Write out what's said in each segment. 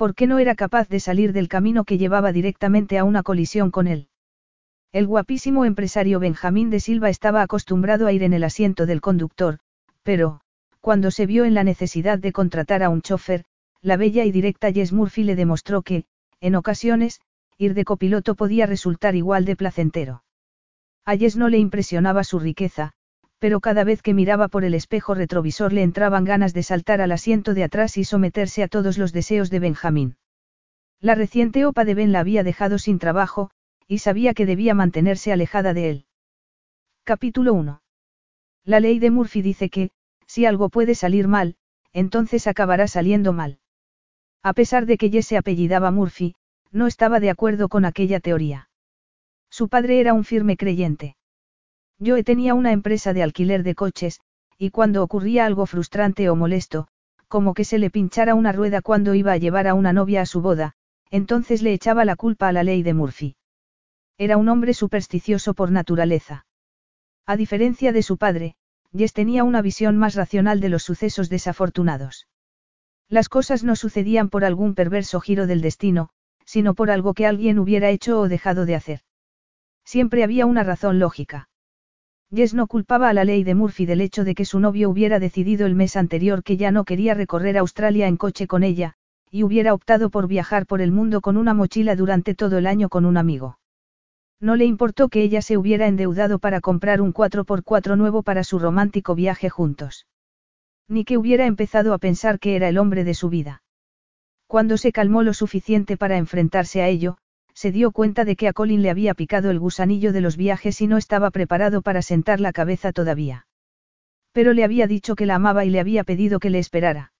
¿Por qué no era capaz de salir del camino que llevaba directamente a una colisión con él? El guapísimo empresario Benjamín de Silva estaba acostumbrado a ir en el asiento del conductor, pero, cuando se vio en la necesidad de contratar a un chofer, la bella y directa Jess Murphy le demostró que, en ocasiones, ir de copiloto podía resultar igual de placentero. A Jess no le impresionaba su riqueza, pero cada vez que miraba por el espejo retrovisor le entraban ganas de saltar al asiento de atrás y someterse a todos los deseos de Benjamín. La reciente OPA de Ben la había dejado sin trabajo, y sabía que debía mantenerse alejada de él. Capítulo 1. La ley de Murphy dice que, si algo puede salir mal, entonces acabará saliendo mal. A pesar de que Jess se apellidaba Murphy, no estaba de acuerdo con aquella teoría. Su padre era un firme creyente. Yo tenía una empresa de alquiler de coches, y cuando ocurría algo frustrante o molesto, como que se le pinchara una rueda cuando iba a llevar a una novia a su boda, entonces le echaba la culpa a la ley de Murphy. Era un hombre supersticioso por naturaleza. A diferencia de su padre, Jess tenía una visión más racional de los sucesos desafortunados. Las cosas no sucedían por algún perverso giro del destino, sino por algo que alguien hubiera hecho o dejado de hacer. Siempre había una razón lógica. Jess no culpaba a la ley de Murphy del hecho de que su novio hubiera decidido el mes anterior que ya no quería recorrer Australia en coche con ella, y hubiera optado por viajar por el mundo con una mochila durante todo el año con un amigo. No le importó que ella se hubiera endeudado para comprar un 4x4 nuevo para su romántico viaje juntos. Ni que hubiera empezado a pensar que era el hombre de su vida. Cuando se calmó lo suficiente para enfrentarse a ello, se dio cuenta de que a Colin le había picado el gusanillo de los viajes y no estaba preparado para sentar la cabeza todavía. Pero le había dicho que la amaba y le había pedido que le esperara.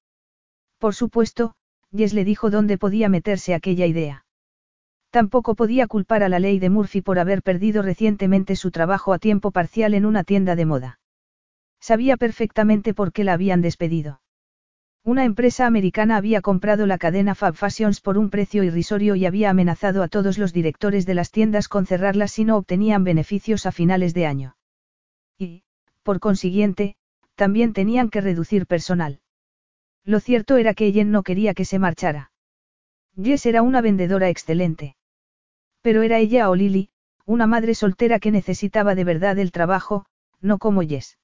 Por supuesto, Jess le dijo dónde podía meterse aquella idea. Tampoco podía culpar a la ley de Murphy por haber perdido recientemente su trabajo a tiempo parcial en una tienda de moda. Sabía perfectamente por qué la habían despedido. Una empresa americana había comprado la cadena Fab Fashions por un precio irrisorio y había amenazado a todos los directores de las tiendas con cerrarlas si no obtenían beneficios a finales de año. Y, por consiguiente, también tenían que reducir personal. Lo cierto era que ella no quería que se marchara. Jess era una vendedora excelente. Pero era ella o Lily, una madre soltera que necesitaba de verdad el trabajo, no como Jess.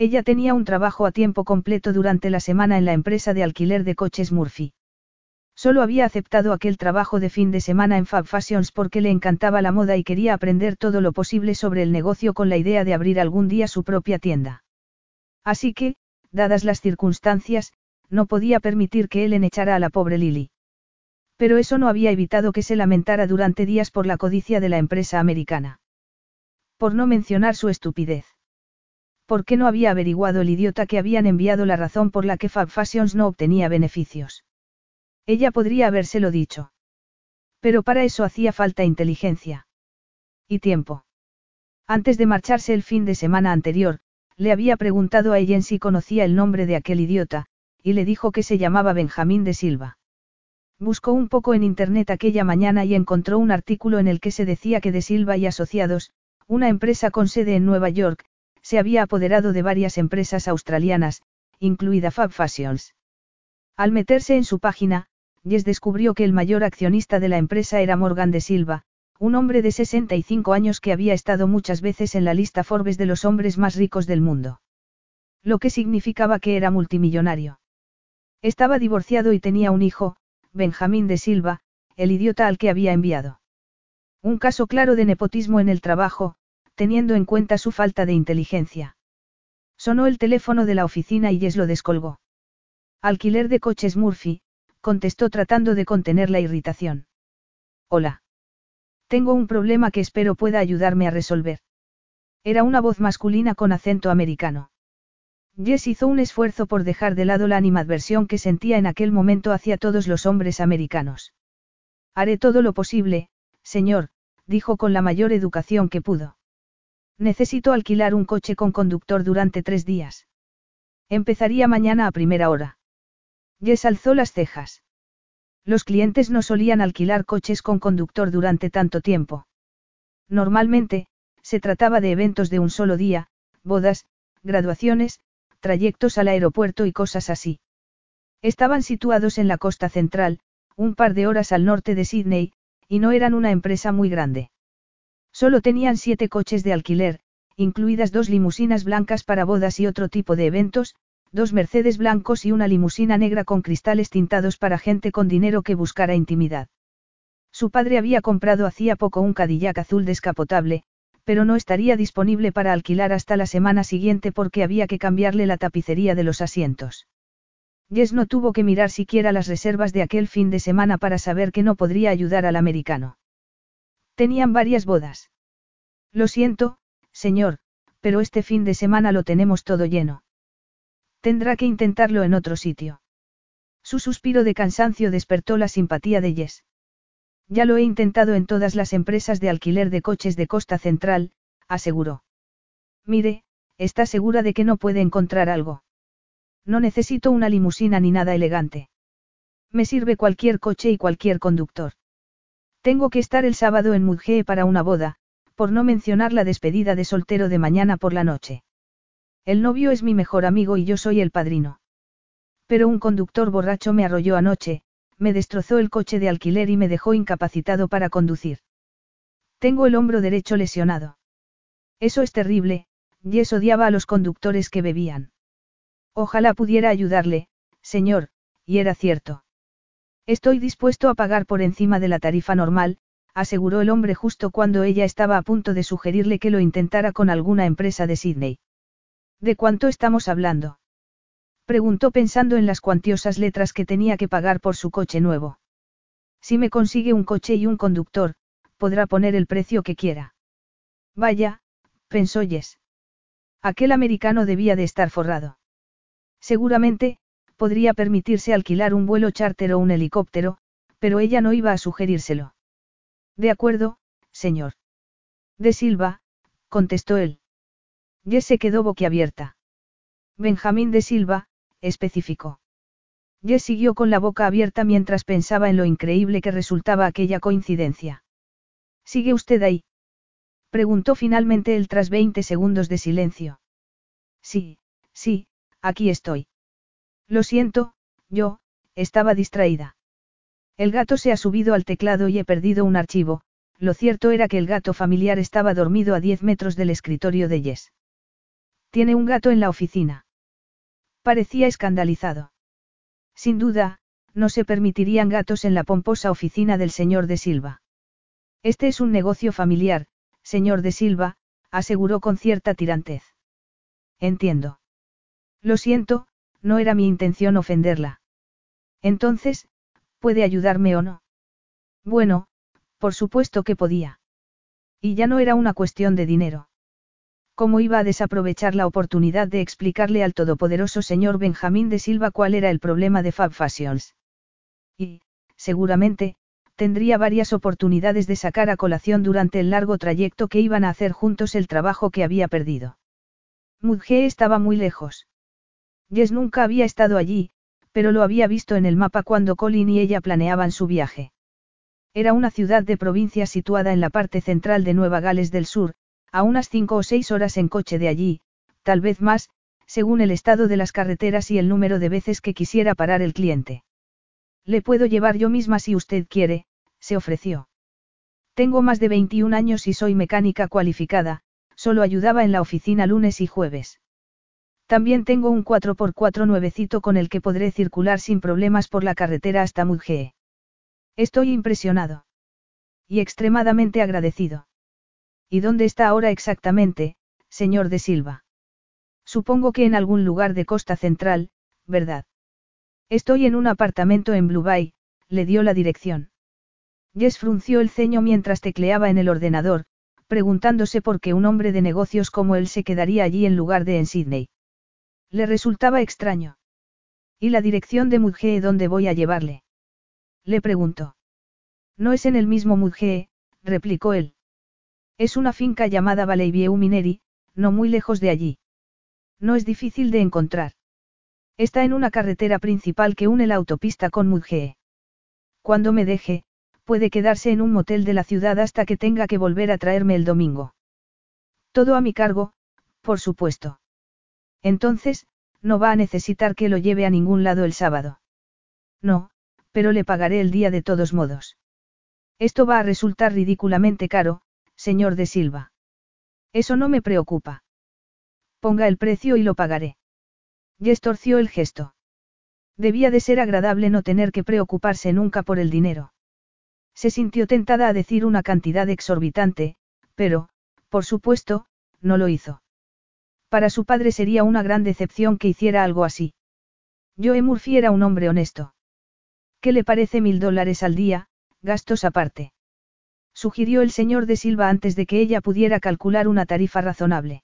Ella tenía un trabajo a tiempo completo durante la semana en la empresa de alquiler de coches Murphy. Solo había aceptado aquel trabajo de fin de semana en Fab Fashions porque le encantaba la moda y quería aprender todo lo posible sobre el negocio con la idea de abrir algún día su propia tienda. Así que, dadas las circunstancias, no podía permitir que él echara a la pobre Lily. Pero eso no había evitado que se lamentara durante días por la codicia de la empresa americana. Por no mencionar su estupidez. ¿Por qué no había averiguado el idiota que habían enviado la razón por la que Fab Fashions no obtenía beneficios? Ella podría habérselo dicho. Pero para eso hacía falta inteligencia. Y tiempo. Antes de marcharse el fin de semana anterior, le había preguntado a ella si conocía el nombre de aquel idiota, y le dijo que se llamaba Benjamín de Silva. Buscó un poco en internet aquella mañana y encontró un artículo en el que se decía que de Silva y Asociados, una empresa con sede en Nueva York, se había apoderado de varias empresas australianas, incluida Fab Fashions. Al meterse en su página, Jess descubrió que el mayor accionista de la empresa era Morgan de Silva, un hombre de 65 años que había estado muchas veces en la lista Forbes de los hombres más ricos del mundo. Lo que significaba que era multimillonario. Estaba divorciado y tenía un hijo, Benjamín de Silva, el idiota al que había enviado. Un caso claro de nepotismo en el trabajo, teniendo en cuenta su falta de inteligencia. Sonó el teléfono de la oficina y Jess lo descolgó. Alquiler de coches Murphy, contestó tratando de contener la irritación. Hola. Tengo un problema que espero pueda ayudarme a resolver. Era una voz masculina con acento americano. Jess hizo un esfuerzo por dejar de lado la animadversión que sentía en aquel momento hacia todos los hombres americanos. Haré todo lo posible, señor, dijo con la mayor educación que pudo. Necesito alquilar un coche con conductor durante tres días. Empezaría mañana a primera hora. Jess alzó las cejas. Los clientes no solían alquilar coches con conductor durante tanto tiempo. Normalmente, se trataba de eventos de un solo día, bodas, graduaciones, trayectos al aeropuerto y cosas así. Estaban situados en la costa central, un par de horas al norte de Sydney, y no eran una empresa muy grande. Solo tenían siete coches de alquiler, incluidas dos limusinas blancas para bodas y otro tipo de eventos, dos Mercedes blancos y una limusina negra con cristales tintados para gente con dinero que buscara intimidad. Su padre había comprado hacía poco un Cadillac azul descapotable, pero no estaría disponible para alquilar hasta la semana siguiente porque había que cambiarle la tapicería de los asientos. Jess no tuvo que mirar siquiera las reservas de aquel fin de semana para saber que no podría ayudar al americano. Tenían varias bodas. Lo siento, señor, pero este fin de semana lo tenemos todo lleno. Tendrá que intentarlo en otro sitio. Su suspiro de cansancio despertó la simpatía de Jess. Ya lo he intentado en todas las empresas de alquiler de coches de Costa Central, aseguró. Mire, ¿está segura de que no puede encontrar algo? No necesito una limusina ni nada elegante. Me sirve cualquier coche y cualquier conductor. Tengo que estar el sábado en Mudgee para una boda, por no mencionar la despedida de soltero de mañana por la noche. El novio es mi mejor amigo y yo soy el padrino. Pero un conductor borracho me arrolló anoche, me destrozó el coche de alquiler y me dejó incapacitado para conducir. Tengo el hombro derecho lesionado. Eso es terrible, Jess odiaba a los conductores que bebían. Ojalá pudiera ayudarle, señor, y era cierto. Estoy dispuesto a pagar por encima de la tarifa normal, aseguró el hombre justo cuando ella estaba a punto de sugerirle que lo intentara con alguna empresa de Sydney. ¿De cuánto estamos hablando? Preguntó pensando en las cuantiosas letras que tenía que pagar por su coche nuevo. Si me consigue un coche y un conductor, podrá poner el precio que quiera. Vaya, pensó Jess. Aquel americano debía de estar forrado. Seguramente, podría permitirse alquilar un vuelo charter o un helicóptero, pero ella no iba a sugerírselo. De acuerdo, señor. De Silva, contestó él. Jess se quedó boquiabierta. Benjamín de Silva, especificó. Jess siguió con la boca abierta mientras pensaba en lo increíble que resultaba aquella coincidencia. ¿Sigue usted ahí? Preguntó finalmente él tras 20 segundos de silencio. Sí, sí, aquí estoy. Lo siento, yo, estaba distraída. El gato se ha subido al teclado y he perdido un archivo, lo cierto era que el gato familiar estaba dormido a 10 metros del escritorio de Jess. Tiene un gato en la oficina. Parecía escandalizado. Sin duda, no se permitirían gatos en la pomposa oficina del señor de Silva. Este es un negocio familiar, señor de Silva, aseguró con cierta tirantez. Entiendo. Lo siento, no era mi intención ofenderla. Entonces, ¿puede ayudarme o no? Bueno, por supuesto que podía. Y ya no era una cuestión de dinero. ¿Cómo iba a desaprovechar la oportunidad de explicarle al todopoderoso señor Benjamín de Silva cuál era el problema de Fab Fashions? Y, seguramente, tendría varias oportunidades de sacar a colación durante el largo trayecto que iban a hacer juntos el trabajo que había perdido. Mudgee estaba muy lejos. Jess nunca había estado allí, pero lo había visto en el mapa cuando Colin y ella planeaban su viaje. Era una ciudad de provincia situada en la parte central de Nueva Gales del Sur, a unas cinco o seis horas en coche de allí, tal vez más, según el estado de las carreteras y el número de veces que quisiera parar el cliente. Le puedo llevar yo misma si usted quiere, se ofreció. Tengo más de 21 años y soy mecánica cualificada, solo ayudaba en la oficina lunes y jueves. También tengo un 4x4 nuevecito con el que podré circular sin problemas por la carretera hasta Mudgee. Estoy impresionado. Y extremadamente agradecido. ¿Y dónde está ahora exactamente, señor de Silva? Supongo que en algún lugar de Costa Central, ¿verdad? Estoy en un apartamento en Blue Bay, le dio la dirección. Jess frunció el ceño mientras tecleaba en el ordenador, preguntándose por qué un hombre de negocios como él se quedaría allí en lugar de en Sydney. Le resultaba extraño. ¿Y la dirección de Mudgee dónde voy a llevarle? Le preguntó. No es en el mismo Mudgee, replicó él. Es una finca llamada Valleivieu Mineri, no muy lejos de allí. No es difícil de encontrar. Está en una carretera principal que une la autopista con Mudgee. Cuando me deje, puede quedarse en un motel de la ciudad hasta que tenga que volver a traerme el domingo. Todo a mi cargo, por supuesto. Entonces, no va a necesitar que lo lleve a ningún lado el sábado. No, pero le pagaré el día de todos modos. Esto va a resultar ridículamente caro, señor de Silva. Eso no me preocupa. Ponga el precio y lo pagaré. Jess torció el gesto. Debía de ser agradable no tener que preocuparse nunca por el dinero. Se sintió tentada a decir una cantidad exorbitante, pero, por supuesto, no lo hizo. Para su padre sería una gran decepción que hiciera algo así. Joe Murphy era un hombre honesto. ¿Qué le parece mil dólares al día, gastos aparte? Sugirió el señor de Silva antes de que ella pudiera calcular una tarifa razonable.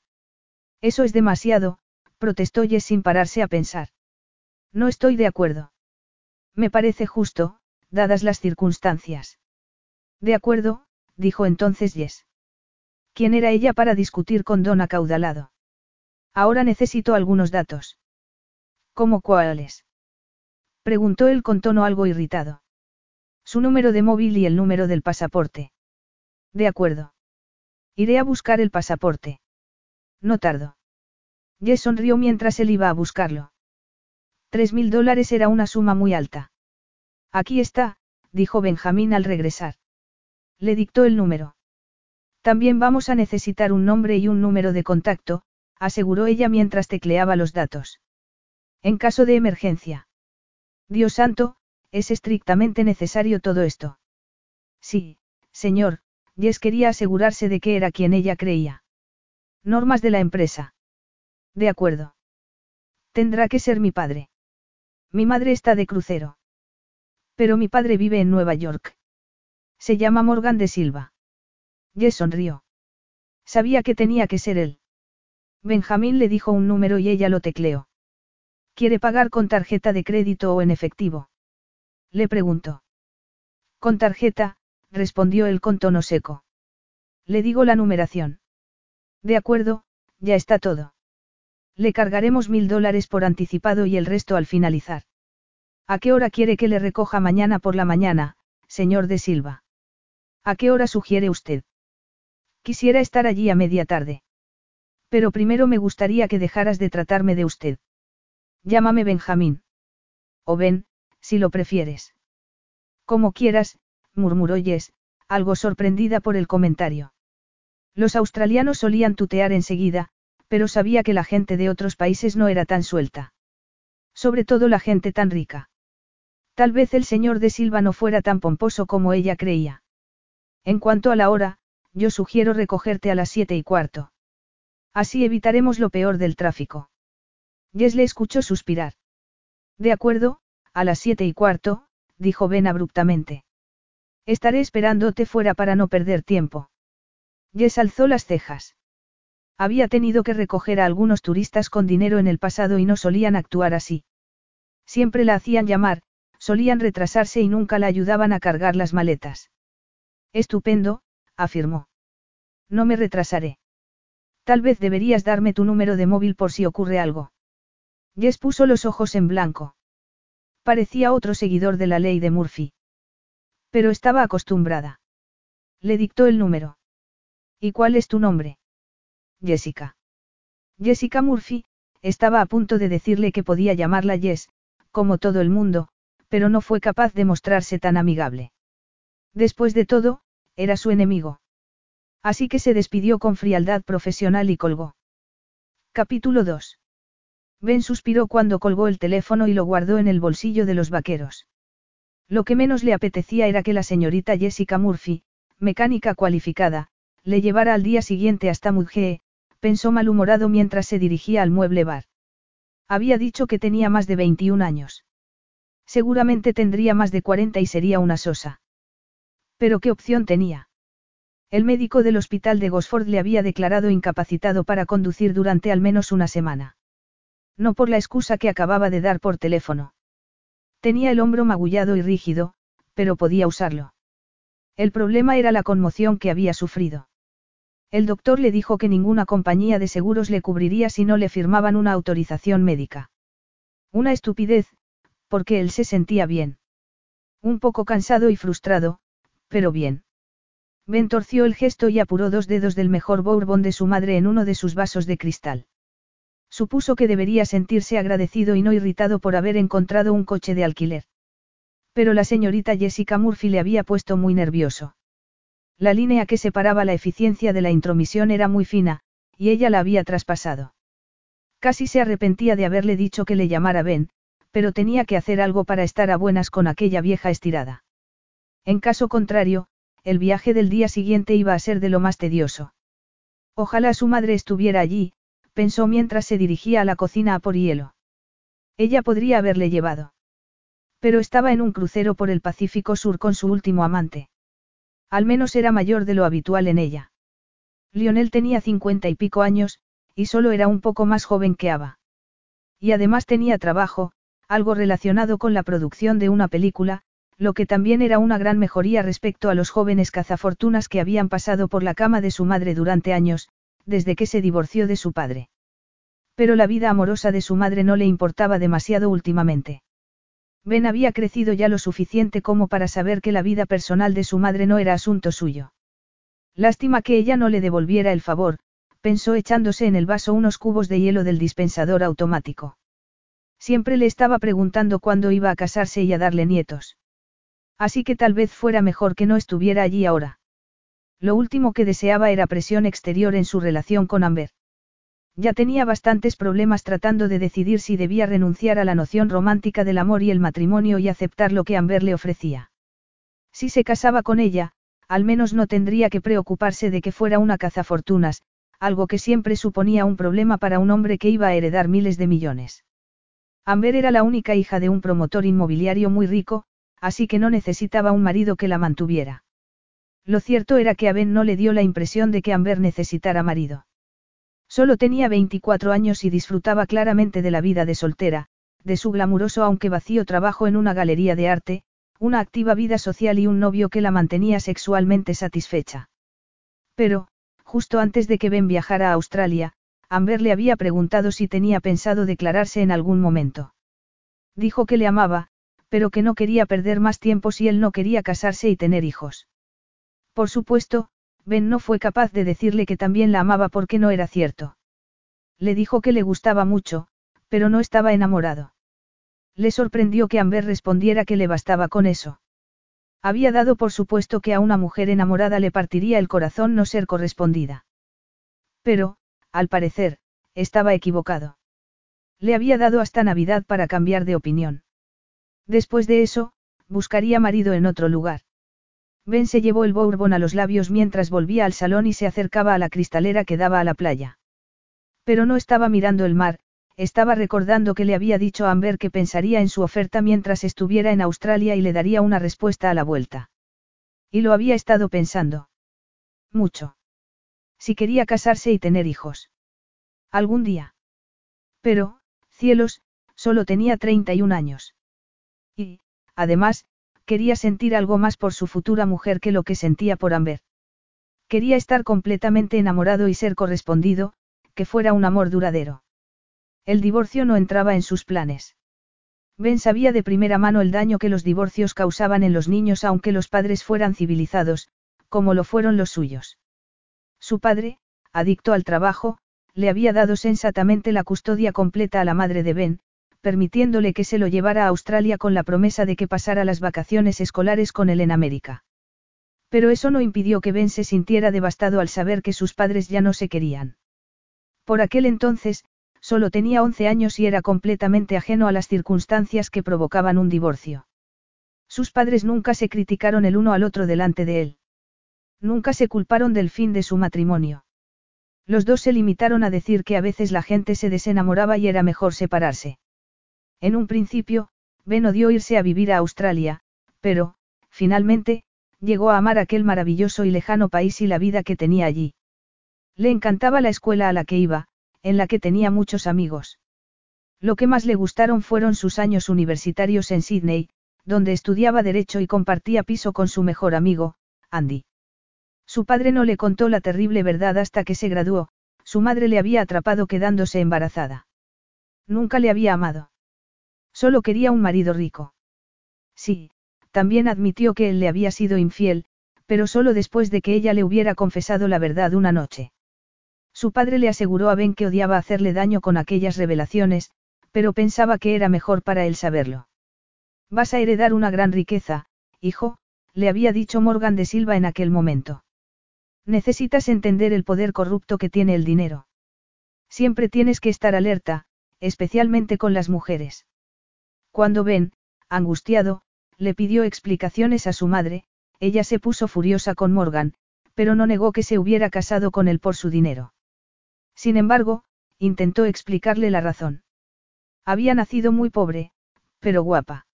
Eso es demasiado, protestó Jess sin pararse a pensar. No estoy de acuerdo. Me parece justo, dadas las circunstancias. De acuerdo, dijo entonces Jess. ¿Quién era ella para discutir con don acaudalado? Ahora necesito algunos datos. ¿Cómo cuáles? Preguntó él con tono algo irritado. Su número de móvil y el número del pasaporte. De acuerdo. Iré a buscar el pasaporte. No tardo. Jess sonrió mientras él iba a buscarlo. Tres mil dólares era una suma muy alta. Aquí está, dijo Benjamín al regresar. Le dictó el número. También vamos a necesitar un nombre y un número de contacto, aseguró ella mientras tecleaba los datos. En caso de emergencia. Dios santo, ¿es estrictamente necesario todo esto? Sí, señor, Jess quería asegurarse de que era quien ella creía. Normas de la empresa. De acuerdo. Tendrá que ser mi padre. Mi madre está de crucero. Pero mi padre vive en Nueva York. Se llama Morgan de Silva. Jess sonrió. Sabía que tenía que ser él. Benjamín le dijo un número y ella lo tecleó. ¿Quiere pagar con tarjeta de crédito o en efectivo? Le preguntó. Con tarjeta, respondió él con tono seco. Le digo la numeración. De acuerdo, ya está todo. Le cargaremos mil dólares por anticipado y el resto al finalizar. ¿A qué hora quiere que le recoja mañana por la mañana, señor de Silva? ¿A qué hora sugiere usted? Quisiera estar allí a media tarde. Pero primero me gustaría que dejaras de tratarme de usted. Llámame Benjamín. O Ben, si lo prefieres. Como quieras, murmuró Jess, algo sorprendida por el comentario. Los australianos solían tutear enseguida, pero sabía que la gente de otros países no era tan suelta. Sobre todo la gente tan rica. Tal vez el señor de Silva no fuera tan pomposo como ella creía. En cuanto a la hora, yo sugiero recogerte a las siete y cuarto. Así evitaremos lo peor del tráfico. Jess le escuchó suspirar. De acuerdo, a las siete y cuarto, dijo Ben abruptamente. Estaré esperándote fuera para no perder tiempo. Jess alzó las cejas. Había tenido que recoger a algunos turistas con dinero en el pasado y no solían actuar así. Siempre la hacían llamar, solían retrasarse y nunca la ayudaban a cargar las maletas. Estupendo, afirmó. No me retrasaré. Tal vez deberías darme tu número de móvil por si ocurre algo. Jess puso los ojos en blanco. Parecía otro seguidor de la ley de Murphy. Pero estaba acostumbrada. Le dictó el número. ¿Y cuál es tu nombre? Jessica. Jessica Murphy, estaba a punto de decirle que podía llamarla Jess, como todo el mundo, pero no fue capaz de mostrarse tan amigable. Después de todo, era su enemigo. Así que se despidió con frialdad profesional y colgó. Capítulo 2. Ben suspiró cuando colgó el teléfono y lo guardó en el bolsillo de los vaqueros. Lo que menos le apetecía era que la señorita Jessica Murphy, mecánica cualificada, le llevara al día siguiente hasta Mudgee, pensó malhumorado mientras se dirigía al mueble bar. Había dicho que tenía más de 21 años. Seguramente tendría más de 40 y sería una sosa. Pero ¿qué opción tenía? El médico del hospital de Gosford le había declarado incapacitado para conducir durante al menos una semana. No por la excusa que acababa de dar por teléfono. Tenía el hombro magullado y rígido, pero podía usarlo. El problema era la conmoción que había sufrido. El doctor le dijo que ninguna compañía de seguros le cubriría si no le firmaban una autorización médica. Una estupidez, porque él se sentía bien. Un poco cansado y frustrado, pero bien. Ben torció el gesto y apuró dos dedos del mejor bourbon de su madre en uno de sus vasos de cristal. Supuso que debería sentirse agradecido y no irritado por haber encontrado un coche de alquiler. Pero la señorita Jessica Murphy le había puesto muy nervioso. La línea que separaba la eficiencia de la intromisión era muy fina, y ella la había traspasado. Casi se arrepentía de haberle dicho que le llamara Ben, pero tenía que hacer algo para estar a buenas con aquella vieja estirada. En caso contrario, el viaje del día siguiente iba a ser de lo más tedioso. Ojalá su madre estuviera allí, pensó mientras se dirigía a la cocina a por hielo. Ella podría haberle llevado. Pero estaba en un crucero por el Pacífico Sur con su último amante. Al menos era mayor de lo habitual en ella. Lionel tenía cincuenta y pico años, y solo era un poco más joven que Ava. Y además tenía trabajo, algo relacionado con la producción de una película, lo que también era una gran mejoría respecto a los jóvenes cazafortunas que habían pasado por la cama de su madre durante años, desde que se divorció de su padre. Pero la vida amorosa de su madre no le importaba demasiado últimamente. Ben había crecido ya lo suficiente como para saber que la vida personal de su madre no era asunto suyo. Lástima que ella no le devolviera el favor, pensó echándose en el vaso unos cubos de hielo del dispensador automático. Siempre le estaba preguntando cuándo iba a casarse y a darle nietos. Así que tal vez fuera mejor que no estuviera allí ahora. Lo último que deseaba era presión exterior en su relación con Amber. Ya tenía bastantes problemas tratando de decidir si debía renunciar a la noción romántica del amor y el matrimonio y aceptar lo que Amber le ofrecía. Si se casaba con ella, al menos no tendría que preocuparse de que fuera una cazafortunas, algo que siempre suponía un problema para un hombre que iba a heredar miles de millones. Amber era la única hija de un promotor inmobiliario muy rico, así que no necesitaba un marido que la mantuviera. Lo cierto era que a Ben no le dio la impresión de que Amber necesitara marido. Solo tenía 24 años y disfrutaba claramente de la vida de soltera, de su glamuroso aunque vacío trabajo en una galería de arte, una activa vida social y un novio que la mantenía sexualmente satisfecha. Pero, justo antes de que Ben viajara a Australia, Amber le había preguntado si tenía pensado declararse en algún momento. Dijo que le amaba, pero que no quería perder más tiempo si él no quería casarse y tener hijos. Por supuesto, Ben no fue capaz de decirle que también la amaba porque no era cierto. Le dijo que le gustaba mucho, pero no estaba enamorado. Le sorprendió que Amber respondiera que le bastaba con eso. Había dado por supuesto que a una mujer enamorada le partiría el corazón no ser correspondida. Pero, al parecer, estaba equivocado. Le había dado hasta Navidad para cambiar de opinión. Después de eso, buscaría marido en otro lugar. Ben se llevó el bourbon a los labios mientras volvía al salón y se acercaba a la cristalera que daba a la playa. Pero no estaba mirando el mar, estaba recordando que le había dicho a Amber que pensaría en su oferta mientras estuviera en Australia y le daría una respuesta a la vuelta. Y lo había estado pensando. Mucho. Si quería casarse y tener hijos. Algún día. Pero, cielos, solo tenía 31 años. Y, además, quería sentir algo más por su futura mujer que lo que sentía por Amber. Quería estar completamente enamorado y ser correspondido, que fuera un amor duradero. El divorcio no entraba en sus planes. Ben sabía de primera mano el daño que los divorcios causaban en los niños aunque los padres fueran civilizados, como lo fueron los suyos. Su padre, adicto al trabajo, le había dado sensatamente la custodia completa a la madre de Ben, permitiéndole que se lo llevara a Australia con la promesa de que pasara las vacaciones escolares con él en América. Pero eso no impidió que Ben se sintiera devastado al saber que sus padres ya no se querían. Por aquel entonces, solo tenía 11 años y era completamente ajeno a las circunstancias que provocaban un divorcio. Sus padres nunca se criticaron el uno al otro delante de él. Nunca se culparon del fin de su matrimonio. Los dos se limitaron a decir que a veces la gente se desenamoraba y era mejor separarse. En un principio, Ben odió irse a vivir a Australia, pero, finalmente, llegó a amar aquel maravilloso y lejano país y la vida que tenía allí. Le encantaba la escuela a la que iba, en la que tenía muchos amigos. Lo que más le gustaron fueron sus años universitarios en Sydney, donde estudiaba derecho y compartía piso con su mejor amigo, Andy. Su padre no le contó la terrible verdad hasta que se graduó, su madre le había atrapado quedándose embarazada. Nunca le había amado. Solo quería un marido rico. Sí, también admitió que él le había sido infiel, pero solo después de que ella le hubiera confesado la verdad una noche. Su padre le aseguró a Ben que odiaba hacerle daño con aquellas revelaciones, pero pensaba que era mejor para él saberlo. Vas a heredar una gran riqueza, hijo, le había dicho Morgan de Silva en aquel momento. Necesitas entender el poder corrupto que tiene el dinero. Siempre tienes que estar alerta, especialmente con las mujeres. Cuando Ben, angustiado, le pidió explicaciones a su madre, ella se puso furiosa con Morgan, pero no negó que se hubiera casado con él por su dinero. Sin embargo, intentó explicarle la razón. Había nacido muy pobre, pero guapa.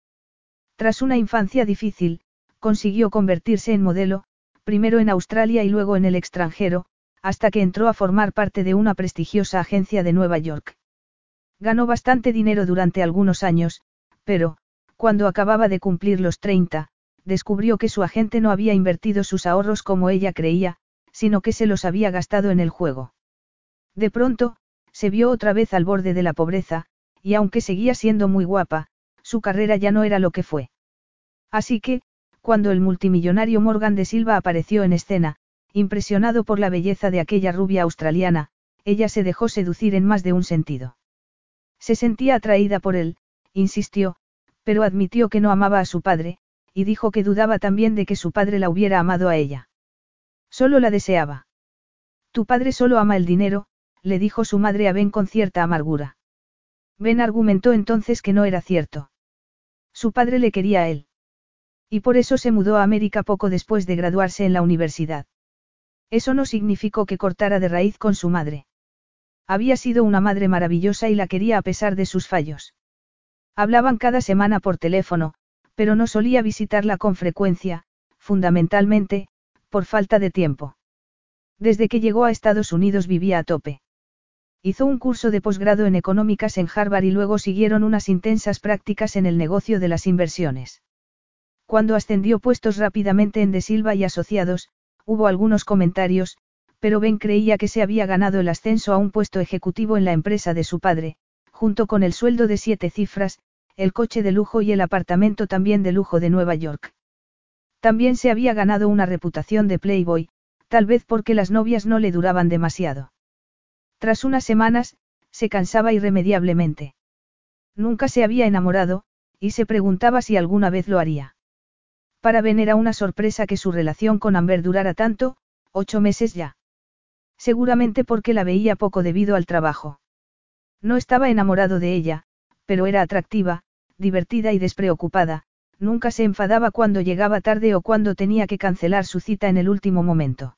Tras una infancia difícil, consiguió convertirse en modelo, primero en Australia y luego en el extranjero, hasta que entró a formar parte de una prestigiosa agencia de Nueva York. Ganó bastante dinero durante algunos años, pero, cuando acababa de cumplir los 30, descubrió que su agente no había invertido sus ahorros como ella creía, sino que se los había gastado en el juego. De pronto, se vio otra vez al borde de la pobreza, y aunque seguía siendo muy guapa, su carrera ya no era lo que fue. Así que, cuando el multimillonario Morgan de Silva apareció en escena, impresionado por la belleza de aquella rubia australiana, ella se dejó seducir en más de un sentido. Se sentía atraída por él, insistió, pero admitió que no amaba a su padre, y dijo que dudaba también de que su padre la hubiera amado a ella. Solo la deseaba. Tu padre solo ama el dinero, le dijo su madre a Ben con cierta amargura. Ben argumentó entonces que no era cierto. Su padre le quería a él. Y por eso se mudó a América poco después de graduarse en la universidad. Eso no significó que cortara de raíz con su madre. Había sido una madre maravillosa y la quería a pesar de sus fallos. Hablaban cada semana por teléfono, pero no solía visitarla con frecuencia, fundamentalmente, por falta de tiempo. Desde que llegó a Estados Unidos vivía a tope. Hizo un curso de posgrado en económicas en Harvard y luego siguieron unas intensas prácticas en el negocio de las inversiones. Cuando ascendió puestos rápidamente en De Silva y Asociados, hubo algunos comentarios, pero Ben creía que se había ganado el ascenso a un puesto ejecutivo en la empresa de su padre, junto con el sueldo de siete cifras, el coche de lujo y el apartamento también de lujo de Nueva York. También se había ganado una reputación de playboy, tal vez porque las novias no le duraban demasiado. Tras unas semanas, se cansaba irremediablemente. Nunca se había enamorado, y se preguntaba si alguna vez lo haría. Para Ben era una sorpresa que su relación con Amber durara tanto, ocho meses ya. Seguramente porque la veía poco debido al trabajo. No estaba enamorado de ella, pero era atractiva, divertida y despreocupada, nunca se enfadaba cuando llegaba tarde o cuando tenía que cancelar su cita en el último momento.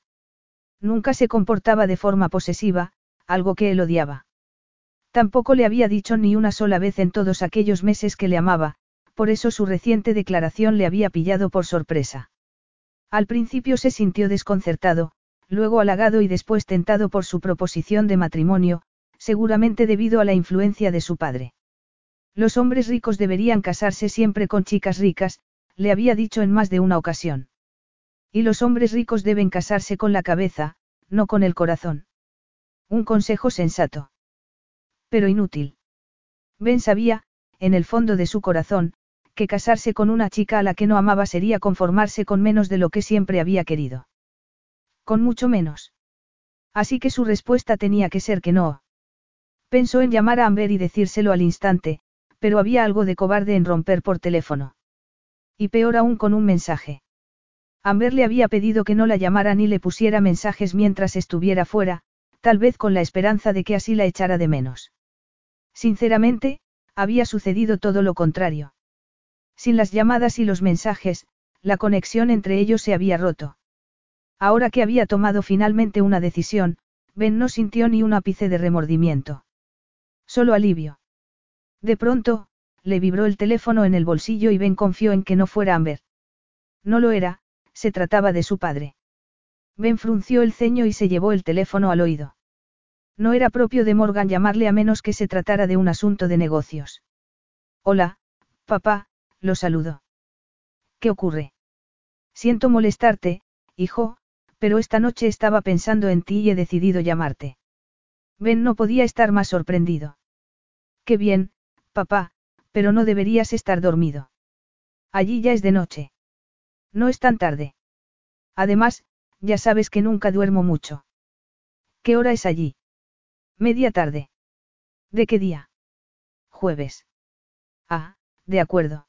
Nunca se comportaba de forma posesiva, algo que él odiaba. Tampoco le había dicho ni una sola vez en todos aquellos meses que le amaba, por eso su reciente declaración le había pillado por sorpresa. Al principio se sintió desconcertado, luego halagado y después tentado por su proposición de matrimonio, seguramente debido a la influencia de su padre. Los hombres ricos deberían casarse siempre con chicas ricas, le había dicho en más de una ocasión. Y los hombres ricos deben casarse con la cabeza, no con el corazón. Un consejo sensato. Pero inútil. Ben sabía, en el fondo de su corazón, que casarse con una chica a la que no amaba sería conformarse con menos de lo que siempre había querido. Con mucho menos. Así que su respuesta tenía que ser que no. Pensó en llamar a Amber y decírselo al instante, pero había algo de cobarde en romper por teléfono. Y peor aún con un mensaje. Amber le había pedido que no la llamara ni le pusiera mensajes mientras estuviera fuera, tal vez con la esperanza de que así la echara de menos. Sinceramente, había sucedido todo lo contrario. Sin las llamadas y los mensajes, la conexión entre ellos se había roto. Ahora que había tomado finalmente una decisión, Ben no sintió ni un ápice de remordimiento. Solo alivio. De pronto, le vibró el teléfono en el bolsillo y Ben confió en que no fuera Amber. No lo era, se trataba de su padre. Ben frunció el ceño y se llevó el teléfono al oído. No era propio de Morgan llamarle a menos que se tratara de un asunto de negocios. Hola, papá, lo saludo. ¿Qué ocurre? Siento molestarte, hijo, pero esta noche estaba pensando en ti y he decidido llamarte. Ben no podía estar más sorprendido. Qué bien, papá, pero no deberías estar dormido. Allí ya es de noche. No es tan tarde. Además, ya sabes que nunca duermo mucho. ¿Qué hora es allí? Media tarde. ¿De qué día? Jueves. Ah, de acuerdo.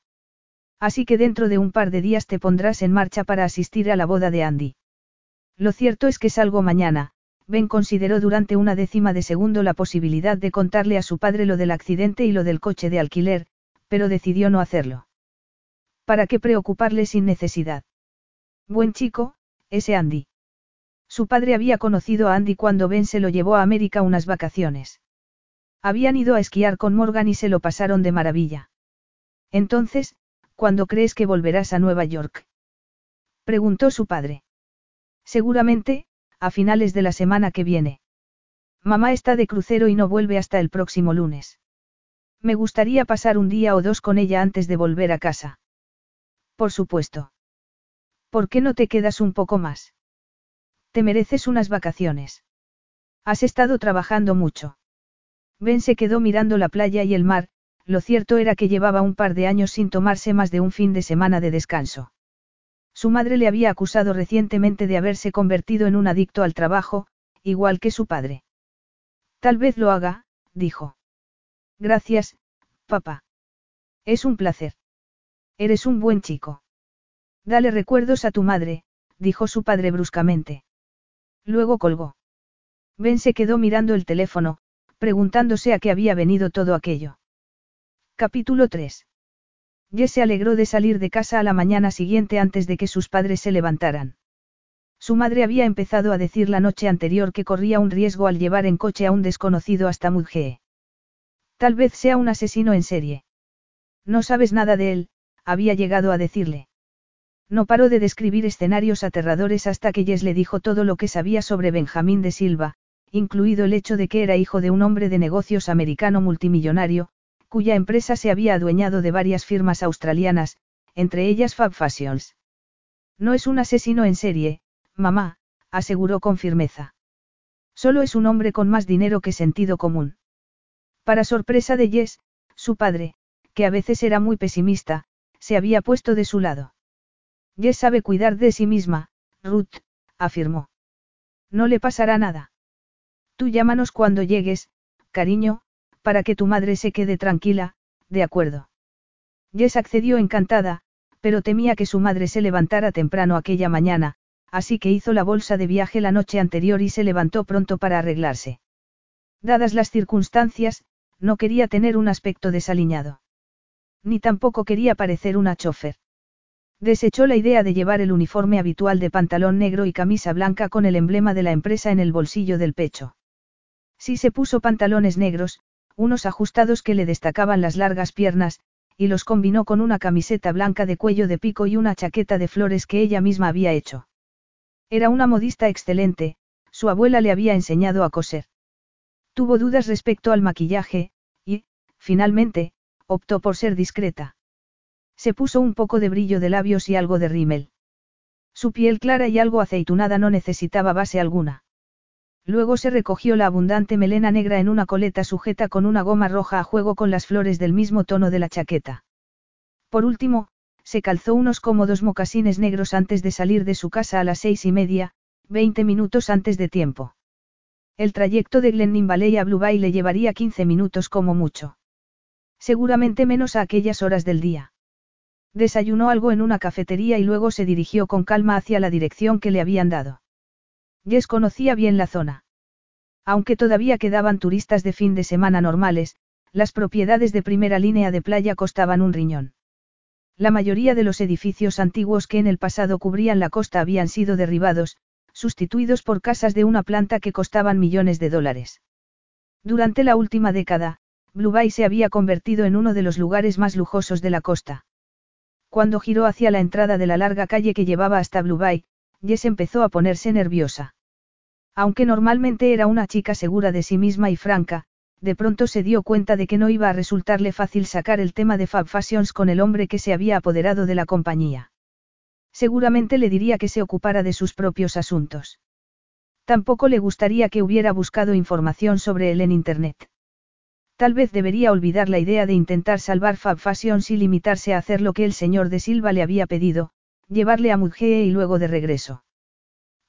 Así que dentro de un par de días te pondrás en marcha para asistir a la boda de Andy. Lo cierto es que salgo mañana, Ben consideró durante una décima de segundo la posibilidad de contarle a su padre lo del accidente y lo del coche de alquiler, pero decidió no hacerlo. ¿Para qué preocuparle sin necesidad? Buen chico, ese Andy. Su padre había conocido a Andy cuando Ben se lo llevó a América unas vacaciones. Habían ido a esquiar con Morgan y se lo pasaron de maravilla. Entonces, ¿cuándo crees que volverás a Nueva York? Preguntó su padre. Seguramente, a finales de la semana que viene. Mamá está de crucero y no vuelve hasta el próximo lunes. Me gustaría pasar un día o dos con ella antes de volver a casa. Por supuesto. ¿Por qué no te quedas un poco más? Te mereces unas vacaciones. Has estado trabajando mucho. Ben se quedó mirando la playa y el mar, lo cierto era que llevaba un par de años sin tomarse más de un fin de semana de descanso. Su madre le había acusado recientemente de haberse convertido en un adicto al trabajo, igual que su padre. Tal vez lo haga, dijo. Gracias, papá. Es un placer. Eres un buen chico. Dale recuerdos a tu madre, dijo su padre bruscamente. Luego colgó. Ben se quedó mirando el teléfono, preguntándose a qué había venido todo aquello. Capítulo 3. Jess se alegró de salir de casa a la mañana siguiente antes de que sus padres se levantaran. Su madre había empezado a decir la noche anterior que corría un riesgo al llevar en coche a un desconocido hasta Mudgee. Tal vez sea un asesino en serie. No sabes nada de él, había llegado a decirle. No paró de describir escenarios aterradores hasta que Jess le dijo todo lo que sabía sobre Benjamín de Silva, incluido el hecho de que era hijo de un hombre de negocios americano multimillonario, cuya empresa se había adueñado de varias firmas australianas, entre ellas Fab Fashions. No es un asesino en serie, mamá, aseguró con firmeza. Solo es un hombre con más dinero que sentido común. Para sorpresa de Jess, su padre, que a veces era muy pesimista, se había puesto de su lado. Jess sabe cuidar de sí misma, Ruth, afirmó. No le pasará nada. Tú llámanos cuando llegues, cariño, para que tu madre se quede tranquila, de acuerdo. Jess accedió encantada, pero temía que su madre se levantara temprano aquella mañana, así que hizo la bolsa de viaje la noche anterior y se levantó pronto para arreglarse. Dadas las circunstancias, no quería tener un aspecto desaliñado. Ni tampoco quería parecer una chofer. Desechó la idea de llevar el uniforme habitual de pantalón negro y camisa blanca con el emblema de la empresa en el bolsillo del pecho. Si se puso pantalones negros, unos ajustados que le destacaban las largas piernas, y los combinó con una camiseta blanca de cuello de pico y una chaqueta de flores que ella misma había hecho. Era una modista excelente, su abuela le había enseñado a coser. Tuvo dudas respecto al maquillaje, y, finalmente, optó por ser discreta. Se puso un poco de brillo de labios y algo de rímel. Su piel clara y algo aceitunada no necesitaba base alguna. Luego se recogió la abundante melena negra en una coleta sujeta con una goma roja a juego con las flores del mismo tono de la chaqueta. Por último, se calzó unos cómodos mocasines negros antes de salir de su casa a las seis y media, veinte minutos antes de tiempo. El trayecto de Glennin Valley a Blue Bay le llevaría 15 minutos como mucho. Seguramente menos a aquellas horas del día. Desayunó algo en una cafetería y luego se dirigió con calma hacia la dirección que le habían dado. Jess conocía bien la zona. Aunque todavía quedaban turistas de fin de semana normales, las propiedades de primera línea de playa costaban un riñón. La mayoría de los edificios antiguos que en el pasado cubrían la costa habían sido derribados, sustituidos por casas de una planta que costaban millones de dólares. Durante la última década, Blue Bay se había convertido en uno de los lugares más lujosos de la costa. Cuando giró hacia la entrada de la larga calle que llevaba hasta Blue Bay, Jess empezó a ponerse nerviosa. Aunque normalmente era una chica segura de sí misma y franca, de pronto se dio cuenta de que no iba a resultarle fácil sacar el tema de Fab Fashions con el hombre que se había apoderado de la compañía. Seguramente le diría que se ocupara de sus propios asuntos. Tampoco le gustaría que hubiera buscado información sobre él en Internet. Tal vez debería olvidar la idea de intentar salvar Fab Fashions y limitarse a hacer lo que el señor de Silva le había pedido, llevarle a Mudgee y luego de regreso.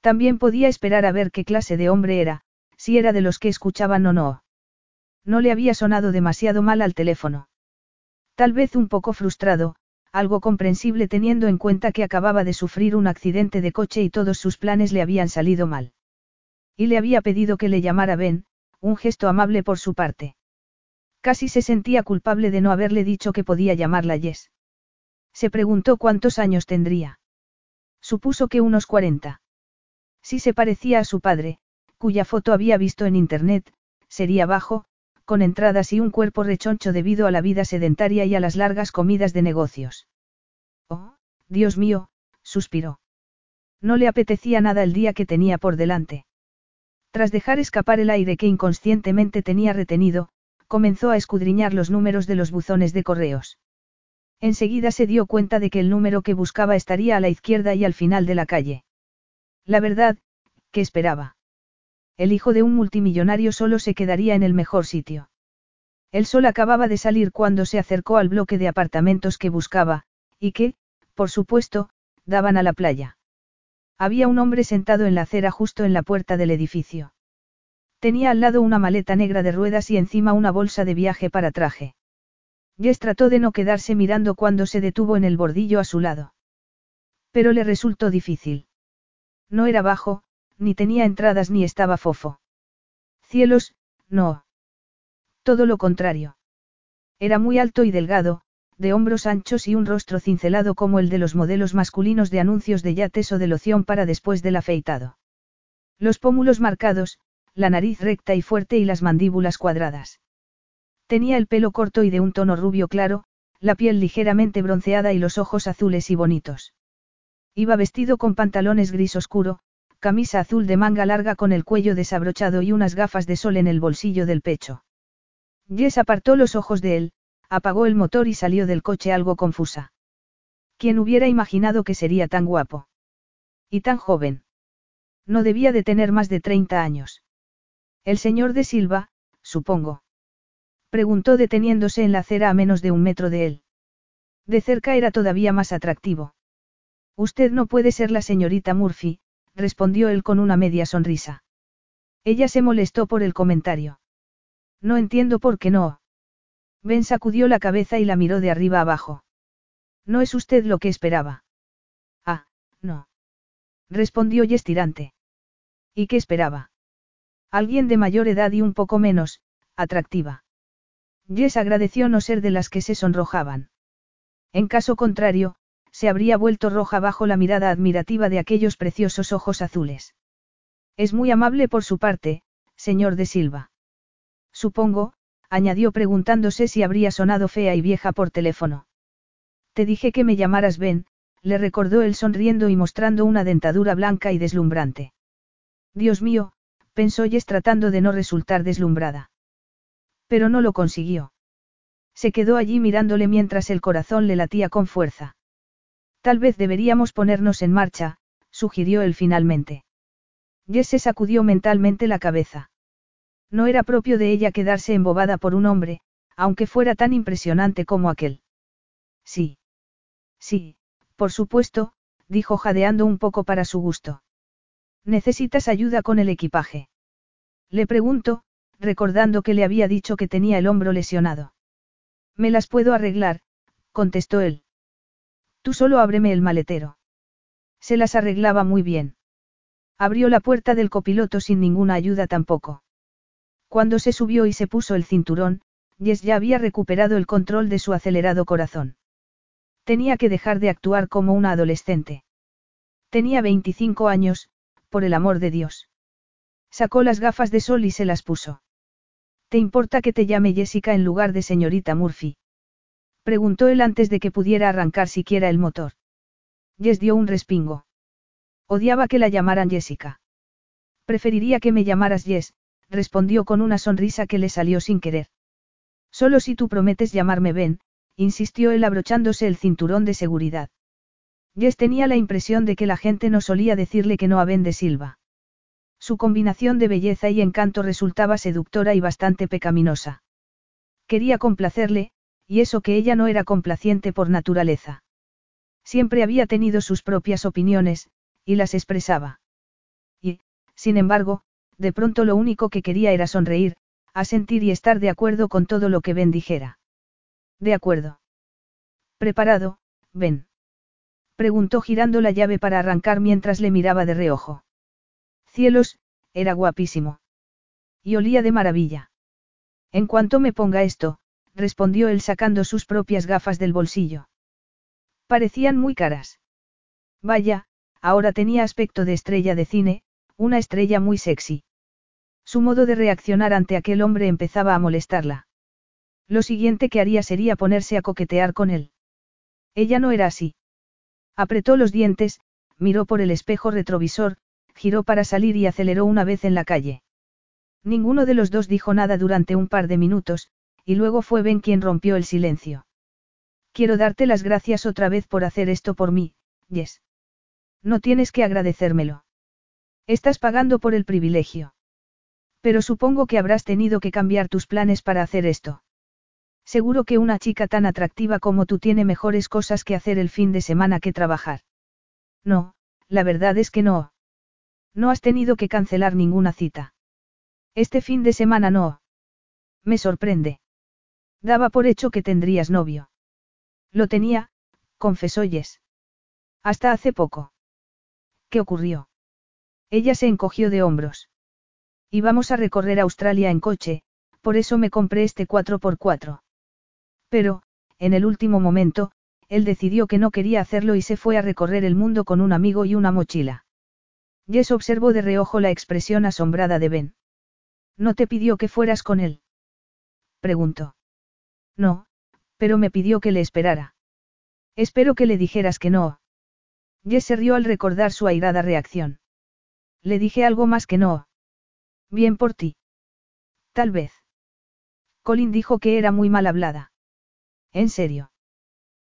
También podía esperar a ver qué clase de hombre era, si era de los que escuchaban o no. No le había sonado demasiado mal al teléfono. Tal vez un poco frustrado, algo comprensible teniendo en cuenta que acababa de sufrir un accidente de coche y todos sus planes le habían salido mal. Y le había pedido que le llamara Ben, un gesto amable por su parte. Casi se sentía culpable de no haberle dicho que podía llamarla Jess. Se preguntó cuántos años tendría. Supuso que unos 40. Si se parecía a su padre, cuya foto había visto en internet, sería bajo, con entradas y un cuerpo rechoncho debido a la vida sedentaria y a las largas comidas de negocios. Oh, Dios mío, suspiró. No le apetecía nada el día que tenía por delante. Tras dejar escapar el aire que inconscientemente tenía retenido, comenzó a escudriñar los números de los buzones de correos. Enseguida se dio cuenta de que el número que buscaba estaría a la izquierda y al final de la calle. La verdad, ¿qué esperaba? El hijo de un multimillonario solo se quedaría en el mejor sitio. El sol acababa de salir cuando se acercó al bloque de apartamentos que buscaba, y que, por supuesto, daban a la playa. Había un hombre sentado en la acera justo en la puerta del edificio. Tenía al lado una maleta negra de ruedas y encima una bolsa de viaje para traje. Jess trató de no quedarse mirando cuando se detuvo en el bordillo a su lado. Pero le resultó difícil. No era bajo, ni tenía entradas ni estaba fofo. Cielos, no. Todo lo contrario. Era muy alto y delgado, de hombros anchos y un rostro cincelado como el de los modelos masculinos de anuncios de yates o de loción para después del afeitado. Los pómulos marcados, la nariz recta y fuerte y las mandíbulas cuadradas. Tenía el pelo corto y de un tono rubio claro, la piel ligeramente bronceada y los ojos azules y bonitos. Iba vestido con pantalones gris oscuro, camisa azul de manga larga con el cuello desabrochado y unas gafas de sol en el bolsillo del pecho. Jess apartó los ojos de él, apagó el motor y salió del coche algo confusa. ¿Quién hubiera imaginado que sería tan guapo? Y tan joven. No debía de tener más de 30 años. El señor de Silva, supongo. Preguntó deteniéndose en la acera a menos de un metro de él. De cerca era todavía más atractivo. Usted no puede ser la señorita Murphy, respondió él con una media sonrisa. Ella se molestó por el comentario. No entiendo por qué no. Ben sacudió la cabeza y la miró de arriba abajo. No es usted lo que esperaba. Ah, no. Respondió Yestirante. ¿Y qué esperaba? Alguien de mayor edad y un poco menos, atractiva. Jess agradeció no ser de las que se sonrojaban. En caso contrario, se habría vuelto roja bajo la mirada admirativa de aquellos preciosos ojos azules. Es muy amable por su parte, señor de Silva. Supongo, añadió preguntándose si habría sonado fea y vieja por teléfono. Te dije que me llamaras Ben, le recordó él sonriendo y mostrando una dentadura blanca y deslumbrante. Dios mío, pensó Jess tratando de no resultar deslumbrada. Pero no lo consiguió. Se quedó allí mirándole mientras el corazón le latía con fuerza. Tal vez deberíamos ponernos en marcha, sugirió él finalmente. Jess se sacudió mentalmente la cabeza. No era propio de ella quedarse embobada por un hombre, aunque fuera tan impresionante como aquel. Sí. Sí, por supuesto, dijo jadeando un poco para su gusto. ¿Necesitas ayuda con el equipaje? Le pregunto, recordando que le había dicho que tenía el hombro lesionado. Me las puedo arreglar, contestó él. Tú solo ábreme el maletero. Se las arreglaba muy bien. Abrió la puerta del copiloto sin ninguna ayuda tampoco. Cuando se subió y se puso el cinturón, Jess ya había recuperado el control de su acelerado corazón. Tenía que dejar de actuar como una adolescente. Tenía 25 años, por el amor de Dios. Sacó las gafas de sol y se las puso. ¿Te importa que te llame Jessica en lugar de señorita Murphy? Preguntó él antes de que pudiera arrancar siquiera el motor. Jess dio un respingo. Odiaba que la llamaran Jessica. Preferiría que me llamaras Jess, respondió con una sonrisa que le salió sin querer. Solo si tú prometes llamarme Ben, insistió él abrochándose el cinturón de seguridad. Jess tenía la impresión de que la gente no solía decirle que no a Ben de Silva. Su combinación de belleza y encanto resultaba seductora y bastante pecaminosa. Quería complacerle, y eso que ella no era complaciente por naturaleza. Siempre había tenido sus propias opiniones, y las expresaba. Y, sin embargo, de pronto lo único que quería era sonreír, asentir y estar de acuerdo con todo lo que Ben dijera. De acuerdo. Preparado, Ben. Preguntó girando la llave para arrancar mientras le miraba de reojo. Cielos, era guapísimo. Y olía de maravilla. En cuanto me ponga esto, respondió él sacando sus propias gafas del bolsillo. Parecían muy caras. Vaya, ahora tenía aspecto de estrella de cine, una estrella muy sexy. Su modo de reaccionar ante aquel hombre empezaba a molestarla. Lo siguiente que haría sería ponerse a coquetear con él. Ella no era así. Apretó los dientes, miró por el espejo retrovisor, giró para salir y aceleró una vez en la calle. Ninguno de los dos dijo nada durante un par de minutos, y luego fue Ben quien rompió el silencio. Quiero darte las gracias otra vez por hacer esto por mí, Yes. No tienes que agradecérmelo. Estás pagando por el privilegio. Pero supongo que habrás tenido que cambiar tus planes para hacer esto. Seguro que una chica tan atractiva como tú tiene mejores cosas que hacer el fin de semana que trabajar. No, la verdad es que no. No has tenido que cancelar ninguna cita. Este fin de semana no. Me sorprende. Daba por hecho que tendrías novio. Lo tenía, confesó Jess. Hasta hace poco. ¿Qué ocurrió? Ella se encogió de hombros. Íbamos a recorrer Australia en coche, por eso me compré este 4x4. Pero, en el último momento, él decidió que no quería hacerlo y se fue a recorrer el mundo con un amigo y una mochila. Jess observó de reojo la expresión asombrada de Ben. ¿No te pidió que fueras con él? Preguntó. No, pero me pidió que le esperara. Espero que le dijeras que no. Jess se rió al recordar su airada reacción. Le dije algo más que no. Bien por ti. Tal vez. Colin dijo que era muy mal hablada. En serio.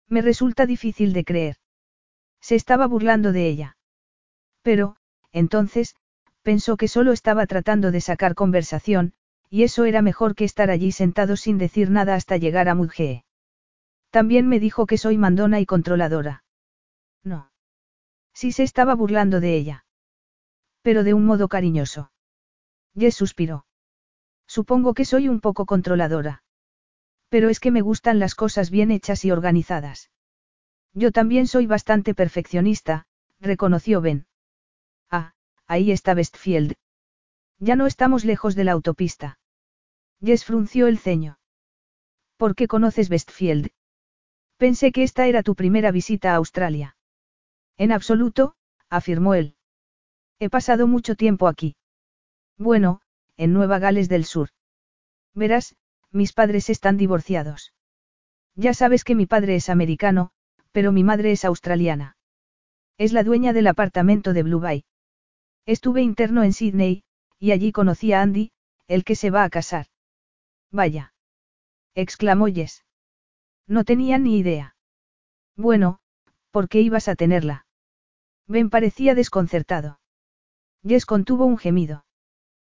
Me resulta difícil de creer. Se estaba burlando de ella. Pero, entonces, pensó que solo estaba tratando de sacar conversación, y eso era mejor que estar allí sentado sin decir nada hasta llegar a Mudgee. También me dijo que soy mandona y controladora. No. Sí se estaba burlando de ella. Pero de un modo cariñoso. Jess suspiró. Supongo que soy un poco controladora. Pero es que me gustan las cosas bien hechas y organizadas. Yo también soy bastante perfeccionista, reconoció Ben. Ah, ahí está Westfield. Ya no estamos lejos de la autopista. Jess frunció el ceño. ¿Por qué conoces Westfield? Pensé que esta era tu primera visita a Australia. En absoluto, afirmó él. He pasado mucho tiempo aquí. Bueno, en Nueva Gales del Sur. Verás, mis padres están divorciados. Ya sabes que mi padre es americano, pero mi madre es australiana. Es la dueña del apartamento de Blue Bay. Estuve interno en Sydney, y allí conocí a Andy, el que se va a casar. Vaya. exclamó Jess. No tenía ni idea. Bueno, ¿por qué ibas a tenerla? Ben parecía desconcertado. Jess contuvo un gemido.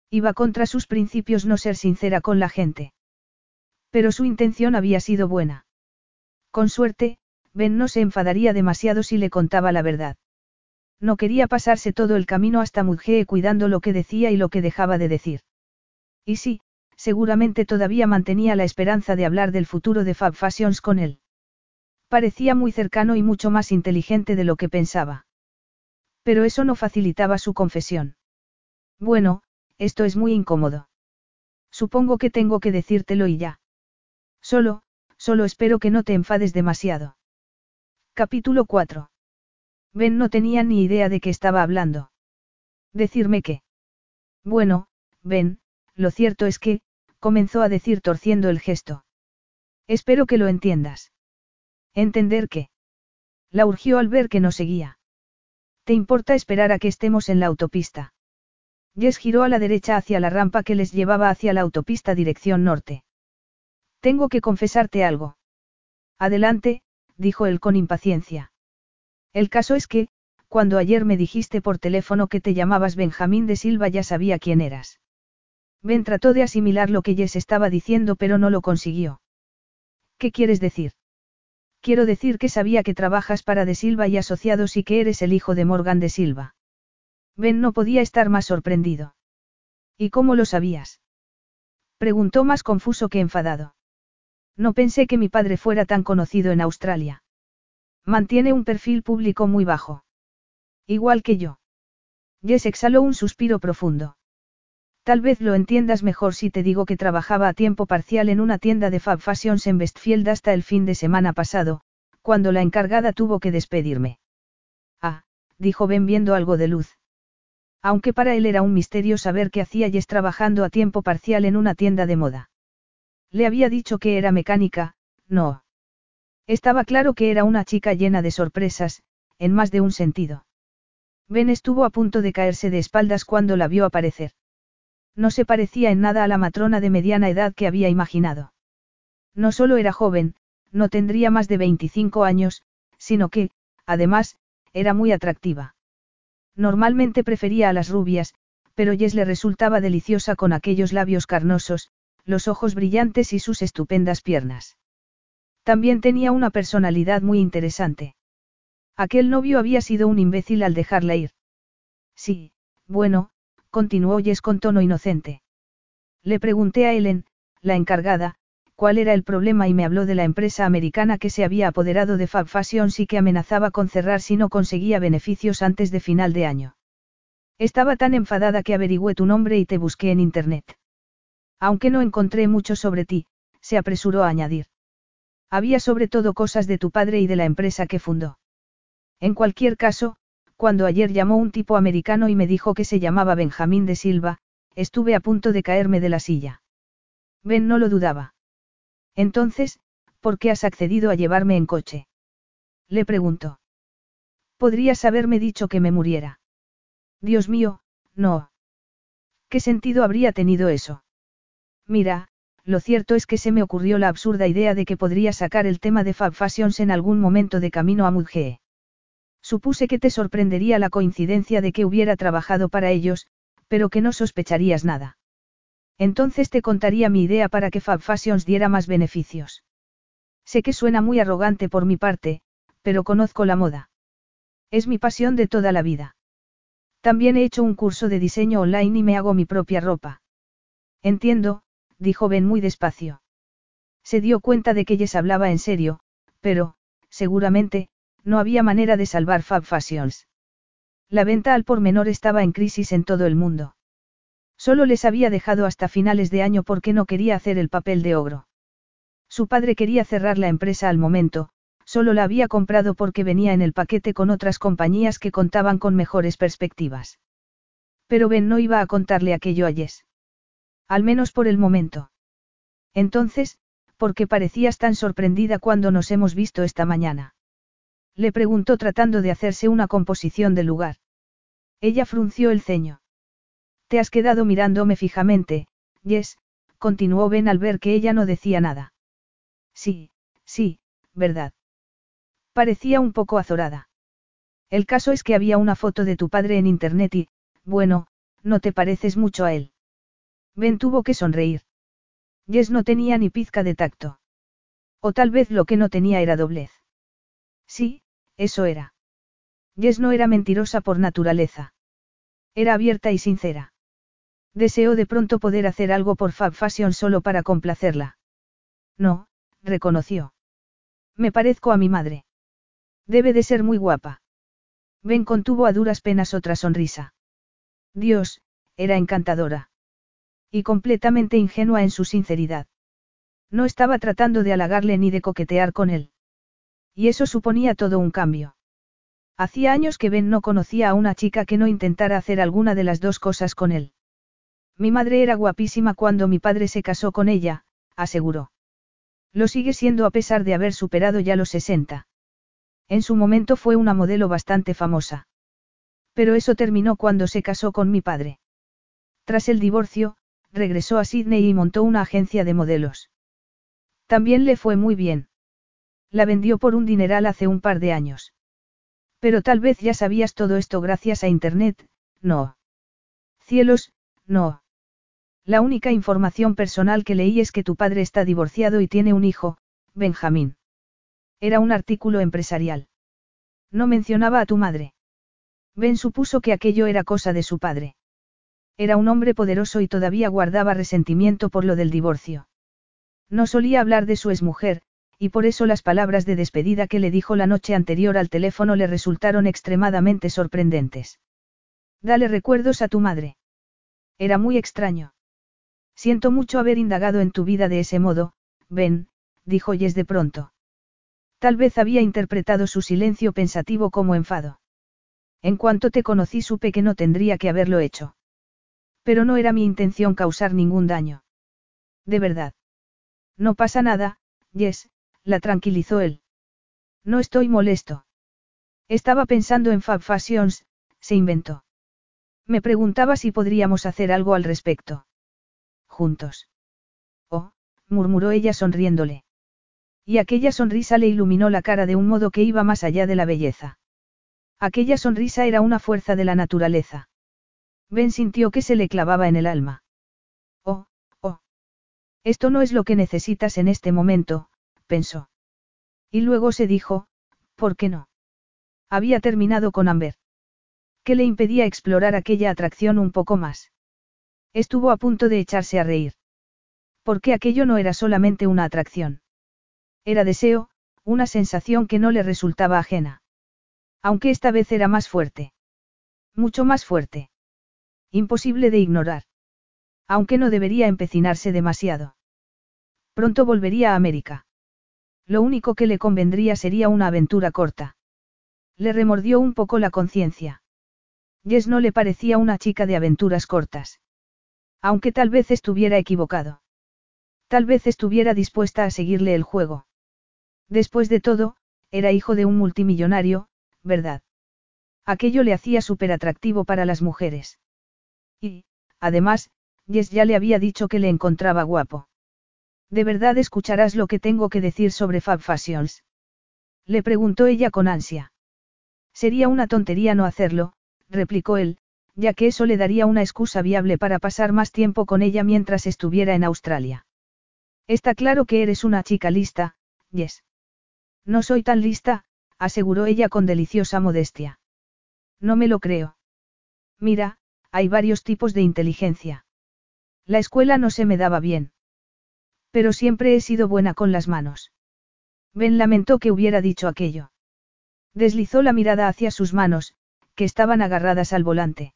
Iba contra sus principios no ser sincera con la gente. Pero su intención había sido buena. Con suerte, Ben no se enfadaría demasiado si le contaba la verdad. No quería pasarse todo el camino hasta Mudgee cuidando lo que decía y lo que dejaba de decir. Y sí, seguramente todavía mantenía la esperanza de hablar del futuro de Fab Fashions con él. Parecía muy cercano y mucho más inteligente de lo que pensaba. Pero eso no facilitaba su confesión. Bueno, esto es muy incómodo. Supongo que tengo que decírtelo y ya. Solo, solo espero que no te enfades demasiado. Capítulo 4. Ben no tenía ni idea de qué estaba hablando. Decirme qué. Bueno, Ben, lo cierto es que, comenzó a decir torciendo el gesto. Espero que lo entiendas. ¿Entender qué? La urgió al ver que no seguía. ¿Te importa esperar a que estemos en la autopista? Jess giró a la derecha hacia la rampa que les llevaba hacia la autopista dirección norte. Tengo que confesarte algo. Adelante, dijo él con impaciencia. El caso es que, cuando ayer me dijiste por teléfono que te llamabas Benjamín de Silva ya sabía quién eras. Ben trató de asimilar lo que Jess estaba diciendo pero no lo consiguió. ¿Qué quieres decir? Quiero decir que sabía que trabajas para De Silva y Asociados y que eres el hijo de Morgan de Silva. Ben no podía estar más sorprendido. ¿Y cómo lo sabías? Preguntó más confuso que enfadado. No pensé que mi padre fuera tan conocido en Australia. Mantiene un perfil público muy bajo. Igual que yo. Jess exhaló un suspiro profundo. Tal vez lo entiendas mejor si te digo que trabajaba a tiempo parcial en una tienda de Fab Fashions en Westfield hasta el fin de semana pasado, cuando la encargada tuvo que despedirme. Ah, dijo Ben viendo algo de luz. Aunque para él era un misterio saber qué hacía Jess trabajando a tiempo parcial en una tienda de moda. Le había dicho que era mecánica, no. Estaba claro que era una chica llena de sorpresas, en más de un sentido. Ben estuvo a punto de caerse de espaldas cuando la vio aparecer. No se parecía en nada a la matrona de mediana edad que había imaginado. No solo era joven, no tendría más de 25 años, sino que, además, era muy atractiva. Normalmente prefería a las rubias, pero Jess le resultaba deliciosa con aquellos labios carnosos, los ojos brillantes y sus estupendas piernas. También tenía una personalidad muy interesante. Aquel novio había sido un imbécil al dejarla ir. Sí, bueno, continuó Jess con tono inocente. Le pregunté a Ellen, la encargada, cuál era el problema y me habló de la empresa americana que se había apoderado de Fab Fashions y que amenazaba con cerrar si no conseguía beneficios antes de final de año. Estaba tan enfadada que averigüé tu nombre y te busqué en Internet. Aunque no encontré mucho sobre ti, se apresuró a añadir. Había sobre todo cosas de tu padre y de la empresa que fundó. En cualquier caso, cuando ayer llamó un tipo americano y me dijo que se llamaba Benjamín de Silva, estuve a punto de caerme de la silla. Ben no lo dudaba. Entonces, ¿por qué has accedido a llevarme en coche? Le preguntó. Podrías haberme dicho que me muriera. Dios mío, no. ¿Qué sentido habría tenido eso? Mira, lo cierto es que se me ocurrió la absurda idea de que podría sacar el tema de Fab Fashions en algún momento de camino a Mudgee. Supuse que te sorprendería la coincidencia de que hubiera trabajado para ellos, pero que no sospecharías nada. Entonces te contaría mi idea para que Fab Fashions diera más beneficios. Sé que suena muy arrogante por mi parte, pero conozco la moda. Es mi pasión de toda la vida. También he hecho un curso de diseño online y me hago mi propia ropa. Entiendo, dijo Ben muy despacio. Se dio cuenta de que Jess hablaba en serio, pero, seguramente, no había manera de salvar Fab Fashions. La venta al por menor estaba en crisis en todo el mundo. Solo les había dejado hasta finales de año porque no quería hacer el papel de ogro. Su padre quería cerrar la empresa al momento, solo la había comprado porque venía en el paquete con otras compañías que contaban con mejores perspectivas. Pero Ben no iba a contarle aquello a Jess. Al menos por el momento. Entonces, ¿por qué parecías tan sorprendida cuando nos hemos visto esta mañana? Le preguntó tratando de hacerse una composición del lugar. Ella frunció el ceño. Te has quedado mirándome fijamente, Yes, continuó Ben al ver que ella no decía nada. Sí, sí, verdad. Parecía un poco azorada. El caso es que había una foto de tu padre en internet y, bueno, no te pareces mucho a él. Ben tuvo que sonreír. Yes no tenía ni pizca de tacto. O tal vez lo que no tenía era doblez. Sí, eso era. Yes no era mentirosa por naturaleza. Era abierta y sincera. Deseó de pronto poder hacer algo por Fab Fashion solo para complacerla. No, reconoció. Me parezco a mi madre. Debe de ser muy guapa. Ben contuvo a duras penas otra sonrisa. Dios, era encantadora. Y completamente ingenua en su sinceridad. No estaba tratando de halagarle ni de coquetear con él. Y eso suponía todo un cambio. Hacía años que Ben no conocía a una chica que no intentara hacer alguna de las dos cosas con él. Mi madre era guapísima cuando mi padre se casó con ella, aseguró. Lo sigue siendo a pesar de haber superado ya los 60. En su momento fue una modelo bastante famosa. Pero eso terminó cuando se casó con mi padre. Tras el divorcio, regresó a Sydney y montó una agencia de modelos. También le fue muy bien. La vendió por un dineral hace un par de años. Pero tal vez ya sabías todo esto gracias a Internet, no. Cielos, no. La única información personal que leí es que tu padre está divorciado y tiene un hijo, Benjamín. Era un artículo empresarial. No mencionaba a tu madre. Ben supuso que aquello era cosa de su padre. Era un hombre poderoso y todavía guardaba resentimiento por lo del divorcio. No solía hablar de su exmujer, y por eso las palabras de despedida que le dijo la noche anterior al teléfono le resultaron extremadamente sorprendentes. Dale recuerdos a tu madre. Era muy extraño. Siento mucho haber indagado en tu vida de ese modo, Ben, dijo Jess de pronto. Tal vez había interpretado su silencio pensativo como enfado. En cuanto te conocí supe que no tendría que haberlo hecho. Pero no era mi intención causar ningún daño. De verdad. No pasa nada, Jess, la tranquilizó él. No estoy molesto. Estaba pensando en Fab Fashions, se inventó. Me preguntaba si podríamos hacer algo al respecto. Juntos. Oh, murmuró ella sonriéndole. Y aquella sonrisa le iluminó la cara de un modo que iba más allá de la belleza. Aquella sonrisa era una fuerza de la naturaleza. Ben sintió que se le clavaba en el alma. Oh, oh. Esto no es lo que necesitas en este momento, pensó. Y luego se dijo, ¿por qué no? Había terminado con Amber. ¿Qué le impedía explorar aquella atracción un poco más? Estuvo a punto de echarse a reír. Porque aquello no era solamente una atracción. Era deseo, una sensación que no le resultaba ajena. Aunque esta vez era más fuerte. Mucho más fuerte. Imposible de ignorar. Aunque no debería empecinarse demasiado. Pronto volvería a América. Lo único que le convendría sería una aventura corta. Le remordió un poco la conciencia. Jess no le parecía una chica de aventuras cortas. Aunque tal vez estuviera equivocado. Tal vez estuviera dispuesta a seguirle el juego. Después de todo, era hijo de un multimillonario, ¿verdad? Aquello le hacía súper atractivo para las mujeres. Y, además, Jess ya le había dicho que le encontraba guapo. ¿De verdad escucharás lo que tengo que decir sobre Fab Fashions? Le preguntó ella con ansia. Sería una tontería no hacerlo, replicó él, ya que eso le daría una excusa viable para pasar más tiempo con ella mientras estuviera en Australia. Está claro que eres una chica lista, Jess. No soy tan lista, aseguró ella con deliciosa modestia. No me lo creo. Mira, hay varios tipos de inteligencia. La escuela no se me daba bien. Pero siempre he sido buena con las manos. Ben lamentó que hubiera dicho aquello. Deslizó la mirada hacia sus manos, que estaban agarradas al volante.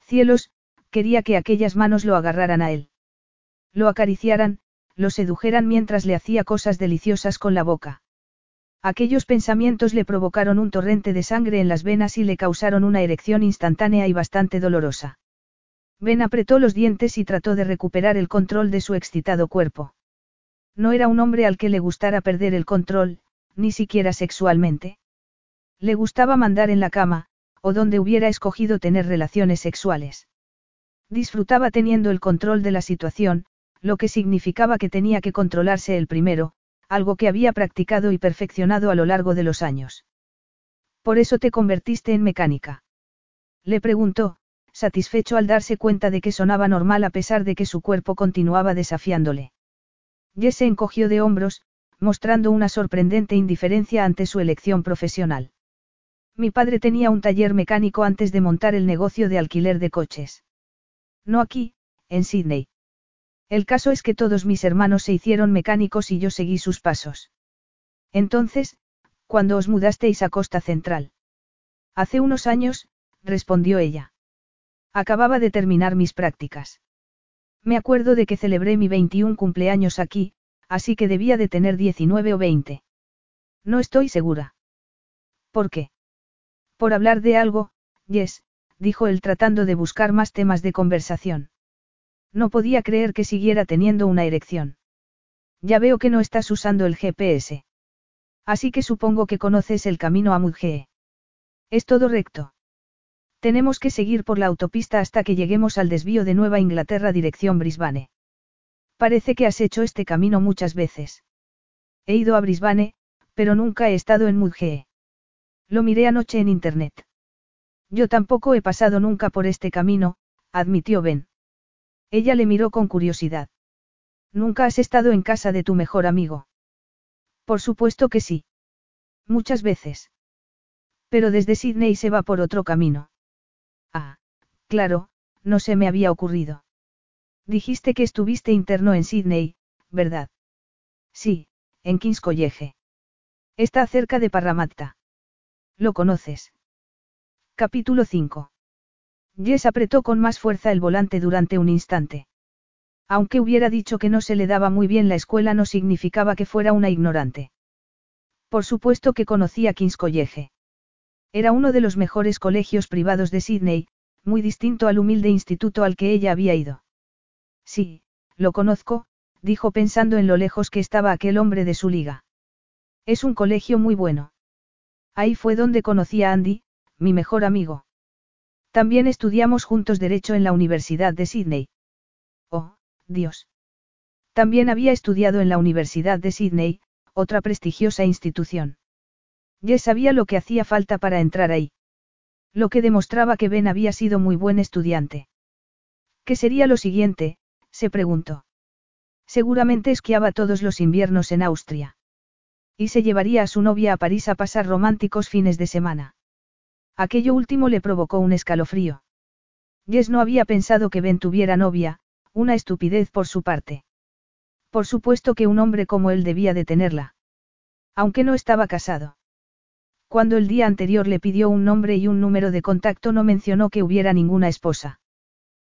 Cielos, quería que aquellas manos lo agarraran a él. Lo acariciaran, lo sedujeran mientras le hacía cosas deliciosas con la boca. Aquellos pensamientos le provocaron un torrente de sangre en las venas y le causaron una erección instantánea y bastante dolorosa. Ben apretó los dientes y trató de recuperar el control de su excitado cuerpo. No era un hombre al que le gustara perder el control, ni siquiera sexualmente. Le gustaba mandar en la cama, o donde hubiera escogido tener relaciones sexuales. Disfrutaba teniendo el control de la situación, lo que significaba que tenía que controlarse el primero, algo que había practicado y perfeccionado a lo largo de los años. ¿Por eso te convertiste en mecánica? Le preguntó, satisfecho al darse cuenta de que sonaba normal a pesar de que su cuerpo continuaba desafiándole. Jess se encogió de hombros, mostrando una sorprendente indiferencia ante su elección profesional. Mi padre tenía un taller mecánico antes de montar el negocio de alquiler de coches. No aquí, en Sydney. El caso es que todos mis hermanos se hicieron mecánicos y yo seguí sus pasos. Entonces, cuando os mudasteis a Costa Central? Hace unos años, respondió ella. Acababa de terminar mis prácticas. Me acuerdo de que celebré mi 21 cumpleaños aquí, así que debía de tener 19 o 20. No estoy segura. ¿Por qué? Por hablar de algo, Yes, dijo él tratando de buscar más temas de conversación. No podía creer que siguiera teniendo una erección. Ya veo que no estás usando el GPS. Así que supongo que conoces el camino a Mudgee. Es todo recto. Tenemos que seguir por la autopista hasta que lleguemos al desvío de Nueva Inglaterra dirección Brisbane. Parece que has hecho este camino muchas veces. He ido a Brisbane, pero nunca he estado en Mudgee. Lo miré anoche en internet. Yo tampoco he pasado nunca por este camino, admitió Ben. Ella le miró con curiosidad. ¿Nunca has estado en casa de tu mejor amigo? Por supuesto que sí. Muchas veces. Pero desde Sydney se va por otro camino. Ah, claro, no se me había ocurrido. Dijiste que estuviste interno en Sydney, ¿verdad? Sí, en King's College. Está cerca de Parramatta. ¿Lo conoces? Capítulo 5. Jess apretó con más fuerza el volante durante un instante. Aunque hubiera dicho que no se le daba muy bien la escuela no significaba que fuera una ignorante. Por supuesto que conocía King's College. Era uno de los mejores colegios privados de Sydney, muy distinto al humilde instituto al que ella había ido. Sí, lo conozco, dijo pensando en lo lejos que estaba aquel hombre de su liga. Es un colegio muy bueno. Ahí fue donde conocí a Andy, mi mejor amigo. También estudiamos juntos Derecho en la Universidad de Sydney. Oh, Dios. También había estudiado en la Universidad de Sydney, otra prestigiosa institución. Ya sabía lo que hacía falta para entrar ahí. Lo que demostraba que Ben había sido muy buen estudiante. ¿Qué sería lo siguiente? se preguntó. Seguramente esquiaba todos los inviernos en Austria. Y se llevaría a su novia a París a pasar románticos fines de semana. Aquello último le provocó un escalofrío. Jess no había pensado que Ben tuviera novia, una estupidez por su parte. Por supuesto que un hombre como él debía de tenerla. Aunque no estaba casado. Cuando el día anterior le pidió un nombre y un número de contacto no mencionó que hubiera ninguna esposa.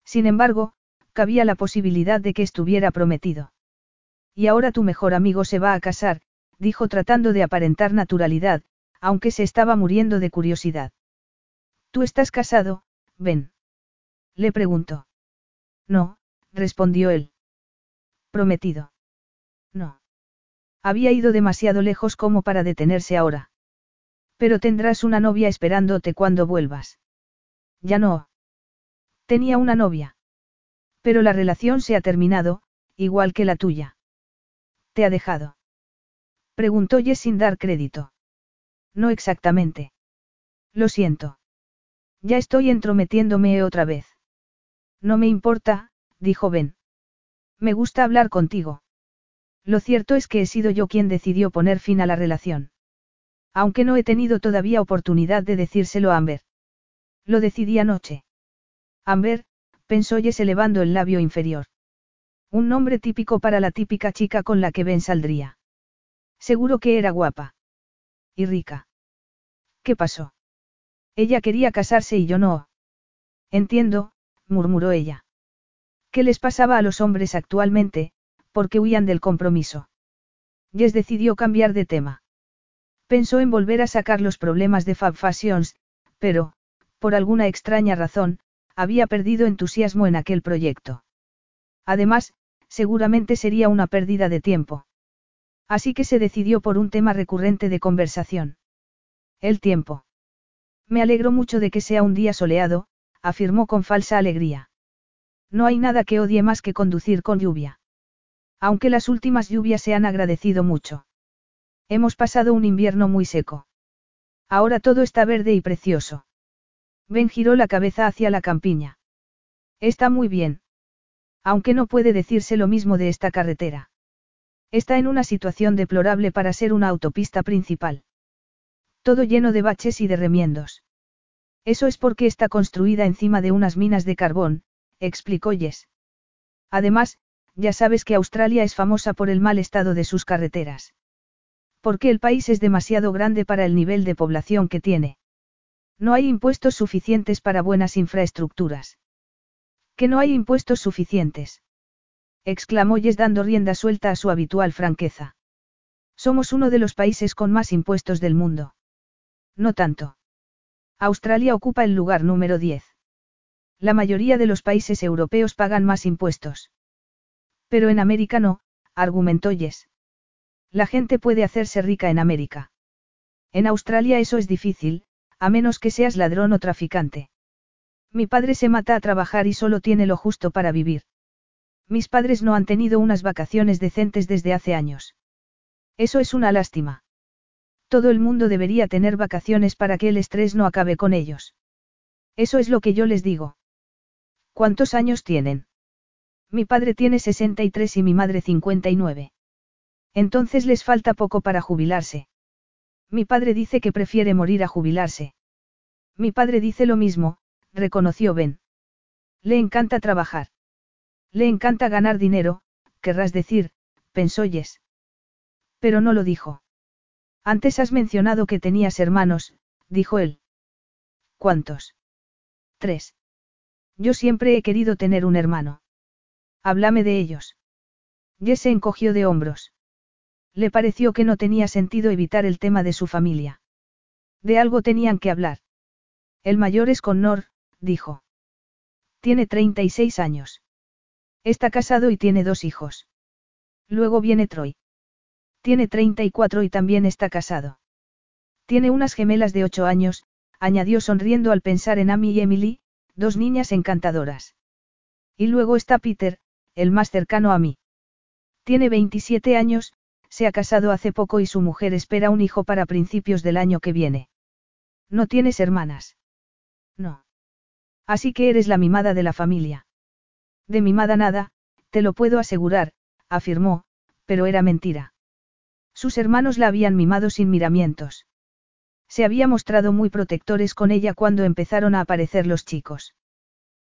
Sin embargo, cabía la posibilidad de que estuviera prometido. Y ahora tu mejor amigo se va a casar, dijo tratando de aparentar naturalidad, aunque se estaba muriendo de curiosidad. ¿Tú estás casado, Ben? Le preguntó. No, respondió él. Prometido. No. Había ido demasiado lejos como para detenerse ahora. Pero tendrás una novia esperándote cuando vuelvas. Ya no. Tenía una novia. Pero la relación se ha terminado, igual que la tuya. ¿Te ha dejado? Preguntó Jess sin dar crédito. No exactamente. Lo siento. Ya estoy entrometiéndome otra vez. No me importa, dijo Ben. Me gusta hablar contigo. Lo cierto es que he sido yo quien decidió poner fin a la relación. Aunque no he tenido todavía oportunidad de decírselo a Amber. Lo decidí anoche. Amber, pensó Jess elevando el labio inferior. Un nombre típico para la típica chica con la que Ben saldría. Seguro que era guapa. Y rica. ¿Qué pasó? Ella quería casarse y yo no. Entiendo, murmuró ella. ¿Qué les pasaba a los hombres actualmente, porque huían del compromiso? Jess decidió cambiar de tema. Pensó en volver a sacar los problemas de Fab Fashions, pero, por alguna extraña razón, había perdido entusiasmo en aquel proyecto. Además, seguramente sería una pérdida de tiempo. Así que se decidió por un tema recurrente de conversación. El tiempo. Me alegro mucho de que sea un día soleado, afirmó con falsa alegría. No hay nada que odie más que conducir con lluvia. Aunque las últimas lluvias se han agradecido mucho. Hemos pasado un invierno muy seco. Ahora todo está verde y precioso. Ben giró la cabeza hacia la campiña. Está muy bien. Aunque no puede decirse lo mismo de esta carretera. Está en una situación deplorable para ser una autopista principal. Todo lleno de baches y de remiendos. Eso es porque está construida encima de unas minas de carbón, explicó Jess. Además, ya sabes que Australia es famosa por el mal estado de sus carreteras. Porque el país es demasiado grande para el nivel de población que tiene. No hay impuestos suficientes para buenas infraestructuras. Que no hay impuestos suficientes. Exclamó Jess dando rienda suelta a su habitual franqueza. Somos uno de los países con más impuestos del mundo. No tanto. Australia ocupa el lugar número 10. La mayoría de los países europeos pagan más impuestos. Pero en América no, argumentó Jess. La gente puede hacerse rica en América. En Australia eso es difícil, a menos que seas ladrón o traficante. Mi padre se mata a trabajar y solo tiene lo justo para vivir. Mis padres no han tenido unas vacaciones decentes desde hace años. Eso es una lástima. Todo el mundo debería tener vacaciones para que el estrés no acabe con ellos. Eso es lo que yo les digo. ¿Cuántos años tienen? Mi padre tiene 63 y mi madre 59. Entonces les falta poco para jubilarse. Mi padre dice que prefiere morir a jubilarse. Mi padre dice lo mismo, reconoció Ben. Le encanta trabajar. Le encanta ganar dinero, querrás decir, pensó Jess. Pero no lo dijo. Antes has mencionado que tenías hermanos, dijo él. ¿Cuántos? Tres. Yo siempre he querido tener un hermano. Háblame de ellos. Jess se encogió de hombros. Le pareció que no tenía sentido evitar el tema de su familia. De algo tenían que hablar. El mayor es Connor, dijo. Tiene 36 años. Está casado y tiene dos hijos. Luego viene Troy. Tiene 34 y también está casado. Tiene unas gemelas de 8 años, añadió sonriendo al pensar en Amy y Emily, dos niñas encantadoras. Y luego está Peter, el más cercano a mí. Tiene 27 años, se ha casado hace poco y su mujer espera un hijo para principios del año que viene. ¿No tienes hermanas? No. Así que eres la mimada de la familia. De mimada nada, te lo puedo asegurar, afirmó, pero era mentira. Sus hermanos la habían mimado sin miramientos. Se había mostrado muy protectores con ella cuando empezaron a aparecer los chicos.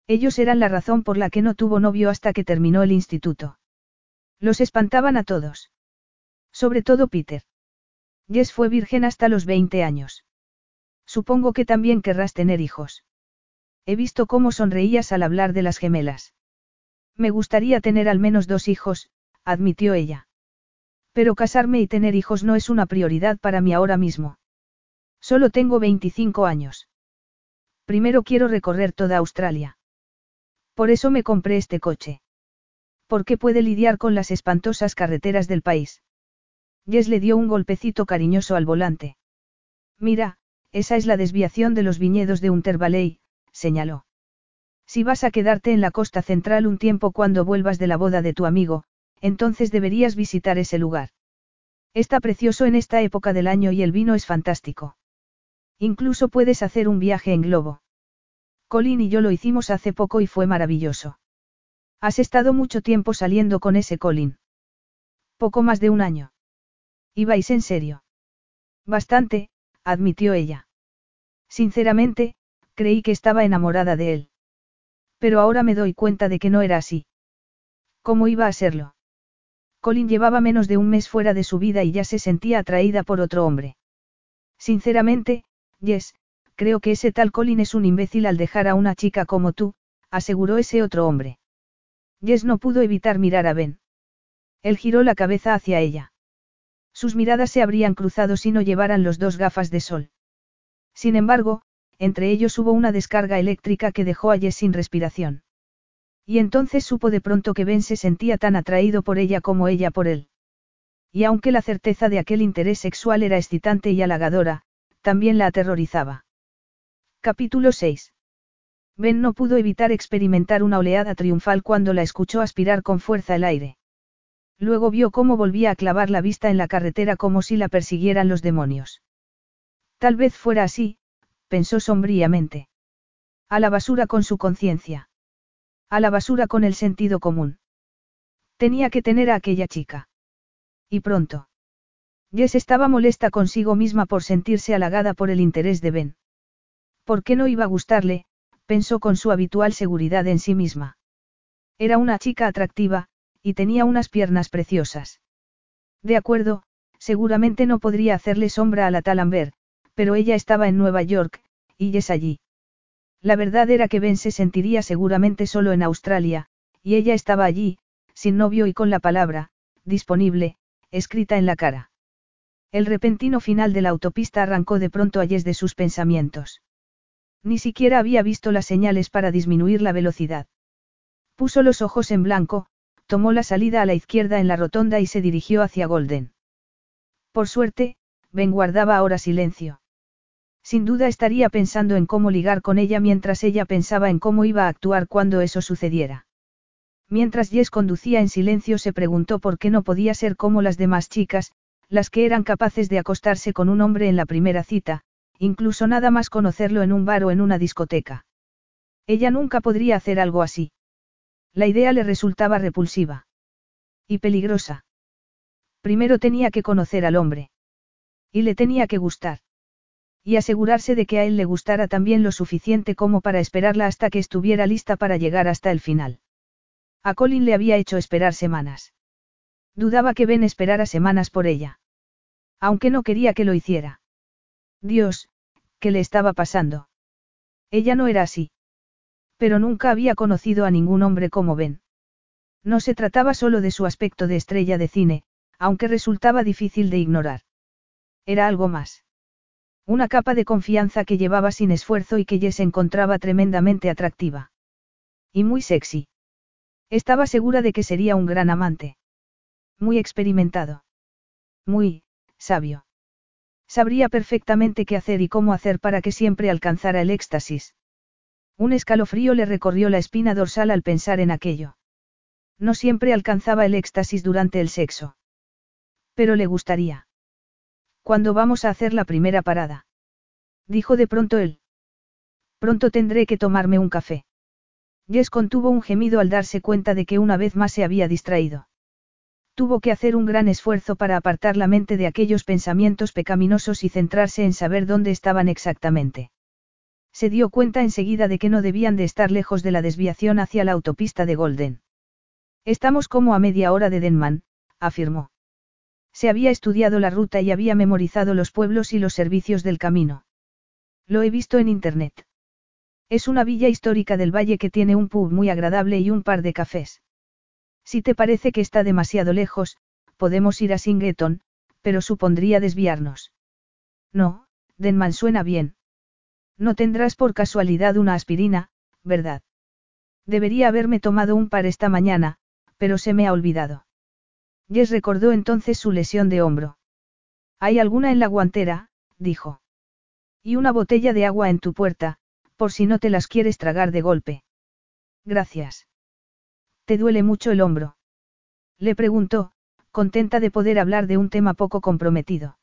Ellos eran la razón por la que no tuvo novio hasta que terminó el instituto. Los espantaban a todos. Sobre todo Peter. Jess fue virgen hasta los 20 años. Supongo que también querrás tener hijos. He visto cómo sonreías al hablar de las gemelas. Me gustaría tener al menos dos hijos, admitió ella. Pero casarme y tener hijos no es una prioridad para mí ahora mismo. Solo tengo 25 años. Primero quiero recorrer toda Australia. Por eso me compré este coche. Porque puede lidiar con las espantosas carreteras del país. Jess le dio un golpecito cariñoso al volante. Mira, esa es la desviación de los viñedos de Untervalley, señaló. Si vas a quedarte en la costa central un tiempo cuando vuelvas de la boda de tu amigo, entonces deberías visitar ese lugar. Está precioso en esta época del año y el vino es fantástico. Incluso puedes hacer un viaje en globo. Colin y yo lo hicimos hace poco y fue maravilloso. Has estado mucho tiempo saliendo con ese Colin. Poco más de un año. ¿Ibais en serio? Bastante, admitió ella. Sinceramente, creí que estaba enamorada de él. Pero ahora me doy cuenta de que no era así. ¿Cómo iba a serlo? Colin llevaba menos de un mes fuera de su vida y ya se sentía atraída por otro hombre. Sinceramente, Jess, creo que ese tal Colin es un imbécil al dejar a una chica como tú, aseguró ese otro hombre. Jess no pudo evitar mirar a Ben. Él giró la cabeza hacia ella. Sus miradas se habrían cruzado si no llevaran los dos gafas de sol. Sin embargo, entre ellos hubo una descarga eléctrica que dejó a Jess sin respiración. Y entonces supo de pronto que Ben se sentía tan atraído por ella como ella por él. Y aunque la certeza de aquel interés sexual era excitante y halagadora, también la aterrorizaba. Capítulo 6. Ben no pudo evitar experimentar una oleada triunfal cuando la escuchó aspirar con fuerza el aire. Luego vio cómo volvía a clavar la vista en la carretera como si la persiguieran los demonios. Tal vez fuera así, pensó sombríamente. A la basura con su conciencia. A la basura con el sentido común. Tenía que tener a aquella chica. Y pronto. Jess estaba molesta consigo misma por sentirse halagada por el interés de Ben. ¿Por qué no iba a gustarle? pensó con su habitual seguridad en sí misma. Era una chica atractiva, y tenía unas piernas preciosas. De acuerdo, seguramente no podría hacerle sombra a la tal Amber, pero ella estaba en Nueva York, y es allí. La verdad era que Ben se sentiría seguramente solo en Australia, y ella estaba allí, sin novio y con la palabra, disponible, escrita en la cara. El repentino final de la autopista arrancó de pronto a Jess de sus pensamientos. Ni siquiera había visto las señales para disminuir la velocidad. Puso los ojos en blanco, tomó la salida a la izquierda en la rotonda y se dirigió hacia Golden. Por suerte, Ben guardaba ahora silencio. Sin duda estaría pensando en cómo ligar con ella mientras ella pensaba en cómo iba a actuar cuando eso sucediera. Mientras Jess conducía en silencio se preguntó por qué no podía ser como las demás chicas, las que eran capaces de acostarse con un hombre en la primera cita, incluso nada más conocerlo en un bar o en una discoteca. Ella nunca podría hacer algo así. La idea le resultaba repulsiva. Y peligrosa. Primero tenía que conocer al hombre. Y le tenía que gustar. Y asegurarse de que a él le gustara también lo suficiente como para esperarla hasta que estuviera lista para llegar hasta el final. A Colin le había hecho esperar semanas. Dudaba que Ben esperara semanas por ella. Aunque no quería que lo hiciera. Dios, ¿qué le estaba pasando? Ella no era así. Pero nunca había conocido a ningún hombre como Ben. No se trataba solo de su aspecto de estrella de cine, aunque resultaba difícil de ignorar. Era algo más. Una capa de confianza que llevaba sin esfuerzo y que Jess encontraba tremendamente atractiva. Y muy sexy. Estaba segura de que sería un gran amante. Muy experimentado. Muy, sabio. Sabría perfectamente qué hacer y cómo hacer para que siempre alcanzara el éxtasis. Un escalofrío le recorrió la espina dorsal al pensar en aquello. No siempre alcanzaba el éxtasis durante el sexo. Pero le gustaría. ¿Cuándo vamos a hacer la primera parada? Dijo de pronto él. Pronto tendré que tomarme un café. Jess contuvo un gemido al darse cuenta de que una vez más se había distraído. Tuvo que hacer un gran esfuerzo para apartar la mente de aquellos pensamientos pecaminosos y centrarse en saber dónde estaban exactamente. Se dio cuenta enseguida de que no debían de estar lejos de la desviación hacia la autopista de Golden. Estamos como a media hora de Denman, afirmó. Se había estudiado la ruta y había memorizado los pueblos y los servicios del camino. Lo he visto en Internet. Es una villa histórica del valle que tiene un pub muy agradable y un par de cafés. Si te parece que está demasiado lejos, podemos ir a Singeton, pero supondría desviarnos. No, Denman suena bien. No tendrás por casualidad una aspirina, ¿verdad? Debería haberme tomado un par esta mañana, pero se me ha olvidado. Jess recordó entonces su lesión de hombro. ¿Hay alguna en la guantera? dijo. Y una botella de agua en tu puerta, por si no te las quieres tragar de golpe. Gracias. ¿Te duele mucho el hombro? Le preguntó, contenta de poder hablar de un tema poco comprometido.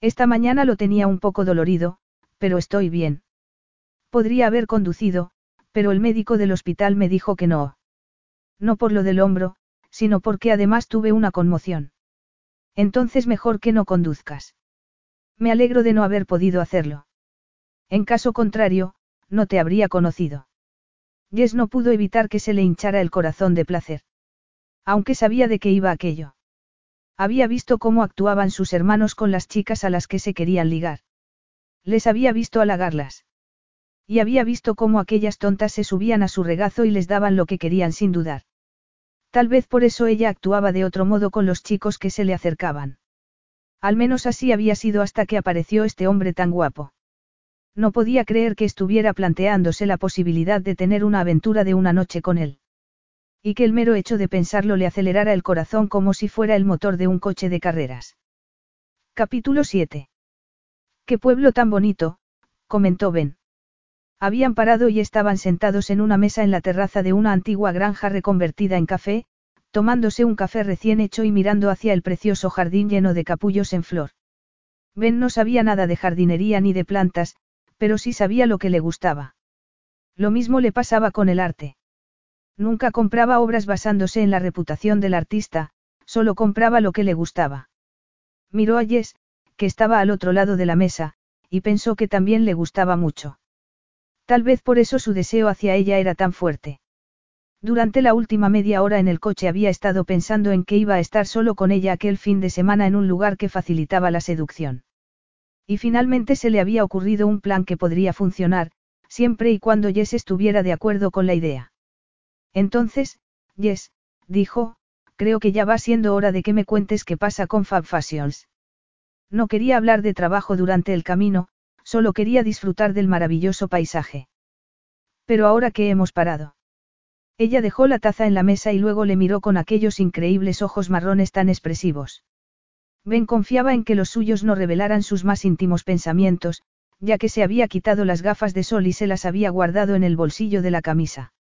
Esta mañana lo tenía un poco dolorido, pero estoy bien. Podría haber conducido, pero el médico del hospital me dijo que no. No por lo del hombro, sino porque además tuve una conmoción. Entonces mejor que no conduzcas. Me alegro de no haber podido hacerlo. En caso contrario, no te habría conocido. Jess no pudo evitar que se le hinchara el corazón de placer. Aunque sabía de qué iba aquello. Había visto cómo actuaban sus hermanos con las chicas a las que se querían ligar. Les había visto halagarlas. Y había visto cómo aquellas tontas se subían a su regazo y les daban lo que querían sin dudar. Tal vez por eso ella actuaba de otro modo con los chicos que se le acercaban. Al menos así había sido hasta que apareció este hombre tan guapo. No podía creer que estuviera planteándose la posibilidad de tener una aventura de una noche con él. Y que el mero hecho de pensarlo le acelerara el corazón como si fuera el motor de un coche de carreras. Capítulo 7. Qué pueblo tan bonito, comentó Ben. Habían parado y estaban sentados en una mesa en la terraza de una antigua granja reconvertida en café, tomándose un café recién hecho y mirando hacia el precioso jardín lleno de capullos en flor. Ben no sabía nada de jardinería ni de plantas, pero sí sabía lo que le gustaba. Lo mismo le pasaba con el arte. Nunca compraba obras basándose en la reputación del artista, solo compraba lo que le gustaba. Miró a Jess, que estaba al otro lado de la mesa, y pensó que también le gustaba mucho. Tal vez por eso su deseo hacia ella era tan fuerte. Durante la última media hora en el coche había estado pensando en que iba a estar solo con ella aquel fin de semana en un lugar que facilitaba la seducción. Y finalmente se le había ocurrido un plan que podría funcionar, siempre y cuando Jess estuviera de acuerdo con la idea. Entonces, Jess, dijo, creo que ya va siendo hora de que me cuentes qué pasa con Fab Fashions. No quería hablar de trabajo durante el camino, solo quería disfrutar del maravilloso paisaje. Pero ahora que hemos parado. Ella dejó la taza en la mesa y luego le miró con aquellos increíbles ojos marrones tan expresivos. Ben confiaba en que los suyos no revelaran sus más íntimos pensamientos, ya que se había quitado las gafas de sol y se las había guardado en el bolsillo de la camisa.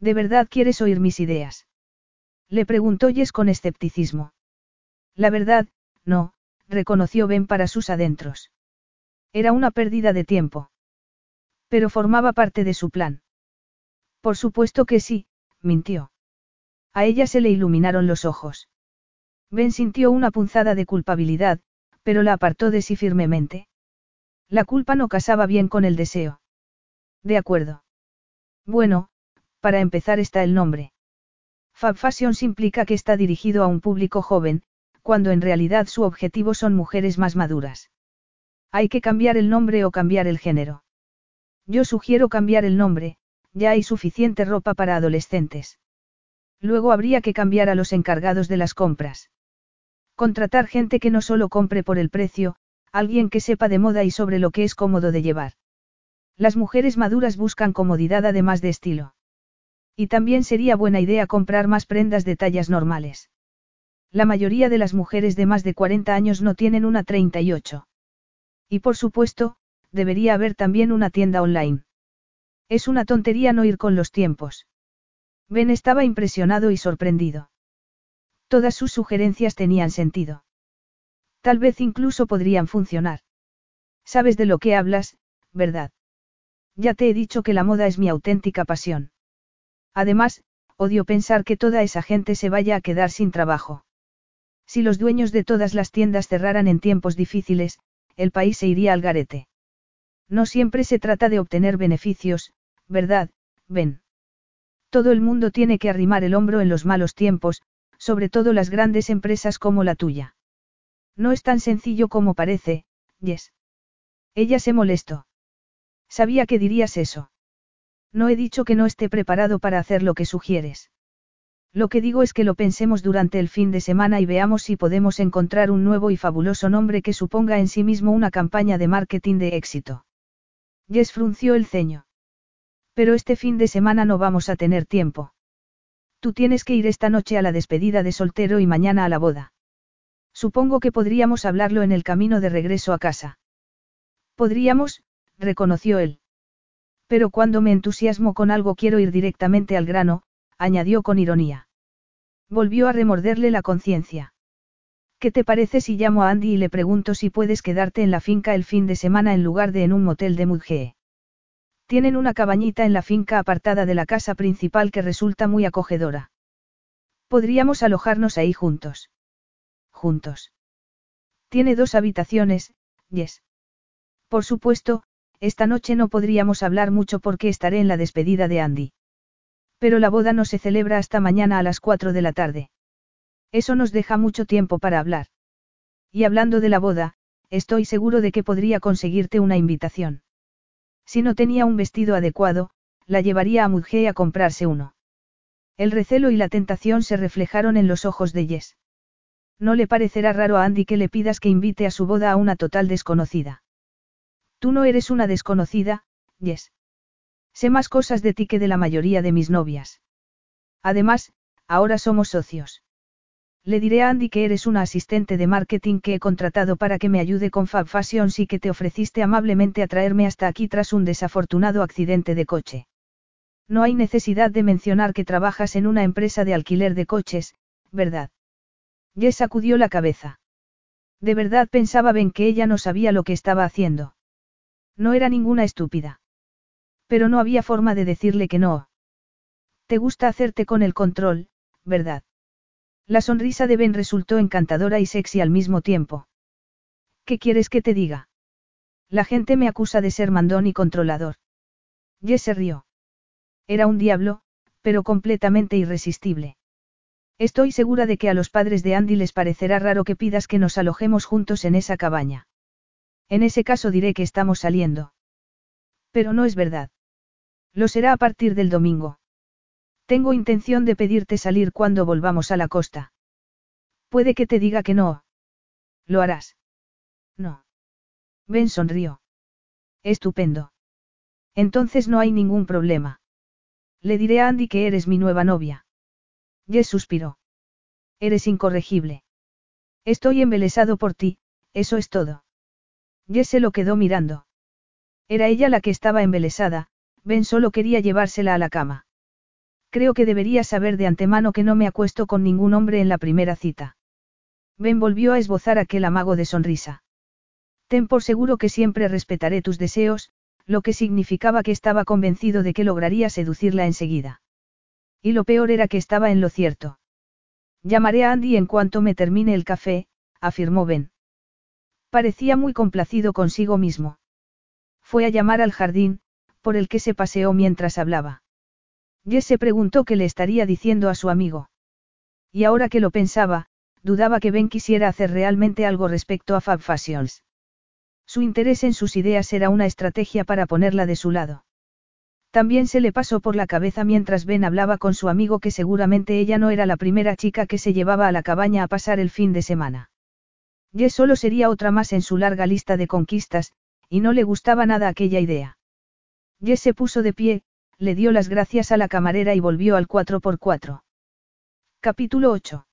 ¿De verdad quieres oír mis ideas? Le preguntó Jess con escepticismo. La verdad, no, reconoció Ben para sus adentros. Era una pérdida de tiempo. Pero formaba parte de su plan. Por supuesto que sí, mintió. A ella se le iluminaron los ojos. Ben sintió una punzada de culpabilidad, pero la apartó de sí firmemente. La culpa no casaba bien con el deseo. De acuerdo. Bueno, para empezar está el nombre. Fab Fashions implica que está dirigido a un público joven, cuando en realidad su objetivo son mujeres más maduras. Hay que cambiar el nombre o cambiar el género. Yo sugiero cambiar el nombre, ya hay suficiente ropa para adolescentes. Luego habría que cambiar a los encargados de las compras. Contratar gente que no solo compre por el precio, alguien que sepa de moda y sobre lo que es cómodo de llevar. Las mujeres maduras buscan comodidad además de estilo. Y también sería buena idea comprar más prendas de tallas normales. La mayoría de las mujeres de más de 40 años no tienen una 38. Y por supuesto, debería haber también una tienda online. Es una tontería no ir con los tiempos. Ben estaba impresionado y sorprendido. Todas sus sugerencias tenían sentido. Tal vez incluso podrían funcionar. Sabes de lo que hablas, ¿verdad? Ya te he dicho que la moda es mi auténtica pasión. Además, odio pensar que toda esa gente se vaya a quedar sin trabajo. Si los dueños de todas las tiendas cerraran en tiempos difíciles, el país se iría al garete. No siempre se trata de obtener beneficios, ¿verdad, Ben? Todo el mundo tiene que arrimar el hombro en los malos tiempos, sobre todo las grandes empresas como la tuya. No es tan sencillo como parece, Yes. Ella se molestó. Sabía que dirías eso. No he dicho que no esté preparado para hacer lo que sugieres. Lo que digo es que lo pensemos durante el fin de semana y veamos si podemos encontrar un nuevo y fabuloso nombre que suponga en sí mismo una campaña de marketing de éxito. Jess frunció el ceño. Pero este fin de semana no vamos a tener tiempo. Tú tienes que ir esta noche a la despedida de soltero y mañana a la boda. Supongo que podríamos hablarlo en el camino de regreso a casa. Podríamos, reconoció él. Pero cuando me entusiasmo con algo quiero ir directamente al grano, añadió con ironía. Volvió a remorderle la conciencia. ¿Qué te parece si llamo a Andy y le pregunto si puedes quedarte en la finca el fin de semana en lugar de en un motel de Mudgee? Tienen una cabañita en la finca apartada de la casa principal que resulta muy acogedora. Podríamos alojarnos ahí juntos. Juntos. Tiene dos habitaciones, Yes. Por supuesto, esta noche no podríamos hablar mucho porque estaré en la despedida de Andy. Pero la boda no se celebra hasta mañana a las 4 de la tarde. Eso nos deja mucho tiempo para hablar. Y hablando de la boda, estoy seguro de que podría conseguirte una invitación. Si no tenía un vestido adecuado, la llevaría a Mudgee a comprarse uno. El recelo y la tentación se reflejaron en los ojos de Jess. No le parecerá raro a Andy que le pidas que invite a su boda a una total desconocida. Tú no eres una desconocida, Jess. Sé más cosas de ti que de la mayoría de mis novias. Además, ahora somos socios. Le diré a Andy que eres una asistente de marketing que he contratado para que me ayude con Fab Fashions y que te ofreciste amablemente a traerme hasta aquí tras un desafortunado accidente de coche. No hay necesidad de mencionar que trabajas en una empresa de alquiler de coches, ¿verdad? Jess sacudió la cabeza. De verdad pensaba Ben que ella no sabía lo que estaba haciendo. No era ninguna estúpida. Pero no había forma de decirle que no. Te gusta hacerte con el control, ¿verdad? La sonrisa de Ben resultó encantadora y sexy al mismo tiempo. ¿Qué quieres que te diga? La gente me acusa de ser mandón y controlador. Jess rió. Era un diablo, pero completamente irresistible. Estoy segura de que a los padres de Andy les parecerá raro que pidas que nos alojemos juntos en esa cabaña. En ese caso diré que estamos saliendo. Pero no es verdad. Lo será a partir del domingo. Tengo intención de pedirte salir cuando volvamos a la costa. Puede que te diga que no. ¿Lo harás? No. Ben sonrió. Estupendo. Entonces no hay ningún problema. Le diré a Andy que eres mi nueva novia. Jess suspiró. Eres incorregible. Estoy embelesado por ti, eso es todo. Jess se lo quedó mirando. Era ella la que estaba embelesada, Ben solo quería llevársela a la cama. Creo que deberías saber de antemano que no me acuesto con ningún hombre en la primera cita. Ben volvió a esbozar aquel amago de sonrisa. Ten por seguro que siempre respetaré tus deseos, lo que significaba que estaba convencido de que lograría seducirla enseguida. Y lo peor era que estaba en lo cierto. Llamaré a Andy en cuanto me termine el café, afirmó Ben. Parecía muy complacido consigo mismo. Fue a llamar al jardín, por el que se paseó mientras hablaba. Jess se preguntó qué le estaría diciendo a su amigo. Y ahora que lo pensaba, dudaba que Ben quisiera hacer realmente algo respecto a Fab Fashions. Su interés en sus ideas era una estrategia para ponerla de su lado. También se le pasó por la cabeza mientras Ben hablaba con su amigo que seguramente ella no era la primera chica que se llevaba a la cabaña a pasar el fin de semana. Jess solo sería otra más en su larga lista de conquistas, y no le gustaba nada aquella idea. Jess se puso de pie, le dio las gracias a la camarera y volvió al 4x4. Capítulo 8.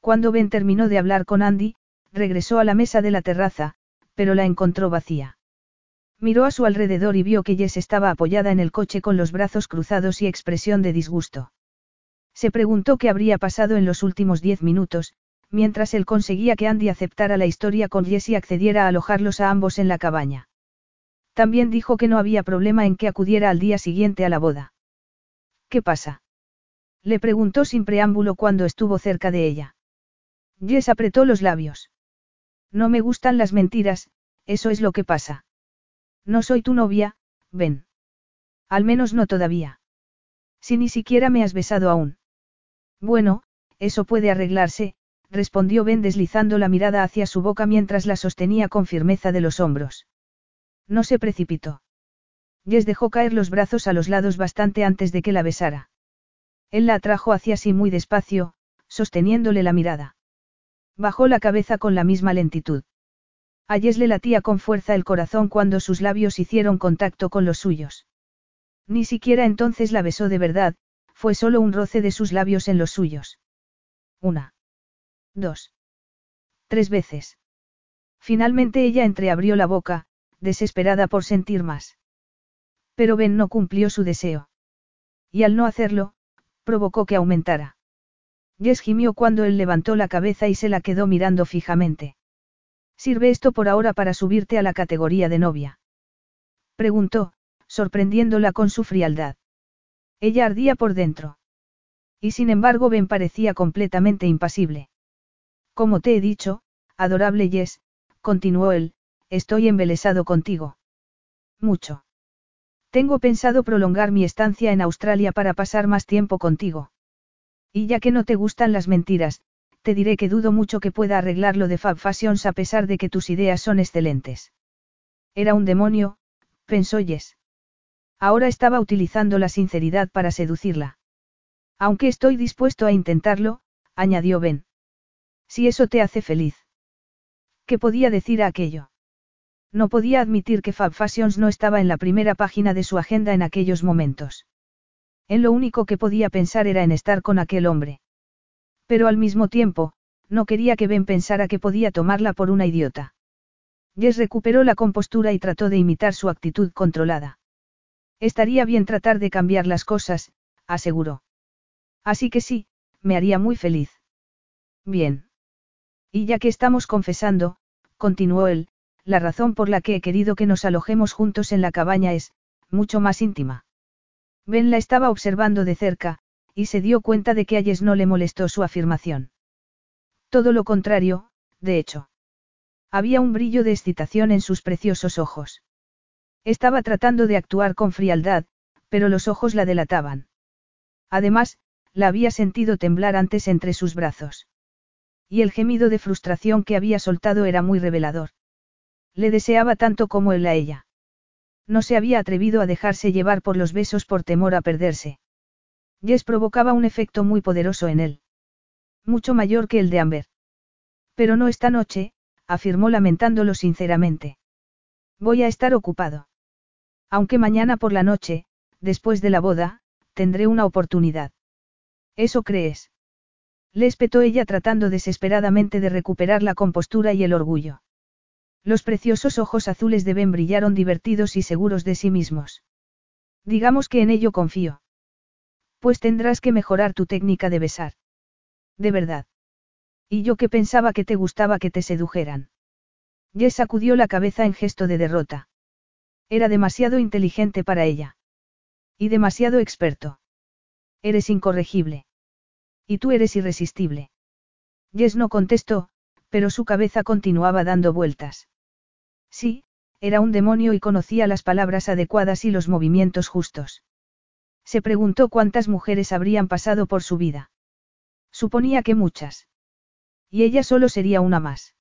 Cuando Ben terminó de hablar con Andy, regresó a la mesa de la terraza, pero la encontró vacía. Miró a su alrededor y vio que Jess estaba apoyada en el coche con los brazos cruzados y expresión de disgusto. Se preguntó qué habría pasado en los últimos diez minutos, mientras él conseguía que Andy aceptara la historia con Jess y accediera a alojarlos a ambos en la cabaña. También dijo que no había problema en que acudiera al día siguiente a la boda. ¿Qué pasa? Le preguntó sin preámbulo cuando estuvo cerca de ella. Jess apretó los labios. No me gustan las mentiras, eso es lo que pasa. No soy tu novia, ven. Al menos no todavía. Si ni siquiera me has besado aún. Bueno, eso puede arreglarse, respondió Ben deslizando la mirada hacia su boca mientras la sostenía con firmeza de los hombros. No se precipitó. Jess dejó caer los brazos a los lados bastante antes de que la besara. Él la atrajo hacia sí muy despacio, sosteniéndole la mirada. Bajó la cabeza con la misma lentitud. A le latía con fuerza el corazón cuando sus labios hicieron contacto con los suyos. Ni siquiera entonces la besó de verdad, fue solo un roce de sus labios en los suyos. Una. Dos. Tres veces. Finalmente ella entreabrió la boca, desesperada por sentir más. Pero Ben no cumplió su deseo. Y al no hacerlo, provocó que aumentara. Jess gimió cuando él levantó la cabeza y se la quedó mirando fijamente. ¿Sirve esto por ahora para subirte a la categoría de novia? Preguntó, sorprendiéndola con su frialdad. Ella ardía por dentro. Y sin embargo Ben parecía completamente impasible. Como te he dicho, adorable Jess, continuó él, estoy embelesado contigo. Mucho. Tengo pensado prolongar mi estancia en Australia para pasar más tiempo contigo. Y ya que no te gustan las mentiras, te diré que dudo mucho que pueda arreglar lo de Fab Fashions a pesar de que tus ideas son excelentes. Era un demonio, pensó Jess. Ahora estaba utilizando la sinceridad para seducirla. Aunque estoy dispuesto a intentarlo, añadió Ben. Si eso te hace feliz. ¿Qué podía decir a aquello? No podía admitir que Fab Fashions no estaba en la primera página de su agenda en aquellos momentos. En lo único que podía pensar era en estar con aquel hombre. Pero al mismo tiempo, no quería que Ben pensara que podía tomarla por una idiota. Jess recuperó la compostura y trató de imitar su actitud controlada. Estaría bien tratar de cambiar las cosas, aseguró. Así que sí, me haría muy feliz. Bien. Y ya que estamos confesando, continuó él, la razón por la que he querido que nos alojemos juntos en la cabaña es, mucho más íntima. Ben la estaba observando de cerca, y se dio cuenta de que a Jess no le molestó su afirmación. Todo lo contrario, de hecho. Había un brillo de excitación en sus preciosos ojos. Estaba tratando de actuar con frialdad, pero los ojos la delataban. Además, la había sentido temblar antes entre sus brazos. Y el gemido de frustración que había soltado era muy revelador. Le deseaba tanto como él a ella. No se había atrevido a dejarse llevar por los besos por temor a perderse. Jess provocaba un efecto muy poderoso en él. Mucho mayor que el de Amber. Pero no esta noche, afirmó lamentándolo sinceramente. Voy a estar ocupado. Aunque mañana por la noche, después de la boda, tendré una oportunidad. ¿Eso crees? Le espetó ella tratando desesperadamente de recuperar la compostura y el orgullo. Los preciosos ojos azules de Ben brillaron divertidos y seguros de sí mismos. Digamos que en ello confío. Pues tendrás que mejorar tu técnica de besar. De verdad. Y yo que pensaba que te gustaba que te sedujeran. Jess sacudió la cabeza en gesto de derrota. Era demasiado inteligente para ella. Y demasiado experto. Eres incorregible. Y tú eres irresistible. Jess no contestó, pero su cabeza continuaba dando vueltas. Sí, era un demonio y conocía las palabras adecuadas y los movimientos justos. Se preguntó cuántas mujeres habrían pasado por su vida. Suponía que muchas. Y ella solo sería una más.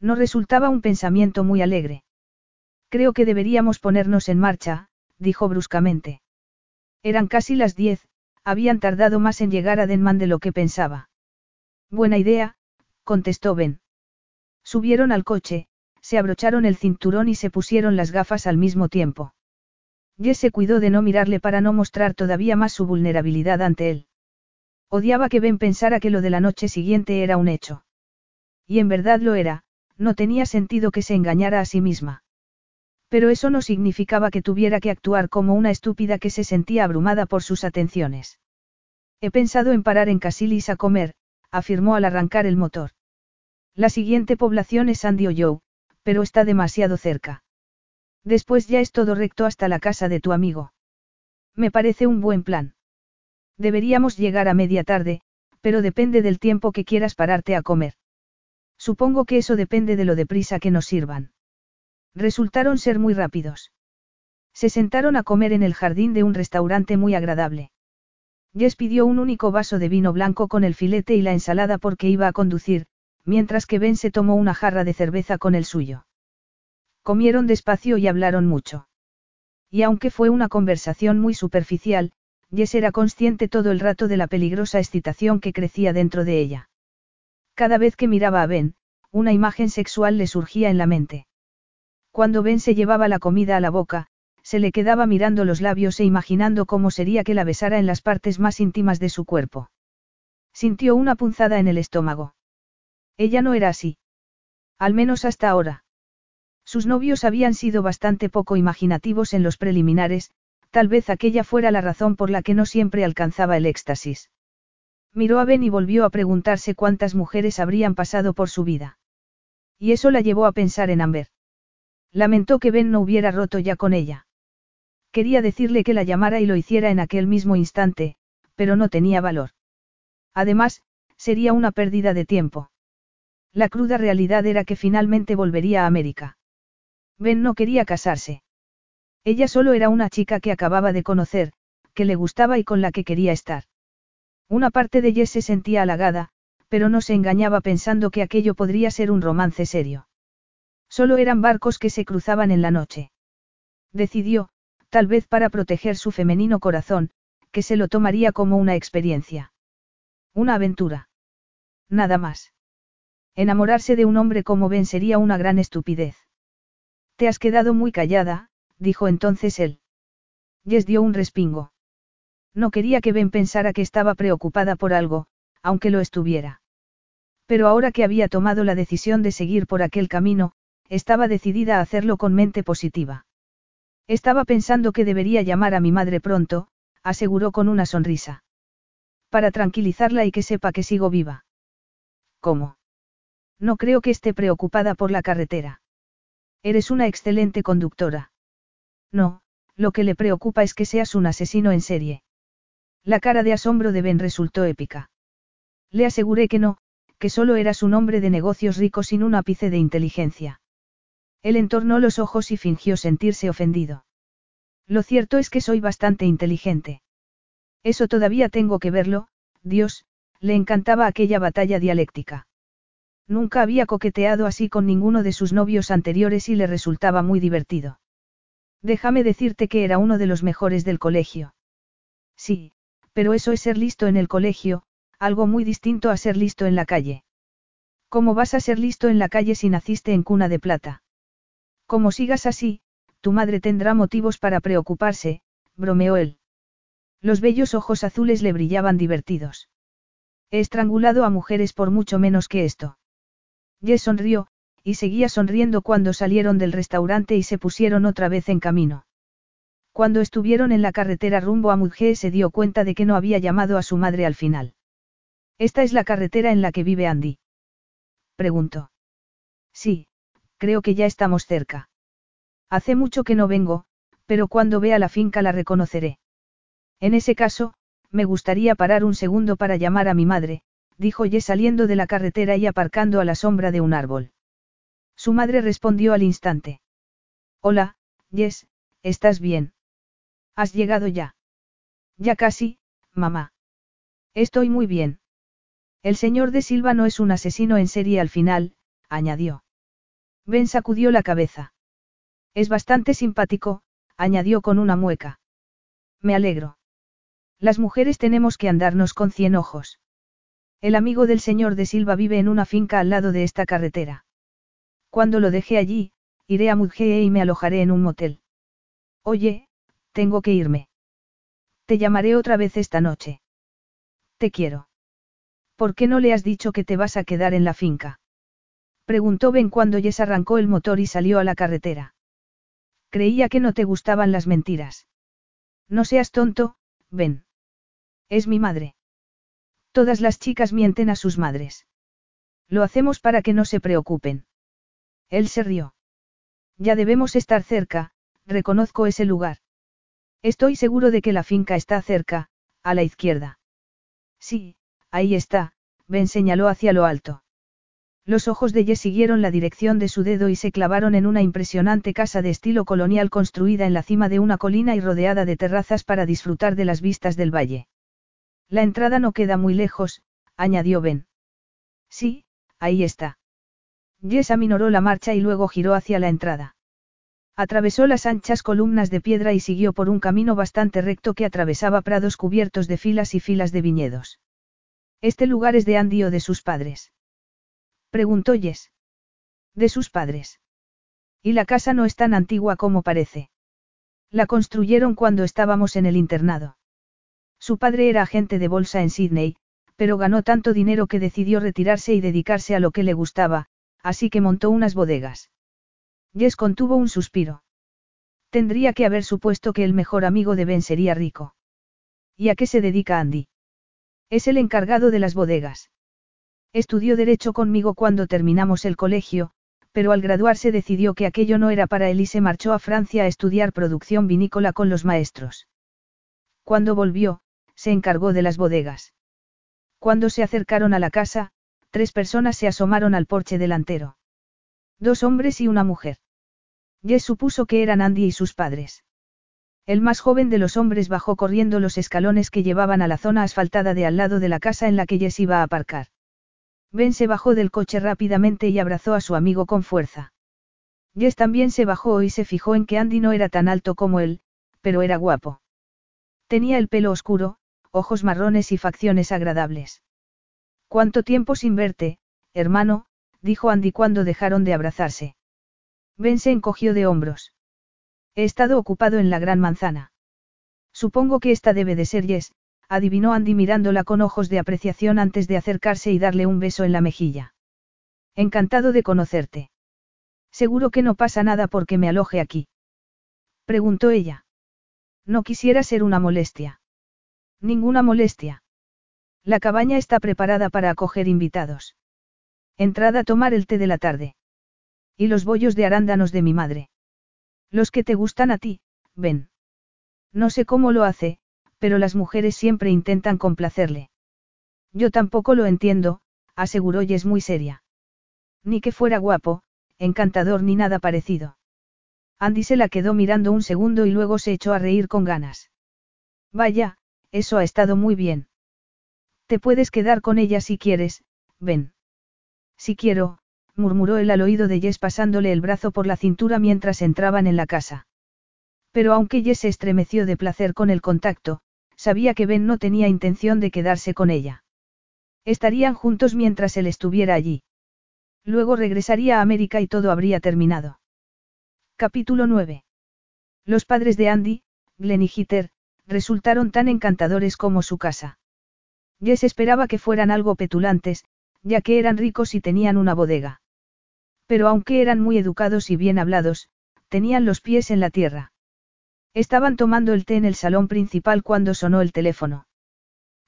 No resultaba un pensamiento muy alegre. Creo que deberíamos ponernos en marcha, dijo bruscamente. Eran casi las diez, habían tardado más en llegar a Denman de lo que pensaba. Buena idea, contestó Ben. Subieron al coche, se abrocharon el cinturón y se pusieron las gafas al mismo tiempo. Jess se cuidó de no mirarle para no mostrar todavía más su vulnerabilidad ante él. Odiaba que Ben pensara que lo de la noche siguiente era un hecho. Y en verdad lo era, no tenía sentido que se engañara a sí misma. Pero eso no significaba que tuviera que actuar como una estúpida que se sentía abrumada por sus atenciones. He pensado en parar en Casilis a comer, afirmó al arrancar el motor. La siguiente población es Sandy Joe, pero está demasiado cerca. Después ya es todo recto hasta la casa de tu amigo. Me parece un buen plan. Deberíamos llegar a media tarde, pero depende del tiempo que quieras pararte a comer. Supongo que eso depende de lo deprisa que nos sirvan. Resultaron ser muy rápidos. Se sentaron a comer en el jardín de un restaurante muy agradable. Jess pidió un único vaso de vino blanco con el filete y la ensalada porque iba a conducir, mientras que Ben se tomó una jarra de cerveza con el suyo. Comieron despacio y hablaron mucho. Y aunque fue una conversación muy superficial, Jess era consciente todo el rato de la peligrosa excitación que crecía dentro de ella. Cada vez que miraba a Ben, una imagen sexual le surgía en la mente. Cuando Ben se llevaba la comida a la boca, se le quedaba mirando los labios e imaginando cómo sería que la besara en las partes más íntimas de su cuerpo. Sintió una punzada en el estómago. Ella no era así. Al menos hasta ahora. Sus novios habían sido bastante poco imaginativos en los preliminares, tal vez aquella fuera la razón por la que no siempre alcanzaba el éxtasis. Miró a Ben y volvió a preguntarse cuántas mujeres habrían pasado por su vida. Y eso la llevó a pensar en Amber. Lamentó que Ben no hubiera roto ya con ella. Quería decirle que la llamara y lo hiciera en aquel mismo instante, pero no tenía valor. Además, sería una pérdida de tiempo. La cruda realidad era que finalmente volvería a América. Ben no quería casarse. Ella solo era una chica que acababa de conocer, que le gustaba y con la que quería estar. Una parte de Jess se sentía halagada, pero no se engañaba pensando que aquello podría ser un romance serio. Solo eran barcos que se cruzaban en la noche. Decidió, tal vez para proteger su femenino corazón, que se lo tomaría como una experiencia. Una aventura. Nada más. Enamorarse de un hombre como Ben sería una gran estupidez. Te has quedado muy callada, dijo entonces él. Jess dio un respingo. No quería que Ben pensara que estaba preocupada por algo, aunque lo estuviera. Pero ahora que había tomado la decisión de seguir por aquel camino, estaba decidida a hacerlo con mente positiva. Estaba pensando que debería llamar a mi madre pronto, aseguró con una sonrisa. Para tranquilizarla y que sepa que sigo viva. ¿Cómo? No creo que esté preocupada por la carretera. Eres una excelente conductora. No, lo que le preocupa es que seas un asesino en serie. La cara de asombro de Ben resultó épica. Le aseguré que no, que solo eras un hombre de negocios rico sin un ápice de inteligencia. Él entornó los ojos y fingió sentirse ofendido. Lo cierto es que soy bastante inteligente. Eso todavía tengo que verlo, Dios, le encantaba aquella batalla dialéctica. Nunca había coqueteado así con ninguno de sus novios anteriores y le resultaba muy divertido. Déjame decirte que era uno de los mejores del colegio. Sí, pero eso es ser listo en el colegio, algo muy distinto a ser listo en la calle. ¿Cómo vas a ser listo en la calle si naciste en cuna de plata? Como sigas así, tu madre tendrá motivos para preocuparse, bromeó él. Los bellos ojos azules le brillaban divertidos. He estrangulado a mujeres por mucho menos que esto. Jess sonrió, y seguía sonriendo cuando salieron del restaurante y se pusieron otra vez en camino. Cuando estuvieron en la carretera rumbo a Mudge se dio cuenta de que no había llamado a su madre al final. ¿Esta es la carretera en la que vive Andy? Preguntó. Sí, creo que ya estamos cerca. Hace mucho que no vengo, pero cuando vea la finca la reconoceré. En ese caso, me gustaría parar un segundo para llamar a mi madre, dijo Jess saliendo de la carretera y aparcando a la sombra de un árbol. Su madre respondió al instante. Hola, Jess, ¿estás bien? ¿Has llegado ya? Ya casi, mamá. Estoy muy bien. El señor de Silva no es un asesino en serie al final, añadió. Ben sacudió la cabeza. Es bastante simpático, añadió con una mueca. Me alegro. Las mujeres tenemos que andarnos con cien ojos. El amigo del señor de Silva vive en una finca al lado de esta carretera. Cuando lo deje allí, iré a Mudgee y me alojaré en un motel. Oye, tengo que irme. Te llamaré otra vez esta noche. Te quiero. ¿Por qué no le has dicho que te vas a quedar en la finca? Preguntó Ben cuando Jess arrancó el motor y salió a la carretera. Creía que no te gustaban las mentiras. No seas tonto, Ben. Es mi madre. Todas las chicas mienten a sus madres. Lo hacemos para que no se preocupen. Él se rió. Ya debemos estar cerca, reconozco ese lugar. Estoy seguro de que la finca está cerca, a la izquierda. Sí, Ahí está, Ben señaló hacia lo alto. Los ojos de Jess siguieron la dirección de su dedo y se clavaron en una impresionante casa de estilo colonial construida en la cima de una colina y rodeada de terrazas para disfrutar de las vistas del valle. La entrada no queda muy lejos, añadió Ben. Sí, ahí está. Jess aminoró la marcha y luego giró hacia la entrada. Atravesó las anchas columnas de piedra y siguió por un camino bastante recto que atravesaba prados cubiertos de filas y filas de viñedos. ¿Este lugar es de Andy o de sus padres? Preguntó Jess. De sus padres. Y la casa no es tan antigua como parece. La construyeron cuando estábamos en el internado. Su padre era agente de bolsa en Sydney, pero ganó tanto dinero que decidió retirarse y dedicarse a lo que le gustaba, así que montó unas bodegas. Jess contuvo un suspiro. Tendría que haber supuesto que el mejor amigo de Ben sería rico. ¿Y a qué se dedica Andy? Es el encargado de las bodegas. Estudió derecho conmigo cuando terminamos el colegio, pero al graduarse decidió que aquello no era para él y se marchó a Francia a estudiar producción vinícola con los maestros. Cuando volvió, se encargó de las bodegas. Cuando se acercaron a la casa, tres personas se asomaron al porche delantero. Dos hombres y una mujer. Jess supuso que eran Andy y sus padres. El más joven de los hombres bajó corriendo los escalones que llevaban a la zona asfaltada de al lado de la casa en la que Jess iba a aparcar. Ben se bajó del coche rápidamente y abrazó a su amigo con fuerza. Jess también se bajó y se fijó en que Andy no era tan alto como él, pero era guapo. Tenía el pelo oscuro, ojos marrones y facciones agradables. ¿Cuánto tiempo sin verte, hermano? dijo Andy cuando dejaron de abrazarse. Ben se encogió de hombros. He estado ocupado en la gran manzana. Supongo que esta debe de ser Yes, adivinó Andy mirándola con ojos de apreciación antes de acercarse y darle un beso en la mejilla. Encantado de conocerte. Seguro que no pasa nada porque me aloje aquí. Preguntó ella. No quisiera ser una molestia. Ninguna molestia. La cabaña está preparada para acoger invitados. Entrada a tomar el té de la tarde. Y los bollos de arándanos de mi madre. Los que te gustan a ti, ven. No sé cómo lo hace, pero las mujeres siempre intentan complacerle. Yo tampoco lo entiendo, aseguró y es muy seria. Ni que fuera guapo, encantador ni nada parecido. Andy se la quedó mirando un segundo y luego se echó a reír con ganas. Vaya, eso ha estado muy bien. Te puedes quedar con ella si quieres, ven. Si quiero, murmuró él al oído de Jess pasándole el brazo por la cintura mientras entraban en la casa. Pero aunque Jess se estremeció de placer con el contacto, sabía que Ben no tenía intención de quedarse con ella. Estarían juntos mientras él estuviera allí. Luego regresaría a América y todo habría terminado. Capítulo 9. Los padres de Andy, Glenn y Hitter, resultaron tan encantadores como su casa. Jess esperaba que fueran algo petulantes, ya que eran ricos y tenían una bodega. Pero aunque eran muy educados y bien hablados, tenían los pies en la tierra. Estaban tomando el té en el salón principal cuando sonó el teléfono.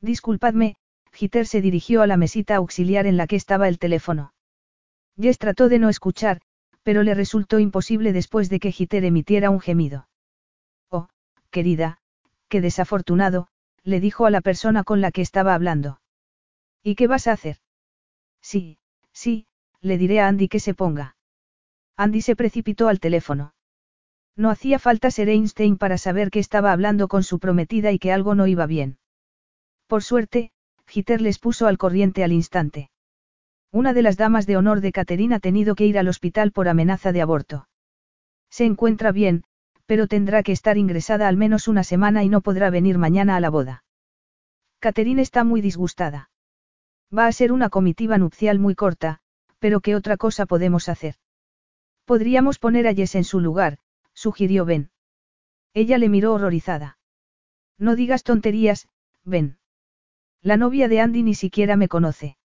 Disculpadme, Giter se dirigió a la mesita auxiliar en la que estaba el teléfono. Jess trató de no escuchar, pero le resultó imposible después de que Giter emitiera un gemido. Oh, querida, qué desafortunado, le dijo a la persona con la que estaba hablando. ¿Y qué vas a hacer? Sí, sí, le diré a Andy que se ponga. Andy se precipitó al teléfono. No hacía falta ser Einstein para saber que estaba hablando con su prometida y que algo no iba bien. Por suerte, Giter les puso al corriente al instante. Una de las damas de honor de Caterina ha tenido que ir al hospital por amenaza de aborto. Se encuentra bien, pero tendrá que estar ingresada al menos una semana y no podrá venir mañana a la boda. Caterina está muy disgustada. Va a ser una comitiva nupcial muy corta, pero ¿qué otra cosa podemos hacer? Podríamos poner a Jess en su lugar, sugirió Ben. Ella le miró horrorizada. No digas tonterías, Ben. La novia de Andy ni siquiera me conoce.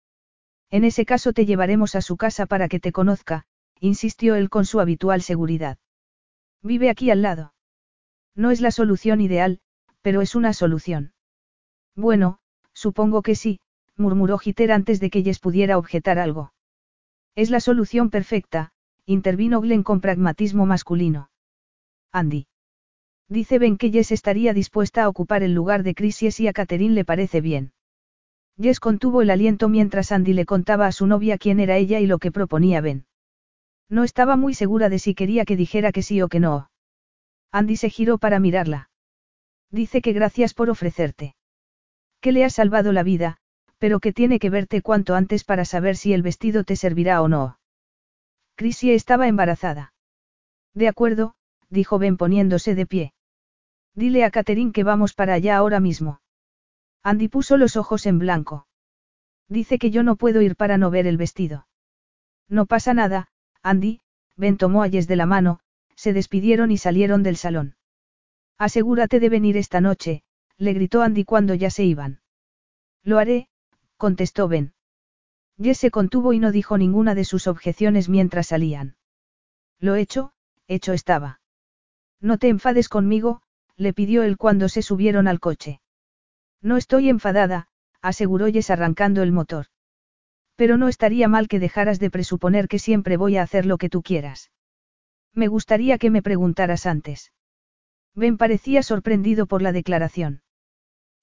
En ese caso te llevaremos a su casa para que te conozca, insistió él con su habitual seguridad. Vive aquí al lado. No es la solución ideal, pero es una solución. Bueno, supongo que sí, murmuró Giter antes de que Jess pudiera objetar algo. Es la solución perfecta, intervino Glenn con pragmatismo masculino. Andy. Dice Ben que Jess estaría dispuesta a ocupar el lugar de Crisis y a Catherine le parece bien. Jess contuvo el aliento mientras Andy le contaba a su novia quién era ella y lo que proponía Ben. No estaba muy segura de si quería que dijera que sí o que no. Andy se giró para mirarla. Dice que gracias por ofrecerte. Que le has salvado la vida, pero que tiene que verte cuanto antes para saber si el vestido te servirá o no. Chrissy estaba embarazada. De acuerdo, dijo Ben poniéndose de pie. Dile a Catherine que vamos para allá ahora mismo. Andy puso los ojos en blanco. Dice que yo no puedo ir para no ver el vestido. No pasa nada, Andy, Ben tomó a Jess de la mano, se despidieron y salieron del salón. Asegúrate de venir esta noche, le gritó Andy cuando ya se iban. Lo haré, contestó Ben. Jess se contuvo y no dijo ninguna de sus objeciones mientras salían. Lo hecho, hecho estaba. No te enfades conmigo, le pidió él cuando se subieron al coche. No estoy enfadada, aseguró Jess arrancando el motor. Pero no estaría mal que dejaras de presuponer que siempre voy a hacer lo que tú quieras. Me gustaría que me preguntaras antes. Ben parecía sorprendido por la declaración.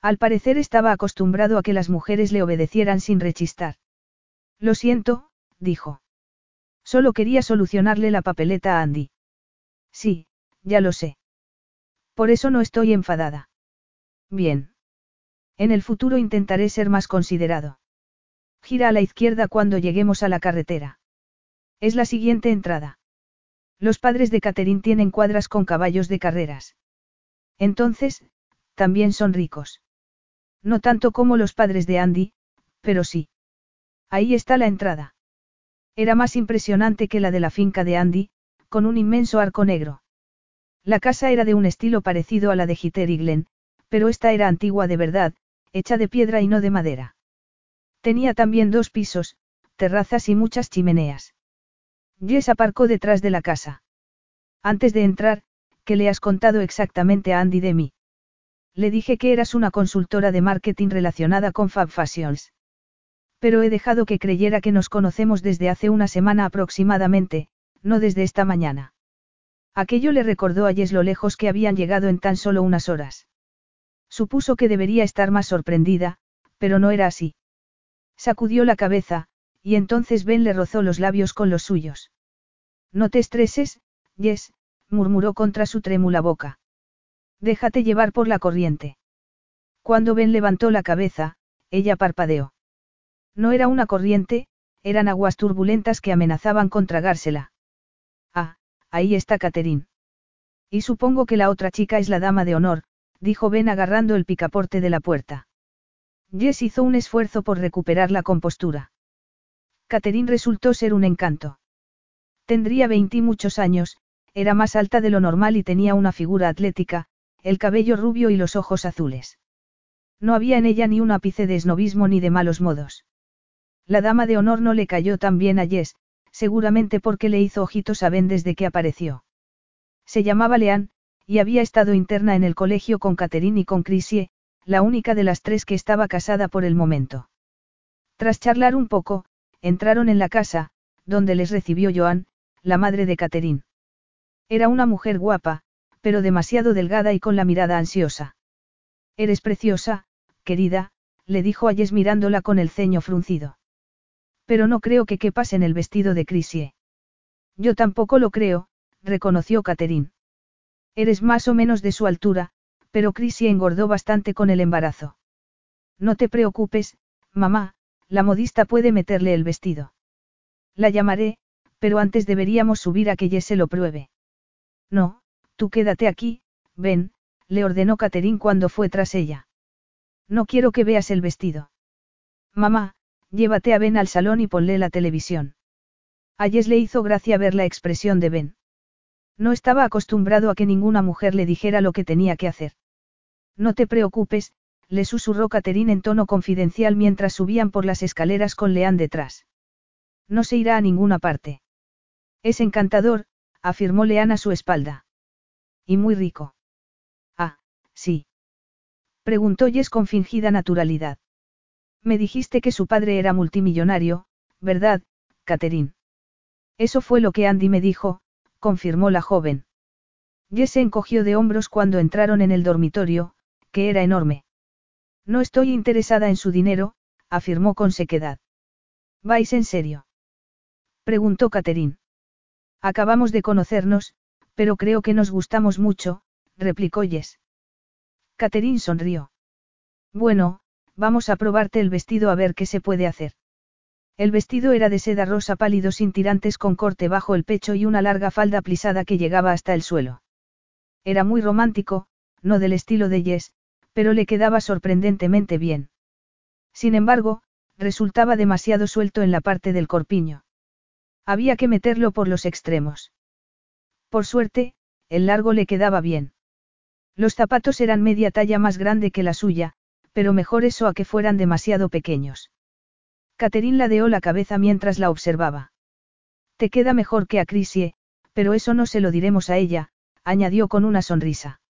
Al parecer estaba acostumbrado a que las mujeres le obedecieran sin rechistar. Lo siento, dijo. Solo quería solucionarle la papeleta a Andy. Sí, ya lo sé. Por eso no estoy enfadada. Bien. En el futuro intentaré ser más considerado. Gira a la izquierda cuando lleguemos a la carretera. Es la siguiente entrada. Los padres de Catherine tienen cuadras con caballos de carreras. Entonces, también son ricos. No tanto como los padres de Andy, pero sí. Ahí está la entrada. Era más impresionante que la de la finca de Andy, con un inmenso arco negro. La casa era de un estilo parecido a la de Glen, pero esta era antigua de verdad, hecha de piedra y no de madera. Tenía también dos pisos, terrazas y muchas chimeneas. Jess aparcó detrás de la casa. Antes de entrar, ¿qué le has contado exactamente a Andy de mí? Le dije que eras una consultora de marketing relacionada con Fab Fashions. Pero he dejado que creyera que nos conocemos desde hace una semana aproximadamente, no desde esta mañana. Aquello le recordó a Jess lo lejos que habían llegado en tan solo unas horas. Supuso que debería estar más sorprendida, pero no era así. Sacudió la cabeza, y entonces Ben le rozó los labios con los suyos. No te estreses, Jess, murmuró contra su trémula boca. Déjate llevar por la corriente. Cuando Ben levantó la cabeza, ella parpadeó. No era una corriente, eran aguas turbulentas que amenazaban con tragársela. Ah, ahí está Catherine. Y supongo que la otra chica es la dama de honor, dijo Ben agarrando el picaporte de la puerta. Jess hizo un esfuerzo por recuperar la compostura. Catherine resultó ser un encanto. Tendría veinte muchos años, era más alta de lo normal y tenía una figura atlética, el cabello rubio y los ojos azules. No había en ella ni un ápice de esnovismo ni de malos modos. La dama de honor no le cayó tan bien a Jess, seguramente porque le hizo ojitos a Ben desde que apareció. Se llamaba Leanne, y había estado interna en el colegio con Catherine y con Chrissie, la única de las tres que estaba casada por el momento. Tras charlar un poco, entraron en la casa, donde les recibió Joan, la madre de Catherine. Era una mujer guapa, pero demasiado delgada y con la mirada ansiosa. Eres preciosa, querida, le dijo a Jess mirándola con el ceño fruncido. Pero no creo que quepas en el vestido de Chrissie. Yo tampoco lo creo, reconoció Catherine. Eres más o menos de su altura, pero Chrissy engordó bastante con el embarazo. No te preocupes, mamá, la modista puede meterle el vestido. La llamaré, pero antes deberíamos subir a que Jess se lo pruebe. No, tú quédate aquí, ven, le ordenó Catherine cuando fue tras ella. No quiero que veas el vestido. Mamá, llévate a Ben al salón y ponle la televisión. A Jess le hizo gracia ver la expresión de Ben. No estaba acostumbrado a que ninguna mujer le dijera lo que tenía que hacer. No te preocupes, le susurró Catherine en tono confidencial mientras subían por las escaleras con Leán detrás. No se irá a ninguna parte. Es encantador, afirmó Leán a su espalda. Y muy rico. Ah, sí. Preguntó Jess con fingida naturalidad. Me dijiste que su padre era multimillonario, ¿verdad, Catherine? Eso fue lo que Andy me dijo, confirmó la joven. Jess se encogió de hombros cuando entraron en el dormitorio, que era enorme. No estoy interesada en su dinero, afirmó con sequedad. ¿Vais en serio? preguntó Catherine. Acabamos de conocernos, pero creo que nos gustamos mucho, replicó Jess. Catherine sonrió. Bueno, vamos a probarte el vestido a ver qué se puede hacer. El vestido era de seda rosa pálido sin tirantes con corte bajo el pecho y una larga falda plisada que llegaba hasta el suelo. Era muy romántico, no del estilo de Jess, pero le quedaba sorprendentemente bien. Sin embargo, resultaba demasiado suelto en la parte del corpiño. Había que meterlo por los extremos. Por suerte, el largo le quedaba bien. Los zapatos eran media talla más grande que la suya, pero mejor eso a que fueran demasiado pequeños. Catherine ladeó la cabeza mientras la observaba. Te queda mejor que a Chrissie, pero eso no se lo diremos a ella, añadió con una sonrisa.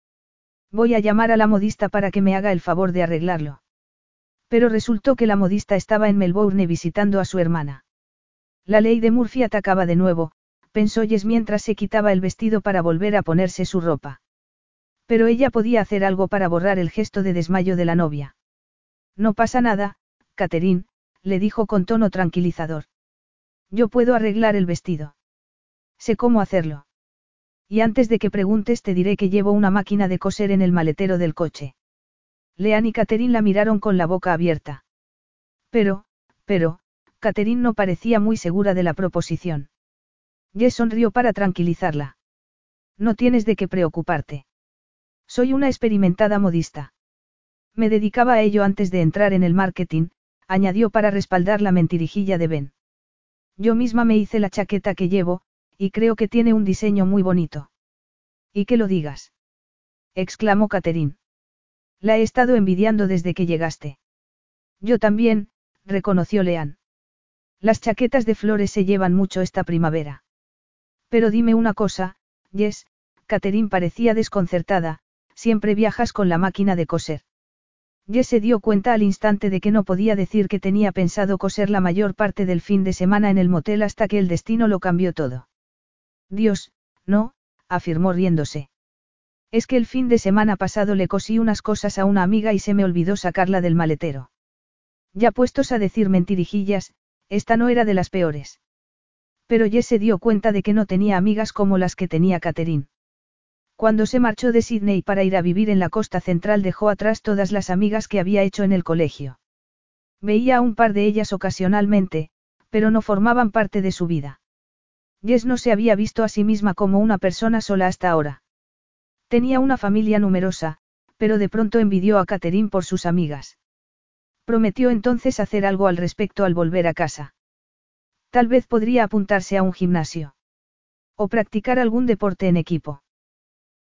Voy a llamar a la modista para que me haga el favor de arreglarlo. Pero resultó que la modista estaba en Melbourne visitando a su hermana. La ley de Murphy atacaba de nuevo, pensó Jess mientras se quitaba el vestido para volver a ponerse su ropa. Pero ella podía hacer algo para borrar el gesto de desmayo de la novia. No pasa nada, Catherine, le dijo con tono tranquilizador. Yo puedo arreglar el vestido. Sé cómo hacerlo. Y antes de que preguntes te diré que llevo una máquina de coser en el maletero del coche. Leanne y Catherine la miraron con la boca abierta. Pero, pero, Catherine no parecía muy segura de la proposición. Jess sonrió para tranquilizarla. No tienes de qué preocuparte. Soy una experimentada modista. Me dedicaba a ello antes de entrar en el marketing, añadió para respaldar la mentirijilla de Ben. Yo misma me hice la chaqueta que llevo, y creo que tiene un diseño muy bonito. ¿Y que lo digas? exclamó Catherine. La he estado envidiando desde que llegaste. Yo también, reconoció Leanne. Las chaquetas de flores se llevan mucho esta primavera. Pero dime una cosa, Jess, Catherine parecía desconcertada, siempre viajas con la máquina de coser. Jess se dio cuenta al instante de que no podía decir que tenía pensado coser la mayor parte del fin de semana en el motel hasta que el destino lo cambió todo. Dios, no, afirmó riéndose. Es que el fin de semana pasado le cosí unas cosas a una amiga y se me olvidó sacarla del maletero. Ya puestos a decir mentirijillas, esta no era de las peores. Pero Jess se dio cuenta de que no tenía amigas como las que tenía Catherine. Cuando se marchó de Sydney para ir a vivir en la costa central dejó atrás todas las amigas que había hecho en el colegio. Veía a un par de ellas ocasionalmente, pero no formaban parte de su vida. Jess no se había visto a sí misma como una persona sola hasta ahora. Tenía una familia numerosa, pero de pronto envidió a Catherine por sus amigas. Prometió entonces hacer algo al respecto al volver a casa. Tal vez podría apuntarse a un gimnasio. O practicar algún deporte en equipo.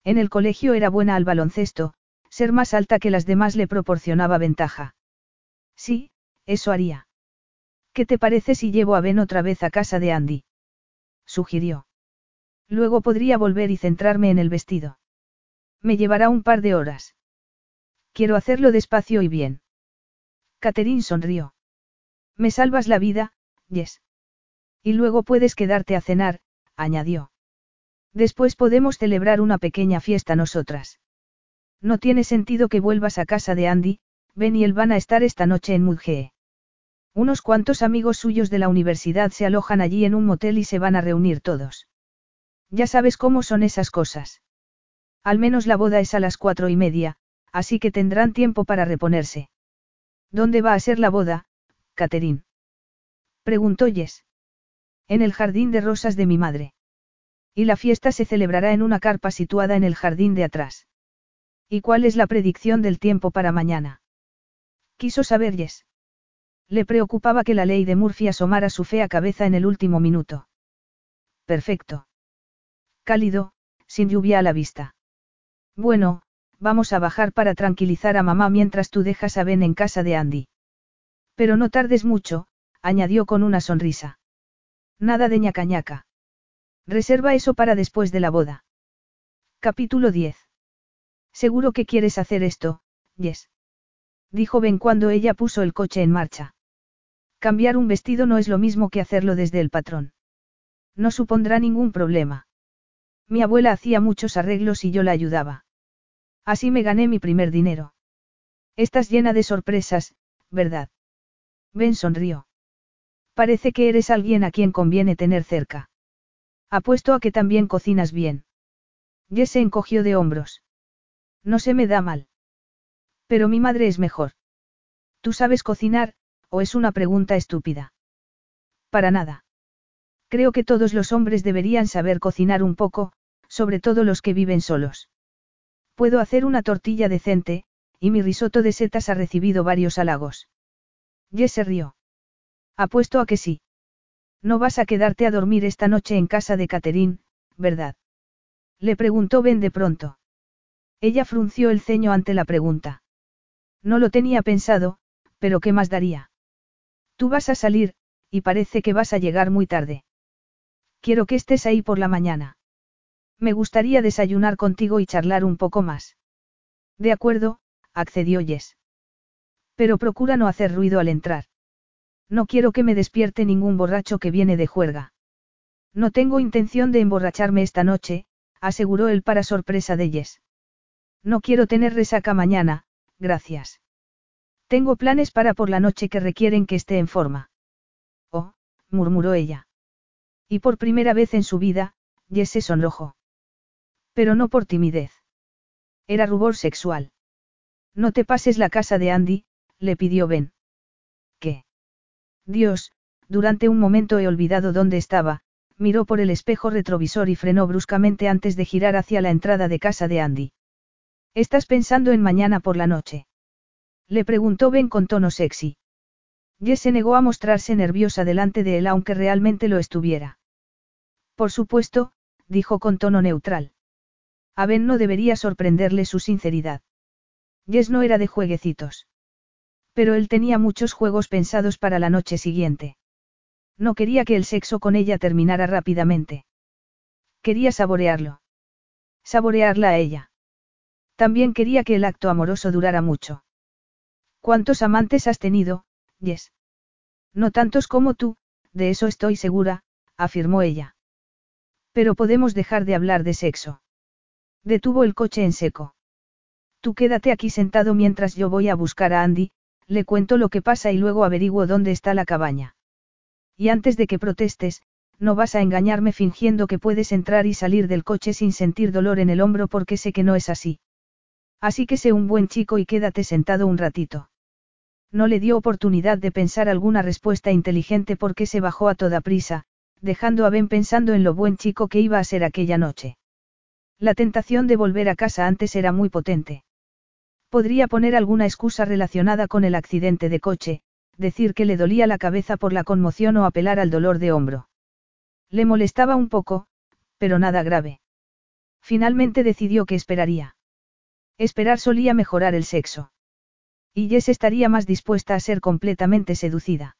En el colegio era buena al baloncesto, ser más alta que las demás le proporcionaba ventaja. Sí, eso haría. ¿Qué te parece si llevo a Ben otra vez a casa de Andy? Sugirió. Luego podría volver y centrarme en el vestido. Me llevará un par de horas. Quiero hacerlo despacio y bien. Catherine sonrió. Me salvas la vida, Yes. Y luego puedes quedarte a cenar, añadió. Después podemos celebrar una pequeña fiesta nosotras. No tiene sentido que vuelvas a casa de Andy, Ben y él van a estar esta noche en Mudgee. Unos cuantos amigos suyos de la universidad se alojan allí en un motel y se van a reunir todos. Ya sabes cómo son esas cosas. Al menos la boda es a las cuatro y media, así que tendrán tiempo para reponerse. ¿Dónde va a ser la boda, Catherine? Preguntó Jess. En el jardín de rosas de mi madre. Y la fiesta se celebrará en una carpa situada en el jardín de atrás. ¿Y cuál es la predicción del tiempo para mañana? Quiso saber Jess. Le preocupaba que la ley de Murphy asomara su fea cabeza en el último minuto. Perfecto. Cálido, sin lluvia a la vista. Bueno, vamos a bajar para tranquilizar a mamá mientras tú dejas a Ben en casa de Andy. Pero no tardes mucho, añadió con una sonrisa. Nada de ñacañaca. Reserva eso para después de la boda. Capítulo 10. Seguro que quieres hacer esto, Yes. Dijo Ben cuando ella puso el coche en marcha. Cambiar un vestido no es lo mismo que hacerlo desde el patrón. No supondrá ningún problema. Mi abuela hacía muchos arreglos y yo la ayudaba. Así me gané mi primer dinero. Estás llena de sorpresas, ¿verdad? Ben sonrió. Parece que eres alguien a quien conviene tener cerca. Apuesto a que también cocinas bien. Jess se encogió de hombros. No se me da mal. Pero mi madre es mejor. ¿Tú sabes cocinar, o es una pregunta estúpida? Para nada. Creo que todos los hombres deberían saber cocinar un poco, sobre todo los que viven solos. Puedo hacer una tortilla decente, y mi risotto de setas ha recibido varios halagos. Jess se rió. Apuesto a que sí. No vas a quedarte a dormir esta noche en casa de Catherine, ¿verdad? Le preguntó Ben de pronto. Ella frunció el ceño ante la pregunta. No lo tenía pensado, pero ¿qué más daría? Tú vas a salir, y parece que vas a llegar muy tarde. Quiero que estés ahí por la mañana. Me gustaría desayunar contigo y charlar un poco más. De acuerdo, accedió Jess. Pero procura no hacer ruido al entrar. No quiero que me despierte ningún borracho que viene de juerga. No tengo intención de emborracharme esta noche, aseguró él para sorpresa de Jess. No quiero tener resaca mañana, gracias. Tengo planes para por la noche que requieren que esté en forma. Oh, murmuró ella. Y por primera vez en su vida, Jess se sonrojó. Pero no por timidez. Era rubor sexual. No te pases la casa de Andy, le pidió Ben. ¿Qué? Dios, durante un momento he olvidado dónde estaba, miró por el espejo retrovisor y frenó bruscamente antes de girar hacia la entrada de casa de Andy. ¿Estás pensando en mañana por la noche? Le preguntó Ben con tono sexy. Jess se negó a mostrarse nerviosa delante de él aunque realmente lo estuviera. Por supuesto, dijo con tono neutral. A Ben no debería sorprenderle su sinceridad. Jess no era de jueguecitos. Pero él tenía muchos juegos pensados para la noche siguiente. No quería que el sexo con ella terminara rápidamente. Quería saborearlo. Saborearla a ella. También quería que el acto amoroso durara mucho. ¿Cuántos amantes has tenido, Yes? No tantos como tú, de eso estoy segura, afirmó ella. Pero podemos dejar de hablar de sexo. Detuvo el coche en seco. Tú quédate aquí sentado mientras yo voy a buscar a Andy, le cuento lo que pasa y luego averiguo dónde está la cabaña. Y antes de que protestes, no vas a engañarme fingiendo que puedes entrar y salir del coche sin sentir dolor en el hombro porque sé que no es así. Así que sé un buen chico y quédate sentado un ratito. No le dio oportunidad de pensar alguna respuesta inteligente porque se bajó a toda prisa, dejando a Ben pensando en lo buen chico que iba a ser aquella noche. La tentación de volver a casa antes era muy potente. Podría poner alguna excusa relacionada con el accidente de coche, decir que le dolía la cabeza por la conmoción o apelar al dolor de hombro. Le molestaba un poco, pero nada grave. Finalmente decidió que esperaría. Esperar solía mejorar el sexo. Y Jess estaría más dispuesta a ser completamente seducida.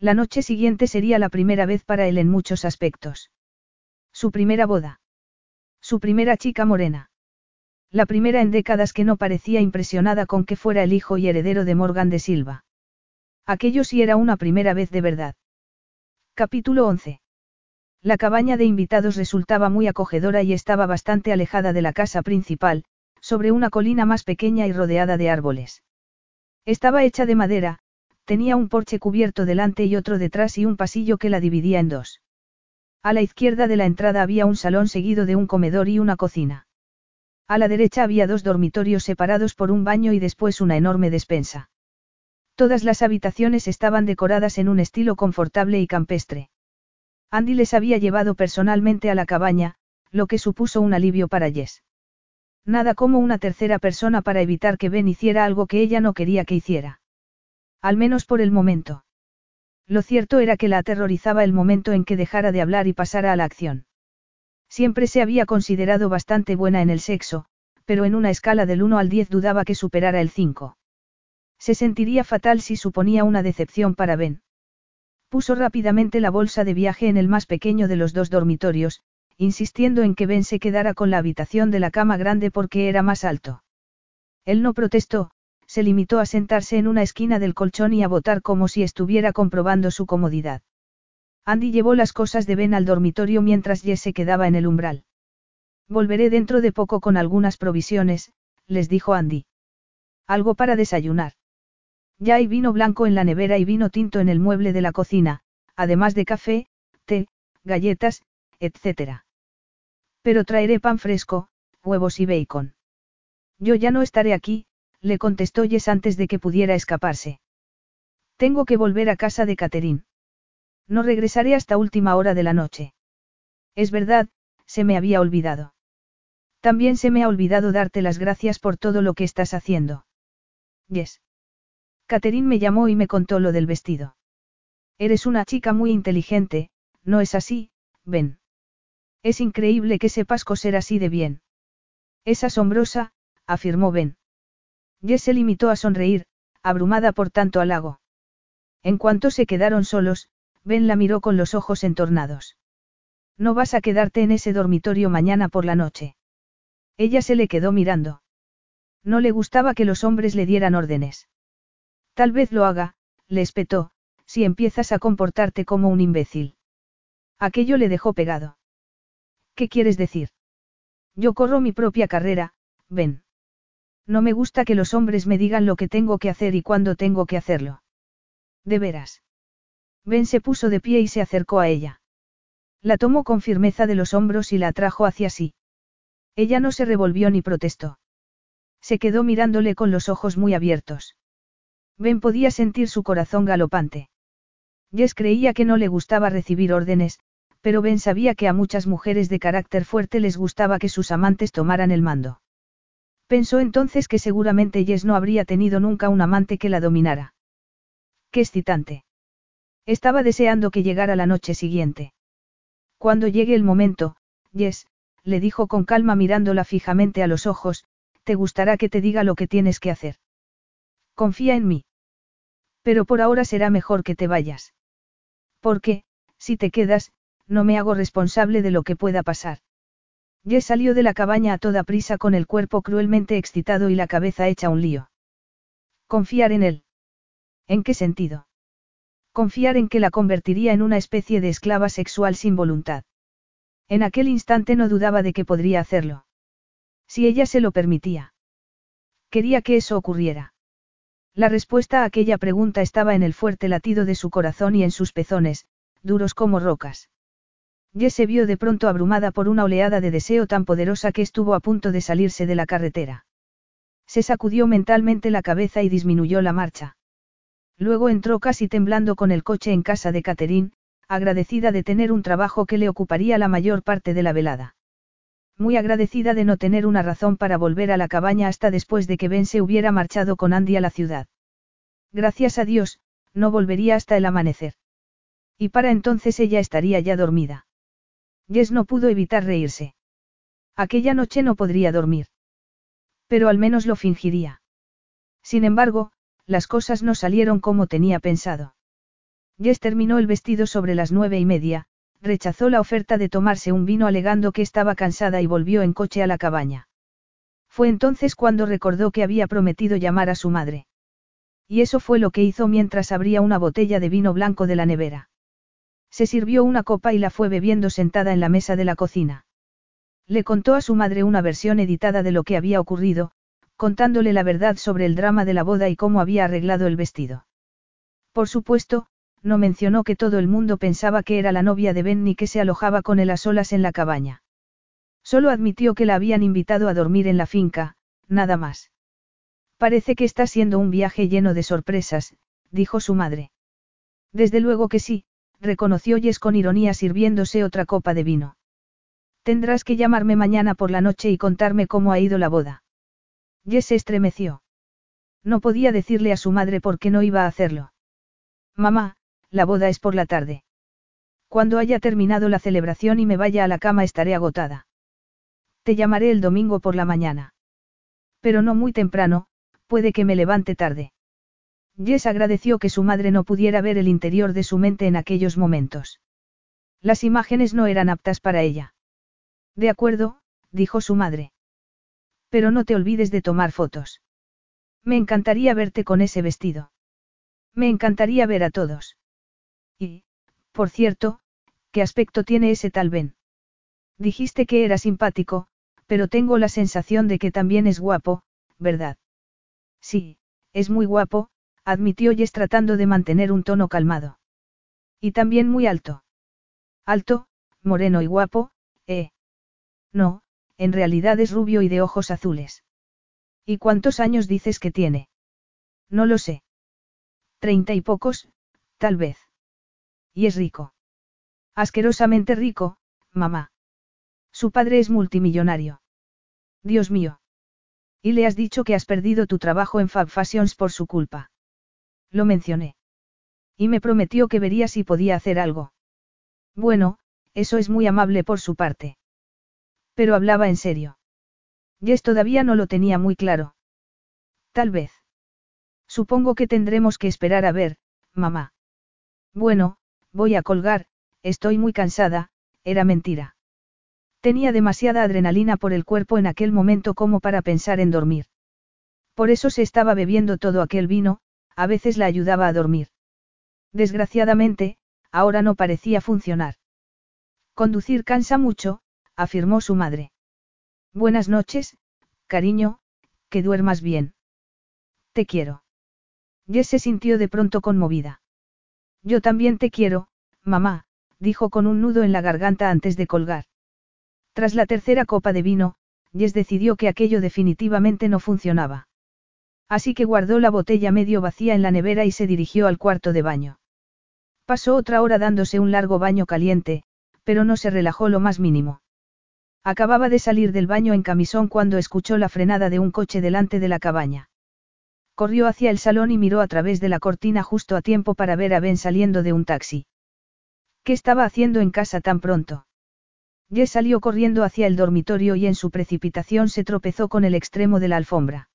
La noche siguiente sería la primera vez para él en muchos aspectos. Su primera boda. Su primera chica morena. La primera en décadas que no parecía impresionada con que fuera el hijo y heredero de Morgan de Silva. Aquello sí era una primera vez de verdad. Capítulo 11. La cabaña de invitados resultaba muy acogedora y estaba bastante alejada de la casa principal, sobre una colina más pequeña y rodeada de árboles. Estaba hecha de madera, tenía un porche cubierto delante y otro detrás y un pasillo que la dividía en dos. A la izquierda de la entrada había un salón seguido de un comedor y una cocina. A la derecha había dos dormitorios separados por un baño y después una enorme despensa. Todas las habitaciones estaban decoradas en un estilo confortable y campestre. Andy les había llevado personalmente a la cabaña, lo que supuso un alivio para Jess. Nada como una tercera persona para evitar que Ben hiciera algo que ella no quería que hiciera. Al menos por el momento. Lo cierto era que la aterrorizaba el momento en que dejara de hablar y pasara a la acción. Siempre se había considerado bastante buena en el sexo, pero en una escala del 1 al 10 dudaba que superara el 5. Se sentiría fatal si suponía una decepción para Ben. Puso rápidamente la bolsa de viaje en el más pequeño de los dos dormitorios, insistiendo en que Ben se quedara con la habitación de la cama grande porque era más alto. Él no protestó, se limitó a sentarse en una esquina del colchón y a botar como si estuviera comprobando su comodidad. Andy llevó las cosas de Ben al dormitorio mientras Jess se quedaba en el umbral. Volveré dentro de poco con algunas provisiones, les dijo Andy. Algo para desayunar. Ya hay vino blanco en la nevera y vino tinto en el mueble de la cocina, además de café, té, galletas, etc. Pero traeré pan fresco, huevos y bacon. Yo ya no estaré aquí, le contestó Jess antes de que pudiera escaparse. Tengo que volver a casa de Catherine. No regresaré hasta última hora de la noche. Es verdad, se me había olvidado. También se me ha olvidado darte las gracias por todo lo que estás haciendo. Yes. Catherine me llamó y me contó lo del vestido. Eres una chica muy inteligente, ¿no es así, Ben? Es increíble que sepas coser así de bien. Es asombrosa, afirmó Ben. Jess se limitó a sonreír, abrumada por tanto halago. En cuanto se quedaron solos, Ben la miró con los ojos entornados. No vas a quedarte en ese dormitorio mañana por la noche. Ella se le quedó mirando. No le gustaba que los hombres le dieran órdenes. Tal vez lo haga, le espetó, si empiezas a comportarte como un imbécil. Aquello le dejó pegado. ¿Qué quieres decir? Yo corro mi propia carrera, ven. No me gusta que los hombres me digan lo que tengo que hacer y cuándo tengo que hacerlo. De veras. Ben se puso de pie y se acercó a ella. La tomó con firmeza de los hombros y la atrajo hacia sí. Ella no se revolvió ni protestó. Se quedó mirándole con los ojos muy abiertos. Ben podía sentir su corazón galopante. Jess creía que no le gustaba recibir órdenes, pero Ben sabía que a muchas mujeres de carácter fuerte les gustaba que sus amantes tomaran el mando. Pensó entonces que seguramente Jess no habría tenido nunca un amante que la dominara. Qué excitante. Estaba deseando que llegara la noche siguiente. Cuando llegue el momento, Jess, le dijo con calma mirándola fijamente a los ojos, te gustará que te diga lo que tienes que hacer. Confía en mí. Pero por ahora será mejor que te vayas. Porque, si te quedas, no me hago responsable de lo que pueda pasar. Jess salió de la cabaña a toda prisa con el cuerpo cruelmente excitado y la cabeza hecha un lío. Confiar en él. ¿En qué sentido? Confiar en que la convertiría en una especie de esclava sexual sin voluntad. En aquel instante no dudaba de que podría hacerlo. Si ella se lo permitía. Quería que eso ocurriera. La respuesta a aquella pregunta estaba en el fuerte latido de su corazón y en sus pezones, duros como rocas. Jess se vio de pronto abrumada por una oleada de deseo tan poderosa que estuvo a punto de salirse de la carretera. Se sacudió mentalmente la cabeza y disminuyó la marcha. Luego entró casi temblando con el coche en casa de Catherine, agradecida de tener un trabajo que le ocuparía la mayor parte de la velada. Muy agradecida de no tener una razón para volver a la cabaña hasta después de que Ben se hubiera marchado con Andy a la ciudad. Gracias a Dios, no volvería hasta el amanecer. Y para entonces ella estaría ya dormida. Jess no pudo evitar reírse. Aquella noche no podría dormir. Pero al menos lo fingiría. Sin embargo, las cosas no salieron como tenía pensado. Jess terminó el vestido sobre las nueve y media, rechazó la oferta de tomarse un vino alegando que estaba cansada y volvió en coche a la cabaña. Fue entonces cuando recordó que había prometido llamar a su madre. Y eso fue lo que hizo mientras abría una botella de vino blanco de la nevera. Se sirvió una copa y la fue bebiendo sentada en la mesa de la cocina. Le contó a su madre una versión editada de lo que había ocurrido, contándole la verdad sobre el drama de la boda y cómo había arreglado el vestido. Por supuesto, no mencionó que todo el mundo pensaba que era la novia de Ben ni que se alojaba con él a solas en la cabaña. Solo admitió que la habían invitado a dormir en la finca, nada más. Parece que está siendo un viaje lleno de sorpresas, dijo su madre. Desde luego que sí, reconoció Jess con ironía sirviéndose otra copa de vino. Tendrás que llamarme mañana por la noche y contarme cómo ha ido la boda. Jess se estremeció. No podía decirle a su madre por qué no iba a hacerlo. Mamá, la boda es por la tarde. Cuando haya terminado la celebración y me vaya a la cama estaré agotada. Te llamaré el domingo por la mañana. Pero no muy temprano, puede que me levante tarde. Jess agradeció que su madre no pudiera ver el interior de su mente en aquellos momentos. Las imágenes no eran aptas para ella. De acuerdo, dijo su madre. Pero no te olvides de tomar fotos. Me encantaría verte con ese vestido. Me encantaría ver a todos. Y, por cierto, ¿qué aspecto tiene ese tal Ben? Dijiste que era simpático, pero tengo la sensación de que también es guapo, ¿verdad? Sí, es muy guapo, admitió Jess tratando de mantener un tono calmado. Y también muy alto. Alto, moreno y guapo, ¿eh? No, en realidad es rubio y de ojos azules. ¿Y cuántos años dices que tiene? No lo sé. Treinta y pocos, tal vez. Y es rico. Asquerosamente rico, mamá. Su padre es multimillonario. Dios mío. Y le has dicho que has perdido tu trabajo en Fab Fashions por su culpa. Lo mencioné. Y me prometió que vería si podía hacer algo. Bueno, eso es muy amable por su parte. Pero hablaba en serio. Jess todavía no lo tenía muy claro. Tal vez. Supongo que tendremos que esperar a ver, mamá. Bueno, Voy a colgar, estoy muy cansada, era mentira. Tenía demasiada adrenalina por el cuerpo en aquel momento como para pensar en dormir. Por eso se estaba bebiendo todo aquel vino, a veces la ayudaba a dormir. Desgraciadamente, ahora no parecía funcionar. Conducir cansa mucho, afirmó su madre. Buenas noches, cariño, que duermas bien. Te quiero. Jess se sintió de pronto conmovida. Yo también te quiero, mamá, dijo con un nudo en la garganta antes de colgar. Tras la tercera copa de vino, Jess decidió que aquello definitivamente no funcionaba. Así que guardó la botella medio vacía en la nevera y se dirigió al cuarto de baño. Pasó otra hora dándose un largo baño caliente, pero no se relajó lo más mínimo. Acababa de salir del baño en camisón cuando escuchó la frenada de un coche delante de la cabaña. Corrió hacia el salón y miró a través de la cortina justo a tiempo para ver a Ben saliendo de un taxi. ¿Qué estaba haciendo en casa tan pronto? Jess salió corriendo hacia el dormitorio y en su precipitación se tropezó con el extremo de la alfombra.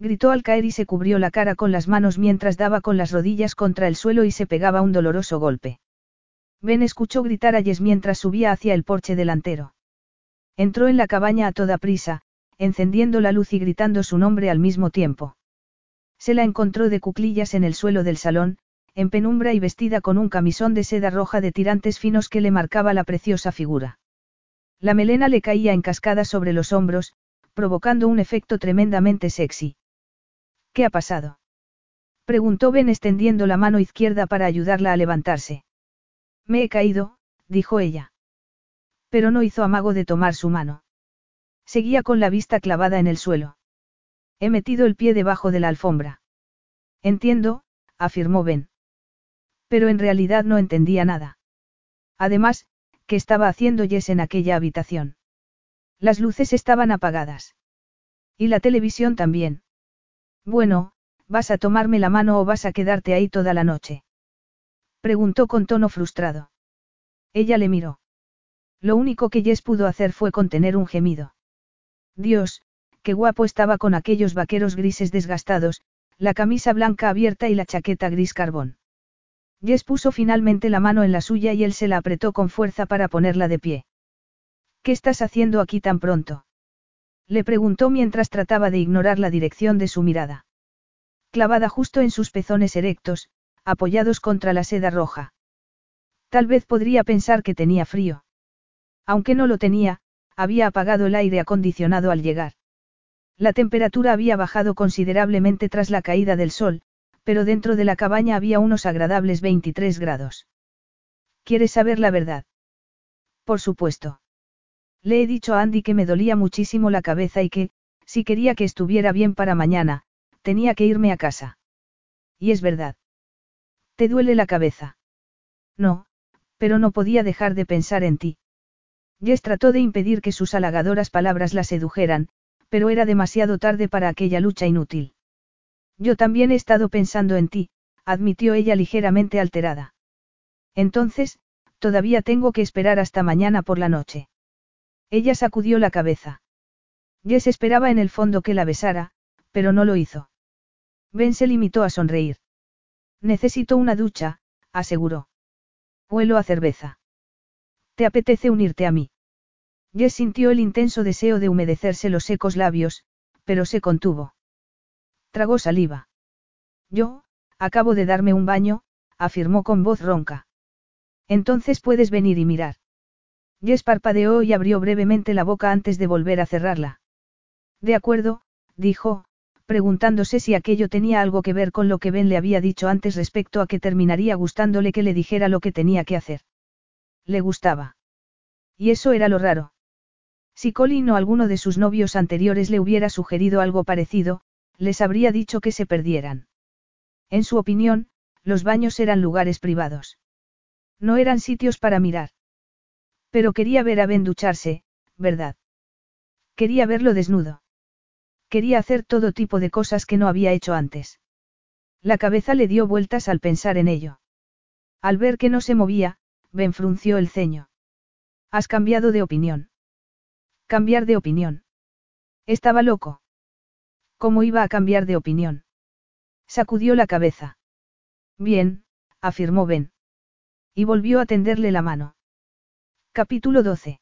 Gritó al caer y se cubrió la cara con las manos mientras daba con las rodillas contra el suelo y se pegaba un doloroso golpe. Ben escuchó gritar a Jess mientras subía hacia el porche delantero. Entró en la cabaña a toda prisa, encendiendo la luz y gritando su nombre al mismo tiempo. Se la encontró de cuclillas en el suelo del salón, en penumbra y vestida con un camisón de seda roja de tirantes finos que le marcaba la preciosa figura. La melena le caía en cascada sobre los hombros, provocando un efecto tremendamente sexy. ¿Qué ha pasado? preguntó Ben extendiendo la mano izquierda para ayudarla a levantarse. Me he caído, dijo ella. Pero no hizo amago de tomar su mano. Seguía con la vista clavada en el suelo. He metido el pie debajo de la alfombra. Entiendo, afirmó Ben. Pero en realidad no entendía nada. Además, ¿qué estaba haciendo Jess en aquella habitación? Las luces estaban apagadas. Y la televisión también. Bueno, ¿vas a tomarme la mano o vas a quedarte ahí toda la noche? Preguntó con tono frustrado. Ella le miró. Lo único que Jess pudo hacer fue contener un gemido. Dios, qué guapo estaba con aquellos vaqueros grises desgastados, la camisa blanca abierta y la chaqueta gris carbón. Jess puso finalmente la mano en la suya y él se la apretó con fuerza para ponerla de pie. ¿Qué estás haciendo aquí tan pronto? Le preguntó mientras trataba de ignorar la dirección de su mirada. Clavada justo en sus pezones erectos, apoyados contra la seda roja. Tal vez podría pensar que tenía frío. Aunque no lo tenía, había apagado el aire acondicionado al llegar. La temperatura había bajado considerablemente tras la caída del sol, pero dentro de la cabaña había unos agradables 23 grados. ¿Quieres saber la verdad? Por supuesto. Le he dicho a Andy que me dolía muchísimo la cabeza y que, si quería que estuviera bien para mañana, tenía que irme a casa. Y es verdad. ¿Te duele la cabeza? No, pero no podía dejar de pensar en ti. Jess trató de impedir que sus halagadoras palabras la sedujeran, pero era demasiado tarde para aquella lucha inútil. Yo también he estado pensando en ti, admitió ella ligeramente alterada. Entonces, todavía tengo que esperar hasta mañana por la noche. Ella sacudió la cabeza. Jess esperaba en el fondo que la besara, pero no lo hizo. Ben se limitó a sonreír. Necesito una ducha, aseguró. Huelo a cerveza. ¿Te apetece unirte a mí? Jess sintió el intenso deseo de humedecerse los secos labios, pero se contuvo. Tragó saliva. Yo, acabo de darme un baño, afirmó con voz ronca. Entonces puedes venir y mirar. Jess parpadeó y abrió brevemente la boca antes de volver a cerrarla. De acuerdo, dijo, preguntándose si aquello tenía algo que ver con lo que Ben le había dicho antes respecto a que terminaría gustándole que le dijera lo que tenía que hacer. Le gustaba. Y eso era lo raro. Si Colin o alguno de sus novios anteriores le hubiera sugerido algo parecido, les habría dicho que se perdieran. En su opinión, los baños eran lugares privados. No eran sitios para mirar. Pero quería ver a Ben ducharse, ¿verdad? Quería verlo desnudo. Quería hacer todo tipo de cosas que no había hecho antes. La cabeza le dio vueltas al pensar en ello. Al ver que no se movía, Ben frunció el ceño. ¿Has cambiado de opinión? Cambiar de opinión. Estaba loco. ¿Cómo iba a cambiar de opinión? Sacudió la cabeza. Bien, afirmó Ben. Y volvió a tenderle la mano. Capítulo 12.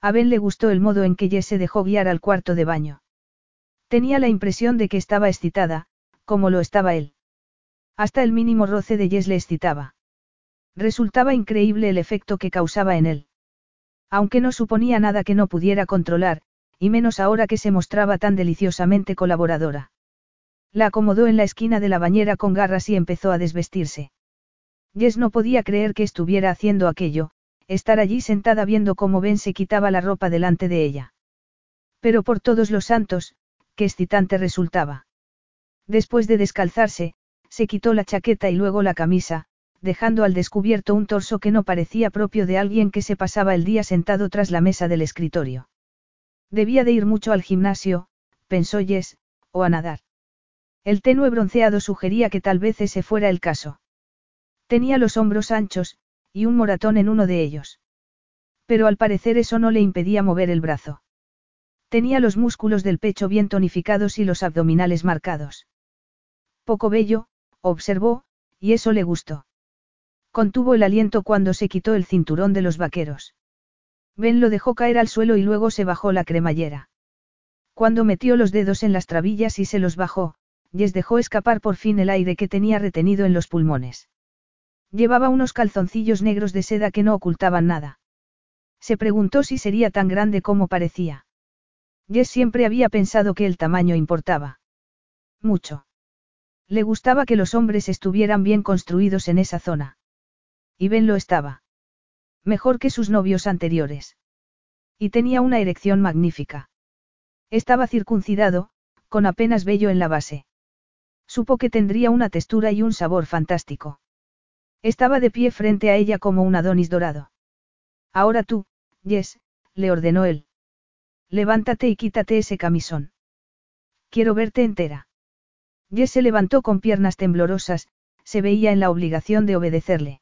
A Ben le gustó el modo en que Jess se dejó guiar al cuarto de baño. Tenía la impresión de que estaba excitada, como lo estaba él. Hasta el mínimo roce de Jess le excitaba. Resultaba increíble el efecto que causaba en él. Aunque no suponía nada que no pudiera controlar, y menos ahora que se mostraba tan deliciosamente colaboradora. La acomodó en la esquina de la bañera con garras y empezó a desvestirse. Jess no podía creer que estuviera haciendo aquello, estar allí sentada viendo cómo Ben se quitaba la ropa delante de ella. Pero por todos los santos, qué excitante resultaba. Después de descalzarse, se quitó la chaqueta y luego la camisa, dejando al descubierto un torso que no parecía propio de alguien que se pasaba el día sentado tras la mesa del escritorio. Debía de ir mucho al gimnasio, pensó Jess, o a nadar. El tenue bronceado sugería que tal vez ese fuera el caso. Tenía los hombros anchos, y un moratón en uno de ellos. Pero al parecer eso no le impedía mover el brazo. Tenía los músculos del pecho bien tonificados y los abdominales marcados. Poco bello, observó, y eso le gustó. Contuvo el aliento cuando se quitó el cinturón de los vaqueros. Ben lo dejó caer al suelo y luego se bajó la cremallera. Cuando metió los dedos en las trabillas y se los bajó, Jess dejó escapar por fin el aire que tenía retenido en los pulmones. Llevaba unos calzoncillos negros de seda que no ocultaban nada. Se preguntó si sería tan grande como parecía. Jess siempre había pensado que el tamaño importaba. Mucho. Le gustaba que los hombres estuvieran bien construidos en esa zona. Y Ben lo estaba. Mejor que sus novios anteriores. Y tenía una erección magnífica. Estaba circuncidado, con apenas vello en la base. Supo que tendría una textura y un sabor fantástico. Estaba de pie frente a ella como un Adonis dorado. Ahora tú, Jess, le ordenó él. Levántate y quítate ese camisón. Quiero verte entera. Jess se levantó con piernas temblorosas, se veía en la obligación de obedecerle.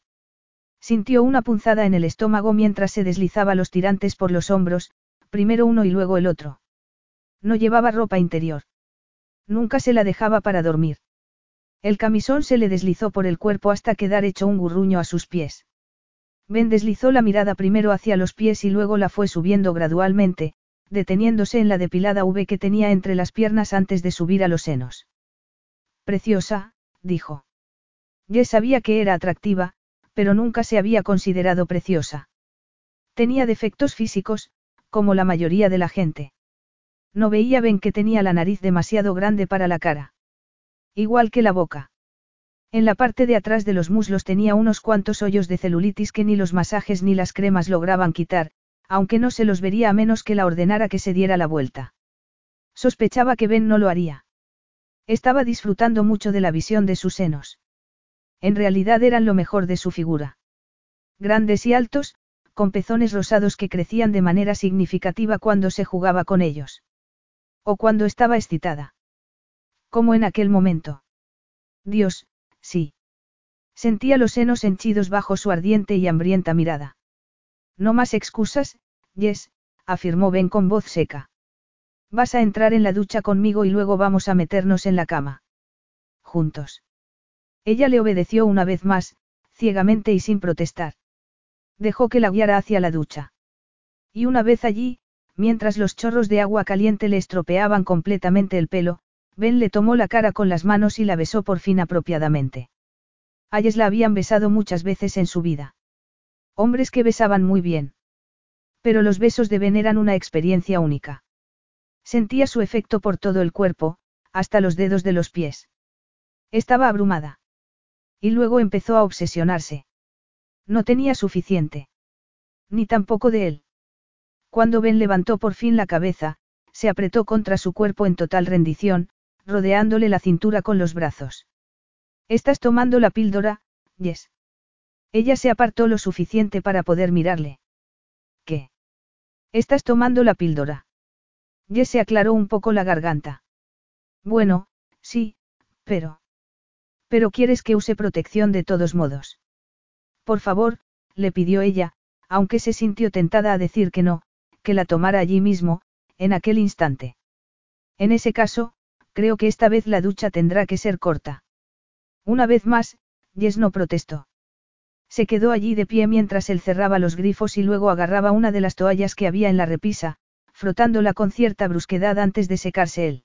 Sintió una punzada en el estómago mientras se deslizaba los tirantes por los hombros, primero uno y luego el otro. No llevaba ropa interior. Nunca se la dejaba para dormir. El camisón se le deslizó por el cuerpo hasta quedar hecho un gurruño a sus pies. Ben deslizó la mirada primero hacia los pies y luego la fue subiendo gradualmente, deteniéndose en la depilada V que tenía entre las piernas antes de subir a los senos. Preciosa, dijo. Jess sabía que era atractiva, pero nunca se había considerado preciosa. Tenía defectos físicos, como la mayoría de la gente. No veía Ben que tenía la nariz demasiado grande para la cara. Igual que la boca. En la parte de atrás de los muslos tenía unos cuantos hoyos de celulitis que ni los masajes ni las cremas lograban quitar, aunque no se los vería a menos que la ordenara que se diera la vuelta. Sospechaba que Ben no lo haría. Estaba disfrutando mucho de la visión de sus senos. En realidad eran lo mejor de su figura. Grandes y altos, con pezones rosados que crecían de manera significativa cuando se jugaba con ellos. O cuando estaba excitada. Como en aquel momento. Dios, sí. Sentía los senos henchidos bajo su ardiente y hambrienta mirada. No más excusas, Yes, afirmó Ben con voz seca. Vas a entrar en la ducha conmigo y luego vamos a meternos en la cama. Juntos. Ella le obedeció una vez más, ciegamente y sin protestar. Dejó que la guiara hacia la ducha. Y una vez allí, mientras los chorros de agua caliente le estropeaban completamente el pelo, Ben le tomó la cara con las manos y la besó por fin apropiadamente. Ayes la habían besado muchas veces en su vida. Hombres que besaban muy bien. Pero los besos de Ben eran una experiencia única. Sentía su efecto por todo el cuerpo, hasta los dedos de los pies. Estaba abrumada. Y luego empezó a obsesionarse. No tenía suficiente. Ni tampoco de él. Cuando Ben levantó por fin la cabeza, se apretó contra su cuerpo en total rendición, rodeándole la cintura con los brazos. ¿Estás tomando la píldora, Yes? Ella se apartó lo suficiente para poder mirarle. ¿Qué? ¿Estás tomando la píldora? Yes se aclaró un poco la garganta. Bueno, sí, pero... Pero quieres que use protección de todos modos. Por favor, le pidió ella, aunque se sintió tentada a decir que no, que la tomara allí mismo, en aquel instante. En ese caso, Creo que esta vez la ducha tendrá que ser corta. Una vez más, Jess no protestó. Se quedó allí de pie mientras él cerraba los grifos y luego agarraba una de las toallas que había en la repisa, frotándola con cierta brusquedad antes de secarse él.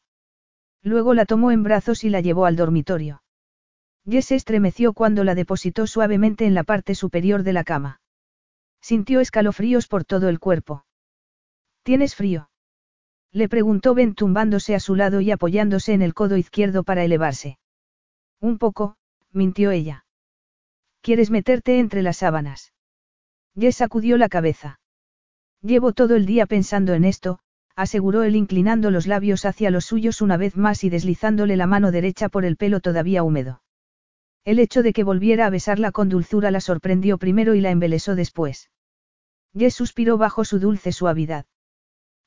Luego la tomó en brazos y la llevó al dormitorio. Jess se estremeció cuando la depositó suavemente en la parte superior de la cama. Sintió escalofríos por todo el cuerpo. ¿Tienes frío? Le preguntó Ben tumbándose a su lado y apoyándose en el codo izquierdo para elevarse. Un poco, mintió ella. ¿Quieres meterte entre las sábanas? Jess sacudió la cabeza. Llevo todo el día pensando en esto, aseguró él inclinando los labios hacia los suyos una vez más y deslizándole la mano derecha por el pelo todavía húmedo. El hecho de que volviera a besarla con dulzura la sorprendió primero y la embelesó después. Jess suspiró bajo su dulce suavidad.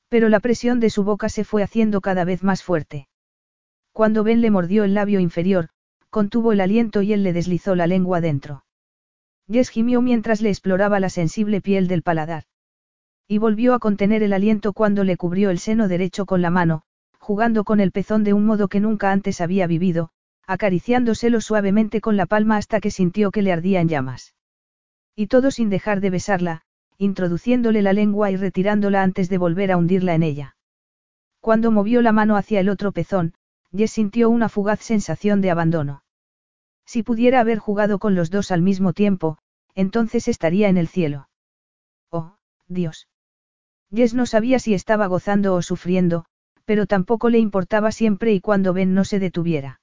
Pero la presión de su boca se fue haciendo cada vez más fuerte. Cuando Ben le mordió el labio inferior, contuvo el aliento y él le deslizó la lengua dentro. Jess gimió mientras le exploraba la sensible piel del paladar. Y volvió a contener el aliento cuando le cubrió el seno derecho con la mano, jugando con el pezón de un modo que nunca antes había vivido, acariciándoselo suavemente con la palma hasta que sintió que le ardía en llamas. Y todo sin dejar de besarla, introduciéndole la lengua y retirándola antes de volver a hundirla en ella. Cuando movió la mano hacia el otro pezón, Jess sintió una fugaz sensación de abandono. Si pudiera haber jugado con los dos al mismo tiempo, entonces estaría en el cielo. Oh, Dios. Jess no sabía si estaba gozando o sufriendo, pero tampoco le importaba siempre y cuando Ben no se detuviera.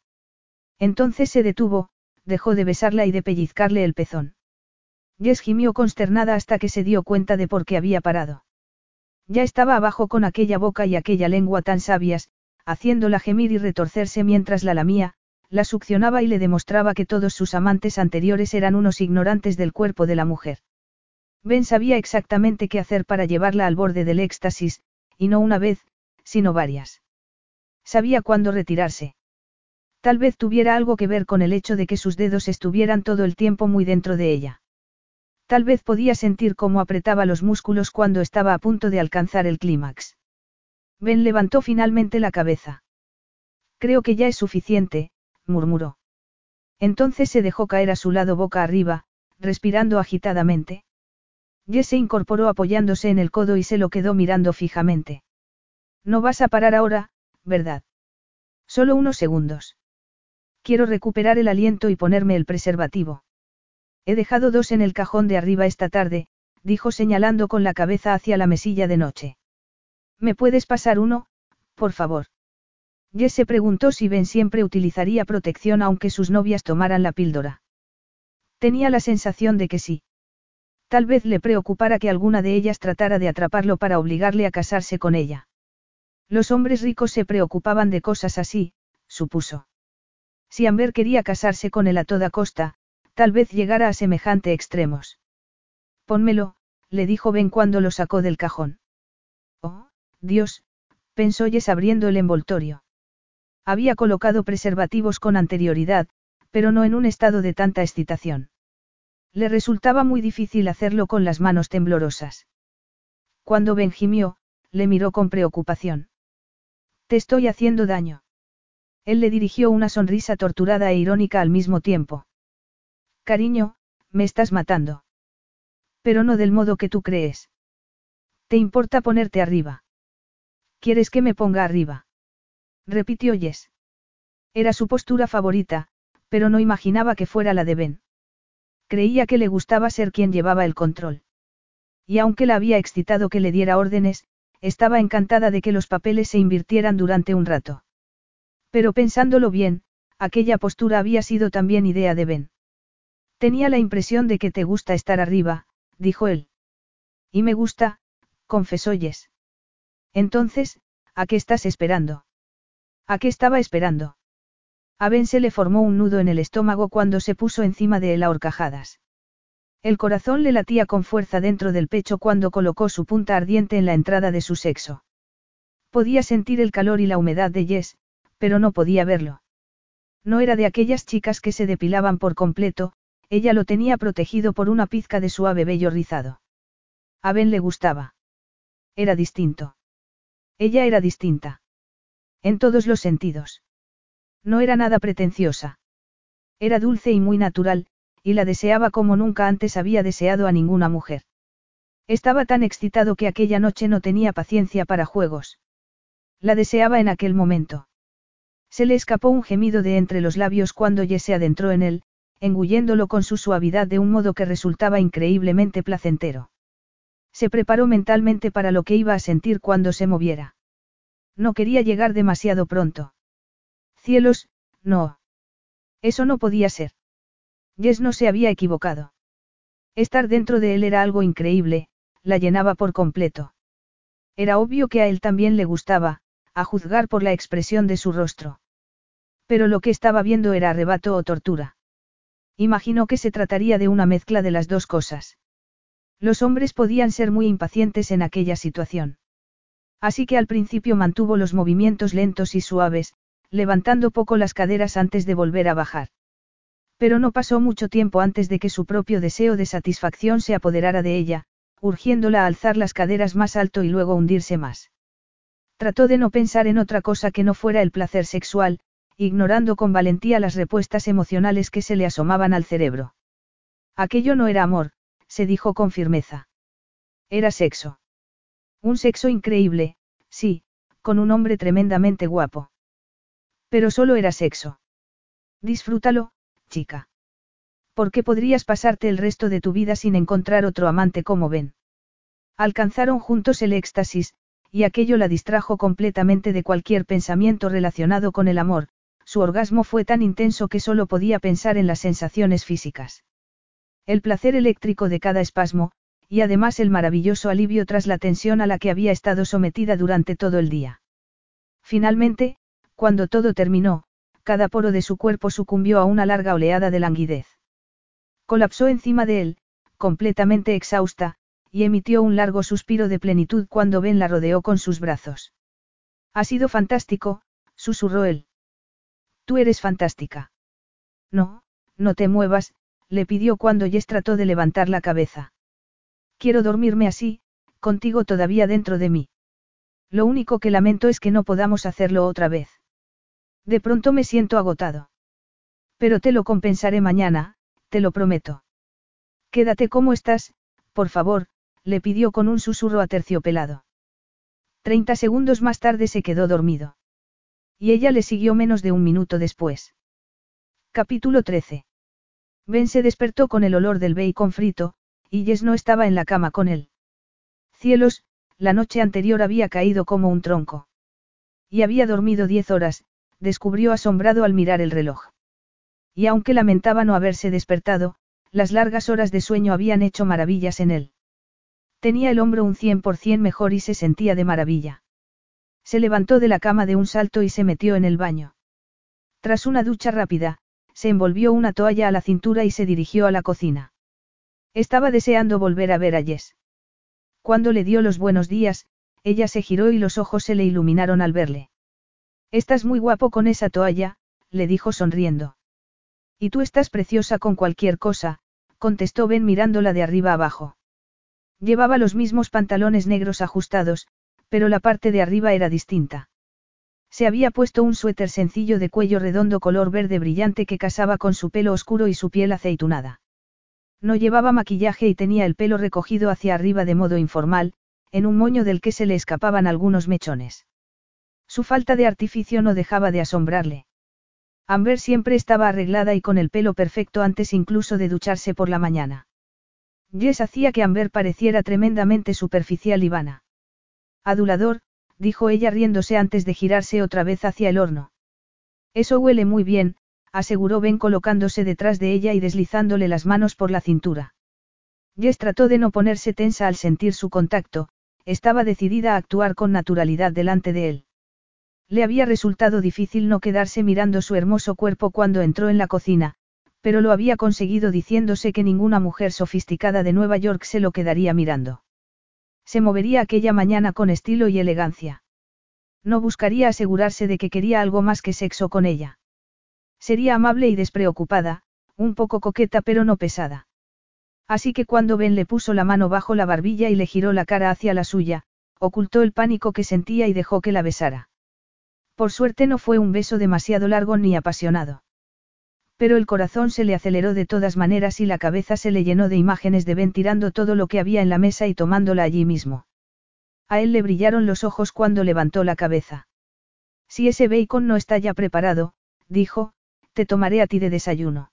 Entonces se detuvo, dejó de besarla y de pellizcarle el pezón. Jess gimió consternada hasta que se dio cuenta de por qué había parado. Ya estaba abajo con aquella boca y aquella lengua tan sabias, haciéndola gemir y retorcerse mientras la lamía, la succionaba y le demostraba que todos sus amantes anteriores eran unos ignorantes del cuerpo de la mujer. Ben sabía exactamente qué hacer para llevarla al borde del éxtasis, y no una vez, sino varias. Sabía cuándo retirarse. Tal vez tuviera algo que ver con el hecho de que sus dedos estuvieran todo el tiempo muy dentro de ella. Tal vez podía sentir cómo apretaba los músculos cuando estaba a punto de alcanzar el clímax. Ben levantó finalmente la cabeza. Creo que ya es suficiente, murmuró. Entonces se dejó caer a su lado boca arriba, respirando agitadamente. Jess se incorporó apoyándose en el codo y se lo quedó mirando fijamente. No vas a parar ahora, ¿verdad? Solo unos segundos. Quiero recuperar el aliento y ponerme el preservativo. He dejado dos en el cajón de arriba esta tarde, dijo señalando con la cabeza hacia la mesilla de noche. ¿Me puedes pasar uno, por favor? Jess se preguntó si Ben siempre utilizaría protección aunque sus novias tomaran la píldora. Tenía la sensación de que sí. Tal vez le preocupara que alguna de ellas tratara de atraparlo para obligarle a casarse con ella. Los hombres ricos se preocupaban de cosas así, supuso. Si Amber quería casarse con él a toda costa, tal vez llegara a semejante extremos. Pónmelo, le dijo Ben cuando lo sacó del cajón. Oh, Dios, pensó Jess abriendo el envoltorio. Había colocado preservativos con anterioridad, pero no en un estado de tanta excitación. Le resultaba muy difícil hacerlo con las manos temblorosas. Cuando Ben gimió, le miró con preocupación. Te estoy haciendo daño. Él le dirigió una sonrisa torturada e irónica al mismo tiempo. Cariño, me estás matando. Pero no del modo que tú crees. ¿Te importa ponerte arriba? ¿Quieres que me ponga arriba? repitió Jess. Era su postura favorita, pero no imaginaba que fuera la de Ben. Creía que le gustaba ser quien llevaba el control. Y aunque la había excitado que le diera órdenes, estaba encantada de que los papeles se invirtieran durante un rato. Pero pensándolo bien, aquella postura había sido también idea de Ben. Tenía la impresión de que te gusta estar arriba, dijo él. Y me gusta, confesó Jess. Entonces, ¿a qué estás esperando? ¿A qué estaba esperando? A Ben se le formó un nudo en el estómago cuando se puso encima de él a horcajadas. El corazón le latía con fuerza dentro del pecho cuando colocó su punta ardiente en la entrada de su sexo. Podía sentir el calor y la humedad de Jess, pero no podía verlo. No era de aquellas chicas que se depilaban por completo, ella lo tenía protegido por una pizca de suave vello rizado. A Ben le gustaba. Era distinto. Ella era distinta. En todos los sentidos. No era nada pretenciosa. Era dulce y muy natural, y la deseaba como nunca antes había deseado a ninguna mujer. Estaba tan excitado que aquella noche no tenía paciencia para juegos. La deseaba en aquel momento. Se le escapó un gemido de entre los labios cuando Jess se adentró en él, engulléndolo con su suavidad de un modo que resultaba increíblemente placentero. Se preparó mentalmente para lo que iba a sentir cuando se moviera. No quería llegar demasiado pronto. Cielos, no. Eso no podía ser. Jess no se había equivocado. Estar dentro de él era algo increíble, la llenaba por completo. Era obvio que a él también le gustaba, a juzgar por la expresión de su rostro. Pero lo que estaba viendo era arrebato o tortura. Imaginó que se trataría de una mezcla de las dos cosas. Los hombres podían ser muy impacientes en aquella situación. Así que al principio mantuvo los movimientos lentos y suaves, levantando poco las caderas antes de volver a bajar. Pero no pasó mucho tiempo antes de que su propio deseo de satisfacción se apoderara de ella, urgiéndola a alzar las caderas más alto y luego hundirse más. Trató de no pensar en otra cosa que no fuera el placer sexual, ignorando con valentía las respuestas emocionales que se le asomaban al cerebro. Aquello no era amor, se dijo con firmeza. Era sexo. Un sexo increíble, sí, con un hombre tremendamente guapo. Pero solo era sexo. Disfrútalo, chica. ¿Por qué podrías pasarte el resto de tu vida sin encontrar otro amante como Ben? Alcanzaron juntos el éxtasis, y aquello la distrajo completamente de cualquier pensamiento relacionado con el amor, su orgasmo fue tan intenso que solo podía pensar en las sensaciones físicas. El placer eléctrico de cada espasmo, y además el maravilloso alivio tras la tensión a la que había estado sometida durante todo el día. Finalmente, cuando todo terminó, cada poro de su cuerpo sucumbió a una larga oleada de languidez. Colapsó encima de él, completamente exhausta, y emitió un largo suspiro de plenitud cuando Ben la rodeó con sus brazos. Ha sido fantástico, susurró él. Tú eres fantástica. No, no te muevas, le pidió cuando Jess trató de levantar la cabeza. Quiero dormirme así, contigo todavía dentro de mí. Lo único que lamento es que no podamos hacerlo otra vez. De pronto me siento agotado. Pero te lo compensaré mañana, te lo prometo. Quédate como estás, por favor, le pidió con un susurro aterciopelado. Treinta segundos más tarde se quedó dormido. Y ella le siguió menos de un minuto después. Capítulo 13. Ben se despertó con el olor del bacon frito, y Jess no estaba en la cama con él. Cielos, la noche anterior había caído como un tronco. Y había dormido diez horas, descubrió asombrado al mirar el reloj. Y aunque lamentaba no haberse despertado, las largas horas de sueño habían hecho maravillas en él. Tenía el hombro un cien por cien mejor y se sentía de maravilla. Se levantó de la cama de un salto y se metió en el baño. Tras una ducha rápida, se envolvió una toalla a la cintura y se dirigió a la cocina. Estaba deseando volver a ver a Jess. Cuando le dio los buenos días, ella se giró y los ojos se le iluminaron al verle. Estás muy guapo con esa toalla, le dijo sonriendo. Y tú estás preciosa con cualquier cosa, contestó Ben mirándola de arriba abajo. Llevaba los mismos pantalones negros ajustados, pero la parte de arriba era distinta. Se había puesto un suéter sencillo de cuello redondo color verde brillante que casaba con su pelo oscuro y su piel aceitunada. No llevaba maquillaje y tenía el pelo recogido hacia arriba de modo informal, en un moño del que se le escapaban algunos mechones. Su falta de artificio no dejaba de asombrarle. Amber siempre estaba arreglada y con el pelo perfecto antes incluso de ducharse por la mañana. Jess hacía que Amber pareciera tremendamente superficial y vana. Adulador, dijo ella riéndose antes de girarse otra vez hacia el horno. Eso huele muy bien, aseguró Ben colocándose detrás de ella y deslizándole las manos por la cintura. Jess trató de no ponerse tensa al sentir su contacto, estaba decidida a actuar con naturalidad delante de él. Le había resultado difícil no quedarse mirando su hermoso cuerpo cuando entró en la cocina, pero lo había conseguido diciéndose que ninguna mujer sofisticada de Nueva York se lo quedaría mirando. Se movería aquella mañana con estilo y elegancia. No buscaría asegurarse de que quería algo más que sexo con ella. Sería amable y despreocupada, un poco coqueta pero no pesada. Así que cuando Ben le puso la mano bajo la barbilla y le giró la cara hacia la suya, ocultó el pánico que sentía y dejó que la besara. Por suerte no fue un beso demasiado largo ni apasionado. Pero el corazón se le aceleró de todas maneras y la cabeza se le llenó de imágenes de Ben tirando todo lo que había en la mesa y tomándola allí mismo. A él le brillaron los ojos cuando levantó la cabeza. Si ese bacon no está ya preparado, dijo, te tomaré a ti de desayuno.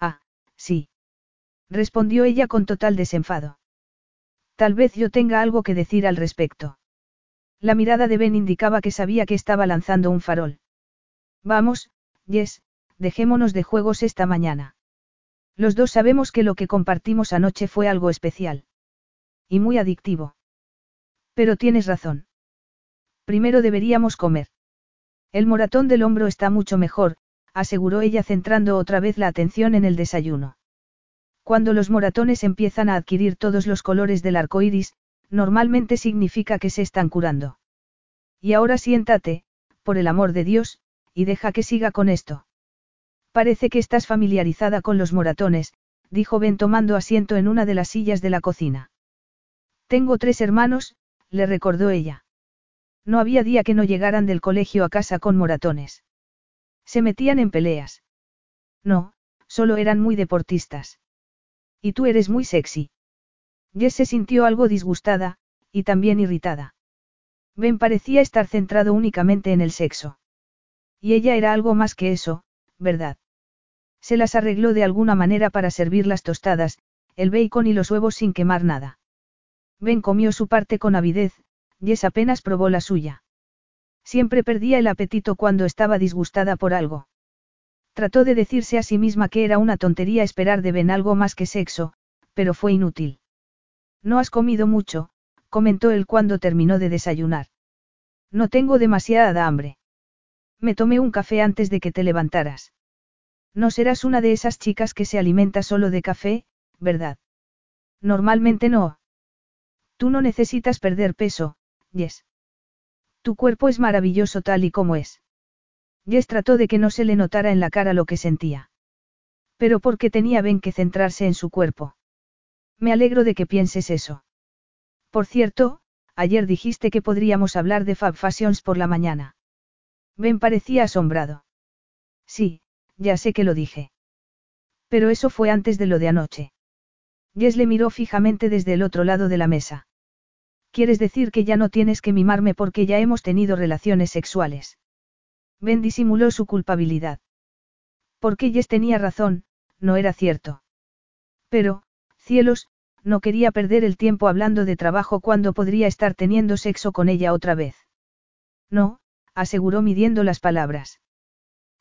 Ah, sí. Respondió ella con total desenfado. Tal vez yo tenga algo que decir al respecto. La mirada de Ben indicaba que sabía que estaba lanzando un farol. Vamos, Jess, dejémonos de juegos esta mañana. Los dos sabemos que lo que compartimos anoche fue algo especial. Y muy adictivo. Pero tienes razón. Primero deberíamos comer. El moratón del hombro está mucho mejor, aseguró ella centrando otra vez la atención en el desayuno. Cuando los moratones empiezan a adquirir todos los colores del arco iris, normalmente significa que se están curando. Y ahora siéntate, por el amor de Dios, y deja que siga con esto. Parece que estás familiarizada con los moratones, dijo Ben tomando asiento en una de las sillas de la cocina. Tengo tres hermanos, le recordó ella. No había día que no llegaran del colegio a casa con moratones. Se metían en peleas. No, solo eran muy deportistas. Y tú eres muy sexy. Jess se sintió algo disgustada, y también irritada. Ben parecía estar centrado únicamente en el sexo. Y ella era algo más que eso, ¿verdad? Se las arregló de alguna manera para servir las tostadas, el bacon y los huevos sin quemar nada. Ben comió su parte con avidez, Jess apenas probó la suya. Siempre perdía el apetito cuando estaba disgustada por algo. Trató de decirse a sí misma que era una tontería esperar de Ben algo más que sexo, pero fue inútil. No has comido mucho, comentó él cuando terminó de desayunar. No tengo demasiada hambre. Me tomé un café antes de que te levantaras. No serás una de esas chicas que se alimenta solo de café, ¿verdad? Normalmente no. Tú no necesitas perder peso, Yes. Tu cuerpo es maravilloso tal y como es. Jess trató de que no se le notara en la cara lo que sentía. Pero porque tenía Ben que centrarse en su cuerpo. Me alegro de que pienses eso. Por cierto, ayer dijiste que podríamos hablar de Fab Fashions por la mañana. Ben parecía asombrado. Sí, ya sé que lo dije. Pero eso fue antes de lo de anoche. Jess le miró fijamente desde el otro lado de la mesa. ¿Quieres decir que ya no tienes que mimarme porque ya hemos tenido relaciones sexuales? Ben disimuló su culpabilidad. Porque Jess tenía razón, no era cierto. Pero, cielos, no quería perder el tiempo hablando de trabajo cuando podría estar teniendo sexo con ella otra vez. No, aseguró midiendo las palabras.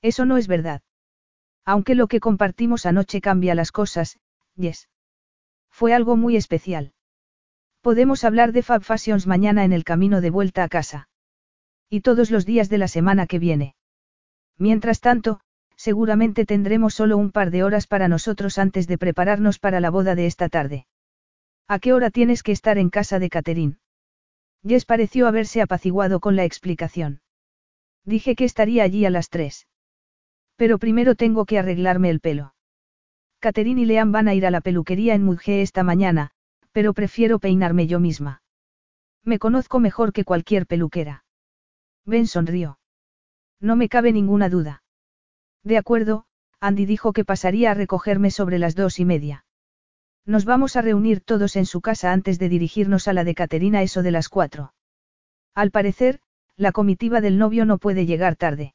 Eso no es verdad. Aunque lo que compartimos anoche cambia las cosas, Yes. Fue algo muy especial. Podemos hablar de Fab Fashions mañana en el camino de vuelta a casa. Y todos los días de la semana que viene. Mientras tanto, seguramente tendremos solo un par de horas para nosotros antes de prepararnos para la boda de esta tarde. ¿A qué hora tienes que estar en casa de Catherine? Jess pareció haberse apaciguado con la explicación. Dije que estaría allí a las tres. Pero primero tengo que arreglarme el pelo. Catherine y Leanne van a ir a la peluquería en Mudge esta mañana, pero prefiero peinarme yo misma. Me conozco mejor que cualquier peluquera. Ben sonrió. No me cabe ninguna duda. De acuerdo, Andy dijo que pasaría a recogerme sobre las dos y media. Nos vamos a reunir todos en su casa antes de dirigirnos a la de Caterina eso de las cuatro. Al parecer, la comitiva del novio no puede llegar tarde.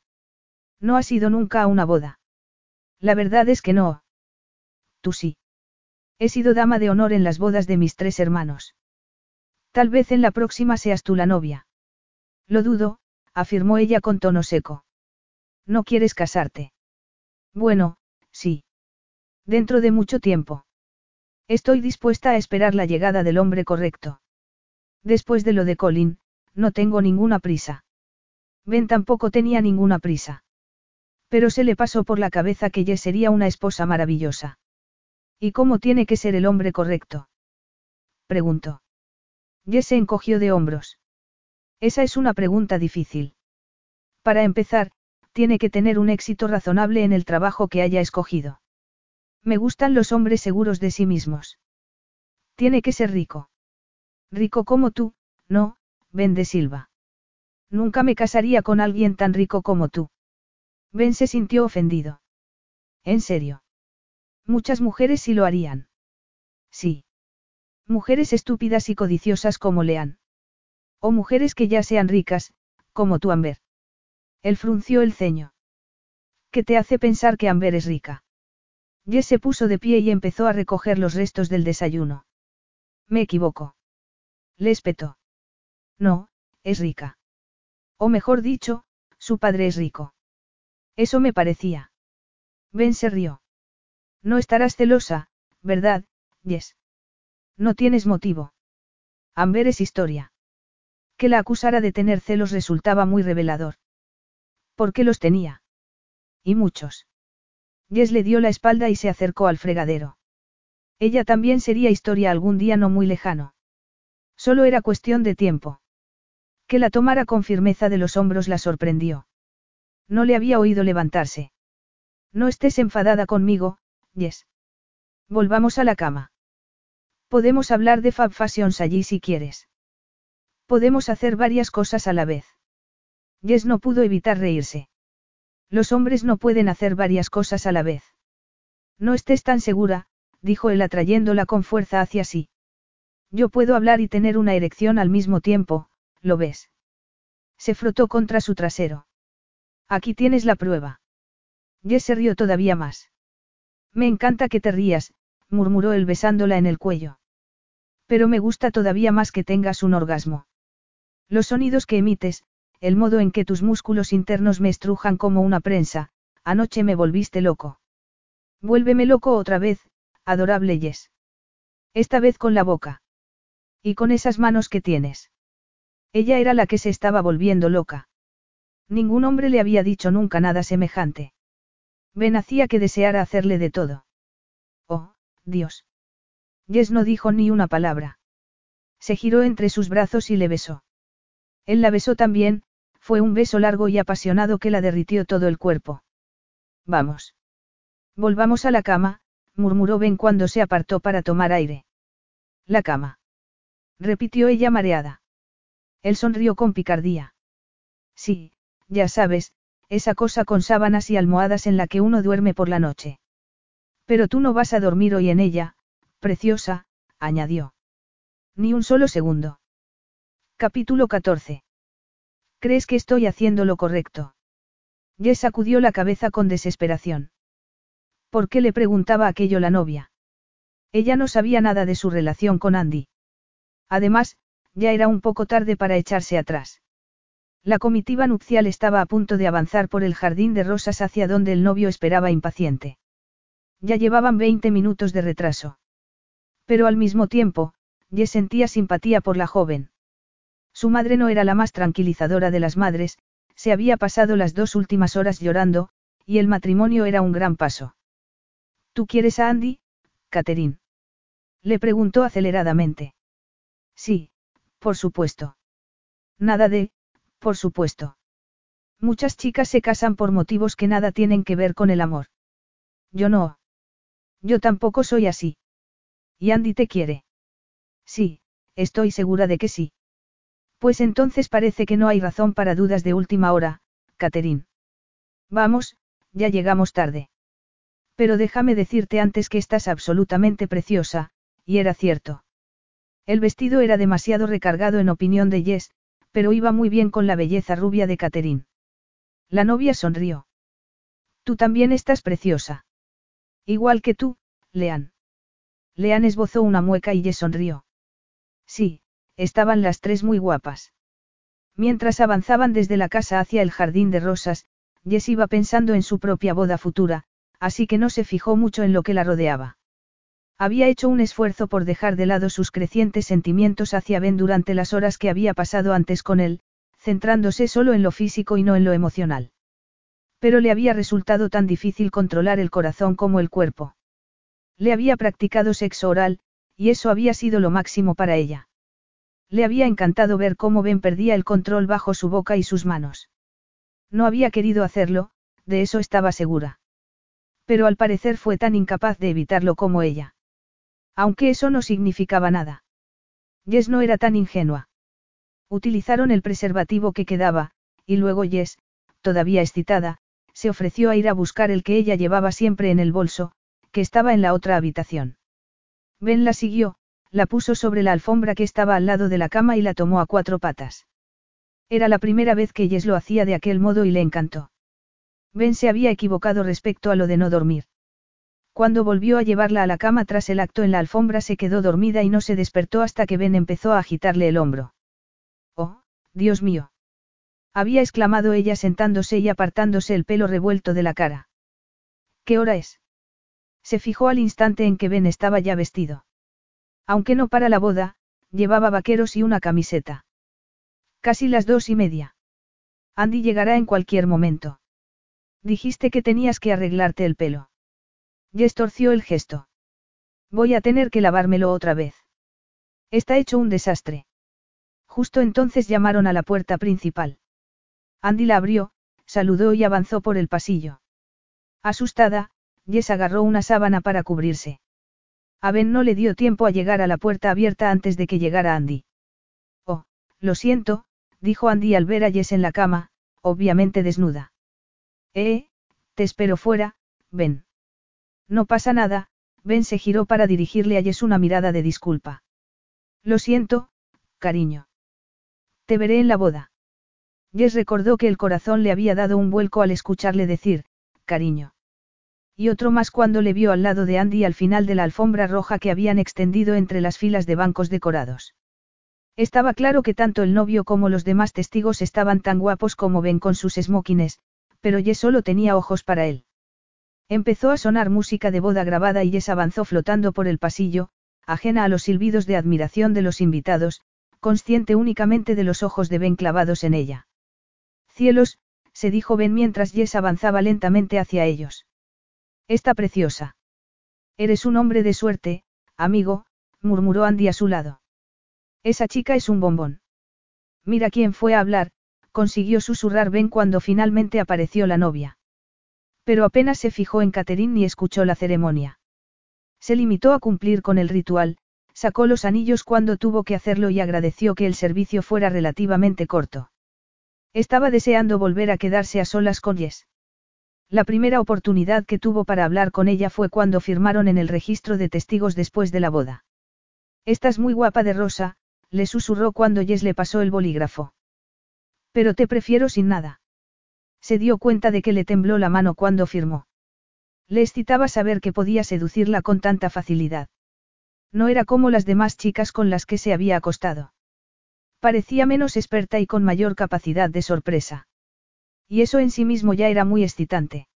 No ha sido nunca a una boda. La verdad es que no. Tú sí. He sido dama de honor en las bodas de mis tres hermanos. Tal vez en la próxima seas tú la novia. Lo dudo, afirmó ella con tono seco. ¿No quieres casarte? Bueno, sí. Dentro de mucho tiempo. Estoy dispuesta a esperar la llegada del hombre correcto. Después de lo de Colin, no tengo ninguna prisa. Ben tampoco tenía ninguna prisa. Pero se le pasó por la cabeza que Jess sería una esposa maravillosa. ¿Y cómo tiene que ser el hombre correcto? Preguntó. Jess se encogió de hombros. Esa es una pregunta difícil. Para empezar, tiene que tener un éxito razonable en el trabajo que haya escogido. Me gustan los hombres seguros de sí mismos. Tiene que ser rico. Rico como tú, no, Ben de Silva. Nunca me casaría con alguien tan rico como tú. Ben se sintió ofendido. ¿En serio? Muchas mujeres sí lo harían. Sí. Mujeres estúpidas y codiciosas como Lean. O mujeres que ya sean ricas, como tú Amber. Él frunció el ceño. ¿Qué te hace pensar que Amber es rica? Jess se puso de pie y empezó a recoger los restos del desayuno. Me equivoco. Le espetó. No, es rica. O mejor dicho, su padre es rico. Eso me parecía. Ben se rió. No estarás celosa, ¿verdad, Jess? No tienes motivo. Amber es historia. Que la acusara de tener celos resultaba muy revelador. ¿Por qué los tenía? Y muchos. Jess le dio la espalda y se acercó al fregadero. Ella también sería historia algún día no muy lejano. Solo era cuestión de tiempo. Que la tomara con firmeza de los hombros la sorprendió. No le había oído levantarse. No estés enfadada conmigo, Jess. Volvamos a la cama. Podemos hablar de Fab Fashions allí si quieres. Podemos hacer varias cosas a la vez. Jess no pudo evitar reírse. Los hombres no pueden hacer varias cosas a la vez. No estés tan segura, dijo él atrayéndola con fuerza hacia sí. Yo puedo hablar y tener una erección al mismo tiempo, ¿lo ves? Se frotó contra su trasero. Aquí tienes la prueba. Jess se rió todavía más. Me encanta que te rías, murmuró él besándola en el cuello. Pero me gusta todavía más que tengas un orgasmo. Los sonidos que emites, el modo en que tus músculos internos me estrujan como una prensa, anoche me volviste loco. Vuélveme loco otra vez, adorable Yes. Esta vez con la boca. Y con esas manos que tienes. Ella era la que se estaba volviendo loca. Ningún hombre le había dicho nunca nada semejante. Ben hacía que deseara hacerle de todo. Oh, Dios. Yes no dijo ni una palabra. Se giró entre sus brazos y le besó. Él la besó también, fue un beso largo y apasionado que la derritió todo el cuerpo. Vamos. Volvamos a la cama, murmuró Ben cuando se apartó para tomar aire. La cama. Repitió ella mareada. Él sonrió con picardía. Sí, ya sabes, esa cosa con sábanas y almohadas en la que uno duerme por la noche. Pero tú no vas a dormir hoy en ella, preciosa, añadió. Ni un solo segundo. Capítulo 14. ¿Crees que estoy haciendo lo correcto? Jess sacudió la cabeza con desesperación. ¿Por qué le preguntaba aquello la novia? Ella no sabía nada de su relación con Andy. Además, ya era un poco tarde para echarse atrás. La comitiva nupcial estaba a punto de avanzar por el jardín de rosas hacia donde el novio esperaba impaciente. Ya llevaban 20 minutos de retraso. Pero al mismo tiempo, Jess sentía simpatía por la joven. Su madre no era la más tranquilizadora de las madres, se había pasado las dos últimas horas llorando, y el matrimonio era un gran paso. ¿Tú quieres a Andy, Catherine? Le preguntó aceleradamente. Sí, por supuesto. Nada de, por supuesto. Muchas chicas se casan por motivos que nada tienen que ver con el amor. Yo no. Yo tampoco soy así. ¿Y Andy te quiere? Sí, estoy segura de que sí. Pues entonces parece que no hay razón para dudas de última hora, Catherine. Vamos, ya llegamos tarde. Pero déjame decirte antes que estás absolutamente preciosa, y era cierto. El vestido era demasiado recargado en opinión de Jess, pero iba muy bien con la belleza rubia de Catherine. La novia sonrió. Tú también estás preciosa. Igual que tú, Lean. Lean esbozó una mueca y Jess sonrió. Sí, estaban las tres muy guapas. Mientras avanzaban desde la casa hacia el jardín de rosas, Jess iba pensando en su propia boda futura, así que no se fijó mucho en lo que la rodeaba. Había hecho un esfuerzo por dejar de lado sus crecientes sentimientos hacia Ben durante las horas que había pasado antes con él, centrándose solo en lo físico y no en lo emocional. Pero le había resultado tan difícil controlar el corazón como el cuerpo. Le había practicado sexo oral, y eso había sido lo máximo para ella. Le había encantado ver cómo Ben perdía el control bajo su boca y sus manos. No había querido hacerlo, de eso estaba segura. Pero al parecer fue tan incapaz de evitarlo como ella. Aunque eso no significaba nada. Jess no era tan ingenua. Utilizaron el preservativo que quedaba, y luego Jess, todavía excitada, se ofreció a ir a buscar el que ella llevaba siempre en el bolso, que estaba en la otra habitación. Ben la siguió, la puso sobre la alfombra que estaba al lado de la cama y la tomó a cuatro patas. Era la primera vez que Jess lo hacía de aquel modo y le encantó. Ben se había equivocado respecto a lo de no dormir. Cuando volvió a llevarla a la cama tras el acto en la alfombra se quedó dormida y no se despertó hasta que Ben empezó a agitarle el hombro. Oh, Dios mío. Había exclamado ella sentándose y apartándose el pelo revuelto de la cara. ¿Qué hora es? Se fijó al instante en que Ben estaba ya vestido. Aunque no para la boda, llevaba vaqueros y una camiseta. Casi las dos y media. Andy llegará en cualquier momento. Dijiste que tenías que arreglarte el pelo. Y estorció el gesto. Voy a tener que lavármelo otra vez. Está hecho un desastre. Justo entonces llamaron a la puerta principal. Andy la abrió, saludó y avanzó por el pasillo. Asustada, Jess agarró una sábana para cubrirse. A Ben no le dio tiempo a llegar a la puerta abierta antes de que llegara Andy. Oh, lo siento, dijo Andy al ver a Jess en la cama, obviamente desnuda. Eh, te espero fuera, Ben. No pasa nada, Ben se giró para dirigirle a Jess una mirada de disculpa. Lo siento, cariño. Te veré en la boda. Jess recordó que el corazón le había dado un vuelco al escucharle decir, cariño. Y otro más cuando le vio al lado de Andy al final de la alfombra roja que habían extendido entre las filas de bancos decorados. Estaba claro que tanto el novio como los demás testigos estaban tan guapos como Ben con sus smokines, pero Jess solo tenía ojos para él. Empezó a sonar música de boda grabada y Jess avanzó flotando por el pasillo, ajena a los silbidos de admiración de los invitados, consciente únicamente de los ojos de Ben clavados en ella. Cielos, se dijo Ben mientras Jess avanzaba lentamente hacia ellos. Está preciosa. Eres un hombre de suerte, amigo, murmuró Andy a su lado. Esa chica es un bombón. Mira quién fue a hablar, consiguió susurrar Ben cuando finalmente apareció la novia. Pero apenas se fijó en Catherine ni escuchó la ceremonia. Se limitó a cumplir con el ritual, sacó los anillos cuando tuvo que hacerlo y agradeció que el servicio fuera relativamente corto. Estaba deseando volver a quedarse a solas con Jess. La primera oportunidad que tuvo para hablar con ella fue cuando firmaron en el registro de testigos después de la boda. Estás muy guapa de rosa, le susurró cuando Jess le pasó el bolígrafo. Pero te prefiero sin nada. Se dio cuenta de que le tembló la mano cuando firmó. Le excitaba saber que podía seducirla con tanta facilidad. No era como las demás chicas con las que se había acostado. Parecía menos experta y con mayor capacidad de sorpresa. Y eso en sí mismo ya era muy excitante.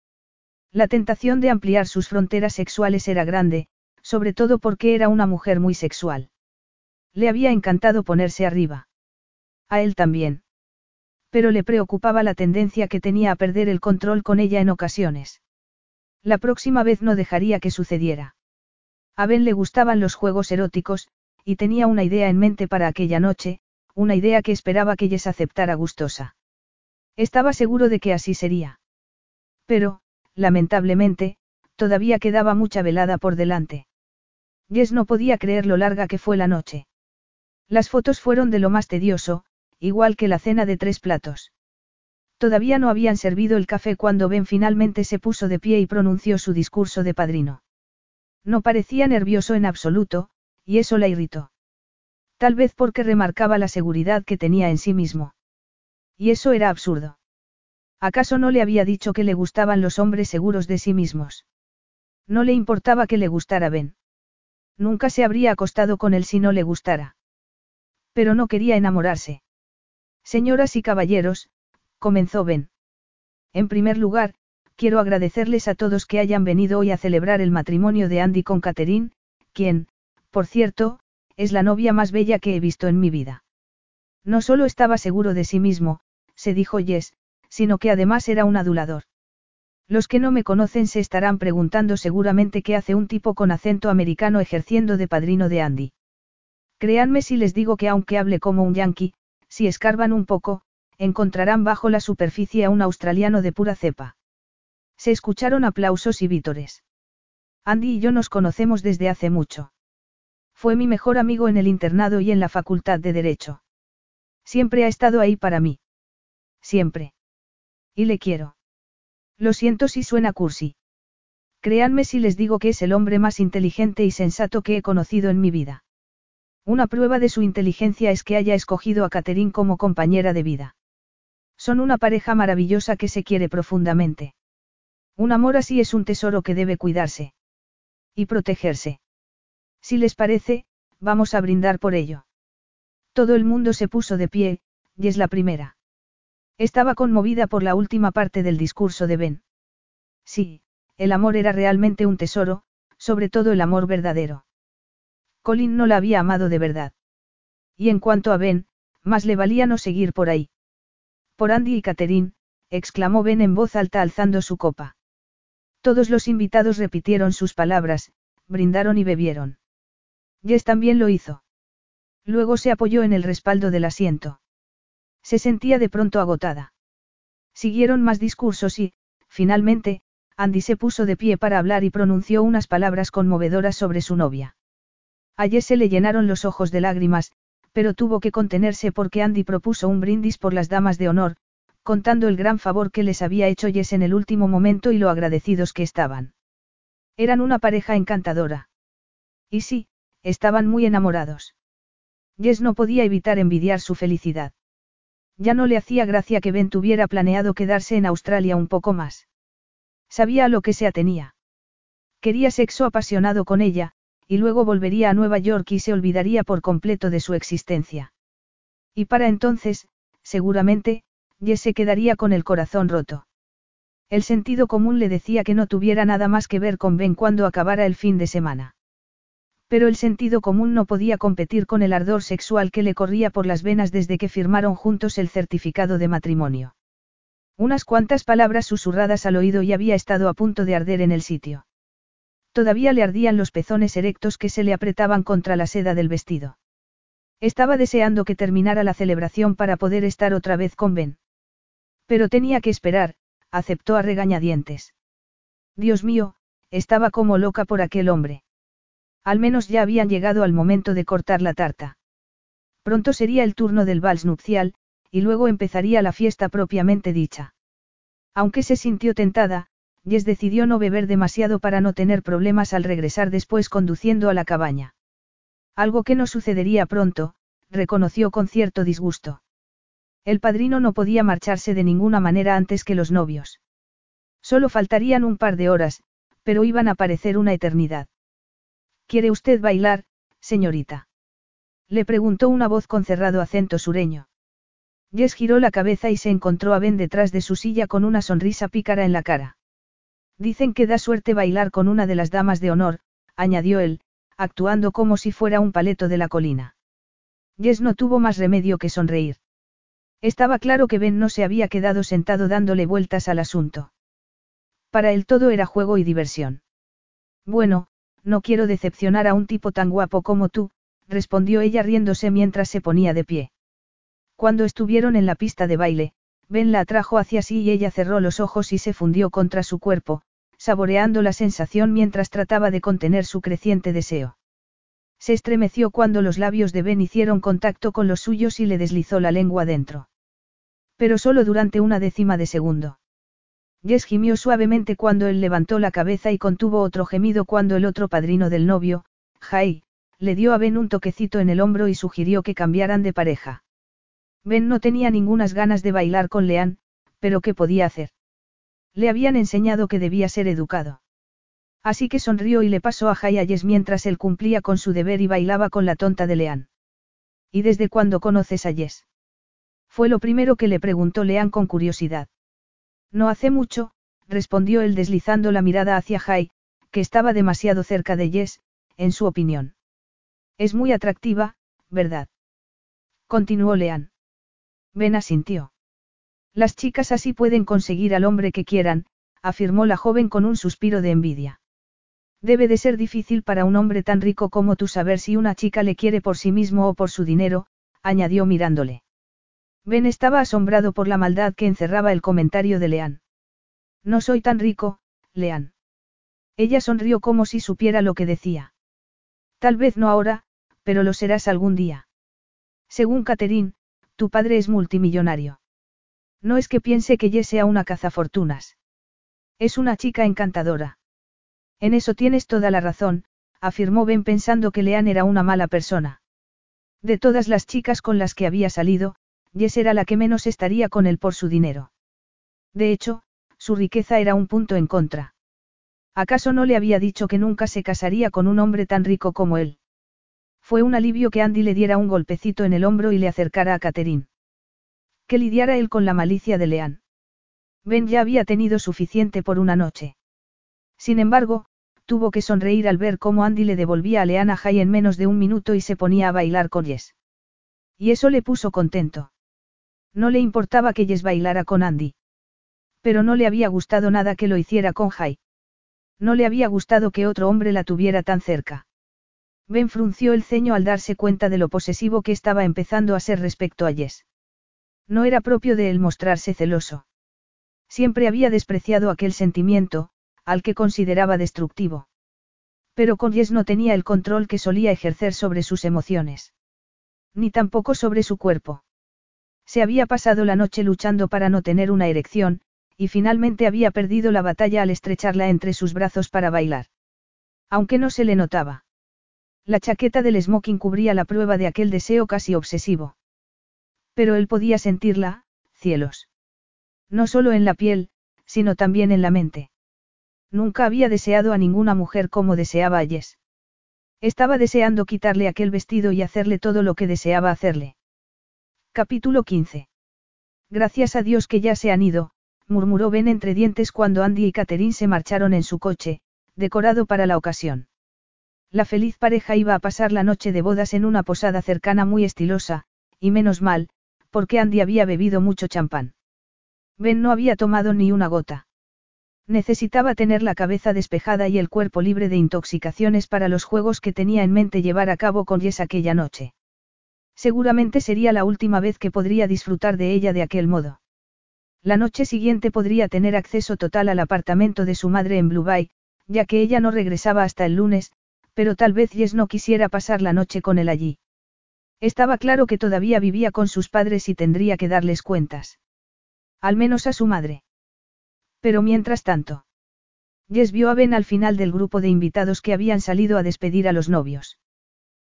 La tentación de ampliar sus fronteras sexuales era grande, sobre todo porque era una mujer muy sexual. Le había encantado ponerse arriba. A él también. Pero le preocupaba la tendencia que tenía a perder el control con ella en ocasiones. La próxima vez no dejaría que sucediera. A Ben le gustaban los juegos eróticos, y tenía una idea en mente para aquella noche, una idea que esperaba que Jess aceptara gustosa. Estaba seguro de que así sería. Pero, lamentablemente, todavía quedaba mucha velada por delante. Jess no podía creer lo larga que fue la noche. Las fotos fueron de lo más tedioso, igual que la cena de tres platos. Todavía no habían servido el café cuando Ben finalmente se puso de pie y pronunció su discurso de padrino. No parecía nervioso en absoluto, y eso la irritó. Tal vez porque remarcaba la seguridad que tenía en sí mismo. Y eso era absurdo. ¿Acaso no le había dicho que le gustaban los hombres seguros de sí mismos? No le importaba que le gustara Ben. Nunca se habría acostado con él si no le gustara. Pero no quería enamorarse. Señoras y caballeros, comenzó Ben. En primer lugar, quiero agradecerles a todos que hayan venido hoy a celebrar el matrimonio de Andy con Catherine, quien, por cierto, es la novia más bella que he visto en mi vida. No solo estaba seguro de sí mismo, se dijo Jess, sino que además era un adulador. Los que no me conocen se estarán preguntando seguramente qué hace un tipo con acento americano ejerciendo de padrino de Andy. Créanme si les digo que aunque hable como un yankee, si escarban un poco, encontrarán bajo la superficie a un australiano de pura cepa. Se escucharon aplausos y vítores. Andy y yo nos conocemos desde hace mucho. Fue mi mejor amigo en el internado y en la facultad de Derecho. Siempre ha estado ahí para mí. Siempre. Y le quiero. Lo siento si suena cursi. Créanme si les digo que es el hombre más inteligente y sensato que he conocido en mi vida. Una prueba de su inteligencia es que haya escogido a Catherine como compañera de vida. Son una pareja maravillosa que se quiere profundamente. Un amor así es un tesoro que debe cuidarse. Y protegerse. Si les parece, vamos a brindar por ello. Todo el mundo se puso de pie, y es la primera. Estaba conmovida por la última parte del discurso de Ben. Sí, el amor era realmente un tesoro, sobre todo el amor verdadero. Colin no la había amado de verdad. Y en cuanto a Ben, más le valía no seguir por ahí. Por Andy y Catherine, exclamó Ben en voz alta alzando su copa. Todos los invitados repitieron sus palabras, brindaron y bebieron. Jess también lo hizo. Luego se apoyó en el respaldo del asiento. Se sentía de pronto agotada. Siguieron más discursos y, finalmente, Andy se puso de pie para hablar y pronunció unas palabras conmovedoras sobre su novia. A se le llenaron los ojos de lágrimas, pero tuvo que contenerse porque Andy propuso un brindis por las damas de honor, contando el gran favor que les había hecho Jess en el último momento y lo agradecidos que estaban. Eran una pareja encantadora. Y sí, estaban muy enamorados. Jess no podía evitar envidiar su felicidad. Ya no le hacía gracia que Ben tuviera planeado quedarse en Australia un poco más. Sabía a lo que se atenía. Quería sexo apasionado con ella, y luego volvería a Nueva York y se olvidaría por completo de su existencia. Y para entonces, seguramente, Jess se quedaría con el corazón roto. El sentido común le decía que no tuviera nada más que ver con Ben cuando acabara el fin de semana. Pero el sentido común no podía competir con el ardor sexual que le corría por las venas desde que firmaron juntos el certificado de matrimonio. Unas cuantas palabras susurradas al oído y había estado a punto de arder en el sitio. Todavía le ardían los pezones erectos que se le apretaban contra la seda del vestido. Estaba deseando que terminara la celebración para poder estar otra vez con Ben. Pero tenía que esperar, aceptó a regañadientes. Dios mío, estaba como loca por aquel hombre. Al menos ya habían llegado al momento de cortar la tarta. Pronto sería el turno del vals nupcial, y luego empezaría la fiesta propiamente dicha. Aunque se sintió tentada, Jess decidió no beber demasiado para no tener problemas al regresar después conduciendo a la cabaña. Algo que no sucedería pronto, reconoció con cierto disgusto. El padrino no podía marcharse de ninguna manera antes que los novios. Solo faltarían un par de horas, pero iban a parecer una eternidad. ¿Quiere usted bailar, señorita? Le preguntó una voz con cerrado acento sureño. Jess giró la cabeza y se encontró a Ben detrás de su silla con una sonrisa pícara en la cara. Dicen que da suerte bailar con una de las damas de honor, añadió él, actuando como si fuera un paleto de la colina. Jess no tuvo más remedio que sonreír. Estaba claro que Ben no se había quedado sentado dándole vueltas al asunto. Para él todo era juego y diversión. Bueno, no quiero decepcionar a un tipo tan guapo como tú, respondió ella riéndose mientras se ponía de pie. Cuando estuvieron en la pista de baile, Ben la atrajo hacia sí y ella cerró los ojos y se fundió contra su cuerpo, saboreando la sensación mientras trataba de contener su creciente deseo. Se estremeció cuando los labios de Ben hicieron contacto con los suyos y le deslizó la lengua dentro. Pero solo durante una décima de segundo. Jess gimió suavemente cuando él levantó la cabeza y contuvo otro gemido cuando el otro padrino del novio, Jai, le dio a Ben un toquecito en el hombro y sugirió que cambiaran de pareja. Ben no tenía ningunas ganas de bailar con Leanne, pero ¿qué podía hacer? Le habían enseñado que debía ser educado. Así que sonrió y le pasó a Jess mientras él cumplía con su deber y bailaba con la tonta de Leanne. ¿Y desde cuándo conoces a Jess? Fue lo primero que le preguntó Leanne con curiosidad. No hace mucho, respondió él deslizando la mirada hacia Jai, que estaba demasiado cerca de Jess, en su opinión. Es muy atractiva, ¿verdad? Continuó Leanne. Ben asintió. Las chicas así pueden conseguir al hombre que quieran, afirmó la joven con un suspiro de envidia. Debe de ser difícil para un hombre tan rico como tú saber si una chica le quiere por sí mismo o por su dinero, añadió mirándole. Ben estaba asombrado por la maldad que encerraba el comentario de Leán. No soy tan rico, Leán. Ella sonrió como si supiera lo que decía. Tal vez no ahora, pero lo serás algún día. Según Catherine, tu padre es multimillonario. No es que piense que Jess sea una cazafortunas. Es una chica encantadora. En eso tienes toda la razón, afirmó Ben pensando que Leanne era una mala persona. De todas las chicas con las que había salido, Jess era la que menos estaría con él por su dinero. De hecho, su riqueza era un punto en contra. ¿Acaso no le había dicho que nunca se casaría con un hombre tan rico como él? Fue un alivio que Andy le diera un golpecito en el hombro y le acercara a Catherine. Que lidiara él con la malicia de Leanne. Ben ya había tenido suficiente por una noche. Sin embargo, tuvo que sonreír al ver cómo Andy le devolvía a Leanna Jay en menos de un minuto y se ponía a bailar con Jess. Y eso le puso contento. No le importaba que Jess bailara con Andy. Pero no le había gustado nada que lo hiciera con Jay. No le había gustado que otro hombre la tuviera tan cerca. Ben frunció el ceño al darse cuenta de lo posesivo que estaba empezando a ser respecto a Jess. No era propio de él mostrarse celoso. Siempre había despreciado aquel sentimiento, al que consideraba destructivo. Pero con Jess no tenía el control que solía ejercer sobre sus emociones. Ni tampoco sobre su cuerpo. Se había pasado la noche luchando para no tener una erección, y finalmente había perdido la batalla al estrecharla entre sus brazos para bailar. Aunque no se le notaba. La chaqueta del smoking cubría la prueba de aquel deseo casi obsesivo. Pero él podía sentirla, cielos. No solo en la piel, sino también en la mente. Nunca había deseado a ninguna mujer como deseaba a Jess. Estaba deseando quitarle aquel vestido y hacerle todo lo que deseaba hacerle. Capítulo 15. Gracias a Dios que ya se han ido, murmuró Ben entre dientes cuando Andy y Catherine se marcharon en su coche, decorado para la ocasión. La feliz pareja iba a pasar la noche de bodas en una posada cercana muy estilosa, y menos mal, porque Andy había bebido mucho champán. Ben no había tomado ni una gota. Necesitaba tener la cabeza despejada y el cuerpo libre de intoxicaciones para los juegos que tenía en mente llevar a cabo con Jess aquella noche. Seguramente sería la última vez que podría disfrutar de ella de aquel modo. La noche siguiente podría tener acceso total al apartamento de su madre en Blue Bay, ya que ella no regresaba hasta el lunes, pero tal vez Jess no quisiera pasar la noche con él allí. Estaba claro que todavía vivía con sus padres y tendría que darles cuentas. Al menos a su madre. Pero mientras tanto. Jess vio a Ben al final del grupo de invitados que habían salido a despedir a los novios.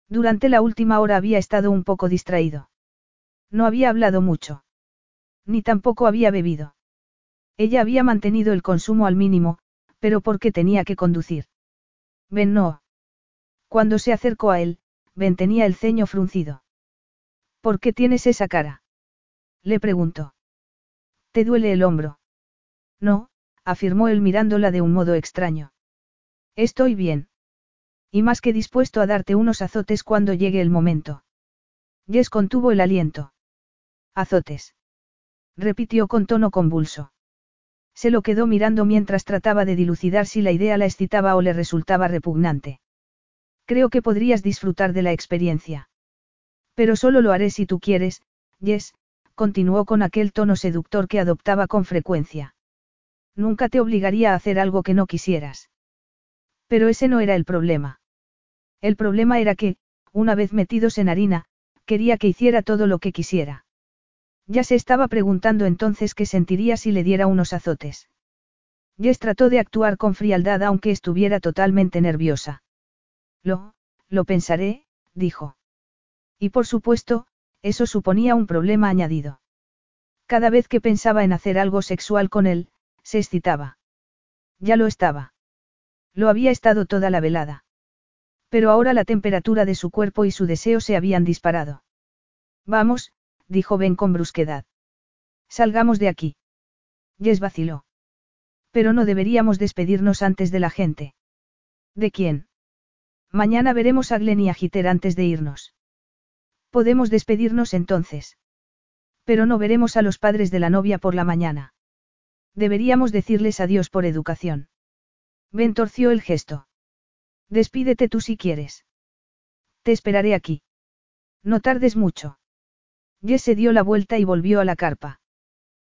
Durante la última hora había estado un poco distraído. No había hablado mucho. Ni tampoco había bebido. Ella había mantenido el consumo al mínimo, pero porque tenía que conducir. Ben no. Cuando se acercó a él, Ben tenía el ceño fruncido. ¿Por qué tienes esa cara? Le preguntó. ¿Te duele el hombro? No, afirmó él mirándola de un modo extraño. Estoy bien. Y más que dispuesto a darte unos azotes cuando llegue el momento. Jess contuvo el aliento. Azotes. Repitió con tono convulso. Se lo quedó mirando mientras trataba de dilucidar si la idea la excitaba o le resultaba repugnante. Creo que podrías disfrutar de la experiencia. Pero solo lo haré si tú quieres, Jess, continuó con aquel tono seductor que adoptaba con frecuencia. Nunca te obligaría a hacer algo que no quisieras. Pero ese no era el problema. El problema era que, una vez metidos en harina, quería que hiciera todo lo que quisiera. Ya se estaba preguntando entonces qué sentiría si le diera unos azotes. Jess trató de actuar con frialdad aunque estuviera totalmente nerviosa. Lo, lo pensaré, dijo. Y por supuesto, eso suponía un problema añadido. Cada vez que pensaba en hacer algo sexual con él, se excitaba. Ya lo estaba. Lo había estado toda la velada. Pero ahora la temperatura de su cuerpo y su deseo se habían disparado. Vamos, dijo Ben con brusquedad. Salgamos de aquí. Jess vaciló. Pero no deberíamos despedirnos antes de la gente. ¿De quién? Mañana veremos a Glenn y a Giter antes de irnos. Podemos despedirnos entonces. Pero no veremos a los padres de la novia por la mañana. Deberíamos decirles adiós por educación. Ben torció el gesto. Despídete tú si quieres. Te esperaré aquí. No tardes mucho. Jess se dio la vuelta y volvió a la carpa.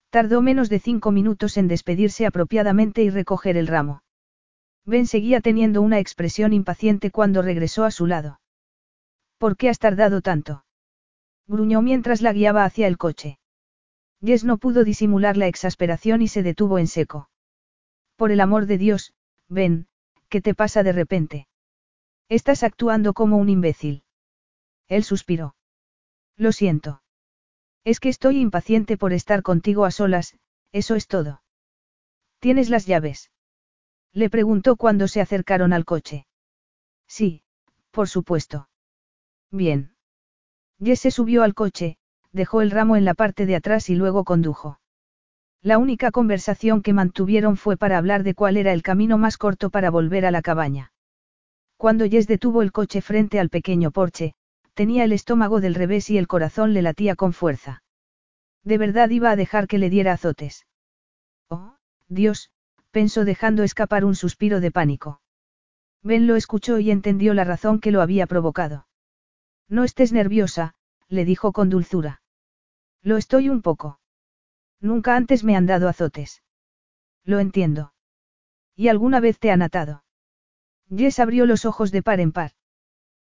Tardó menos de cinco minutos en despedirse apropiadamente y recoger el ramo. Ben seguía teniendo una expresión impaciente cuando regresó a su lado. ¿Por qué has tardado tanto? Gruñó mientras la guiaba hacia el coche. Jess no pudo disimular la exasperación y se detuvo en seco. Por el amor de Dios, Ben, ¿qué te pasa de repente? Estás actuando como un imbécil. Él suspiró. Lo siento. Es que estoy impaciente por estar contigo a solas, eso es todo. ¿Tienes las llaves? Le preguntó cuando se acercaron al coche. Sí, por supuesto. Bien. Jess se subió al coche, dejó el ramo en la parte de atrás y luego condujo. La única conversación que mantuvieron fue para hablar de cuál era el camino más corto para volver a la cabaña. Cuando Jess detuvo el coche frente al pequeño porche, tenía el estómago del revés y el corazón le latía con fuerza. De verdad iba a dejar que le diera azotes. Oh, Dios, pensó dejando escapar un suspiro de pánico. Ben lo escuchó y entendió la razón que lo había provocado. No estés nerviosa, le dijo con dulzura. Lo estoy un poco. Nunca antes me han dado azotes. Lo entiendo. ¿Y alguna vez te han atado? Jess abrió los ojos de par en par.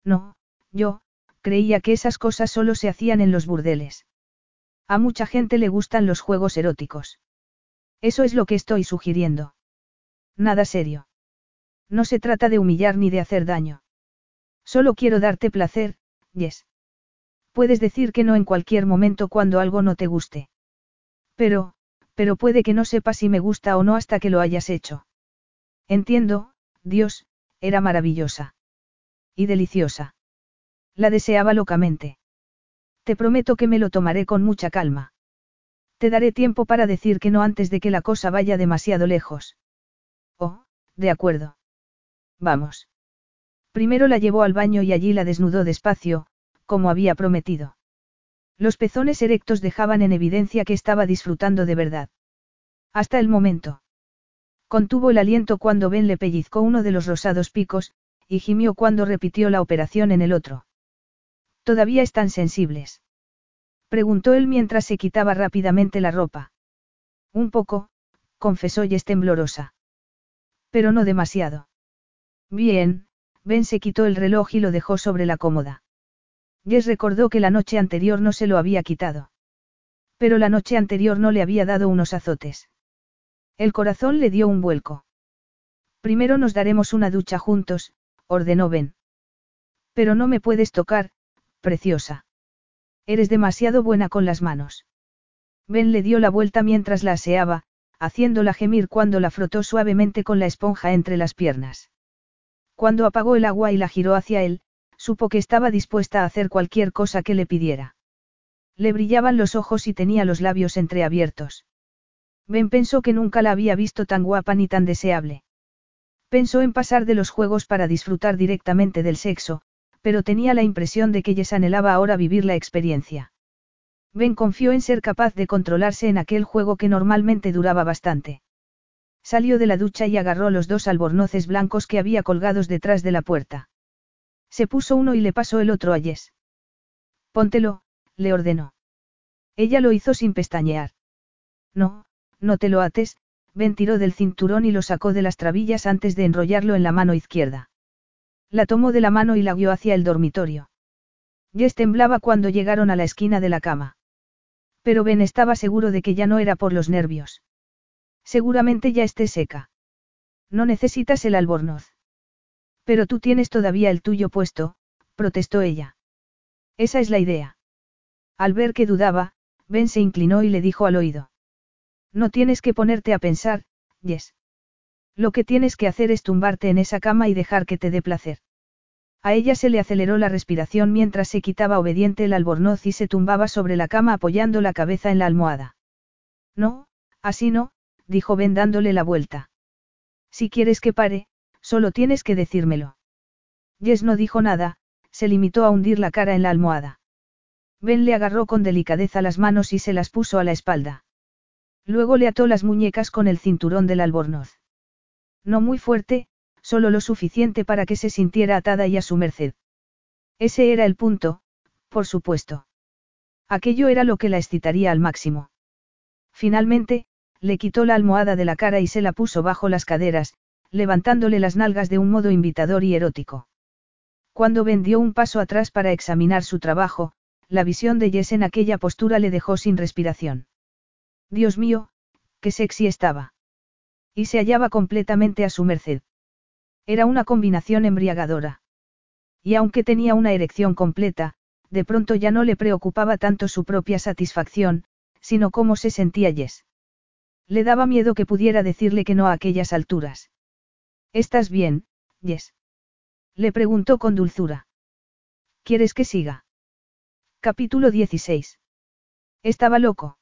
No, yo, creía que esas cosas solo se hacían en los burdeles. A mucha gente le gustan los juegos eróticos. Eso es lo que estoy sugiriendo. Nada serio. No se trata de humillar ni de hacer daño. Solo quiero darte placer, Yes. Puedes decir que no en cualquier momento cuando algo no te guste. Pero, pero puede que no sepas si me gusta o no hasta que lo hayas hecho. Entiendo, Dios, era maravillosa. Y deliciosa. La deseaba locamente. Te prometo que me lo tomaré con mucha calma. Te daré tiempo para decir que no antes de que la cosa vaya demasiado lejos. Oh, de acuerdo. Vamos. Primero la llevó al baño y allí la desnudó despacio, como había prometido. Los pezones erectos dejaban en evidencia que estaba disfrutando de verdad. Hasta el momento. Contuvo el aliento cuando Ben le pellizcó uno de los rosados picos, y gimió cuando repitió la operación en el otro. ¿Todavía están sensibles? Preguntó él mientras se quitaba rápidamente la ropa. Un poco, confesó Jess temblorosa. Pero no demasiado. Bien, Ben se quitó el reloj y lo dejó sobre la cómoda. Jess recordó que la noche anterior no se lo había quitado. Pero la noche anterior no le había dado unos azotes. El corazón le dio un vuelco. Primero nos daremos una ducha juntos, ordenó Ben. Pero no me puedes tocar, preciosa. Eres demasiado buena con las manos. Ben le dio la vuelta mientras la aseaba, haciéndola gemir cuando la frotó suavemente con la esponja entre las piernas. Cuando apagó el agua y la giró hacia él, supo que estaba dispuesta a hacer cualquier cosa que le pidiera. Le brillaban los ojos y tenía los labios entreabiertos. Ben pensó que nunca la había visto tan guapa ni tan deseable. Pensó en pasar de los juegos para disfrutar directamente del sexo, pero tenía la impresión de que Jess anhelaba ahora vivir la experiencia. Ben confió en ser capaz de controlarse en aquel juego que normalmente duraba bastante. Salió de la ducha y agarró los dos albornoces blancos que había colgados detrás de la puerta. Se puso uno y le pasó el otro a Jess. Póntelo, le ordenó. Ella lo hizo sin pestañear. No, no te lo ates, Ben tiró del cinturón y lo sacó de las trabillas antes de enrollarlo en la mano izquierda. La tomó de la mano y la guió hacia el dormitorio. Jess temblaba cuando llegaron a la esquina de la cama. Pero Ben estaba seguro de que ya no era por los nervios. Seguramente ya esté seca. No necesitas el albornoz. Pero tú tienes todavía el tuyo puesto, protestó ella. Esa es la idea. Al ver que dudaba, Ben se inclinó y le dijo al oído. No tienes que ponerte a pensar, Jess. Lo que tienes que hacer es tumbarte en esa cama y dejar que te dé placer. A ella se le aceleró la respiración mientras se quitaba obediente el albornoz y se tumbaba sobre la cama apoyando la cabeza en la almohada. No, así no, dijo Ben dándole la vuelta. Si quieres que pare, solo tienes que decírmelo. Jess no dijo nada, se limitó a hundir la cara en la almohada. Ben le agarró con delicadeza las manos y se las puso a la espalda. Luego le ató las muñecas con el cinturón del albornoz. No muy fuerte, solo lo suficiente para que se sintiera atada y a su merced. Ese era el punto, por supuesto. Aquello era lo que la excitaría al máximo. Finalmente, le quitó la almohada de la cara y se la puso bajo las caderas, levantándole las nalgas de un modo invitador y erótico. Cuando vendió un paso atrás para examinar su trabajo, la visión de Jess en aquella postura le dejó sin respiración. Dios mío, qué sexy estaba. Y se hallaba completamente a su merced. Era una combinación embriagadora. Y aunque tenía una erección completa, de pronto ya no le preocupaba tanto su propia satisfacción, sino cómo se sentía Jess. Le daba miedo que pudiera decirle que no a aquellas alturas. ¿Estás bien, Jess? Le preguntó con dulzura. ¿Quieres que siga? Capítulo 16. Estaba loco.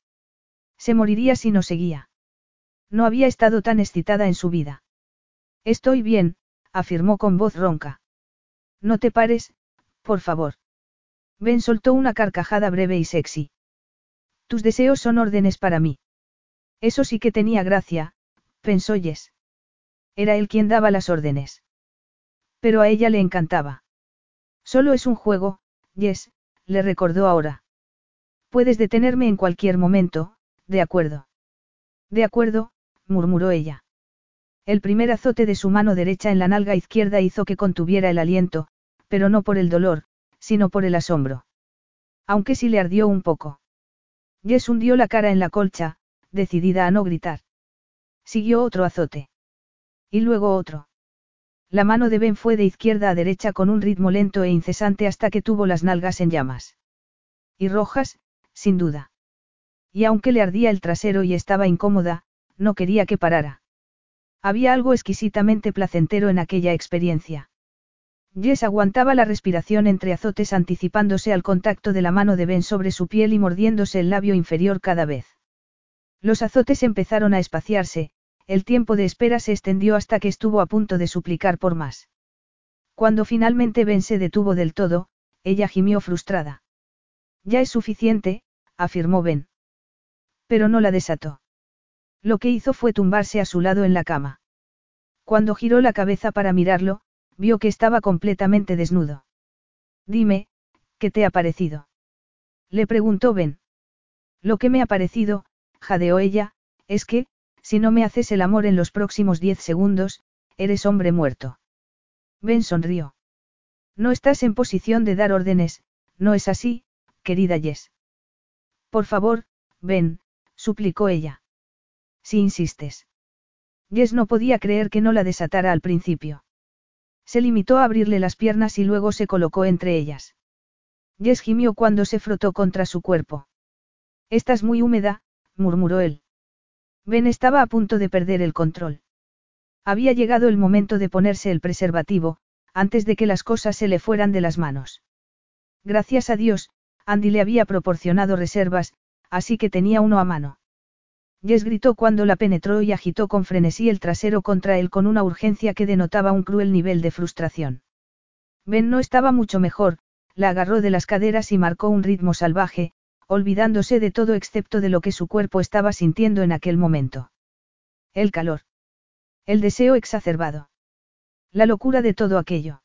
Se moriría si no seguía. No había estado tan excitada en su vida. Estoy bien, afirmó con voz ronca. No te pares, por favor. Ben soltó una carcajada breve y sexy. Tus deseos son órdenes para mí. Eso sí que tenía gracia, pensó Jess. Era él quien daba las órdenes. Pero a ella le encantaba. Solo es un juego, Jess, le recordó ahora. Puedes detenerme en cualquier momento, de acuerdo. De acuerdo, murmuró ella. El primer azote de su mano derecha en la nalga izquierda hizo que contuviera el aliento, pero no por el dolor, sino por el asombro. Aunque sí le ardió un poco. Jess hundió la cara en la colcha, decidida a no gritar. Siguió otro azote. Y luego otro. La mano de Ben fue de izquierda a derecha con un ritmo lento e incesante hasta que tuvo las nalgas en llamas. Y rojas, sin duda. Y aunque le ardía el trasero y estaba incómoda, no quería que parara. Había algo exquisitamente placentero en aquella experiencia. Jess aguantaba la respiración entre azotes anticipándose al contacto de la mano de Ben sobre su piel y mordiéndose el labio inferior cada vez. Los azotes empezaron a espaciarse, el tiempo de espera se extendió hasta que estuvo a punto de suplicar por más. Cuando finalmente Ben se detuvo del todo, ella gimió frustrada. Ya es suficiente, afirmó Ben. Pero no la desató. Lo que hizo fue tumbarse a su lado en la cama. Cuando giró la cabeza para mirarlo, vio que estaba completamente desnudo. Dime, ¿qué te ha parecido? Le preguntó Ben. Lo que me ha parecido, jadeó ella, es que, si no me haces el amor en los próximos diez segundos, eres hombre muerto. Ben sonrió. No estás en posición de dar órdenes, No es así, querida Jess. Por favor, ven, suplicó ella. Si insistes. Jess no podía creer que no la desatara al principio. Se limitó a abrirle las piernas y luego se colocó entre ellas. Jess gimió cuando se frotó contra su cuerpo. Estás muy húmeda, murmuró él. Ben estaba a punto de perder el control. Había llegado el momento de ponerse el preservativo, antes de que las cosas se le fueran de las manos. Gracias a Dios, Andy le había proporcionado reservas, así que tenía uno a mano. Jess gritó cuando la penetró y agitó con frenesí el trasero contra él con una urgencia que denotaba un cruel nivel de frustración. Ben no estaba mucho mejor, la agarró de las caderas y marcó un ritmo salvaje, olvidándose de todo excepto de lo que su cuerpo estaba sintiendo en aquel momento. El calor. El deseo exacerbado. La locura de todo aquello.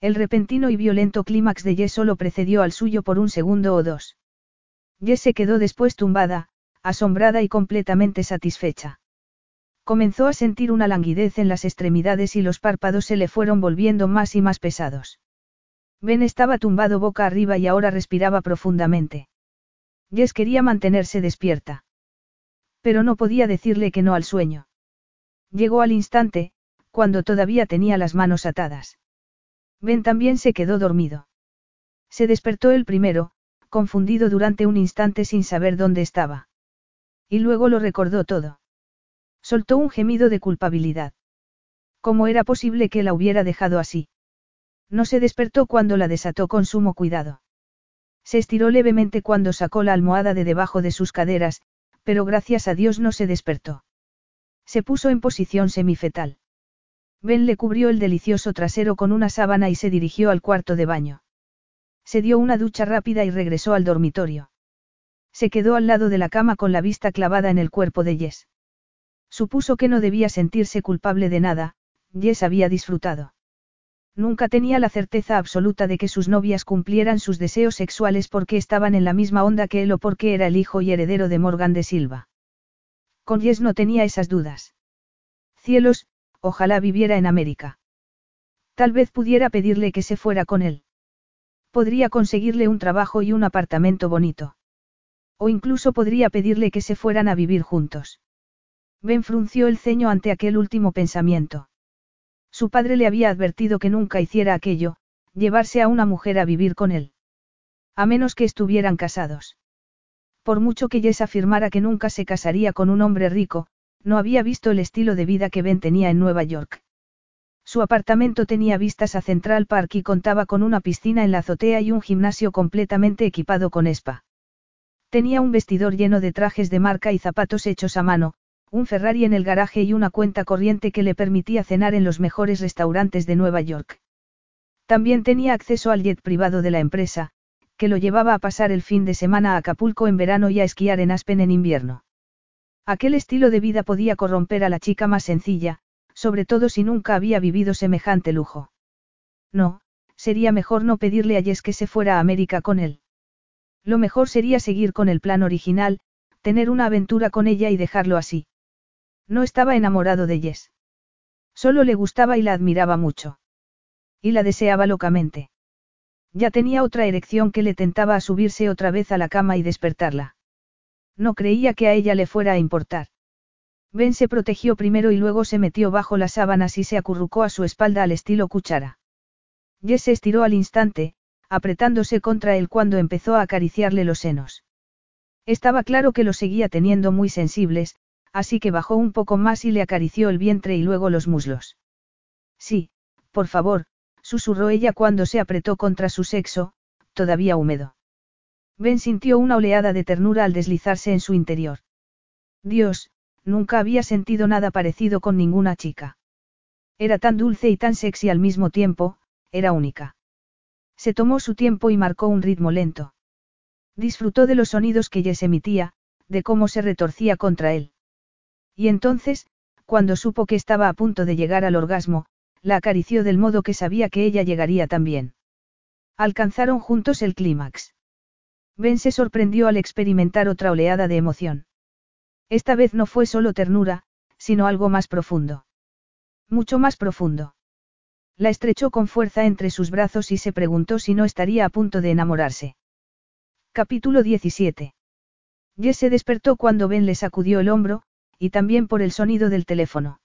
El repentino y violento clímax de Jess solo precedió al suyo por un segundo o dos. Jess se quedó después tumbada, asombrada y completamente satisfecha. Comenzó a sentir una languidez en las extremidades y los párpados se le fueron volviendo más y más pesados. Ben estaba tumbado boca arriba y ahora respiraba profundamente. Jess quería mantenerse despierta. Pero no podía decirle que no al sueño. Llegó al instante, cuando todavía tenía las manos atadas. Ben también se quedó dormido. Se despertó el primero, confundido durante un instante sin saber dónde estaba. Y luego lo recordó todo. Soltó un gemido de culpabilidad. ¿Cómo era posible que la hubiera dejado así? No se despertó cuando la desató con sumo cuidado. Se estiró levemente cuando sacó la almohada de debajo de sus caderas, pero gracias a Dios no se despertó. Se puso en posición semifetal. Ben le cubrió el delicioso trasero con una sábana y se dirigió al cuarto de baño. Se dio una ducha rápida y regresó al dormitorio. Se quedó al lado de la cama con la vista clavada en el cuerpo de Jess. Supuso que no debía sentirse culpable de nada, Jess había disfrutado. Nunca tenía la certeza absoluta de que sus novias cumplieran sus deseos sexuales porque estaban en la misma onda que él o porque era el hijo y heredero de Morgan de Silva. Con Jess no tenía esas dudas. Cielos, ojalá viviera en América. Tal vez pudiera pedirle que se fuera con él. Podría conseguirle un trabajo y un apartamento bonito. O incluso podría pedirle que se fueran a vivir juntos. Ben frunció el ceño ante aquel último pensamiento. Su padre le había advertido que nunca hiciera aquello, llevarse a una mujer a vivir con él. A menos que estuvieran casados. Por mucho que Jess afirmara que nunca se casaría con un hombre rico, no había visto el estilo de vida que Ben tenía en Nueva York. Su apartamento tenía vistas a Central Park y contaba con una piscina en la azotea y un gimnasio completamente equipado con spa. Tenía un vestidor lleno de trajes de marca y zapatos hechos a mano, un Ferrari en el garaje y una cuenta corriente que le permitía cenar en los mejores restaurantes de Nueva York. También tenía acceso al jet privado de la empresa, que lo llevaba a pasar el fin de semana a Acapulco en verano y a esquiar en Aspen en invierno. Aquel estilo de vida podía corromper a la chica más sencilla, sobre todo si nunca había vivido semejante lujo. No, sería mejor no pedirle a Jess que se fuera a América con él. Lo mejor sería seguir con el plan original, tener una aventura con ella y dejarlo así. No estaba enamorado de Jess. Solo le gustaba y la admiraba mucho. Y la deseaba locamente. Ya tenía otra erección que le tentaba a subirse otra vez a la cama y despertarla. No creía que a ella le fuera a importar. Ben se protegió primero y luego se metió bajo las sábanas y se acurrucó a su espalda al estilo cuchara. Jess se estiró al instante, apretándose contra él cuando empezó a acariciarle los senos. Estaba claro que los seguía teniendo muy sensibles, así que bajó un poco más y le acarició el vientre y luego los muslos. Sí, por favor, susurró ella cuando se apretó contra su sexo, todavía húmedo. Ben sintió una oleada de ternura al deslizarse en su interior. Dios, nunca había sentido nada parecido con ninguna chica. Era tan dulce y tan sexy al mismo tiempo, era única. Se tomó su tiempo y marcó un ritmo lento. Disfrutó de los sonidos que Jess emitía, de cómo se retorcía contra él. Y entonces, cuando supo que estaba a punto de llegar al orgasmo, la acarició del modo que sabía que ella llegaría también. Alcanzaron juntos el clímax. Ben se sorprendió al experimentar otra oleada de emoción. Esta vez no fue solo ternura, sino algo más profundo. Mucho más profundo. La estrechó con fuerza entre sus brazos y se preguntó si no estaría a punto de enamorarse. Capítulo 17. Jess se despertó cuando Ben le sacudió el hombro, y también por el sonido del teléfono.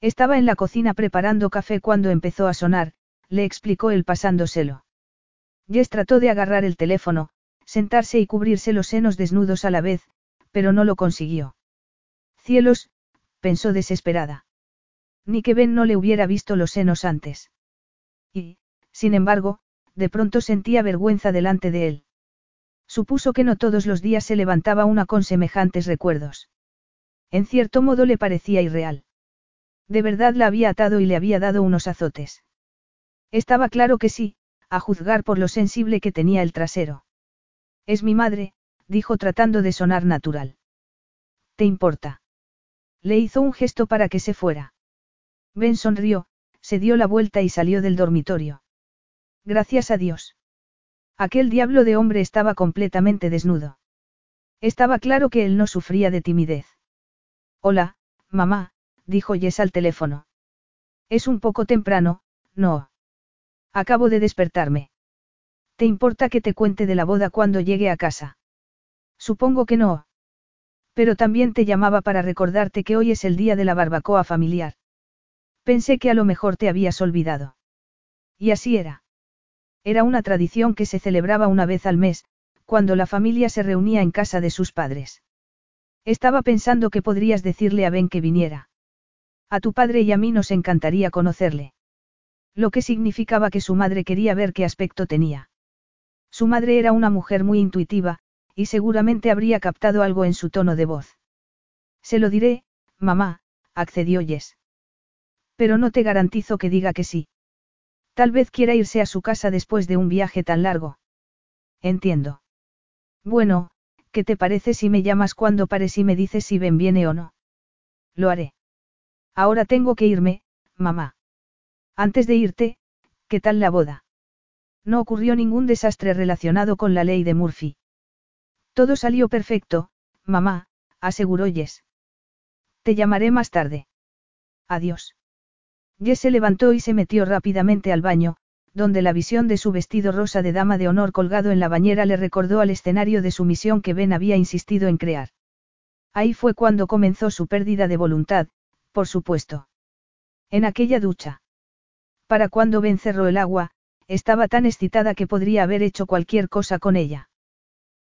Estaba en la cocina preparando café cuando empezó a sonar, le explicó él pasándoselo. Jess trató de agarrar el teléfono, sentarse y cubrirse los senos desnudos a la vez, pero no lo consiguió. Cielos, pensó desesperada. Ni que Ben no le hubiera visto los senos antes. Y, sin embargo, de pronto sentía vergüenza delante de él. Supuso que no todos los días se levantaba una con semejantes recuerdos. En cierto modo le parecía irreal. De verdad la había atado y le había dado unos azotes. Estaba claro que sí, a juzgar por lo sensible que tenía el trasero. Es mi madre, dijo tratando de sonar natural. ¿Te importa? Le hizo un gesto para que se fuera. Ben sonrió, se dio la vuelta y salió del dormitorio. Gracias a Dios. Aquel diablo de hombre estaba completamente desnudo. Estaba claro que él no sufría de timidez. Hola, mamá, dijo Jess al teléfono. Es un poco temprano, no. Acabo de despertarme. ¿Te importa que te cuente de la boda cuando llegue a casa? Supongo que no. Pero también te llamaba para recordarte que hoy es el día de la barbacoa familiar. Pensé que a lo mejor te habías olvidado. Y así era. Era una tradición que se celebraba una vez al mes, cuando la familia se reunía en casa de sus padres. Estaba pensando que podrías decirle a Ben que viniera. A tu padre y a mí nos encantaría conocerle. Lo que significaba que su madre quería ver qué aspecto tenía. Su madre era una mujer muy intuitiva, y seguramente habría captado algo en su tono de voz. Se lo diré, mamá, accedió Jess. Pero no te garantizo que diga que sí. Tal vez quiera irse a su casa después de un viaje tan largo. Entiendo. Bueno, ¿qué te parece si me llamas cuando pares y me dices si ven viene o no? Lo haré. Ahora tengo que irme, mamá. Antes de irte, ¿qué tal la boda? No ocurrió ningún desastre relacionado con la ley de Murphy. Todo salió perfecto, mamá, aseguró Jess. Te llamaré más tarde. Adiós. Jess se levantó y se metió rápidamente al baño, donde la visión de su vestido rosa de dama de honor colgado en la bañera le recordó al escenario de su misión que Ben había insistido en crear. Ahí fue cuando comenzó su pérdida de voluntad, por supuesto. En aquella ducha. Para cuando Ben cerró el agua, estaba tan excitada que podría haber hecho cualquier cosa con ella.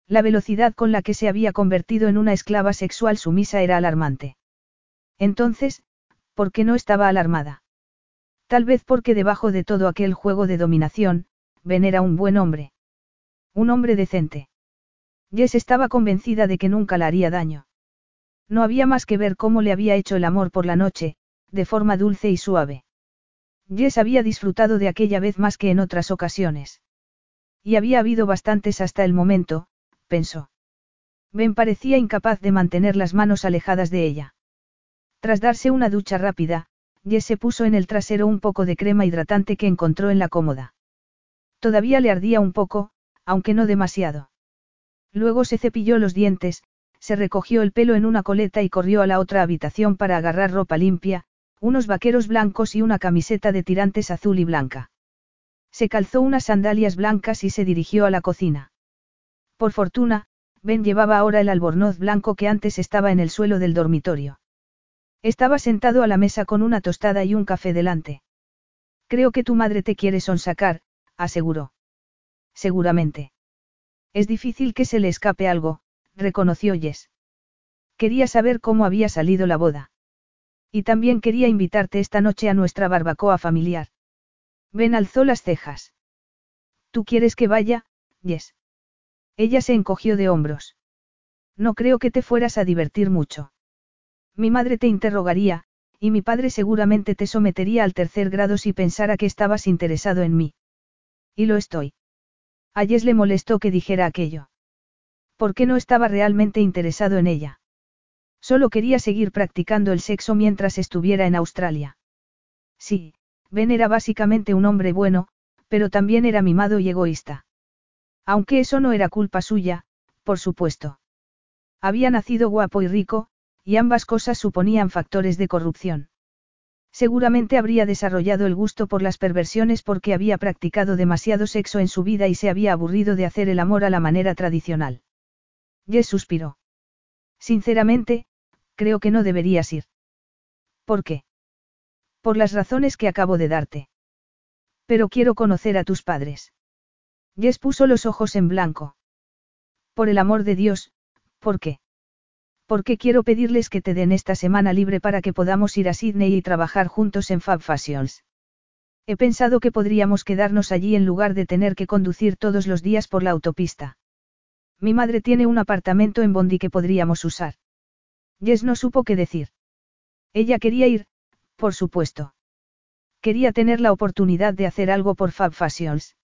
La velocidad con la que se había convertido en una esclava sexual sumisa era alarmante. Entonces, ¿por qué no estaba alarmada? Tal vez porque debajo de todo aquel juego de dominación, Ben era un buen hombre. Un hombre decente. Jess estaba convencida de que nunca la haría daño. No había más que ver cómo le había hecho el amor por la noche, de forma dulce y suave. Jess había disfrutado de aquella vez más que en otras ocasiones. Y había habido bastantes hasta el momento, pensó. Ben parecía incapaz de mantener las manos alejadas de ella. Tras darse una ducha rápida, Jess se puso en el trasero un poco de crema hidratante que encontró en la cómoda. Todavía le ardía un poco, aunque no demasiado. Luego se cepilló los dientes, se recogió el pelo en una coleta y corrió a la otra habitación para agarrar ropa limpia, unos vaqueros blancos y una camiseta de tirantes azul y blanca. Se calzó unas sandalias blancas y se dirigió a la cocina. Por fortuna, Ben llevaba ahora el albornoz blanco que antes estaba en el suelo del dormitorio. Estaba sentado a la mesa con una tostada y un café delante. Creo que tu madre te quiere sonsacar, aseguró. Seguramente. Es difícil que se le escape algo, reconoció Jess. Quería saber cómo había salido la boda. Y también quería invitarte esta noche a nuestra barbacoa familiar. Ben alzó las cejas. ¿Tú quieres que vaya, Jess? Ella se encogió de hombros. No creo que te fueras a divertir mucho. Mi madre te interrogaría, y mi padre seguramente te sometería al tercer grado si pensara que estabas interesado en mí. Y lo estoy. A le molestó que dijera aquello. ¿Por qué no estaba realmente interesado en ella? Solo quería seguir practicando el sexo mientras estuviera en Australia. Sí, Ben era básicamente un hombre bueno, pero también era mimado y egoísta. Aunque eso no era culpa suya, por supuesto. Había nacido guapo y rico, y ambas cosas suponían factores de corrupción. Seguramente habría desarrollado el gusto por las perversiones porque había practicado demasiado sexo en su vida y se había aburrido de hacer el amor a la manera tradicional. Jess suspiró. Sinceramente, creo que no deberías ir. ¿Por qué? Por las razones que acabo de darte. Pero quiero conocer a tus padres. Jess puso los ojos en blanco. Por el amor de Dios, ¿por qué? Porque quiero pedirles que te den esta semana libre para que podamos ir a Sydney y trabajar juntos en Fab Fashions. He pensado que podríamos quedarnos allí en lugar de tener que conducir todos los días por la autopista. Mi madre tiene un apartamento en Bondi que podríamos usar. Jess no supo qué decir. Ella quería ir, por supuesto. Quería tener la oportunidad de hacer algo por Fab Fashions.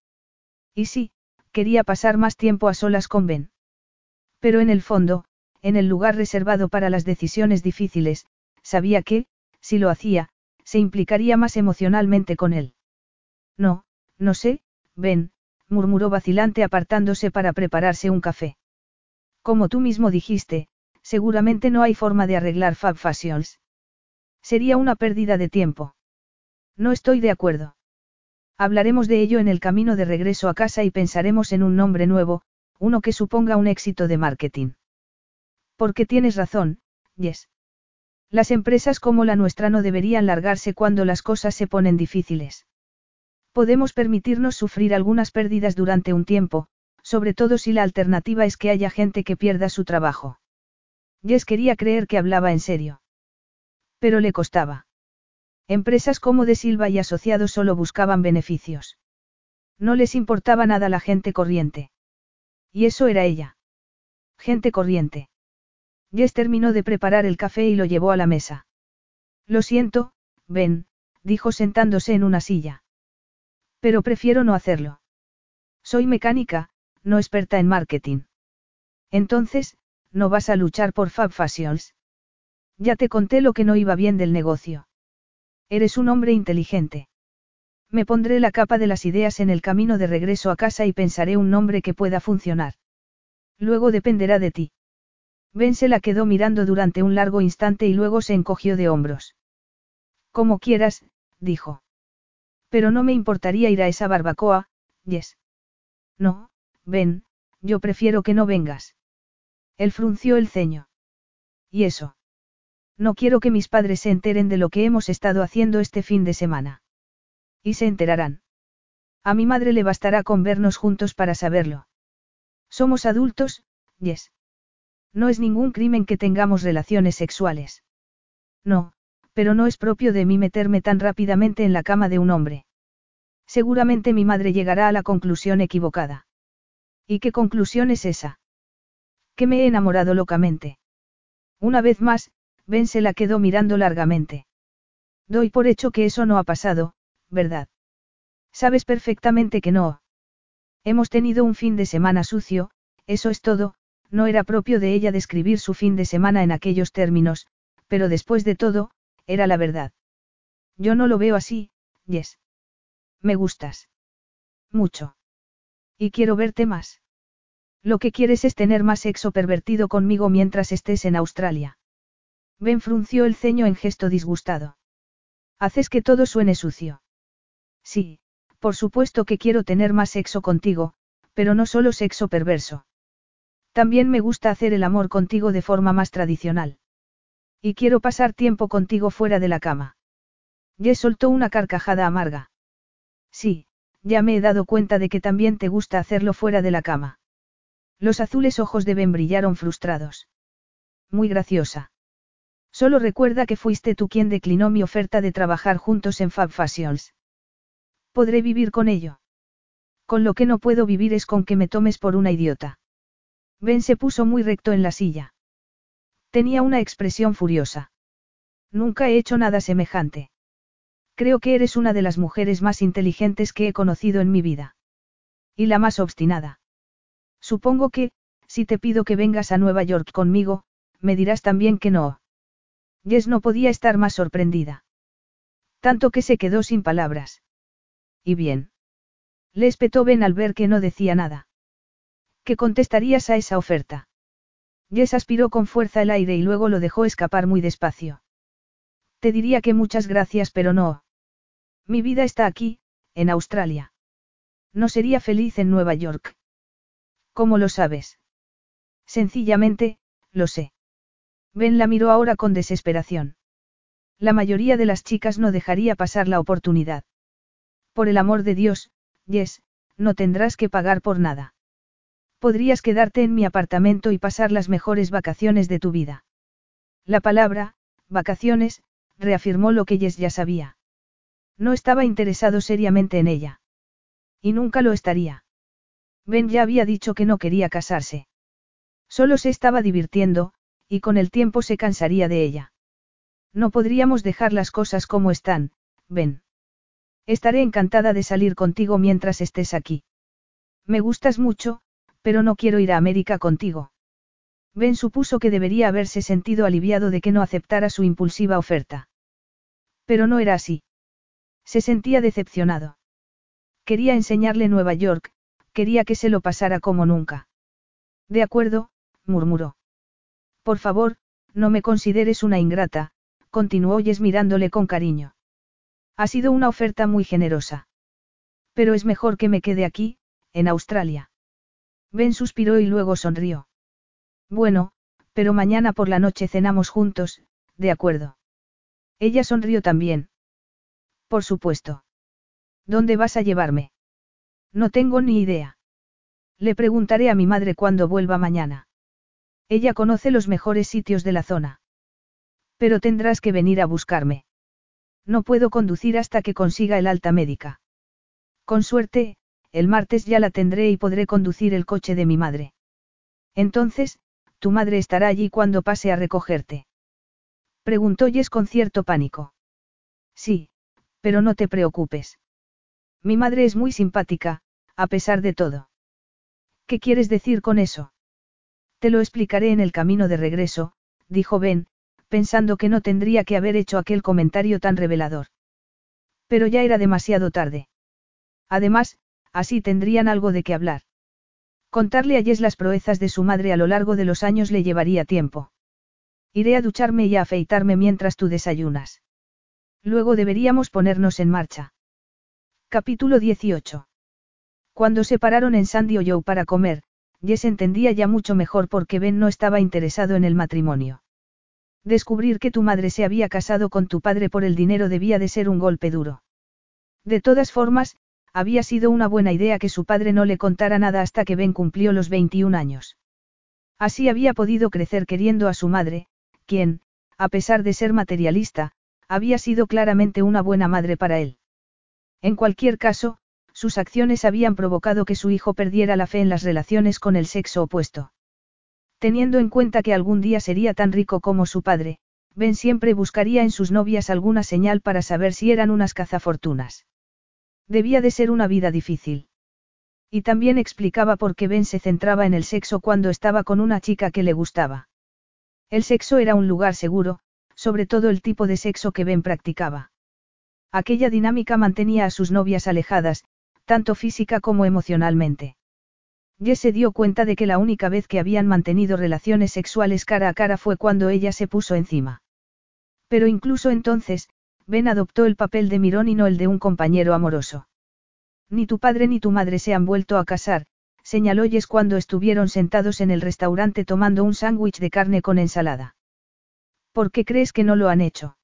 Y sí, quería pasar más tiempo a solas con Ben. Pero en el fondo, en el lugar reservado para las decisiones difíciles, sabía que, si lo hacía, se implicaría más emocionalmente con él. No, no sé, ven, murmuró vacilante apartándose para prepararse un café. Como tú mismo dijiste, seguramente no hay forma de arreglar Fab Fashions. Sería una pérdida de tiempo. No estoy de acuerdo. Hablaremos de ello en el camino de regreso a casa y pensaremos en un nombre nuevo, uno que suponga un éxito de marketing. Porque tienes razón, Yes. Las empresas como la nuestra no deberían largarse cuando las cosas se ponen difíciles. Podemos permitirnos sufrir algunas pérdidas durante un tiempo, sobre todo si la alternativa es que haya gente que pierda su trabajo. Jess quería creer que hablaba en serio. Pero le costaba. Empresas como De Silva y Asociados solo buscaban beneficios. No les importaba nada la gente corriente. Y eso era ella. Gente corriente. Jess terminó de preparar el café y lo llevó a la mesa. Lo siento, Ben, dijo sentándose en una silla. Pero prefiero no hacerlo. Soy mecánica, no experta en marketing. Entonces, no vas a luchar por Fab Fashions. Ya te conté lo que no iba bien del negocio. Eres un hombre inteligente. Me pondré la capa de las ideas en el camino de regreso a casa y pensaré un nombre que pueda funcionar. Luego dependerá de ti. Ben se la quedó mirando durante un largo instante y luego se encogió de hombros. Como quieras, dijo. Pero no me importaría ir a esa barbacoa, Yes. No, Ben, yo prefiero que no vengas. Él frunció el ceño. ¿Y eso? No quiero que mis padres se enteren de lo que hemos estado haciendo este fin de semana. Y se enterarán. A mi madre le bastará con vernos juntos para saberlo. Somos adultos, Yes. No es ningún crimen que tengamos relaciones sexuales. No, pero no es propio de mí meterme tan rápidamente en la cama de un hombre. Seguramente mi madre llegará a la conclusión equivocada. ¿Y qué conclusión es esa? Que me he enamorado locamente. Una vez más, Ben se la quedó mirando largamente. Doy por hecho que eso no ha pasado, ¿verdad? Sabes perfectamente que no. Hemos tenido un fin de semana sucio, eso es todo, no era propio de ella describir su fin de semana en aquellos términos, pero después de todo, era la verdad. Yo no lo veo así, Yes. Me gustas. Mucho. Y quiero verte más. Lo que quieres es tener más sexo pervertido conmigo mientras estés en Australia. Ben frunció el ceño en gesto disgustado. Haces que todo suene sucio. Sí, por supuesto que quiero tener más sexo contigo, pero no solo sexo perverso. También me gusta hacer el amor contigo de forma más tradicional. Y quiero pasar tiempo contigo fuera de la cama. Jess soltó una carcajada amarga. Sí, ya me he dado cuenta de que también te gusta hacerlo fuera de la cama. Los azules ojos de Ben brillaron frustrados. Muy graciosa. Solo recuerda que fuiste tú quien declinó mi oferta de trabajar juntos en Fab Fashions. Podré vivir con ello. Con lo que no puedo vivir es con que me tomes por una idiota. Ben se puso muy recto en la silla. Tenía una expresión furiosa. Nunca he hecho nada semejante. Creo que eres una de las mujeres más inteligentes que he conocido en mi vida. Y la más obstinada. Supongo que, si te pido que vengas a Nueva York conmigo, me dirás también que no. Jess no podía estar más sorprendida. Tanto que se quedó sin palabras. Y bien. Le espetó Ben al ver que no decía nada. ¿Qué contestarías a esa oferta? Jess aspiró con fuerza el aire y luego lo dejó escapar muy despacio. Te diría que muchas gracias, pero no. Mi vida está aquí, en Australia. No sería feliz en Nueva York. ¿Cómo lo sabes? Sencillamente, lo sé. Ben la miró ahora con desesperación. La mayoría de las chicas no dejaría pasar la oportunidad. Por el amor de Dios, Jess, no tendrás que pagar por nada. Podrías quedarte en mi apartamento y pasar las mejores vacaciones de tu vida. La palabra, vacaciones, reafirmó lo que Jess ya sabía. No estaba interesado seriamente en ella. Y nunca lo estaría. Ben ya había dicho que no quería casarse. Solo se estaba divirtiendo, y con el tiempo se cansaría de ella. No podríamos dejar las cosas como están, Ben. Estaré encantada de salir contigo mientras estés aquí. Me gustas mucho, pero no quiero ir a América contigo. Ben supuso que debería haberse sentido aliviado de que no aceptara su impulsiva oferta. Pero no era así. Se sentía decepcionado. Quería enseñarle Nueva York, quería que se lo pasara como nunca. De acuerdo, murmuró. Por favor, no me consideres una ingrata, continuó Yes mirándole con cariño. Ha sido una oferta muy generosa. Pero es mejor que me quede aquí, en Australia. Ben suspiró y luego sonrió. Bueno, pero mañana por la noche cenamos juntos, de acuerdo. Ella sonrió también. Por supuesto. ¿Dónde vas a llevarme? No tengo ni idea. Le preguntaré a mi madre cuando vuelva mañana. Ella conoce los mejores sitios de la zona. Pero tendrás que venir a buscarme. No puedo conducir hasta que consiga el alta médica. Con suerte, el martes ya la tendré y podré conducir el coche de mi madre. Entonces, tu madre estará allí cuando pase a recogerte. Preguntó Jess con cierto pánico. Sí, pero no te preocupes. Mi madre es muy simpática, a pesar de todo. ¿Qué quieres decir con eso? Te lo explicaré en el camino de regreso, dijo Ben, pensando que no tendría que haber hecho aquel comentario tan revelador. Pero ya era demasiado tarde. Además, así tendrían algo de qué hablar. Contarle a Jess las proezas de su madre a lo largo de los años le llevaría tiempo. Iré a ducharme y a afeitarme mientras tú desayunas. Luego deberíamos ponernos en marcha. Capítulo 18. Cuando se pararon en Sandy Joe para comer, Jess entendía ya mucho mejor por qué Ben no estaba interesado en el matrimonio. Descubrir que tu madre se había casado con tu padre por el dinero debía de ser un golpe duro. De todas formas, había sido una buena idea que su padre no le contara nada hasta que Ben cumplió los 21 años. Así había podido crecer queriendo a su madre, quien, a pesar de ser materialista, había sido claramente una buena madre para él. En cualquier caso, sus acciones habían provocado que su hijo perdiera la fe en las relaciones con el sexo opuesto. Teniendo en cuenta que algún día sería tan rico como su padre, Ben siempre buscaría en sus novias alguna señal para saber si eran unas cazafortunas. Debía de ser una vida difícil. Y también explicaba por qué Ben se centraba en el sexo cuando estaba con una chica que le gustaba. El sexo era un lugar seguro, sobre todo el tipo de sexo que Ben practicaba. Aquella dinámica mantenía a sus novias alejadas, tanto física como emocionalmente. Jess se dio cuenta de que la única vez que habían mantenido relaciones sexuales cara a cara fue cuando ella se puso encima. Pero incluso entonces, Ben adoptó el papel de Mirón y no el de un compañero amoroso. Ni tu padre ni tu madre se han vuelto a casar, señaló Jess cuando estuvieron sentados en el restaurante tomando un sándwich de carne con ensalada. ¿Por qué crees que no lo han hecho?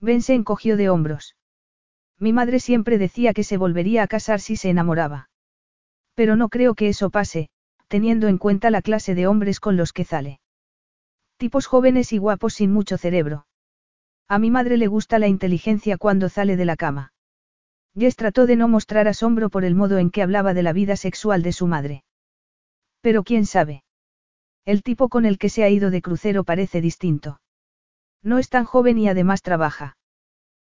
Ben se encogió de hombros. Mi madre siempre decía que se volvería a casar si se enamoraba. Pero no creo que eso pase, teniendo en cuenta la clase de hombres con los que sale. Tipos jóvenes y guapos sin mucho cerebro. A mi madre le gusta la inteligencia cuando sale de la cama. Jess trató de no mostrar asombro por el modo en que hablaba de la vida sexual de su madre. Pero quién sabe. El tipo con el que se ha ido de crucero parece distinto. No es tan joven y además trabaja.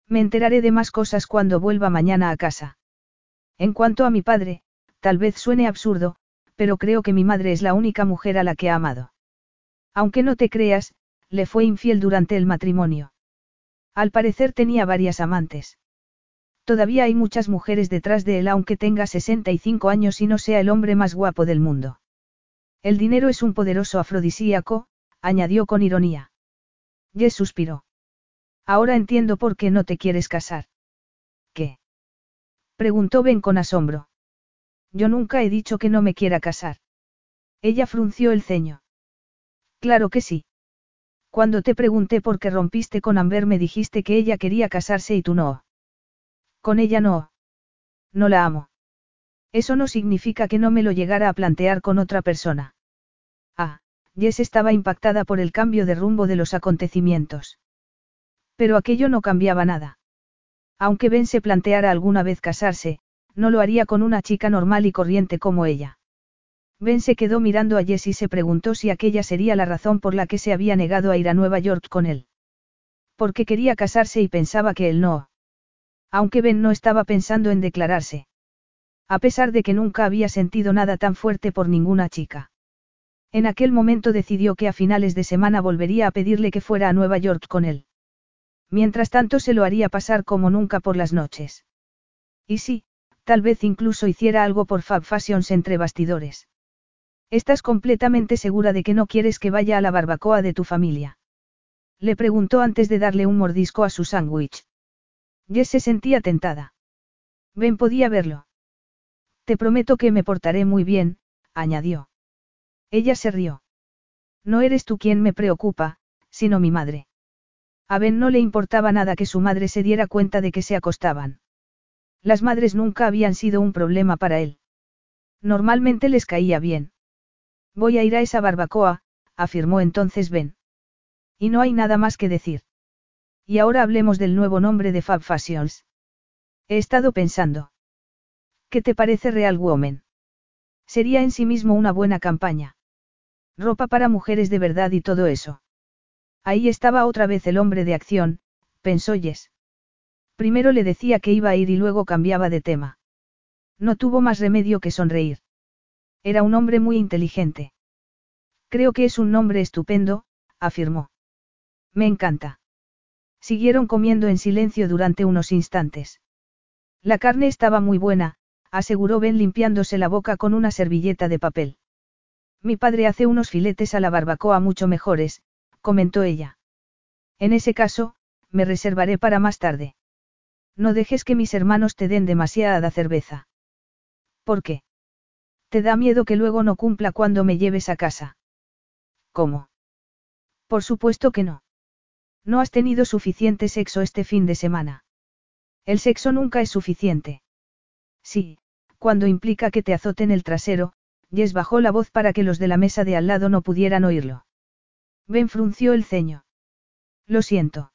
Me enteraré de más cosas cuando vuelva mañana a casa. En cuanto a mi padre, tal vez suene absurdo, pero creo que mi madre es la única mujer a la que ha amado. Aunque no te creas, le fue infiel durante el matrimonio. Al parecer tenía varias amantes. Todavía hay muchas mujeres detrás de él aunque tenga 65 años y no sea el hombre más guapo del mundo. El dinero es un poderoso afrodisíaco, añadió con ironía. Jess suspiró. Ahora entiendo por qué no te quieres casar. ¿Qué? Preguntó Ben con asombro. Yo nunca he dicho que no me quiera casar. Ella frunció el ceño. Claro que sí. Cuando te pregunté por qué rompiste con Amber me dijiste que ella quería casarse y tú no. Con ella no. No la amo. Eso no significa que no me lo llegara a plantear con otra persona. Ah, Jess estaba impactada por el cambio de rumbo de los acontecimientos. Pero aquello no cambiaba nada. Aunque Ben se planteara alguna vez casarse, no lo haría con una chica normal y corriente como ella. Ben se quedó mirando a Jess y se preguntó si aquella sería la razón por la que se había negado a ir a Nueva York con él. Porque quería casarse y pensaba que él no. Aunque Ben no estaba pensando en declararse. A pesar de que nunca había sentido nada tan fuerte por ninguna chica. En aquel momento decidió que a finales de semana volvería a pedirle que fuera a Nueva York con él. Mientras tanto se lo haría pasar como nunca por las noches. Y sí, tal vez incluso hiciera algo por Fab Fashions entre bastidores. ¿Estás completamente segura de que no quieres que vaya a la barbacoa de tu familia? Le preguntó antes de darle un mordisco a su sándwich. Jess se sentía tentada. Ben podía verlo. Te prometo que me portaré muy bien, añadió. Ella se rió. No eres tú quien me preocupa, sino mi madre. A Ben no le importaba nada que su madre se diera cuenta de que se acostaban. Las madres nunca habían sido un problema para él. Normalmente les caía bien. Voy a ir a esa barbacoa, afirmó entonces Ben. Y no hay nada más que decir. Y ahora hablemos del nuevo nombre de Fab Fashions. He estado pensando. ¿Qué te parece Real Woman? Sería en sí mismo una buena campaña. Ropa para mujeres de verdad y todo eso. Ahí estaba otra vez el hombre de acción, pensó Jess. Primero le decía que iba a ir y luego cambiaba de tema. No tuvo más remedio que sonreír. Era un hombre muy inteligente. Creo que es un nombre estupendo, afirmó. Me encanta. Siguieron comiendo en silencio durante unos instantes. La carne estaba muy buena, aseguró Ben limpiándose la boca con una servilleta de papel. Mi padre hace unos filetes a la barbacoa mucho mejores, comentó ella. En ese caso, me reservaré para más tarde. No dejes que mis hermanos te den demasiada cerveza. ¿Por qué? ¿Te da miedo que luego no cumpla cuando me lleves a casa? ¿Cómo? Por supuesto que no. No has tenido suficiente sexo este fin de semana. El sexo nunca es suficiente. Sí, cuando implica que te azoten el trasero, Jess bajó la voz para que los de la mesa de al lado no pudieran oírlo. Ben frunció el ceño. Lo siento.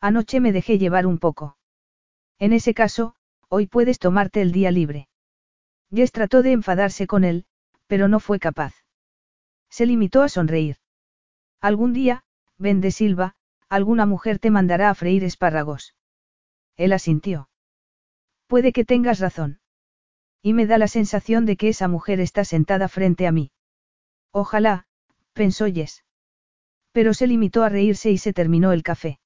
Anoche me dejé llevar un poco. En ese caso, hoy puedes tomarte el día libre. Jess trató de enfadarse con él, pero no fue capaz. Se limitó a sonreír. Algún día, Ben de Silva, alguna mujer te mandará a freír espárragos. Él asintió. Puede que tengas razón. Y me da la sensación de que esa mujer está sentada frente a mí. Ojalá, pensó Jess. Pero se limitó a reírse y se terminó el café.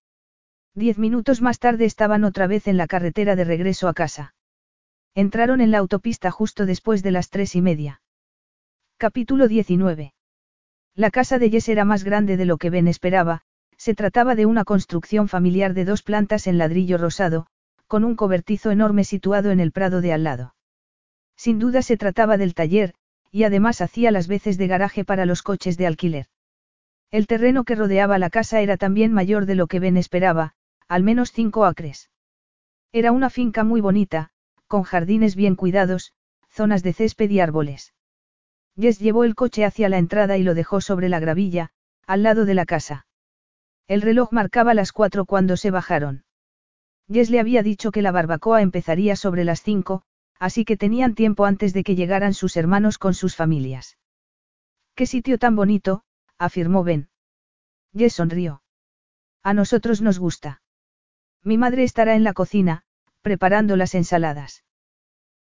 Diez minutos más tarde estaban otra vez en la carretera de regreso a casa. Entraron en la autopista justo después de las tres y media. Capítulo 19. La casa de Jess era más grande de lo que Ben esperaba, se trataba de una construcción familiar de dos plantas en ladrillo rosado, con un cobertizo enorme situado en el prado de al lado. Sin duda se trataba del taller, y además hacía las veces de garaje para los coches de alquiler. El terreno que rodeaba la casa era también mayor de lo que Ben esperaba, al menos cinco acres. Era una finca muy bonita, con jardines bien cuidados, zonas de césped y árboles. Jess llevó el coche hacia la entrada y lo dejó sobre la gravilla, al lado de la casa. El reloj marcaba las cuatro cuando se bajaron. Jess le había dicho que la barbacoa empezaría sobre las cinco, así que tenían tiempo antes de que llegaran sus hermanos con sus familias. ¡Qué sitio tan bonito! afirmó Ben. Jess sonrió. A nosotros nos gusta. Mi madre estará en la cocina, preparando las ensaladas.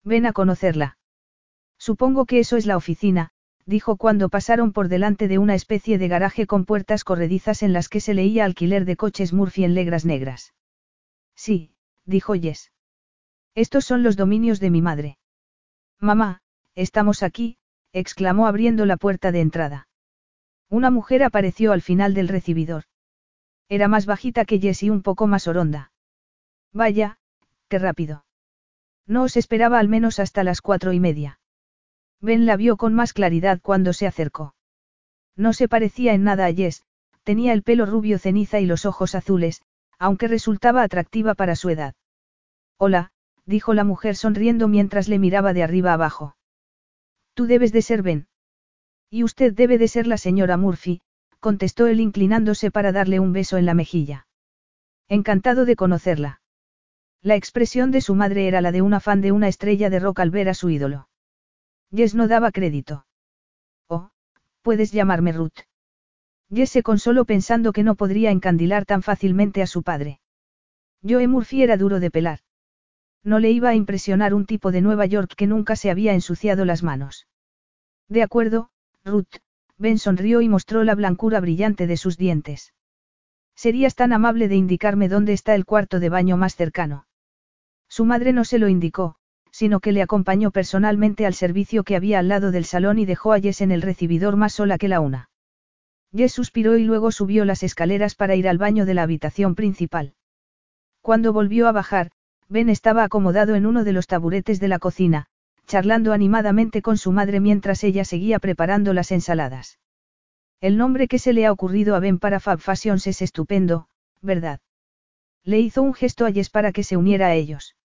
Ven a conocerla. Supongo que eso es la oficina, dijo cuando pasaron por delante de una especie de garaje con puertas corredizas en las que se leía alquiler de coches Murphy en legras negras. Sí, dijo Jess. Estos son los dominios de mi madre. Mamá, estamos aquí, exclamó abriendo la puerta de entrada. Una mujer apareció al final del recibidor. Era más bajita que Jess y un poco más oronda. Vaya, rápido. No os esperaba al menos hasta las cuatro y media. Ben la vio con más claridad cuando se acercó. No se parecía en nada a Jess, tenía el pelo rubio ceniza y los ojos azules, aunque resultaba atractiva para su edad. Hola, dijo la mujer sonriendo mientras le miraba de arriba abajo. Tú debes de ser Ben. Y usted debe de ser la señora Murphy, contestó él inclinándose para darle un beso en la mejilla. Encantado de conocerla. La expresión de su madre era la de una fan de una estrella de rock al ver a su ídolo. Jess no daba crédito. Oh, puedes llamarme Ruth. Jess se consoló pensando que no podría encandilar tan fácilmente a su padre. Joe Murphy era duro de pelar. No le iba a impresionar un tipo de Nueva York que nunca se había ensuciado las manos. De acuerdo, Ruth, Ben sonrió y mostró la blancura brillante de sus dientes. Serías tan amable de indicarme dónde está el cuarto de baño más cercano. Su madre no se lo indicó, sino que le acompañó personalmente al servicio que había al lado del salón y dejó a Jess en el recibidor más sola que la una. Jess suspiró y luego subió las escaleras para ir al baño de la habitación principal. Cuando volvió a bajar, Ben estaba acomodado en uno de los taburetes de la cocina, charlando animadamente con su madre mientras ella seguía preparando las ensaladas. El nombre que se le ha ocurrido a Ben para Fab Fashions es estupendo, ¿verdad? Le hizo un gesto a Jess para que se uniera a ellos.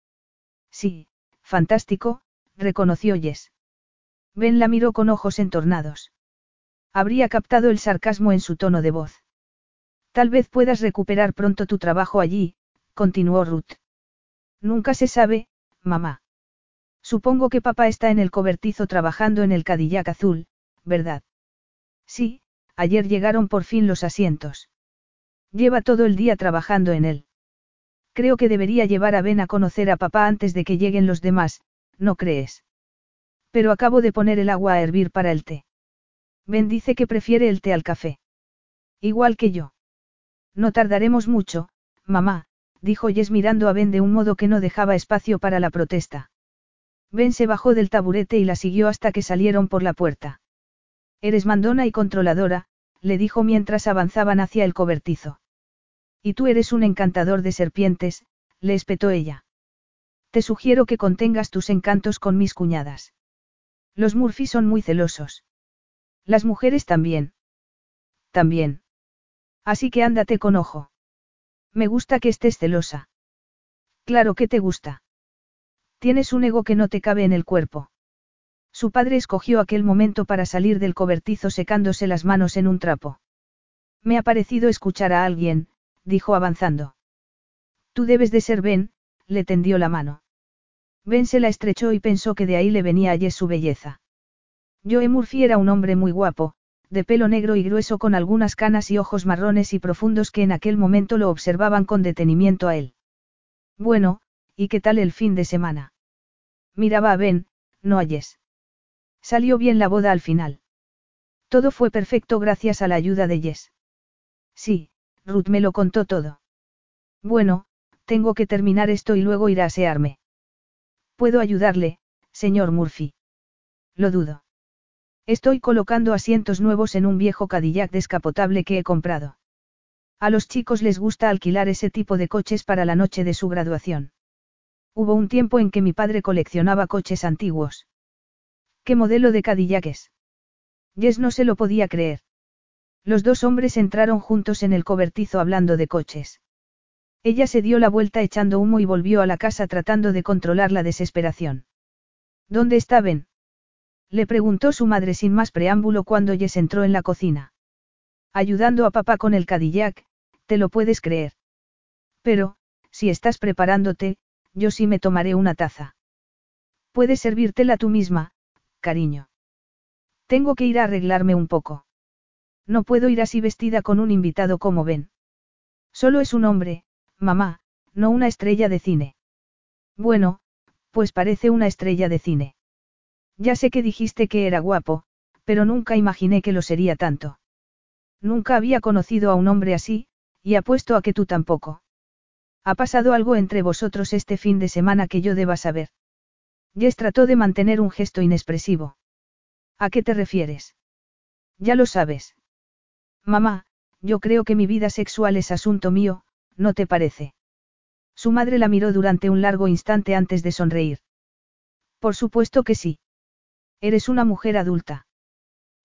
Sí, fantástico, reconoció Jess. Ben la miró con ojos entornados. Habría captado el sarcasmo en su tono de voz. Tal vez puedas recuperar pronto tu trabajo allí, continuó Ruth. Nunca se sabe, mamá. Supongo que papá está en el cobertizo trabajando en el Cadillac azul, ¿verdad? Sí, ayer llegaron por fin los asientos. Lleva todo el día trabajando en él. Creo que debería llevar a Ben a conocer a papá antes de que lleguen los demás, ¿no crees? Pero acabo de poner el agua a hervir para el té. Ben dice que prefiere el té al café. Igual que yo. No tardaremos mucho, mamá, dijo Jess mirando a Ben de un modo que no dejaba espacio para la protesta. Ben se bajó del taburete y la siguió hasta que salieron por la puerta. Eres mandona y controladora, le dijo mientras avanzaban hacia el cobertizo. Y tú eres un encantador de serpientes, le espetó ella. Te sugiero que contengas tus encantos con mis cuñadas. Los Murphy son muy celosos. Las mujeres también. También. Así que ándate con ojo. Me gusta que estés celosa. Claro que te gusta. Tienes un ego que no te cabe en el cuerpo. Su padre escogió aquel momento para salir del cobertizo secándose las manos en un trapo. Me ha parecido escuchar a alguien, dijo avanzando. Tú debes de ser Ben, le tendió la mano. Ben se la estrechó y pensó que de ahí le venía a su belleza. Joe Murphy era un hombre muy guapo, de pelo negro y grueso con algunas canas y ojos marrones y profundos que en aquel momento lo observaban con detenimiento a él. Bueno, ¿y qué tal el fin de semana? Miraba a Ben, no Jess. Salió bien la boda al final. Todo fue perfecto gracias a la ayuda de Jess. Sí, Ruth me lo contó todo. Bueno, tengo que terminar esto y luego ir a asearme. ¿Puedo ayudarle, señor Murphy? Lo dudo. Estoy colocando asientos nuevos en un viejo Cadillac descapotable que he comprado. A los chicos les gusta alquilar ese tipo de coches para la noche de su graduación. Hubo un tiempo en que mi padre coleccionaba coches antiguos. ¿Qué modelo de Cadillac es? Jess no se lo podía creer. Los dos hombres entraron juntos en el cobertizo hablando de coches. Ella se dio la vuelta echando humo y volvió a la casa tratando de controlar la desesperación. ¿Dónde está Ben? Le preguntó su madre sin más preámbulo cuando Jess entró en la cocina. Ayudando a papá con el Cadillac, te lo puedes creer. Pero, si estás preparándote, yo sí me tomaré una taza. Puedes servírtela tú misma, cariño. Tengo que ir a arreglarme un poco. No puedo ir así vestida con un invitado como ven. Solo es un hombre, mamá, no una estrella de cine. Bueno, pues parece una estrella de cine. Ya sé que dijiste que era guapo, pero nunca imaginé que lo sería tanto. Nunca había conocido a un hombre así, y apuesto a que tú tampoco. Ha pasado algo entre vosotros este fin de semana que yo deba saber. Jess trató de mantener un gesto inexpresivo. ¿A qué te refieres? Ya lo sabes. Mamá, yo creo que mi vida sexual es asunto mío, ¿no te parece? Su madre la miró durante un largo instante antes de sonreír. Por supuesto que sí. Eres una mujer adulta.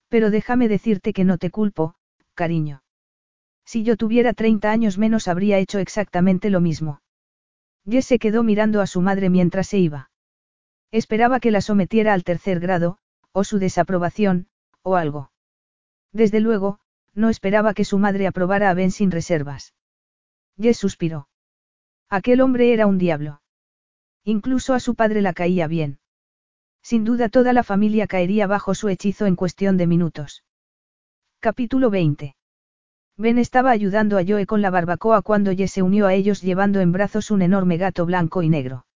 Pero déjame decirte que no te culpo, cariño. Si yo tuviera 30 años menos habría hecho exactamente lo mismo. Jess se quedó mirando a su madre mientras se iba. Esperaba que la sometiera al tercer grado, o su desaprobación, o algo. Desde luego, no esperaba que su madre aprobara a Ben sin reservas. Jess suspiró. Aquel hombre era un diablo. Incluso a su padre la caía bien. Sin duda toda la familia caería bajo su hechizo en cuestión de minutos. Capítulo 20. Ben estaba ayudando a Joe con la barbacoa cuando Jess se unió a ellos llevando en brazos un enorme gato blanco y negro.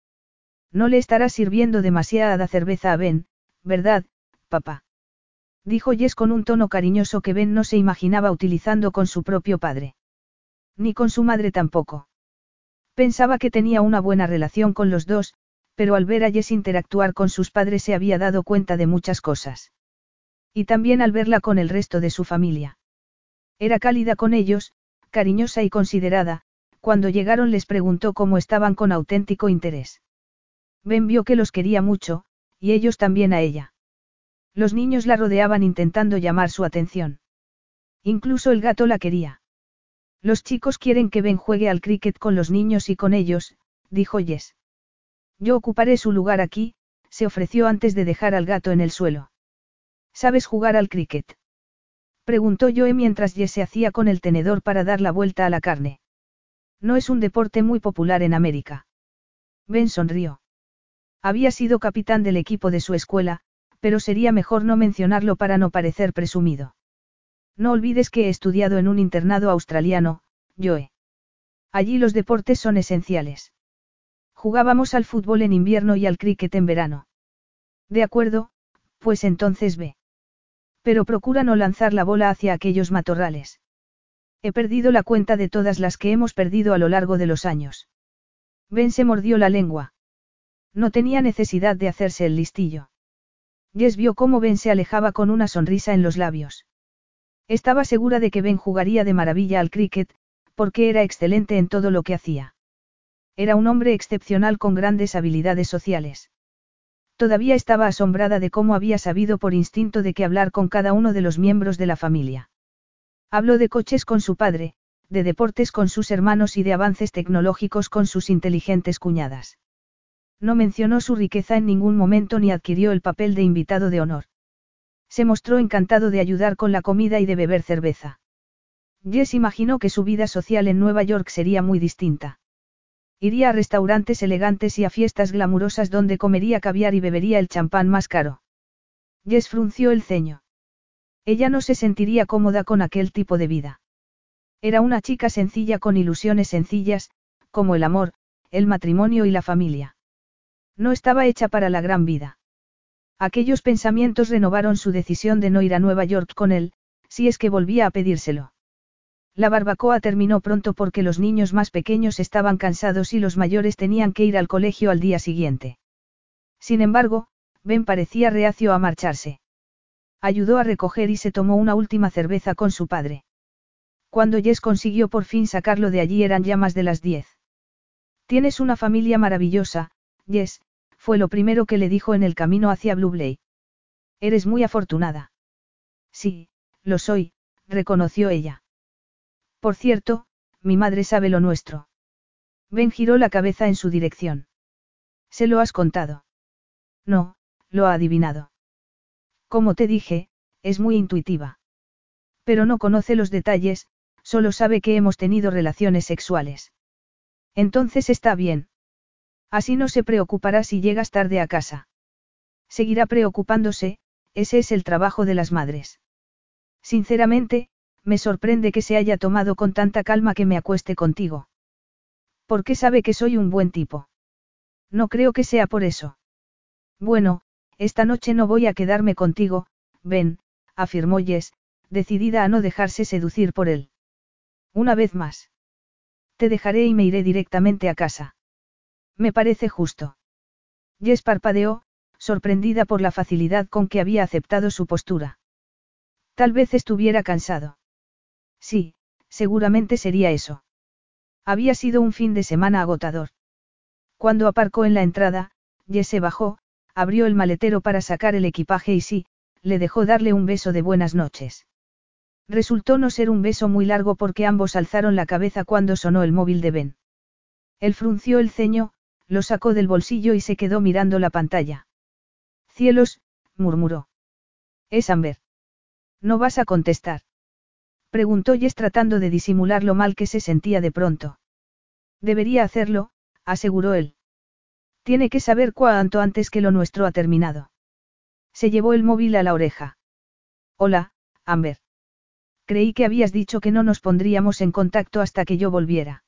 No le estará sirviendo demasiada cerveza a Ben, ¿verdad, papá? Dijo Jess con un tono cariñoso que Ben no se imaginaba utilizando con su propio padre. Ni con su madre tampoco. Pensaba que tenía una buena relación con los dos, pero al ver a Jess interactuar con sus padres se había dado cuenta de muchas cosas. Y también al verla con el resto de su familia. Era cálida con ellos, cariñosa y considerada, cuando llegaron les preguntó cómo estaban con auténtico interés. Ben vio que los quería mucho, y ellos también a ella. Los niños la rodeaban intentando llamar su atención. Incluso el gato la quería. Los chicos quieren que Ben juegue al cricket con los niños y con ellos, dijo Jess. Yo ocuparé su lugar aquí, se ofreció antes de dejar al gato en el suelo. ¿Sabes jugar al cricket? Preguntó Joe mientras Jess se hacía con el tenedor para dar la vuelta a la carne. No es un deporte muy popular en América. Ben sonrió. Había sido capitán del equipo de su escuela, pero sería mejor no mencionarlo para no parecer presumido. No olvides que he estudiado en un internado australiano, Joe. Allí los deportes son esenciales. Jugábamos al fútbol en invierno y al cricket en verano. De acuerdo, pues entonces ve. Pero procura no lanzar la bola hacia aquellos matorrales. He perdido la cuenta de todas las que hemos perdido a lo largo de los años. Ben se mordió la lengua. No tenía necesidad de hacerse el listillo. Jess vio cómo Ben se alejaba con una sonrisa en los labios. Estaba segura de que Ben jugaría de maravilla al cricket, porque era excelente en todo lo que hacía. Era un hombre excepcional con grandes habilidades sociales. Todavía estaba asombrada de cómo había sabido por instinto de qué hablar con cada uno de los miembros de la familia. Habló de coches con su padre, de deportes con sus hermanos y de avances tecnológicos con sus inteligentes cuñadas. No mencionó su riqueza en ningún momento ni adquirió el papel de invitado de honor. Se mostró encantado de ayudar con la comida y de beber cerveza. Jess imaginó que su vida social en Nueva York sería muy distinta. Iría a restaurantes elegantes y a fiestas glamurosas donde comería caviar y bebería el champán más caro. Jess frunció el ceño. Ella no se sentiría cómoda con aquel tipo de vida. Era una chica sencilla con ilusiones sencillas, como el amor, el matrimonio y la familia. No estaba hecha para la gran vida. Aquellos pensamientos renovaron su decisión de no ir a Nueva York con él, si es que volvía a pedírselo. La barbacoa terminó pronto porque los niños más pequeños estaban cansados y los mayores tenían que ir al colegio al día siguiente. Sin embargo, Ben parecía reacio a marcharse. Ayudó a recoger y se tomó una última cerveza con su padre. Cuando Jess consiguió por fin sacarlo de allí eran ya más de las diez. Tienes una familia maravillosa, Jess, fue lo primero que le dijo en el camino hacia Blue Eres muy afortunada. Sí, lo soy, reconoció ella. Por cierto, mi madre sabe lo nuestro. Ben giró la cabeza en su dirección. ¿Se lo has contado? No, lo ha adivinado. Como te dije, es muy intuitiva. Pero no conoce los detalles, solo sabe que hemos tenido relaciones sexuales. Entonces está bien. Así no se preocupará si llegas tarde a casa. Seguirá preocupándose, ese es el trabajo de las madres. Sinceramente, me sorprende que se haya tomado con tanta calma que me acueste contigo. ¿Por qué sabe que soy un buen tipo? No creo que sea por eso. Bueno, esta noche no voy a quedarme contigo, ven, afirmó Jess, decidida a no dejarse seducir por él. Una vez más. Te dejaré y me iré directamente a casa. Me parece justo. Jess parpadeó, sorprendida por la facilidad con que había aceptado su postura. Tal vez estuviera cansado. Sí, seguramente sería eso. Había sido un fin de semana agotador. Cuando aparcó en la entrada, Jess se bajó, abrió el maletero para sacar el equipaje y sí, le dejó darle un beso de buenas noches. Resultó no ser un beso muy largo porque ambos alzaron la cabeza cuando sonó el móvil de Ben. Él frunció el ceño, lo sacó del bolsillo y se quedó mirando la pantalla. Cielos, murmuró. Es Amber. ¿No vas a contestar? Preguntó Jess tratando de disimular lo mal que se sentía de pronto. Debería hacerlo, aseguró él. Tiene que saber cuánto antes que lo nuestro ha terminado. Se llevó el móvil a la oreja. Hola, Amber. Creí que habías dicho que no nos pondríamos en contacto hasta que yo volviera.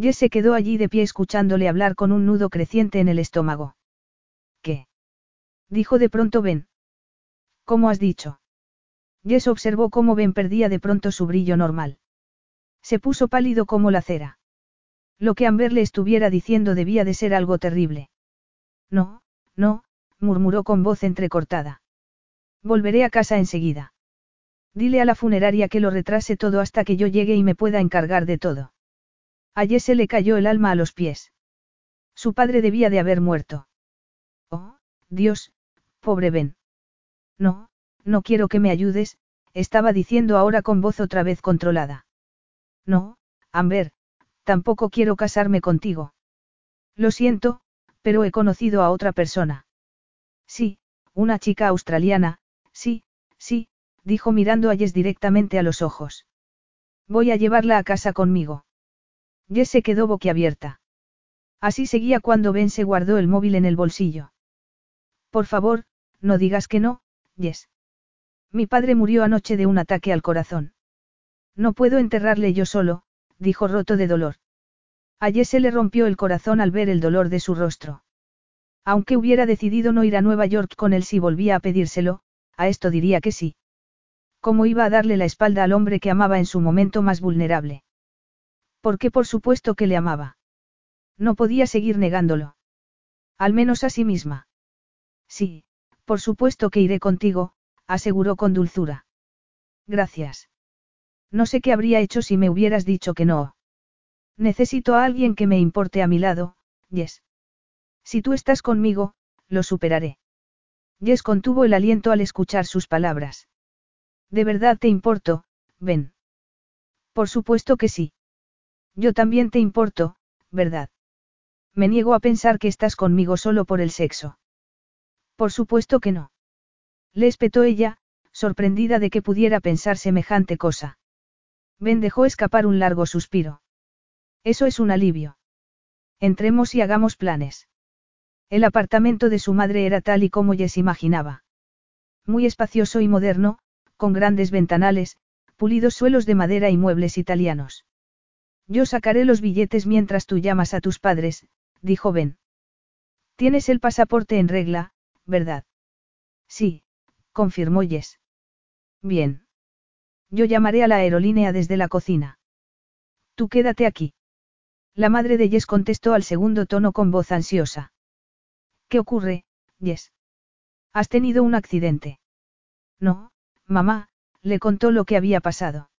Jess se quedó allí de pie escuchándole hablar con un nudo creciente en el estómago. ¿Qué? Dijo de pronto Ben. ¿Cómo has dicho? Jess observó cómo Ben perdía de pronto su brillo normal. Se puso pálido como la cera. Lo que Amber le estuviera diciendo debía de ser algo terrible. No, no, murmuró con voz entrecortada. Volveré a casa enseguida. Dile a la funeraria que lo retrase todo hasta que yo llegue y me pueda encargar de todo. A se le cayó el alma a los pies. Su padre debía de haber muerto. Oh, Dios, pobre Ben. No, no quiero que me ayudes, estaba diciendo ahora con voz otra vez controlada. No, Amber, tampoco quiero casarme contigo. Lo siento, pero he conocido a otra persona. Sí, una chica australiana, sí, sí, dijo mirando a Jess directamente a los ojos. Voy a llevarla a casa conmigo. Jess se quedó boquiabierta. Así seguía cuando Ben se guardó el móvil en el bolsillo. Por favor, no digas que no, Jess. Mi padre murió anoche de un ataque al corazón. No puedo enterrarle yo solo, dijo roto de dolor. A Jess se le rompió el corazón al ver el dolor de su rostro. Aunque hubiera decidido no ir a Nueva York con él si volvía a pedírselo, a esto diría que sí. ¿Cómo iba a darle la espalda al hombre que amaba en su momento más vulnerable? Porque por supuesto que le amaba. No podía seguir negándolo. Al menos a sí misma. Sí, por supuesto que iré contigo, aseguró con dulzura. Gracias. No sé qué habría hecho si me hubieras dicho que no. Necesito a alguien que me importe a mi lado, Yes. Si tú estás conmigo, lo superaré. Yes contuvo el aliento al escuchar sus palabras. ¿De verdad te importo, Ben? Por supuesto que sí. Yo también te importo, ¿verdad? Me niego a pensar que estás conmigo solo por el sexo. Por supuesto que no. Le espetó ella, sorprendida de que pudiera pensar semejante cosa. Ben dejó escapar un largo suspiro. Eso es un alivio. Entremos y hagamos planes. El apartamento de su madre era tal y como Jess imaginaba. Muy espacioso y moderno, con grandes ventanales, pulidos suelos de madera y muebles italianos. Yo sacaré los billetes mientras tú llamas a tus padres, dijo Ben. Tienes el pasaporte en regla, ¿verdad? Sí, confirmó Jess. Bien. Yo llamaré a la aerolínea desde la cocina. Tú quédate aquí. La madre de Jess contestó al segundo tono con voz ansiosa. ¿Qué ocurre, Jess? ¿Has tenido un accidente? No, mamá, le contó lo que había pasado.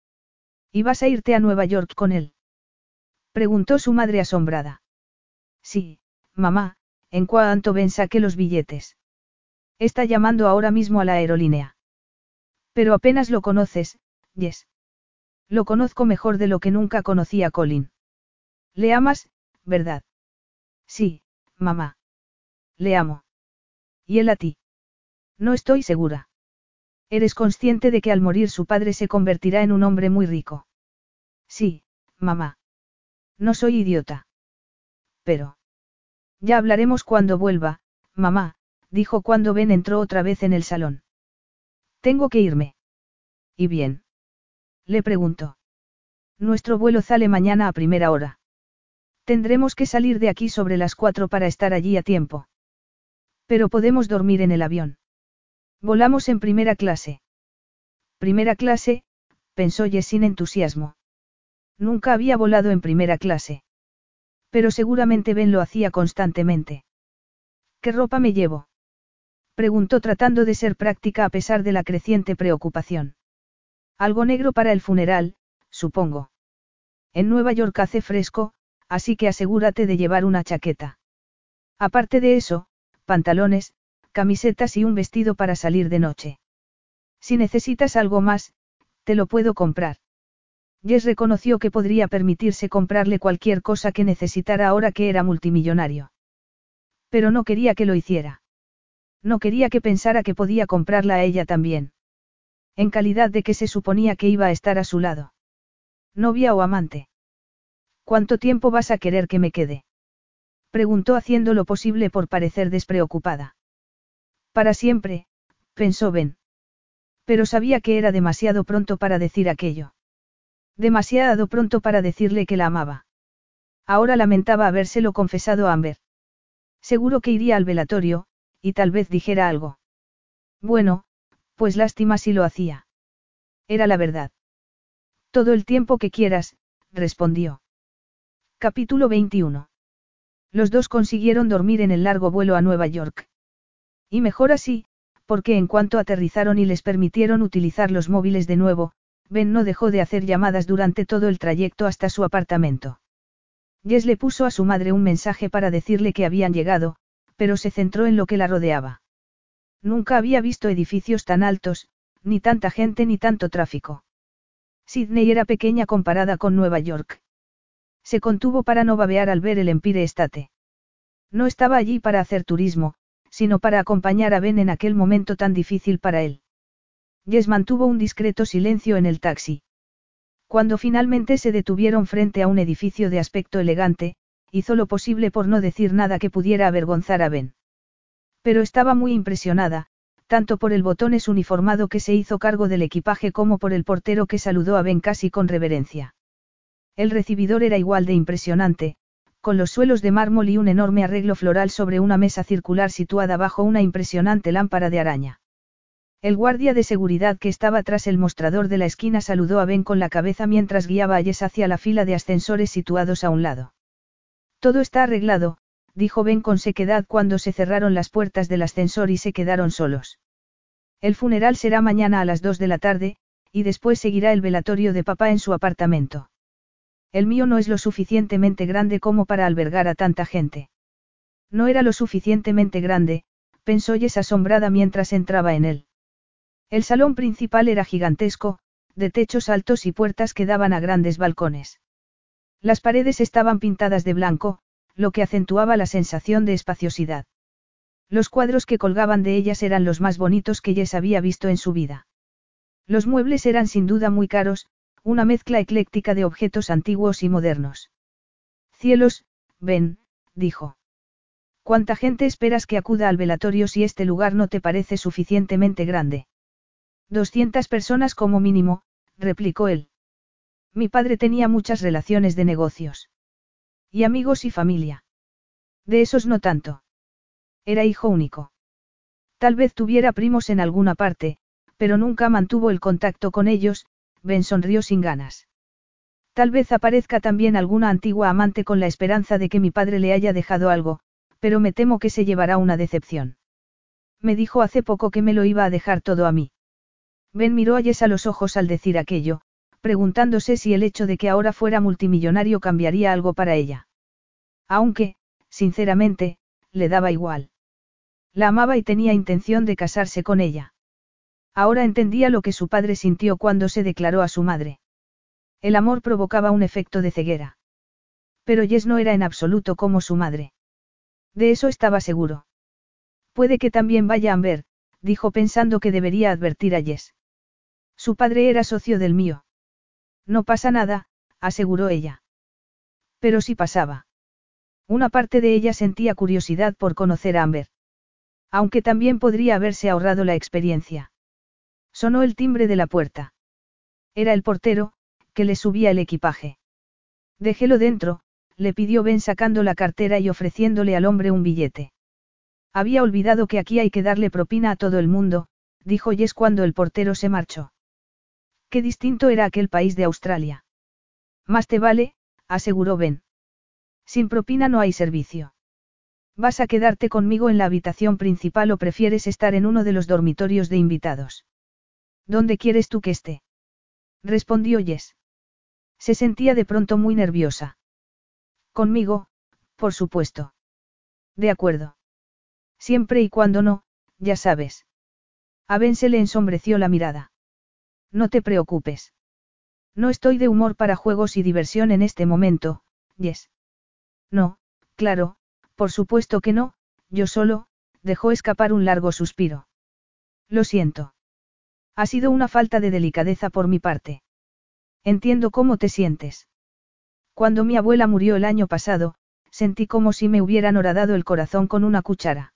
¿Y vas a irte a Nueva York con él? Preguntó su madre asombrada. Sí, mamá, en cuanto ven saque los billetes. Está llamando ahora mismo a la aerolínea. Pero apenas lo conoces, Yes. Lo conozco mejor de lo que nunca conocí a Colin. Le amas, ¿verdad? Sí, mamá. Le amo. ¿Y él a ti? No estoy segura. Eres consciente de que al morir su padre se convertirá en un hombre muy rico. Sí, mamá. No soy idiota. Pero. Ya hablaremos cuando vuelva, mamá, dijo cuando Ben entró otra vez en el salón. Tengo que irme. ¿Y bien? Le preguntó. Nuestro vuelo sale mañana a primera hora. Tendremos que salir de aquí sobre las cuatro para estar allí a tiempo. Pero podemos dormir en el avión. Volamos en primera clase. Primera clase, pensó Jess sin entusiasmo. Nunca había volado en primera clase. Pero seguramente Ben lo hacía constantemente. ¿Qué ropa me llevo? Preguntó tratando de ser práctica a pesar de la creciente preocupación. Algo negro para el funeral, supongo. En Nueva York hace fresco, así que asegúrate de llevar una chaqueta. Aparte de eso, pantalones, camisetas y un vestido para salir de noche. Si necesitas algo más, te lo puedo comprar. Jess reconoció que podría permitirse comprarle cualquier cosa que necesitara ahora que era multimillonario. Pero no quería que lo hiciera. No quería que pensara que podía comprarla a ella también. En calidad de que se suponía que iba a estar a su lado. Novia o amante. ¿Cuánto tiempo vas a querer que me quede? Preguntó haciendo lo posible por parecer despreocupada. Para siempre, pensó Ben. Pero sabía que era demasiado pronto para decir aquello. Demasiado pronto para decirle que la amaba. Ahora lamentaba habérselo confesado a Amber. Seguro que iría al velatorio, y tal vez dijera algo. Bueno, pues lástima si lo hacía. Era la verdad. Todo el tiempo que quieras, respondió. Capítulo 21. Los dos consiguieron dormir en el largo vuelo a Nueva York. Y mejor así, porque en cuanto aterrizaron y les permitieron utilizar los móviles de nuevo, Ben no dejó de hacer llamadas durante todo el trayecto hasta su apartamento. Jess le puso a su madre un mensaje para decirle que habían llegado, pero se centró en lo que la rodeaba. Nunca había visto edificios tan altos, ni tanta gente ni tanto tráfico. Sydney era pequeña comparada con Nueva York. Se contuvo para no babear al ver el Empire State. No estaba allí para hacer turismo, sino para acompañar a Ben en aquel momento tan difícil para él. Jess mantuvo un discreto silencio en el taxi. Cuando finalmente se detuvieron frente a un edificio de aspecto elegante, hizo lo posible por no decir nada que pudiera avergonzar a Ben. Pero estaba muy impresionada, tanto por el botones uniformado que se hizo cargo del equipaje como por el portero que saludó a Ben casi con reverencia. El recibidor era igual de impresionante, con los suelos de mármol y un enorme arreglo floral sobre una mesa circular situada bajo una impresionante lámpara de araña. El guardia de seguridad que estaba tras el mostrador de la esquina saludó a Ben con la cabeza mientras guiaba a Jess hacia la fila de ascensores situados a un lado. Todo está arreglado, dijo Ben con sequedad cuando se cerraron las puertas del ascensor y se quedaron solos. El funeral será mañana a las dos de la tarde, y después seguirá el velatorio de papá en su apartamento. El mío no es lo suficientemente grande como para albergar a tanta gente. No era lo suficientemente grande, pensó Jess asombrada mientras entraba en él. El salón principal era gigantesco, de techos altos y puertas que daban a grandes balcones. Las paredes estaban pintadas de blanco, lo que acentuaba la sensación de espaciosidad. Los cuadros que colgaban de ellas eran los más bonitos que Jess había visto en su vida. Los muebles eran sin duda muy caros, una mezcla ecléctica de objetos antiguos y modernos. Cielos, ven, dijo. ¿Cuánta gente esperas que acuda al velatorio si este lugar no te parece suficientemente grande? Doscientas personas como mínimo, replicó él. Mi padre tenía muchas relaciones de negocios. Y amigos y familia. De esos no tanto. Era hijo único. Tal vez tuviera primos en alguna parte, pero nunca mantuvo el contacto con ellos, Ben sonrió sin ganas. Tal vez aparezca también alguna antigua amante con la esperanza de que mi padre le haya dejado algo, pero me temo que se llevará una decepción. Me dijo hace poco que me lo iba a dejar todo a mí. Ben miró a Jess a los ojos al decir aquello, preguntándose si el hecho de que ahora fuera multimillonario cambiaría algo para ella. Aunque, sinceramente, le daba igual. La amaba y tenía intención de casarse con ella. Ahora entendía lo que su padre sintió cuando se declaró a su madre. El amor provocaba un efecto de ceguera. Pero Jess no era en absoluto como su madre. De eso estaba seguro. Puede que también vaya a ver, dijo pensando que debería advertir a Jess. Su padre era socio del mío. No pasa nada, aseguró ella. Pero sí pasaba. Una parte de ella sentía curiosidad por conocer a Amber. Aunque también podría haberse ahorrado la experiencia. Sonó el timbre de la puerta. Era el portero, que le subía el equipaje. Déjelo dentro, le pidió Ben sacando la cartera y ofreciéndole al hombre un billete. Había olvidado que aquí hay que darle propina a todo el mundo, dijo Jess cuando el portero se marchó. Qué distinto era aquel país de Australia. Más te vale, aseguró Ben. Sin propina no hay servicio. ¿Vas a quedarte conmigo en la habitación principal o prefieres estar en uno de los dormitorios de invitados? ¿Dónde quieres tú que esté? Respondió Jess. Se sentía de pronto muy nerviosa. Conmigo, por supuesto. De acuerdo. Siempre y cuando no, ya sabes. A Ben se le ensombreció la mirada. No te preocupes. No estoy de humor para juegos y diversión en este momento, Yes. No, claro, por supuesto que no, yo solo, dejó escapar un largo suspiro. Lo siento. Ha sido una falta de delicadeza por mi parte. Entiendo cómo te sientes. Cuando mi abuela murió el año pasado, sentí como si me hubieran horadado el corazón con una cuchara.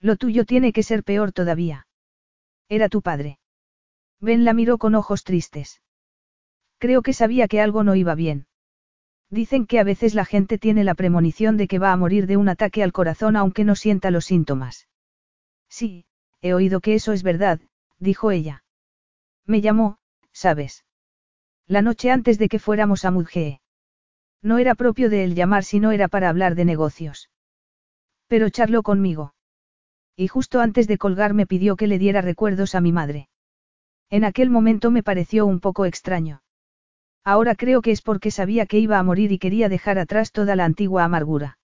Lo tuyo tiene que ser peor todavía. Era tu padre. Ben la miró con ojos tristes. Creo que sabía que algo no iba bien. Dicen que a veces la gente tiene la premonición de que va a morir de un ataque al corazón aunque no sienta los síntomas. Sí, he oído que eso es verdad, dijo ella. Me llamó, ¿sabes? La noche antes de que fuéramos a Mudgee. No era propio de él llamar si no era para hablar de negocios. Pero charló conmigo. Y justo antes de colgar me pidió que le diera recuerdos a mi madre. En aquel momento me pareció un poco extraño. Ahora creo que es porque sabía que iba a morir y quería dejar atrás toda la antigua amargura.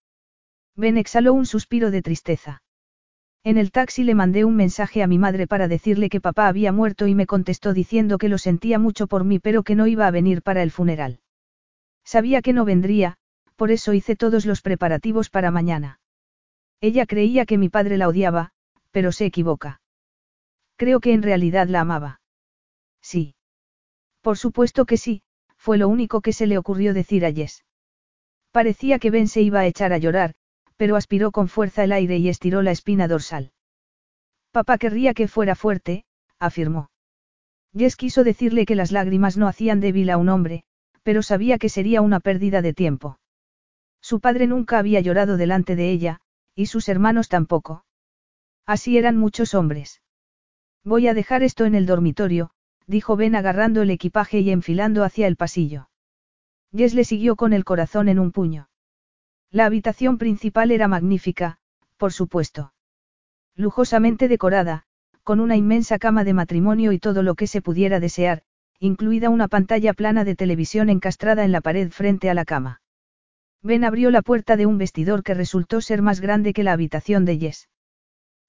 Ben exhaló un suspiro de tristeza. En el taxi le mandé un mensaje a mi madre para decirle que papá había muerto y me contestó diciendo que lo sentía mucho por mí pero que no iba a venir para el funeral. Sabía que no vendría, por eso hice todos los preparativos para mañana. Ella creía que mi padre la odiaba, pero se equivoca. Creo que en realidad la amaba. Sí. Por supuesto que sí, fue lo único que se le ocurrió decir a Jess. Parecía que Ben se iba a echar a llorar, pero aspiró con fuerza el aire y estiró la espina dorsal. Papá querría que fuera fuerte, afirmó. Jess quiso decirle que las lágrimas no hacían débil a un hombre, pero sabía que sería una pérdida de tiempo. Su padre nunca había llorado delante de ella, y sus hermanos tampoco. Así eran muchos hombres. Voy a dejar esto en el dormitorio, dijo Ben agarrando el equipaje y enfilando hacia el pasillo. Jess le siguió con el corazón en un puño. La habitación principal era magnífica, por supuesto. Lujosamente decorada, con una inmensa cama de matrimonio y todo lo que se pudiera desear, incluida una pantalla plana de televisión encastrada en la pared frente a la cama. Ben abrió la puerta de un vestidor que resultó ser más grande que la habitación de Jess.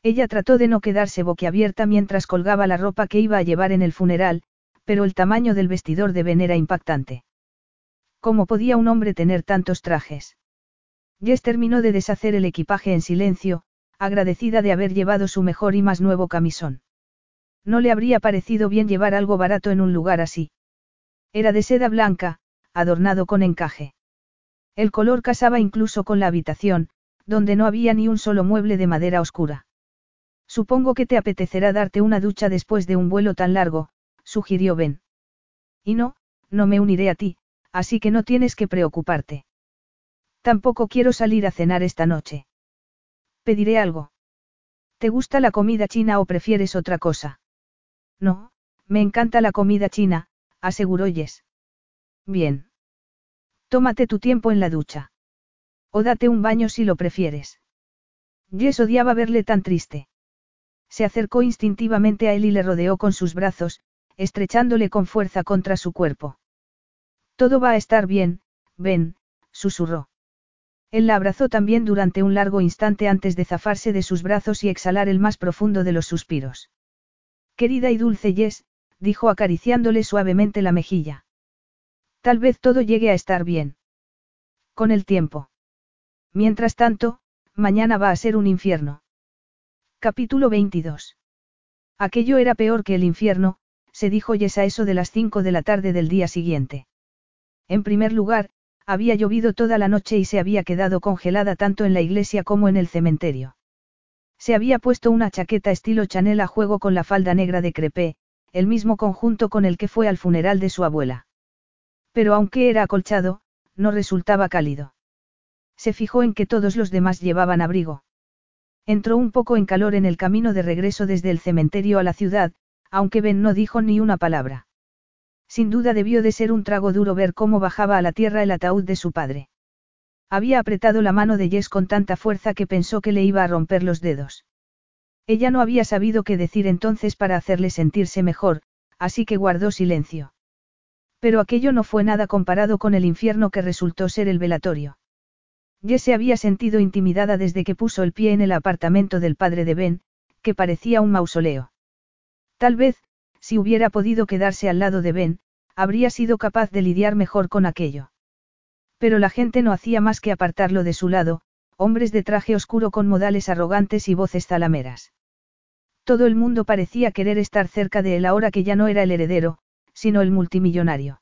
Ella trató de no quedarse boquiabierta mientras colgaba la ropa que iba a llevar en el funeral, pero el tamaño del vestidor de Ben era impactante. ¿Cómo podía un hombre tener tantos trajes? Jess terminó de deshacer el equipaje en silencio, agradecida de haber llevado su mejor y más nuevo camisón. No le habría parecido bien llevar algo barato en un lugar así. Era de seda blanca, adornado con encaje. El color casaba incluso con la habitación, donde no había ni un solo mueble de madera oscura. Supongo que te apetecerá darte una ducha después de un vuelo tan largo, sugirió Ben. Y no, no me uniré a ti, así que no tienes que preocuparte. Tampoco quiero salir a cenar esta noche. Pediré algo. ¿Te gusta la comida china o prefieres otra cosa? No, me encanta la comida china, aseguró Jess. Bien. Tómate tu tiempo en la ducha. O date un baño si lo prefieres. Jess odiaba verle tan triste. Se acercó instintivamente a él y le rodeó con sus brazos, estrechándole con fuerza contra su cuerpo. Todo va a estar bien, ven, susurró. Él la abrazó también durante un largo instante antes de zafarse de sus brazos y exhalar el más profundo de los suspiros. Querida y dulce Jess, dijo acariciándole suavemente la mejilla. Tal vez todo llegue a estar bien. Con el tiempo. Mientras tanto, mañana va a ser un infierno. Capítulo 22. Aquello era peor que el infierno, se dijo Jess a eso de las 5 de la tarde del día siguiente. En primer lugar, había llovido toda la noche y se había quedado congelada tanto en la iglesia como en el cementerio. Se había puesto una chaqueta estilo Chanel a juego con la falda negra de crepé, el mismo conjunto con el que fue al funeral de su abuela. Pero aunque era acolchado, no resultaba cálido. Se fijó en que todos los demás llevaban abrigo. Entró un poco en calor en el camino de regreso desde el cementerio a la ciudad, aunque Ben no dijo ni una palabra. Sin duda debió de ser un trago duro ver cómo bajaba a la tierra el ataúd de su padre. Había apretado la mano de Jess con tanta fuerza que pensó que le iba a romper los dedos. Ella no había sabido qué decir entonces para hacerle sentirse mejor, así que guardó silencio. Pero aquello no fue nada comparado con el infierno que resultó ser el velatorio. Jess se había sentido intimidada desde que puso el pie en el apartamento del padre de Ben, que parecía un mausoleo. Tal vez, si hubiera podido quedarse al lado de Ben, habría sido capaz de lidiar mejor con aquello. Pero la gente no hacía más que apartarlo de su lado, hombres de traje oscuro con modales arrogantes y voces zalameras. Todo el mundo parecía querer estar cerca de él ahora que ya no era el heredero, sino el multimillonario.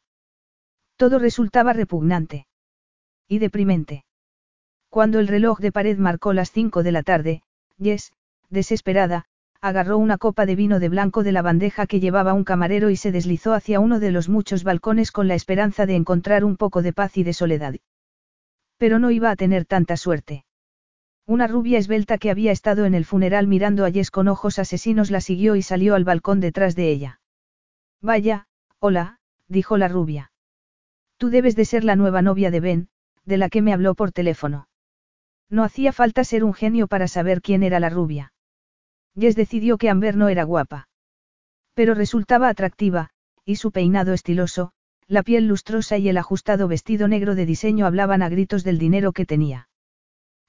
Todo resultaba repugnante. Y deprimente. Cuando el reloj de pared marcó las cinco de la tarde, Jess, desesperada, agarró una copa de vino de blanco de la bandeja que llevaba un camarero y se deslizó hacia uno de los muchos balcones con la esperanza de encontrar un poco de paz y de soledad. Pero no iba a tener tanta suerte. Una rubia esbelta que había estado en el funeral mirando a Jess con ojos asesinos la siguió y salió al balcón detrás de ella. Vaya, hola, dijo la rubia. Tú debes de ser la nueva novia de Ben, de la que me habló por teléfono. No hacía falta ser un genio para saber quién era la rubia. Jess decidió que Amber no era guapa. Pero resultaba atractiva, y su peinado estiloso, la piel lustrosa y el ajustado vestido negro de diseño hablaban a gritos del dinero que tenía.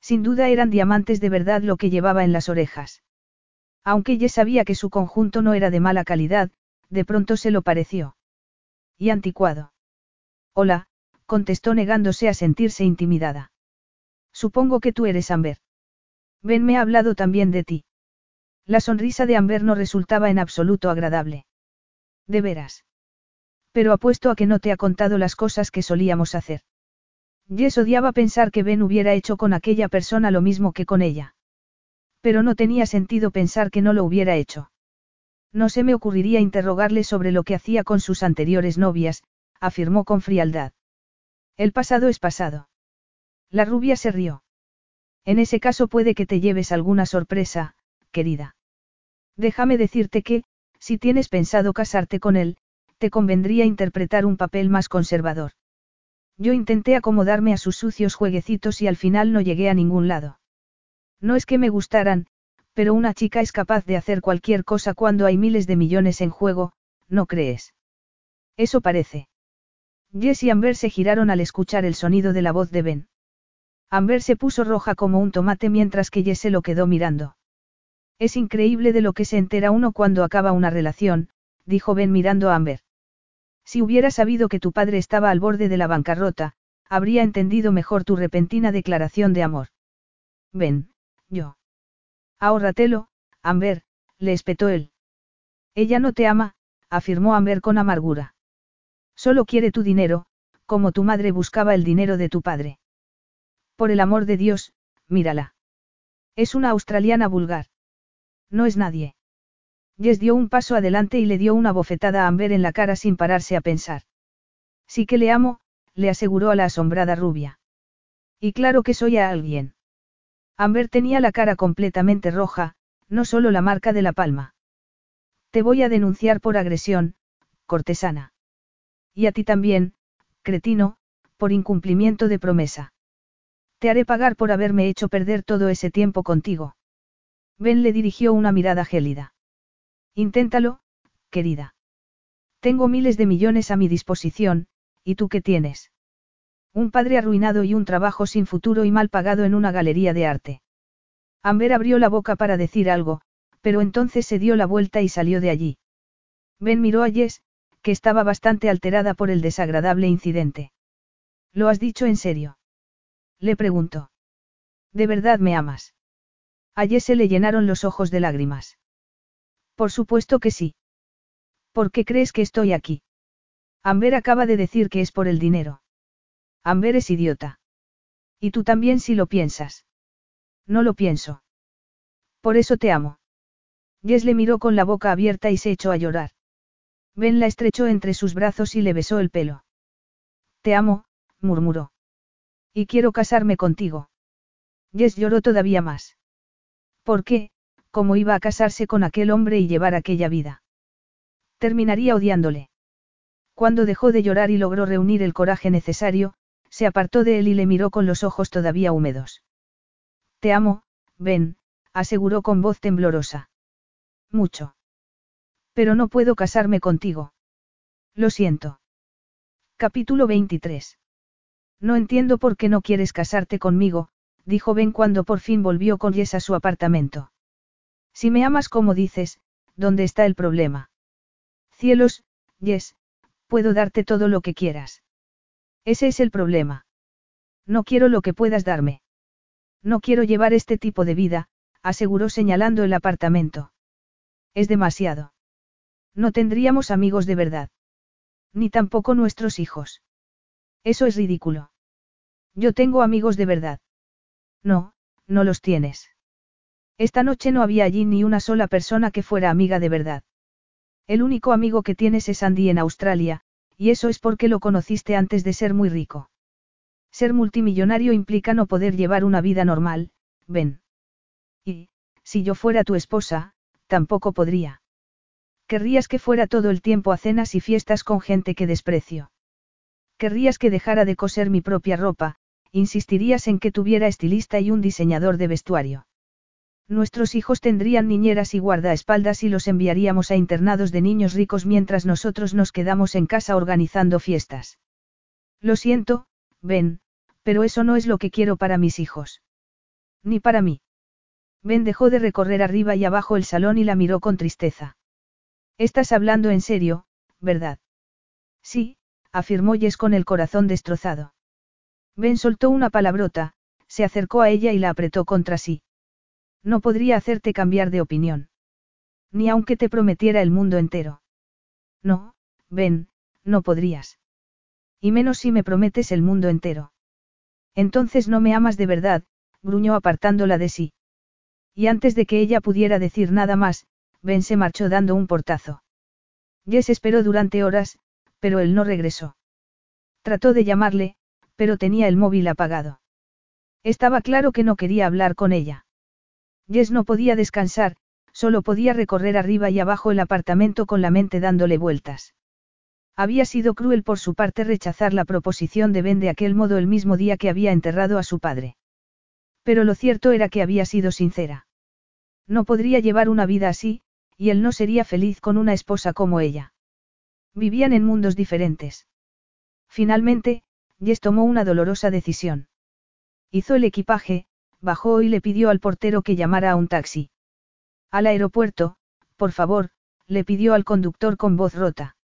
Sin duda eran diamantes de verdad lo que llevaba en las orejas. Aunque Jess sabía que su conjunto no era de mala calidad, de pronto se lo pareció. Y anticuado. Hola, contestó negándose a sentirse intimidada. Supongo que tú eres Amber. Ben me ha hablado también de ti. La sonrisa de Amber no resultaba en absoluto agradable. De veras. Pero apuesto a que no te ha contado las cosas que solíamos hacer. Jess odiaba pensar que Ben hubiera hecho con aquella persona lo mismo que con ella. Pero no tenía sentido pensar que no lo hubiera hecho. No se me ocurriría interrogarle sobre lo que hacía con sus anteriores novias, afirmó con frialdad. El pasado es pasado. La rubia se rió. En ese caso puede que te lleves alguna sorpresa, querida. Déjame decirte que, si tienes pensado casarte con él, te convendría interpretar un papel más conservador. Yo intenté acomodarme a sus sucios jueguecitos y al final no llegué a ningún lado. No es que me gustaran, pero una chica es capaz de hacer cualquier cosa cuando hay miles de millones en juego, ¿no crees? Eso parece. Jess y Amber se giraron al escuchar el sonido de la voz de Ben. Amber se puso roja como un tomate mientras que Jess se lo quedó mirando. Es increíble de lo que se entera uno cuando acaba una relación, dijo Ben mirando a Amber. Si hubiera sabido que tu padre estaba al borde de la bancarrota, habría entendido mejor tu repentina declaración de amor. Ben, yo. Ahórratelo, Amber, le espetó él. Ella no te ama, afirmó Amber con amargura. Solo quiere tu dinero, como tu madre buscaba el dinero de tu padre. Por el amor de Dios, mírala. Es una australiana vulgar. No es nadie. Jess dio un paso adelante y le dio una bofetada a Amber en la cara sin pararse a pensar. Sí que le amo, le aseguró a la asombrada rubia. Y claro que soy a alguien. Amber tenía la cara completamente roja, no solo la marca de la palma. Te voy a denunciar por agresión, cortesana. Y a ti también, cretino, por incumplimiento de promesa. Te haré pagar por haberme hecho perder todo ese tiempo contigo. Ben le dirigió una mirada gélida. Inténtalo, querida. Tengo miles de millones a mi disposición, ¿y tú qué tienes? Un padre arruinado y un trabajo sin futuro y mal pagado en una galería de arte. Amber abrió la boca para decir algo, pero entonces se dio la vuelta y salió de allí. Ben miró a Jess, que estaba bastante alterada por el desagradable incidente. ¿Lo has dicho en serio? Le preguntó. ¿De verdad me amas? A se le llenaron los ojos de lágrimas. Por supuesto que sí. ¿Por qué crees que estoy aquí? Amber acaba de decir que es por el dinero. Amber es idiota. Y tú también si lo piensas. No lo pienso. Por eso te amo. Jess le miró con la boca abierta y se echó a llorar. Ben la estrechó entre sus brazos y le besó el pelo. Te amo, murmuró. Y quiero casarme contigo. Jess lloró todavía más. ¿Por qué? ¿Cómo iba a casarse con aquel hombre y llevar aquella vida? Terminaría odiándole. Cuando dejó de llorar y logró reunir el coraje necesario, se apartó de él y le miró con los ojos todavía húmedos. Te amo, Ben, aseguró con voz temblorosa. Mucho. Pero no puedo casarme contigo. Lo siento. Capítulo 23. No entiendo por qué no quieres casarte conmigo, dijo Ben cuando por fin volvió con Jess a su apartamento. Si me amas como dices, ¿dónde está el problema? Cielos, Jess, puedo darte todo lo que quieras. Ese es el problema. No quiero lo que puedas darme. No quiero llevar este tipo de vida, aseguró señalando el apartamento. Es demasiado. No tendríamos amigos de verdad. Ni tampoco nuestros hijos. Eso es ridículo. Yo tengo amigos de verdad. No, no los tienes. Esta noche no había allí ni una sola persona que fuera amiga de verdad. El único amigo que tienes es Andy en Australia, y eso es porque lo conociste antes de ser muy rico. Ser multimillonario implica no poder llevar una vida normal, ven. Y, si yo fuera tu esposa, tampoco podría. Querrías que fuera todo el tiempo a cenas y fiestas con gente que desprecio. Querrías que dejara de coser mi propia ropa, insistirías en que tuviera estilista y un diseñador de vestuario. Nuestros hijos tendrían niñeras y guardaespaldas y los enviaríamos a internados de niños ricos mientras nosotros nos quedamos en casa organizando fiestas. Lo siento, Ben, pero eso no es lo que quiero para mis hijos. Ni para mí. Ben dejó de recorrer arriba y abajo el salón y la miró con tristeza. Estás hablando en serio, ¿verdad? Sí, afirmó Jess con el corazón destrozado. Ben soltó una palabrota, se acercó a ella y la apretó contra sí. No podría hacerte cambiar de opinión. Ni aunque te prometiera el mundo entero. No, Ben, no podrías. Y menos si me prometes el mundo entero. Entonces no me amas de verdad, gruñó apartándola de sí. Y antes de que ella pudiera decir nada más, Ben se marchó dando un portazo. Jess esperó durante horas, pero él no regresó. Trató de llamarle, pero tenía el móvil apagado. Estaba claro que no quería hablar con ella. Jess no podía descansar, solo podía recorrer arriba y abajo el apartamento con la mente dándole vueltas. Había sido cruel por su parte rechazar la proposición de Ben de aquel modo el mismo día que había enterrado a su padre. Pero lo cierto era que había sido sincera. No podría llevar una vida así, y él no sería feliz con una esposa como ella. Vivían en mundos diferentes. Finalmente, Jess tomó una dolorosa decisión. Hizo el equipaje, bajó y le pidió al portero que llamara a un taxi. Al aeropuerto, por favor, le pidió al conductor con voz rota.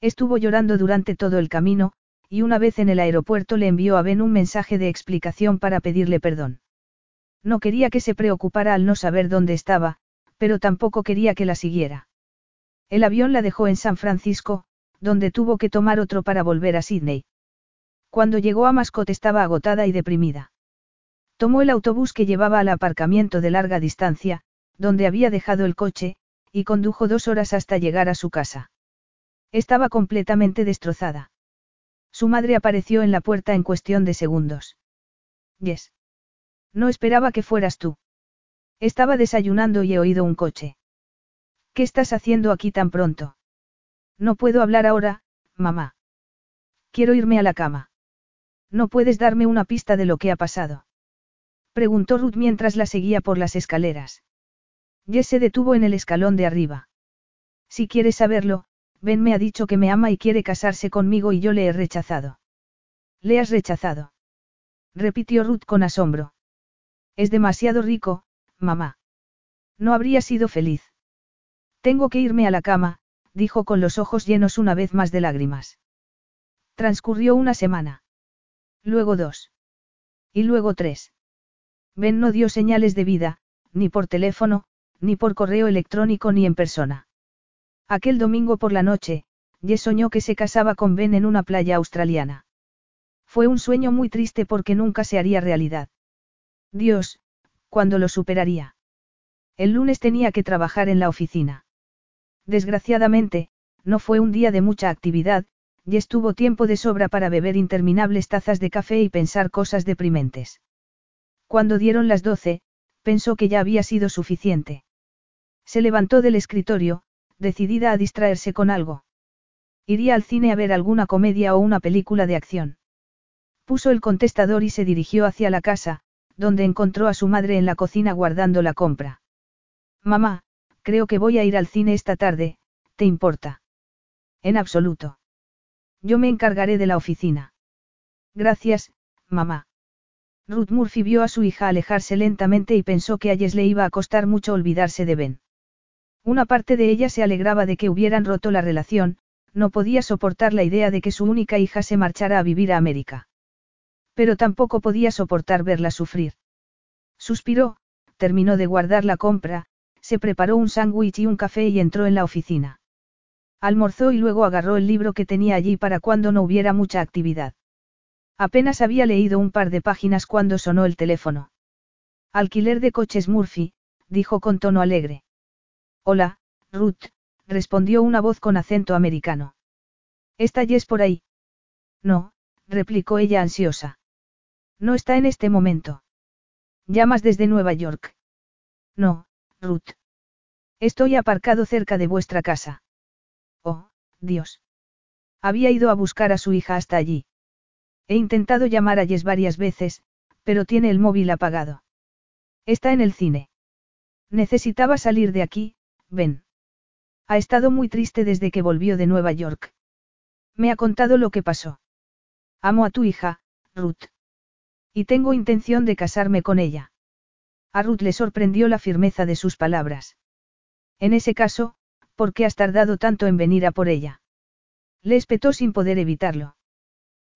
Estuvo llorando durante todo el camino, y una vez en el aeropuerto le envió a Ben un mensaje de explicación para pedirle perdón. No quería que se preocupara al no saber dónde estaba, pero tampoco quería que la siguiera. El avión la dejó en San Francisco, donde tuvo que tomar otro para volver a Sydney. Cuando llegó a Mascot estaba agotada y deprimida. Tomó el autobús que llevaba al aparcamiento de larga distancia, donde había dejado el coche, y condujo dos horas hasta llegar a su casa. Estaba completamente destrozada. Su madre apareció en la puerta en cuestión de segundos. Yes. No esperaba que fueras tú. Estaba desayunando y he oído un coche. ¿Qué estás haciendo aquí tan pronto? No puedo hablar ahora, mamá. Quiero irme a la cama. ¿No puedes darme una pista de lo que ha pasado? Preguntó Ruth mientras la seguía por las escaleras. Jess se detuvo en el escalón de arriba. Si quieres saberlo, Ben me ha dicho que me ama y quiere casarse conmigo y yo le he rechazado. ¿Le has rechazado? Repitió Ruth con asombro. Es demasiado rico, mamá. No habría sido feliz. Tengo que irme a la cama, dijo con los ojos llenos una vez más de lágrimas. Transcurrió una semana. Luego dos. Y luego tres. Ben no dio señales de vida, ni por teléfono, ni por correo electrónico ni en persona. Aquel domingo por la noche, Jess soñó que se casaba con Ben en una playa australiana. Fue un sueño muy triste porque nunca se haría realidad. Dios, ¿cuándo lo superaría? El lunes tenía que trabajar en la oficina. Desgraciadamente, no fue un día de mucha actividad, y estuvo tiempo de sobra para beber interminables tazas de café y pensar cosas deprimentes. Cuando dieron las doce, pensó que ya había sido suficiente. Se levantó del escritorio, decidida a distraerse con algo. Iría al cine a ver alguna comedia o una película de acción. Puso el contestador y se dirigió hacia la casa, donde encontró a su madre en la cocina guardando la compra. Mamá, creo que voy a ir al cine esta tarde, ¿te importa? En absoluto. Yo me encargaré de la oficina. Gracias, mamá. Ruth Murphy vio a su hija alejarse lentamente y pensó que a Jess le iba a costar mucho olvidarse de Ben. Una parte de ella se alegraba de que hubieran roto la relación, no podía soportar la idea de que su única hija se marchara a vivir a América. Pero tampoco podía soportar verla sufrir. Suspiró, terminó de guardar la compra, se preparó un sándwich y un café y entró en la oficina. Almorzó y luego agarró el libro que tenía allí para cuando no hubiera mucha actividad. Apenas había leído un par de páginas cuando sonó el teléfono. Alquiler de coches Murphy, dijo con tono alegre. Hola, Ruth, respondió una voz con acento americano. ¿Está Jess por ahí? No, replicó ella ansiosa. No está en este momento. ¿Llamas desde Nueva York? No, Ruth. Estoy aparcado cerca de vuestra casa. Oh, Dios. Había ido a buscar a su hija hasta allí. He intentado llamar a Jess varias veces, pero tiene el móvil apagado. Está en el cine. Necesitaba salir de aquí, ven. Ha estado muy triste desde que volvió de Nueva York. Me ha contado lo que pasó. Amo a tu hija, Ruth. Y tengo intención de casarme con ella. A Ruth le sorprendió la firmeza de sus palabras. En ese caso, ¿por qué has tardado tanto en venir a por ella? Le espetó sin poder evitarlo.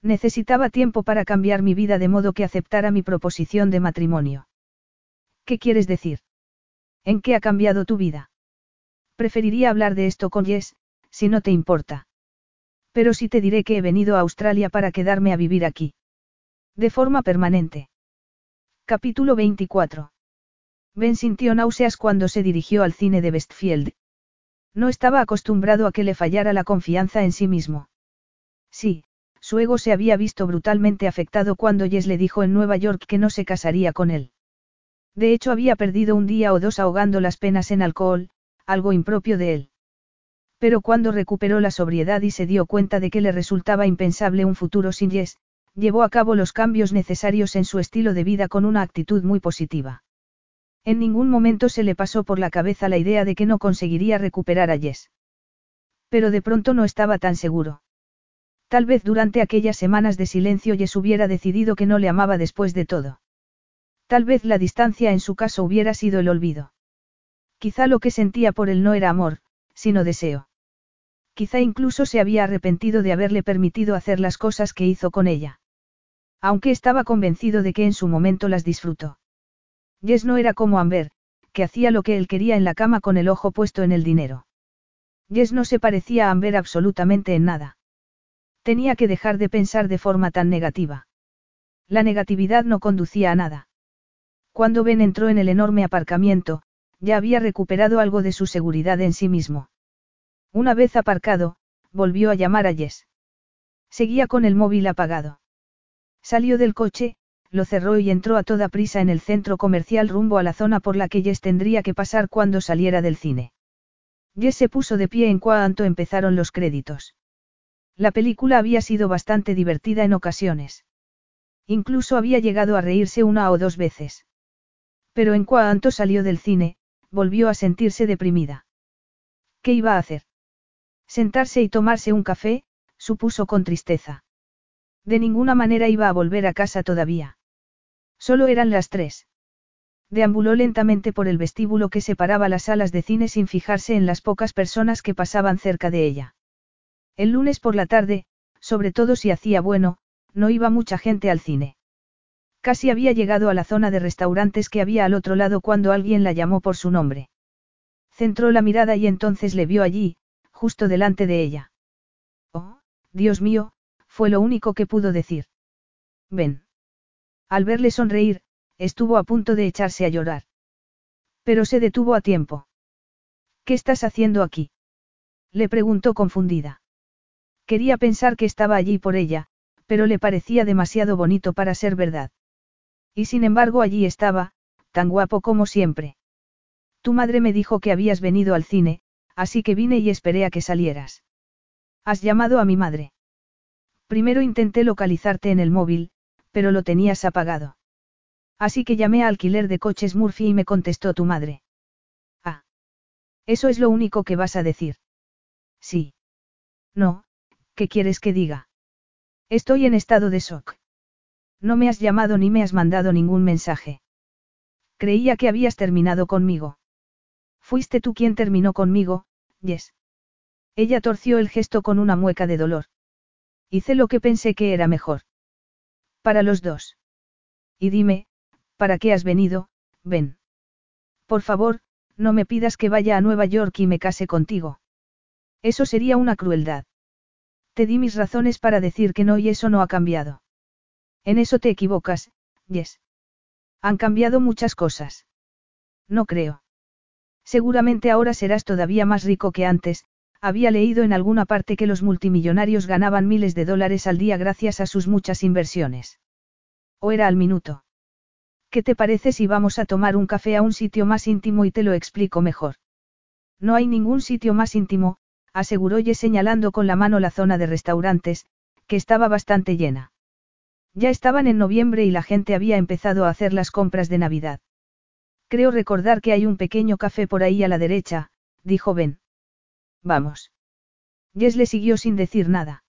Necesitaba tiempo para cambiar mi vida de modo que aceptara mi proposición de matrimonio. ¿Qué quieres decir? ¿En qué ha cambiado tu vida? Preferiría hablar de esto con Jess, si no te importa. Pero sí te diré que he venido a Australia para quedarme a vivir aquí. De forma permanente. Capítulo 24. Ben sintió náuseas cuando se dirigió al cine de Westfield. No estaba acostumbrado a que le fallara la confianza en sí mismo. Sí, su ego se había visto brutalmente afectado cuando Jess le dijo en Nueva York que no se casaría con él. De hecho había perdido un día o dos ahogando las penas en alcohol, algo impropio de él. Pero cuando recuperó la sobriedad y se dio cuenta de que le resultaba impensable un futuro sin Jess, llevó a cabo los cambios necesarios en su estilo de vida con una actitud muy positiva. En ningún momento se le pasó por la cabeza la idea de que no conseguiría recuperar a Jess. Pero de pronto no estaba tan seguro. Tal vez durante aquellas semanas de silencio Jess hubiera decidido que no le amaba después de todo. Tal vez la distancia en su caso hubiera sido el olvido. Quizá lo que sentía por él no era amor, sino deseo. Quizá incluso se había arrepentido de haberle permitido hacer las cosas que hizo con ella. Aunque estaba convencido de que en su momento las disfrutó. Jess no era como Amber, que hacía lo que él quería en la cama con el ojo puesto en el dinero. Jess no se parecía a Amber absolutamente en nada. Tenía que dejar de pensar de forma tan negativa. La negatividad no conducía a nada. Cuando Ben entró en el enorme aparcamiento, ya había recuperado algo de su seguridad en sí mismo. Una vez aparcado, volvió a llamar a Jess. Seguía con el móvil apagado. Salió del coche, lo cerró y entró a toda prisa en el centro comercial rumbo a la zona por la que Jess tendría que pasar cuando saliera del cine. Jess se puso de pie en cuanto empezaron los créditos. La película había sido bastante divertida en ocasiones. Incluso había llegado a reírse una o dos veces. Pero en cuanto salió del cine, volvió a sentirse deprimida. ¿Qué iba a hacer? Sentarse y tomarse un café, supuso con tristeza. De ninguna manera iba a volver a casa todavía. Solo eran las tres. Deambuló lentamente por el vestíbulo que separaba las salas de cine sin fijarse en las pocas personas que pasaban cerca de ella. El lunes por la tarde, sobre todo si hacía bueno, no iba mucha gente al cine. Casi había llegado a la zona de restaurantes que había al otro lado cuando alguien la llamó por su nombre. Centró la mirada y entonces le vio allí, justo delante de ella. Oh, Dios mío, fue lo único que pudo decir. Ven. Al verle sonreír, estuvo a punto de echarse a llorar. Pero se detuvo a tiempo. ¿Qué estás haciendo aquí? Le preguntó confundida. Quería pensar que estaba allí por ella, pero le parecía demasiado bonito para ser verdad. Y sin embargo allí estaba, tan guapo como siempre. Tu madre me dijo que habías venido al cine, así que vine y esperé a que salieras. ¿Has llamado a mi madre? Primero intenté localizarte en el móvil, pero lo tenías apagado. Así que llamé a alquiler de coches Murphy y me contestó tu madre. Ah. Eso es lo único que vas a decir. Sí. No, ¿Qué quieres que diga? Estoy en estado de shock. No me has llamado ni me has mandado ningún mensaje. Creía que habías terminado conmigo. Fuiste tú quien terminó conmigo, Yes. Ella torció el gesto con una mueca de dolor. Hice lo que pensé que era mejor. Para los dos. Y dime, ¿para qué has venido? Ven. Por favor, no me pidas que vaya a Nueva York y me case contigo. Eso sería una crueldad. Te di mis razones para decir que no y eso no ha cambiado. En eso te equivocas, Yes. Han cambiado muchas cosas. No creo. Seguramente ahora serás todavía más rico que antes, había leído en alguna parte que los multimillonarios ganaban miles de dólares al día gracias a sus muchas inversiones. ¿O era al minuto? ¿Qué te parece si vamos a tomar un café a un sitio más íntimo y te lo explico mejor? No hay ningún sitio más íntimo, aseguró Ye señalando con la mano la zona de restaurantes, que estaba bastante llena. Ya estaban en noviembre y la gente había empezado a hacer las compras de Navidad. Creo recordar que hay un pequeño café por ahí a la derecha, dijo Ben. Vamos. Jess le siguió sin decir nada.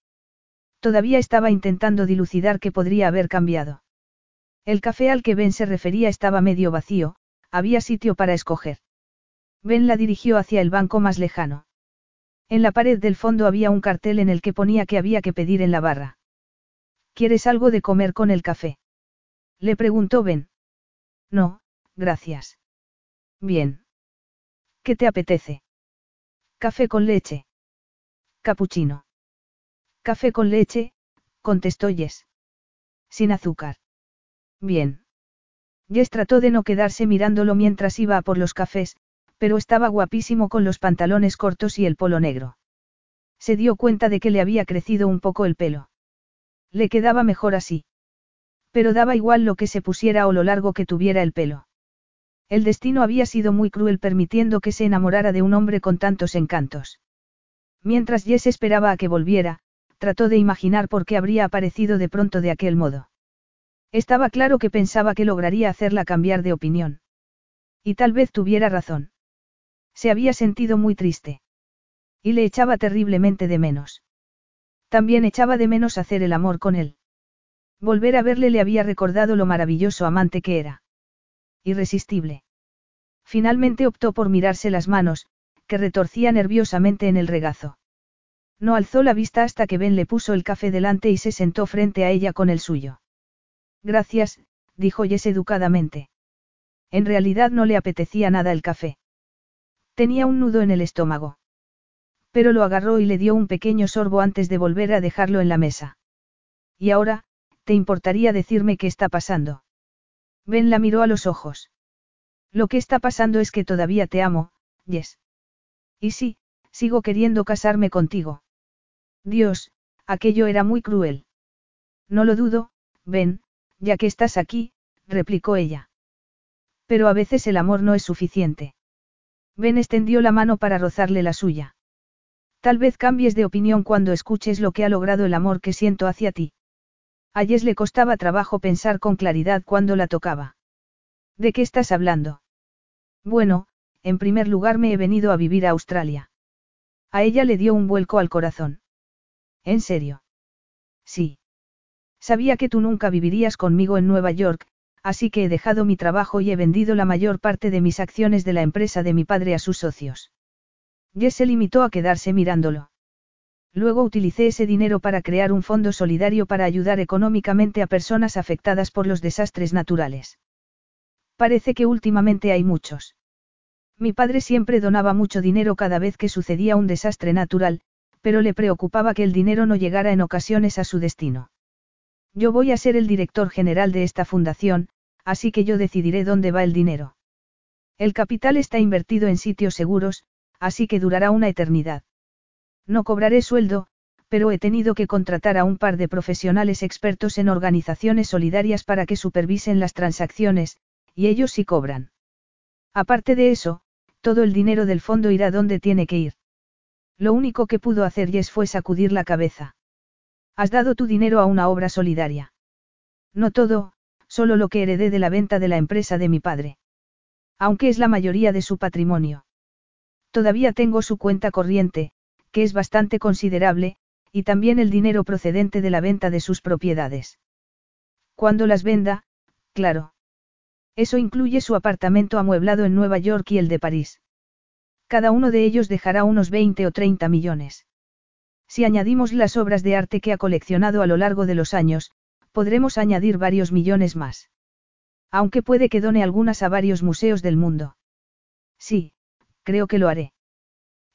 Todavía estaba intentando dilucidar qué podría haber cambiado. El café al que Ben se refería estaba medio vacío, había sitio para escoger. Ben la dirigió hacia el banco más lejano. En la pared del fondo había un cartel en el que ponía que había que pedir en la barra. ¿Quieres algo de comer con el café? Le preguntó Ben. No, gracias. Bien. ¿Qué te apetece? Café con leche. Capuchino. Café con leche, contestó Jess. Sin azúcar. Bien. Jess trató de no quedarse mirándolo mientras iba a por los cafés, pero estaba guapísimo con los pantalones cortos y el polo negro. Se dio cuenta de que le había crecido un poco el pelo. Le quedaba mejor así. Pero daba igual lo que se pusiera o lo largo que tuviera el pelo. El destino había sido muy cruel permitiendo que se enamorara de un hombre con tantos encantos. Mientras Jess esperaba a que volviera, trató de imaginar por qué habría aparecido de pronto de aquel modo. Estaba claro que pensaba que lograría hacerla cambiar de opinión. Y tal vez tuviera razón. Se había sentido muy triste. Y le echaba terriblemente de menos. También echaba de menos hacer el amor con él. Volver a verle le había recordado lo maravilloso amante que era. Irresistible. Finalmente optó por mirarse las manos, que retorcía nerviosamente en el regazo. No alzó la vista hasta que Ben le puso el café delante y se sentó frente a ella con el suyo. Gracias, dijo Jess educadamente. En realidad no le apetecía nada el café. Tenía un nudo en el estómago. Pero lo agarró y le dio un pequeño sorbo antes de volver a dejarlo en la mesa. Y ahora, ¿te importaría decirme qué está pasando? Ben la miró a los ojos. Lo que está pasando es que todavía te amo, Yes. Y sí, sigo queriendo casarme contigo. Dios, aquello era muy cruel. No lo dudo, Ben, ya que estás aquí, replicó ella. Pero a veces el amor no es suficiente. Ben extendió la mano para rozarle la suya. Tal vez cambies de opinión cuando escuches lo que ha logrado el amor que siento hacia ti. A Jess le costaba trabajo pensar con claridad cuando la tocaba. ¿De qué estás hablando? Bueno, en primer lugar me he venido a vivir a Australia. A ella le dio un vuelco al corazón. ¿En serio? Sí. Sabía que tú nunca vivirías conmigo en Nueva York, así que he dejado mi trabajo y he vendido la mayor parte de mis acciones de la empresa de mi padre a sus socios. Jess se limitó a quedarse mirándolo. Luego utilicé ese dinero para crear un fondo solidario para ayudar económicamente a personas afectadas por los desastres naturales. Parece que últimamente hay muchos. Mi padre siempre donaba mucho dinero cada vez que sucedía un desastre natural, pero le preocupaba que el dinero no llegara en ocasiones a su destino. Yo voy a ser el director general de esta fundación, así que yo decidiré dónde va el dinero. El capital está invertido en sitios seguros, así que durará una eternidad. No cobraré sueldo, pero he tenido que contratar a un par de profesionales expertos en organizaciones solidarias para que supervisen las transacciones, y ellos sí cobran. Aparte de eso, todo el dinero del fondo irá donde tiene que ir. Lo único que pudo hacer Jess fue sacudir la cabeza. Has dado tu dinero a una obra solidaria. No todo, solo lo que heredé de la venta de la empresa de mi padre. Aunque es la mayoría de su patrimonio. Todavía tengo su cuenta corriente, que es bastante considerable, y también el dinero procedente de la venta de sus propiedades. Cuando las venda, claro. Eso incluye su apartamento amueblado en Nueva York y el de París. Cada uno de ellos dejará unos 20 o 30 millones. Si añadimos las obras de arte que ha coleccionado a lo largo de los años, podremos añadir varios millones más. Aunque puede que done algunas a varios museos del mundo. Sí, creo que lo haré.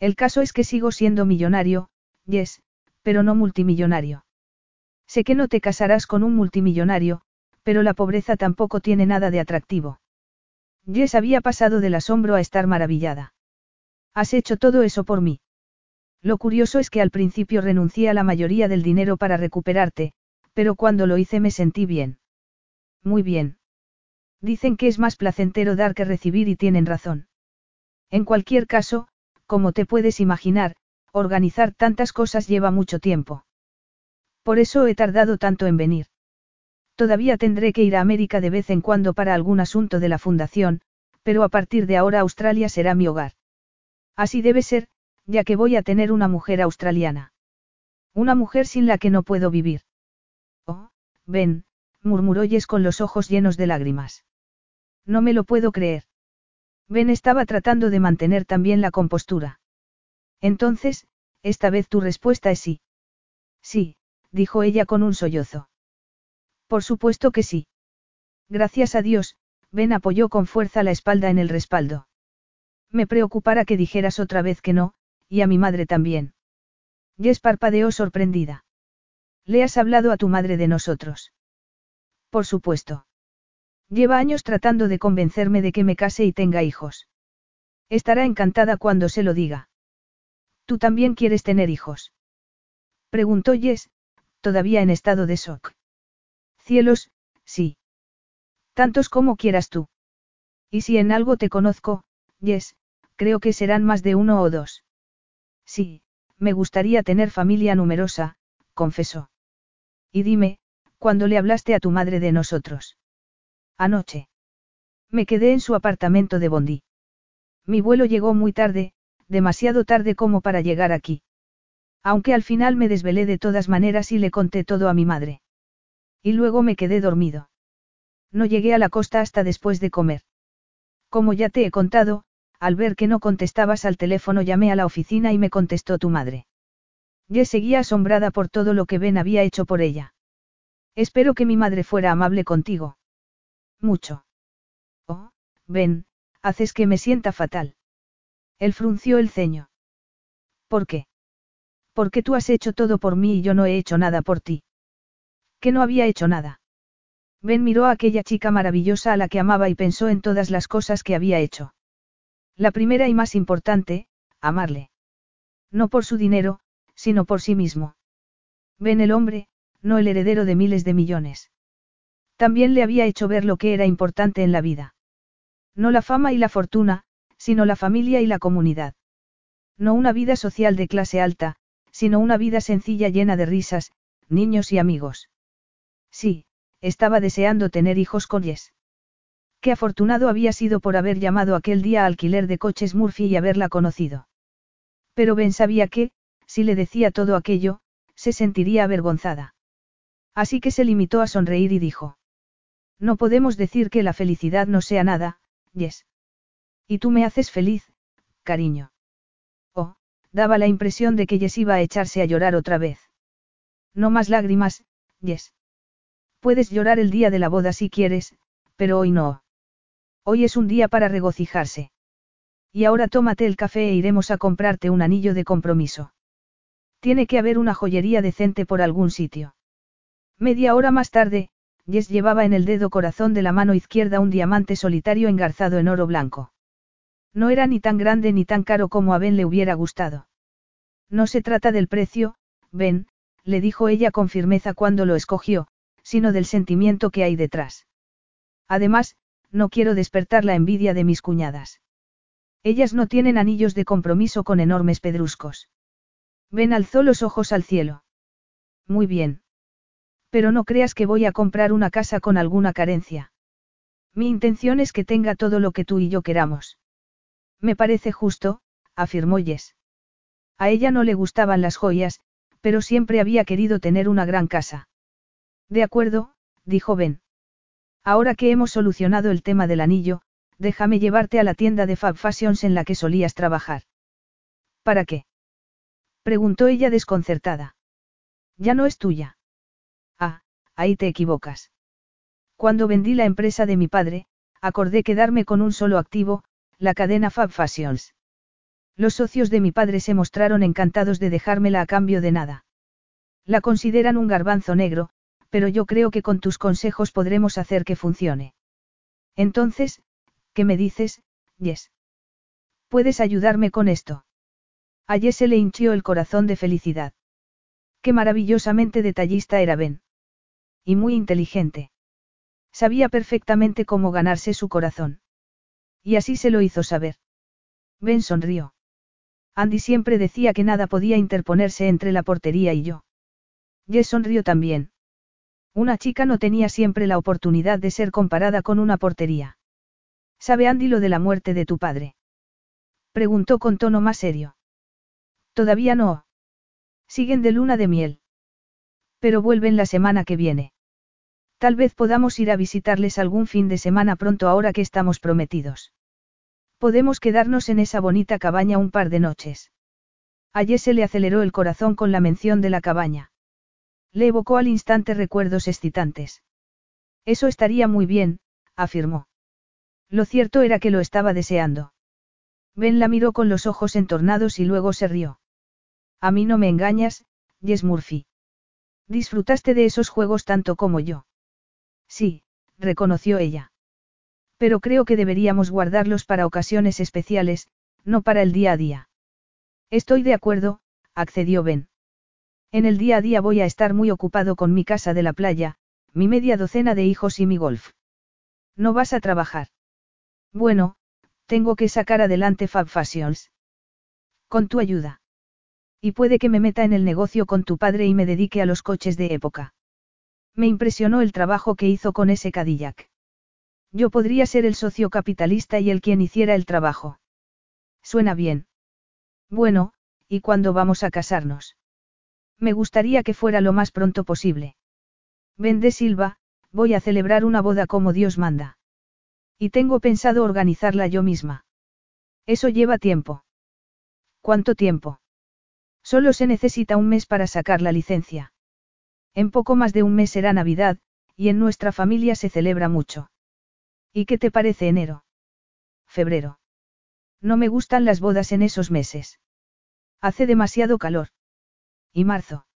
El caso es que sigo siendo millonario, yes, pero no multimillonario. Sé que no te casarás con un multimillonario, pero la pobreza tampoco tiene nada de atractivo. Yes había pasado del asombro a estar maravillada. Has hecho todo eso por mí. Lo curioso es que al principio renuncié a la mayoría del dinero para recuperarte, pero cuando lo hice me sentí bien. Muy bien. Dicen que es más placentero dar que recibir y tienen razón. En cualquier caso, como te puedes imaginar, organizar tantas cosas lleva mucho tiempo. Por eso he tardado tanto en venir. Todavía tendré que ir a América de vez en cuando para algún asunto de la fundación, pero a partir de ahora Australia será mi hogar. Así debe ser, ya que voy a tener una mujer australiana. Una mujer sin la que no puedo vivir. Oh, ven, murmuró Jess con los ojos llenos de lágrimas. No me lo puedo creer. Ben estaba tratando de mantener también la compostura. Entonces, esta vez tu respuesta es sí. Sí, dijo ella con un sollozo. Por supuesto que sí. Gracias a Dios, Ben apoyó con fuerza la espalda en el respaldo. Me preocupara que dijeras otra vez que no, y a mi madre también. Jess parpadeó sorprendida. ¿Le has hablado a tu madre de nosotros? Por supuesto. Lleva años tratando de convencerme de que me case y tenga hijos. Estará encantada cuando se lo diga. ¿Tú también quieres tener hijos? Preguntó Jess, todavía en estado de shock. Cielos, sí. Tantos como quieras tú. Y si en algo te conozco, Jess, creo que serán más de uno o dos. Sí, me gustaría tener familia numerosa, confesó. Y dime, ¿cuándo le hablaste a tu madre de nosotros? Anoche. Me quedé en su apartamento de Bondi. Mi vuelo llegó muy tarde, demasiado tarde como para llegar aquí. Aunque al final me desvelé de todas maneras y le conté todo a mi madre. Y luego me quedé dormido. No llegué a la costa hasta después de comer. Como ya te he contado, al ver que no contestabas al teléfono llamé a la oficina y me contestó tu madre. Yo seguía asombrada por todo lo que Ben había hecho por ella. Espero que mi madre fuera amable contigo. Mucho. Oh, ven, haces que me sienta fatal. Él frunció el ceño. ¿Por qué? Porque tú has hecho todo por mí y yo no he hecho nada por ti. Que no había hecho nada. Ben miró a aquella chica maravillosa a la que amaba y pensó en todas las cosas que había hecho. La primera y más importante, amarle. No por su dinero, sino por sí mismo. Ben el hombre, no el heredero de miles de millones. También le había hecho ver lo que era importante en la vida. No la fama y la fortuna, sino la familia y la comunidad. No una vida social de clase alta, sino una vida sencilla llena de risas, niños y amigos. Sí, estaba deseando tener hijos con Jess. Qué afortunado había sido por haber llamado aquel día a alquiler de coches Murphy y haberla conocido. Pero Ben sabía que, si le decía todo aquello, se sentiría avergonzada. Así que se limitó a sonreír y dijo. No podemos decir que la felicidad no sea nada, Yes. Y tú me haces feliz, cariño. Oh, daba la impresión de que Yes iba a echarse a llorar otra vez. No más lágrimas, Yes. Puedes llorar el día de la boda si quieres, pero hoy no. Hoy es un día para regocijarse. Y ahora tómate el café e iremos a comprarte un anillo de compromiso. Tiene que haber una joyería decente por algún sitio. Media hora más tarde, Jess llevaba en el dedo corazón de la mano izquierda un diamante solitario engarzado en oro blanco. No era ni tan grande ni tan caro como a Ben le hubiera gustado. No se trata del precio, Ben, le dijo ella con firmeza cuando lo escogió, sino del sentimiento que hay detrás. Además, no quiero despertar la envidia de mis cuñadas. Ellas no tienen anillos de compromiso con enormes pedruscos. Ben alzó los ojos al cielo. Muy bien. Pero no creas que voy a comprar una casa con alguna carencia. Mi intención es que tenga todo lo que tú y yo queramos. Me parece justo, afirmó Jess. A ella no le gustaban las joyas, Pero siempre había querido tener una gran casa. De acuerdo, dijo Ben. Ahora que hemos solucionado el tema del anillo, déjame llevarte a la tienda de Fab Fashions en la que solías trabajar. ¿Para qué? preguntó ella desconcertada. Ya no es tuya. Ah, ahí te equivocas. Cuando vendí la empresa de mi padre, acordé quedarme con un solo activo, la cadena Fab Fashions. Los socios de mi padre se mostraron encantados de dejármela a cambio de nada. La consideran un garbanzo negro, pero yo creo que con tus consejos podremos hacer que funcione. Entonces, ¿qué me dices, Yes? ¿Puedes ayudarme con esto? A Jess se le hinchió el corazón de felicidad. Qué maravillosamente detallista era Ben. Y muy inteligente. Sabía perfectamente cómo ganarse su corazón. Y así se lo hizo saber. Ben sonrió. Andy siempre decía que nada podía interponerse entre la portería y yo. Jess sonrió también. Una chica no tenía siempre la oportunidad de ser comparada con una portería. ¿Sabe Andy lo de la muerte de tu padre? Preguntó con tono más serio. Todavía no. Siguen de luna de miel. Pero vuelven la semana que viene. Tal vez podamos ir a visitarles algún fin de semana pronto ahora que estamos prometidos. Podemos quedarnos en esa bonita cabaña un par de noches. A se le aceleró el corazón con la mención de la cabaña. Le evocó al instante recuerdos excitantes. Eso estaría muy bien, afirmó. Lo cierto era que lo estaba deseando. Ben la miró con los ojos entornados y luego se rió. A mí no me engañas, Jess Murphy. Disfrutaste de esos juegos tanto como yo. Sí, reconoció ella. Pero creo que deberíamos guardarlos para ocasiones especiales, no para el día a día. Estoy de acuerdo, accedió Ben. En el día a día voy a estar muy ocupado con mi casa de la playa, mi media docena de hijos y mi golf. ¿No vas a trabajar? Bueno, tengo que sacar adelante Fab Fashions. Con tu ayuda. Y puede que me meta en el negocio con tu padre y me dedique a los coches de época. Me impresionó el trabajo que hizo con ese Cadillac. Yo podría ser el socio capitalista y el quien hiciera el trabajo. Suena bien. Bueno, ¿y cuándo vamos a casarnos? Me gustaría que fuera lo más pronto posible. Vende Silva, voy a celebrar una boda como Dios manda. Y tengo pensado organizarla yo misma. Eso lleva tiempo. ¿Cuánto tiempo? Solo se necesita un mes para sacar la licencia. En poco más de un mes será Navidad, y en nuestra familia se celebra mucho. ¿Y qué te parece enero? Febrero. No me gustan las bodas en esos meses. Hace demasiado calor. ¿Y marzo?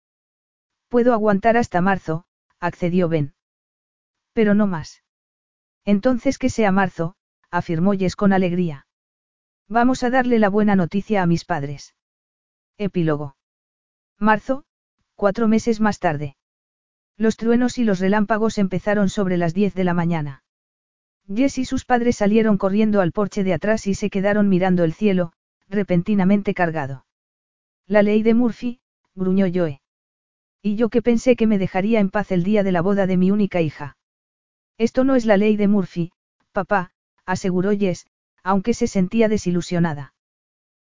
Puedo aguantar hasta marzo, accedió Ben. Pero no más. Entonces que sea marzo, afirmó Jess con alegría. Vamos a darle la buena noticia a mis padres. Epílogo. Marzo, cuatro meses más tarde. Los truenos y los relámpagos empezaron sobre las diez de la mañana. Jess y sus padres salieron corriendo al porche de atrás y se quedaron mirando el cielo, repentinamente cargado. La ley de Murphy, gruñó Joe. Y yo que pensé que me dejaría en paz el día de la boda de mi única hija. Esto no es la ley de Murphy, papá, aseguró Jess, aunque se sentía desilusionada.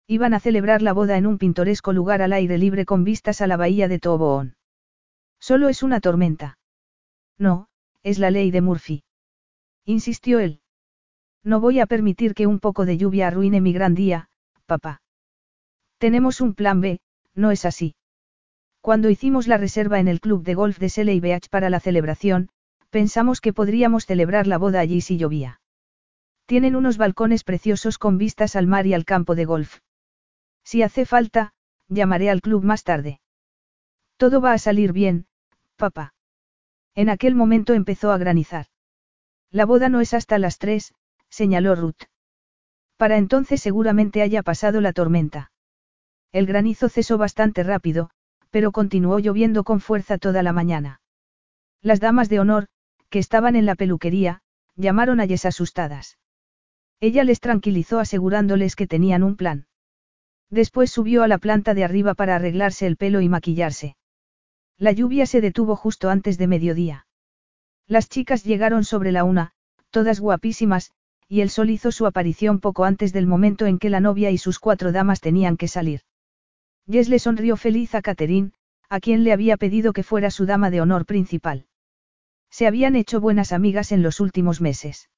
Iban a celebrar la boda en un pintoresco lugar al aire libre con vistas a la bahía de Toboón. Solo es una tormenta. No, es la ley de Murphy. Insistió él. No voy a permitir que un poco de lluvia arruine mi gran día, papá. Tenemos un plan B, no es así. Cuando hicimos la reserva en el club de golf de Seley Beach para la celebración, pensamos que podríamos celebrar la boda allí si llovía. Tienen unos balcones preciosos con vistas al mar y al campo de golf. Si hace falta, llamaré al club más tarde. Todo va a salir bien, papá. En aquel momento empezó a granizar. La boda no es hasta las tres, señaló Ruth. Para entonces seguramente haya pasado la tormenta. El granizo cesó bastante rápido, pero continuó lloviendo con fuerza toda la mañana. Las damas de honor, que estaban en la peluquería, llamaron a Jess asustadas. Ella les tranquilizó asegurándoles que tenían un plan. Después subió a la planta de arriba para arreglarse el pelo y maquillarse. La lluvia se detuvo justo antes de mediodía. Las chicas llegaron sobre la una, todas guapísimas, y el sol hizo su aparición poco antes del momento en que la novia y sus cuatro damas tenían que salir. Jess le sonrió feliz a Catherine, a quien le había pedido que fuera su dama de honor principal. Se habían hecho buenas amigas en los últimos meses.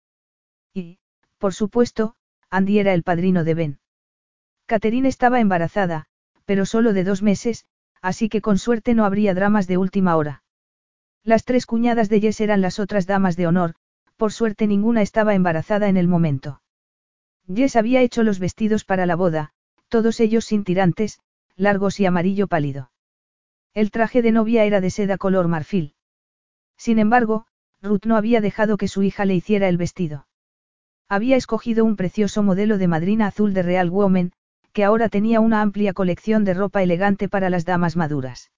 Y, por supuesto, Andy era el padrino de Ben. Catherine estaba embarazada, pero solo de dos meses, así que con suerte no habría dramas de última hora. Las tres cuñadas de Jess eran las otras damas de honor, por suerte ninguna estaba embarazada en el momento. Jess había hecho los vestidos para la boda, todos ellos sin tirantes, largos y amarillo pálido. El traje de novia era de seda color marfil. Sin embargo, Ruth no había dejado que su hija le hiciera el vestido. Había escogido un precioso modelo de madrina azul de Real Woman, que ahora tenía una amplia colección de ropa elegante para las damas maduras.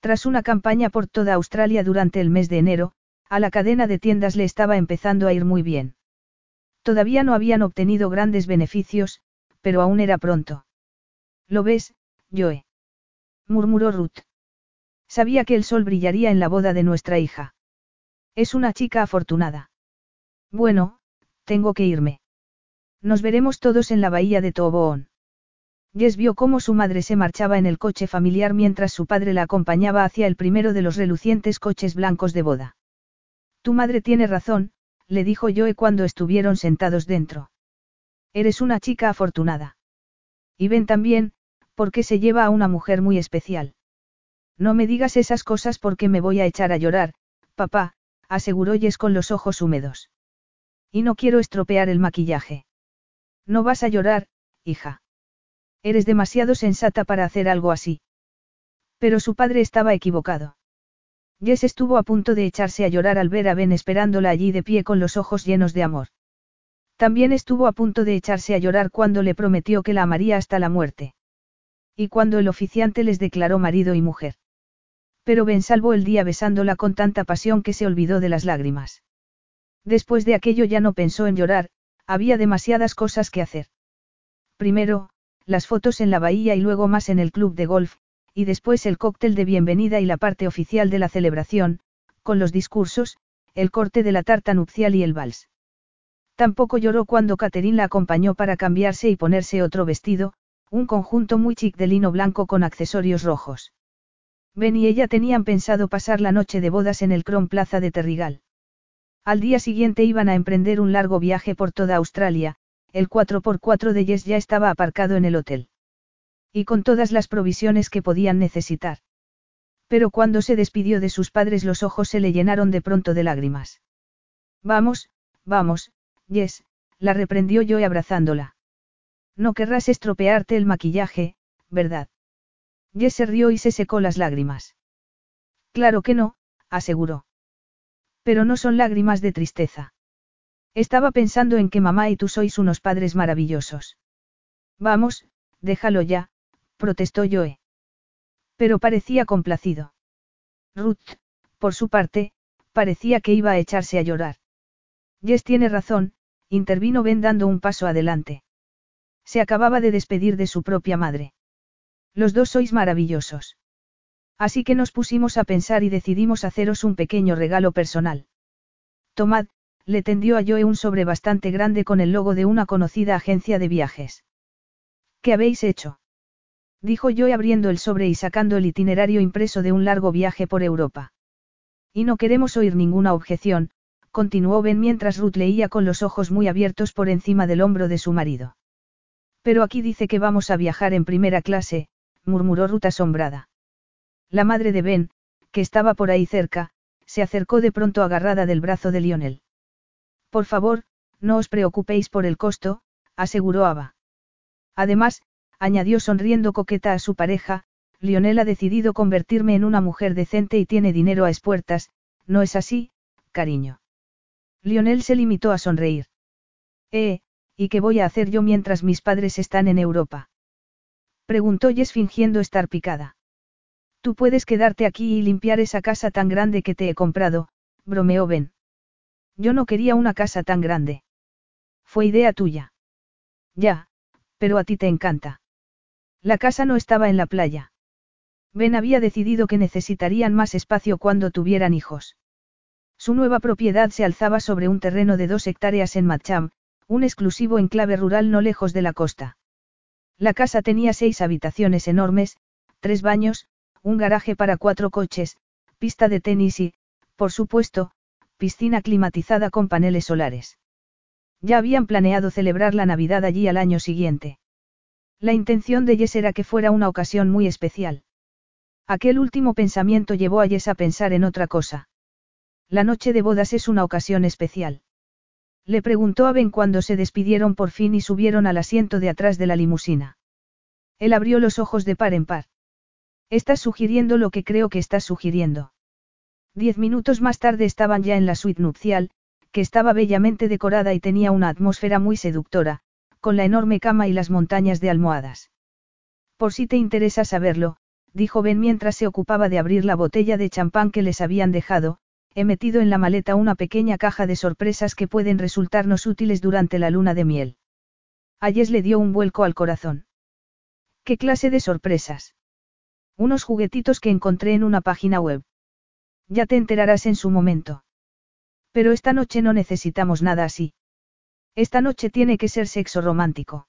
Tras una campaña por toda Australia durante el mes de enero, a la cadena de tiendas le estaba empezando a ir muy bien. Todavía no habían obtenido grandes beneficios, pero aún era pronto. ¿Lo ves, Joe? murmuró Ruth. Sabía que el sol brillaría en la boda de nuestra hija. Es una chica afortunada. Bueno, tengo que irme. Nos veremos todos en la bahía de Toboón. Jess vio cómo su madre se marchaba en el coche familiar mientras su padre la acompañaba hacia el primero de los relucientes coches blancos de boda. Tu madre tiene razón, le dijo Joe cuando estuvieron sentados dentro. Eres una chica afortunada. Y ven también, porque se lleva a una mujer muy especial. No me digas esas cosas porque me voy a echar a llorar, papá, aseguró Jess con los ojos húmedos. Y no quiero estropear el maquillaje. No vas a llorar, hija. Eres demasiado sensata para hacer algo así. Pero su padre estaba equivocado. Jess estuvo a punto de echarse a llorar al ver a Ben esperándola allí de pie con los ojos llenos de amor. También estuvo a punto de echarse a llorar cuando le prometió que la amaría hasta la muerte. Y cuando el oficiante les declaró marido y mujer. Pero Ben salvó el día besándola con tanta pasión que se olvidó de las lágrimas. Después de aquello ya no pensó en llorar, había demasiadas cosas que hacer. Primero, las fotos en la bahía y luego más en el club de golf, y después el cóctel de bienvenida y la parte oficial de la celebración, con los discursos, el corte de la tarta nupcial y el vals. Tampoco lloró cuando Catherine la acompañó para cambiarse y ponerse otro vestido, un conjunto muy chic de lino blanco con accesorios rojos. Ben y ella tenían pensado pasar la noche de bodas en el Cron Plaza de Terrigal. Al día siguiente iban a emprender un largo viaje por toda Australia, el 4x4 de Jess ya estaba aparcado en el hotel. Y con todas las provisiones que podían necesitar. Pero cuando se despidió de sus padres los ojos se le llenaron de pronto de lágrimas. Vamos, vamos, Jess, la reprendió yo abrazándola. No querrás estropearte el maquillaje, ¿verdad? Jess se rió y se secó las lágrimas. Claro que no, aseguró. Pero no son lágrimas de tristeza. Estaba pensando en que mamá y tú sois unos padres maravillosos. Vamos, déjalo ya, protestó Joe. Pero parecía complacido. Ruth, por su parte, parecía que iba a echarse a llorar. Jess tiene razón, intervino Ben dando un paso adelante. Se acababa de despedir de su propia madre. Los dos sois maravillosos. Así que nos pusimos a pensar y decidimos haceros un pequeño regalo personal. Tomad, le tendió a Joe un sobre bastante grande con el logo de una conocida agencia de viajes. ¿Qué habéis hecho? Dijo Joe abriendo el sobre y sacando el itinerario impreso de un largo viaje por Europa. Y no queremos oír ninguna objeción, continuó Ben mientras Ruth leía con los ojos muy abiertos por encima del hombro de su marido. Pero aquí dice que vamos a viajar en primera clase, murmuró Ruth asombrada. La madre de Ben, que estaba por ahí cerca, se acercó de pronto agarrada del brazo de Lionel. Por favor, no os preocupéis por el costo, aseguró Ava. Además, añadió sonriendo coqueta a su pareja, Lionel ha decidido convertirme en una mujer decente y tiene dinero a espuertas, ¿no es así, cariño? Lionel se limitó a sonreír. Eh, ¿y qué voy a hacer yo mientras mis padres están en Europa? Preguntó Jess fingiendo estar picada. Tú puedes quedarte aquí y limpiar esa casa tan grande que te he comprado, bromeó Ben. Yo no quería una casa tan grande. Fue idea tuya. Ya, pero a ti te encanta. La casa no estaba en la playa. Ben había decidido que necesitarían más espacio cuando tuvieran hijos. Su nueva propiedad se alzaba sobre un terreno de dos hectáreas en Matcham, un exclusivo enclave rural no lejos de la costa. La casa tenía seis habitaciones enormes, tres baños, un garaje para cuatro coches, pista de tenis y, por supuesto, piscina climatizada con paneles solares. Ya habían planeado celebrar la Navidad allí al año siguiente. La intención de Jess era que fuera una ocasión muy especial. Aquel último pensamiento llevó a Jess a pensar en otra cosa. La noche de bodas es una ocasión especial. Le preguntó a Ben cuando se despidieron por fin y subieron al asiento de atrás de la limusina. Él abrió los ojos de par en par. Estás sugiriendo lo que creo que estás sugiriendo. Diez minutos más tarde estaban ya en la suite nupcial, que estaba bellamente decorada y tenía una atmósfera muy seductora, con la enorme cama y las montañas de almohadas. Por si te interesa saberlo, dijo Ben mientras se ocupaba de abrir la botella de champán que les habían dejado, he metido en la maleta una pequeña caja de sorpresas que pueden resultarnos útiles durante la luna de miel. Ayes le dio un vuelco al corazón. ¿Qué clase de sorpresas? Unos juguetitos que encontré en una página web. Ya te enterarás en su momento. Pero esta noche no necesitamos nada así. Esta noche tiene que ser sexo romántico.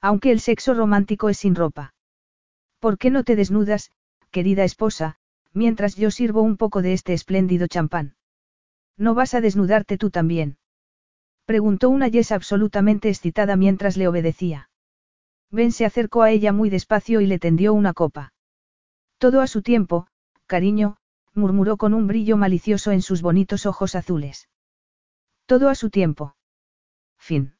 Aunque el sexo romántico es sin ropa. ¿Por qué no te desnudas, querida esposa, mientras yo sirvo un poco de este espléndido champán? ¿No vas a desnudarte tú también? Preguntó una Yes absolutamente excitada mientras le obedecía. Ben se acercó a ella muy despacio y le tendió una copa. Todo a su tiempo, cariño, murmuró con un brillo malicioso en sus bonitos ojos azules. Todo a su tiempo. Fin.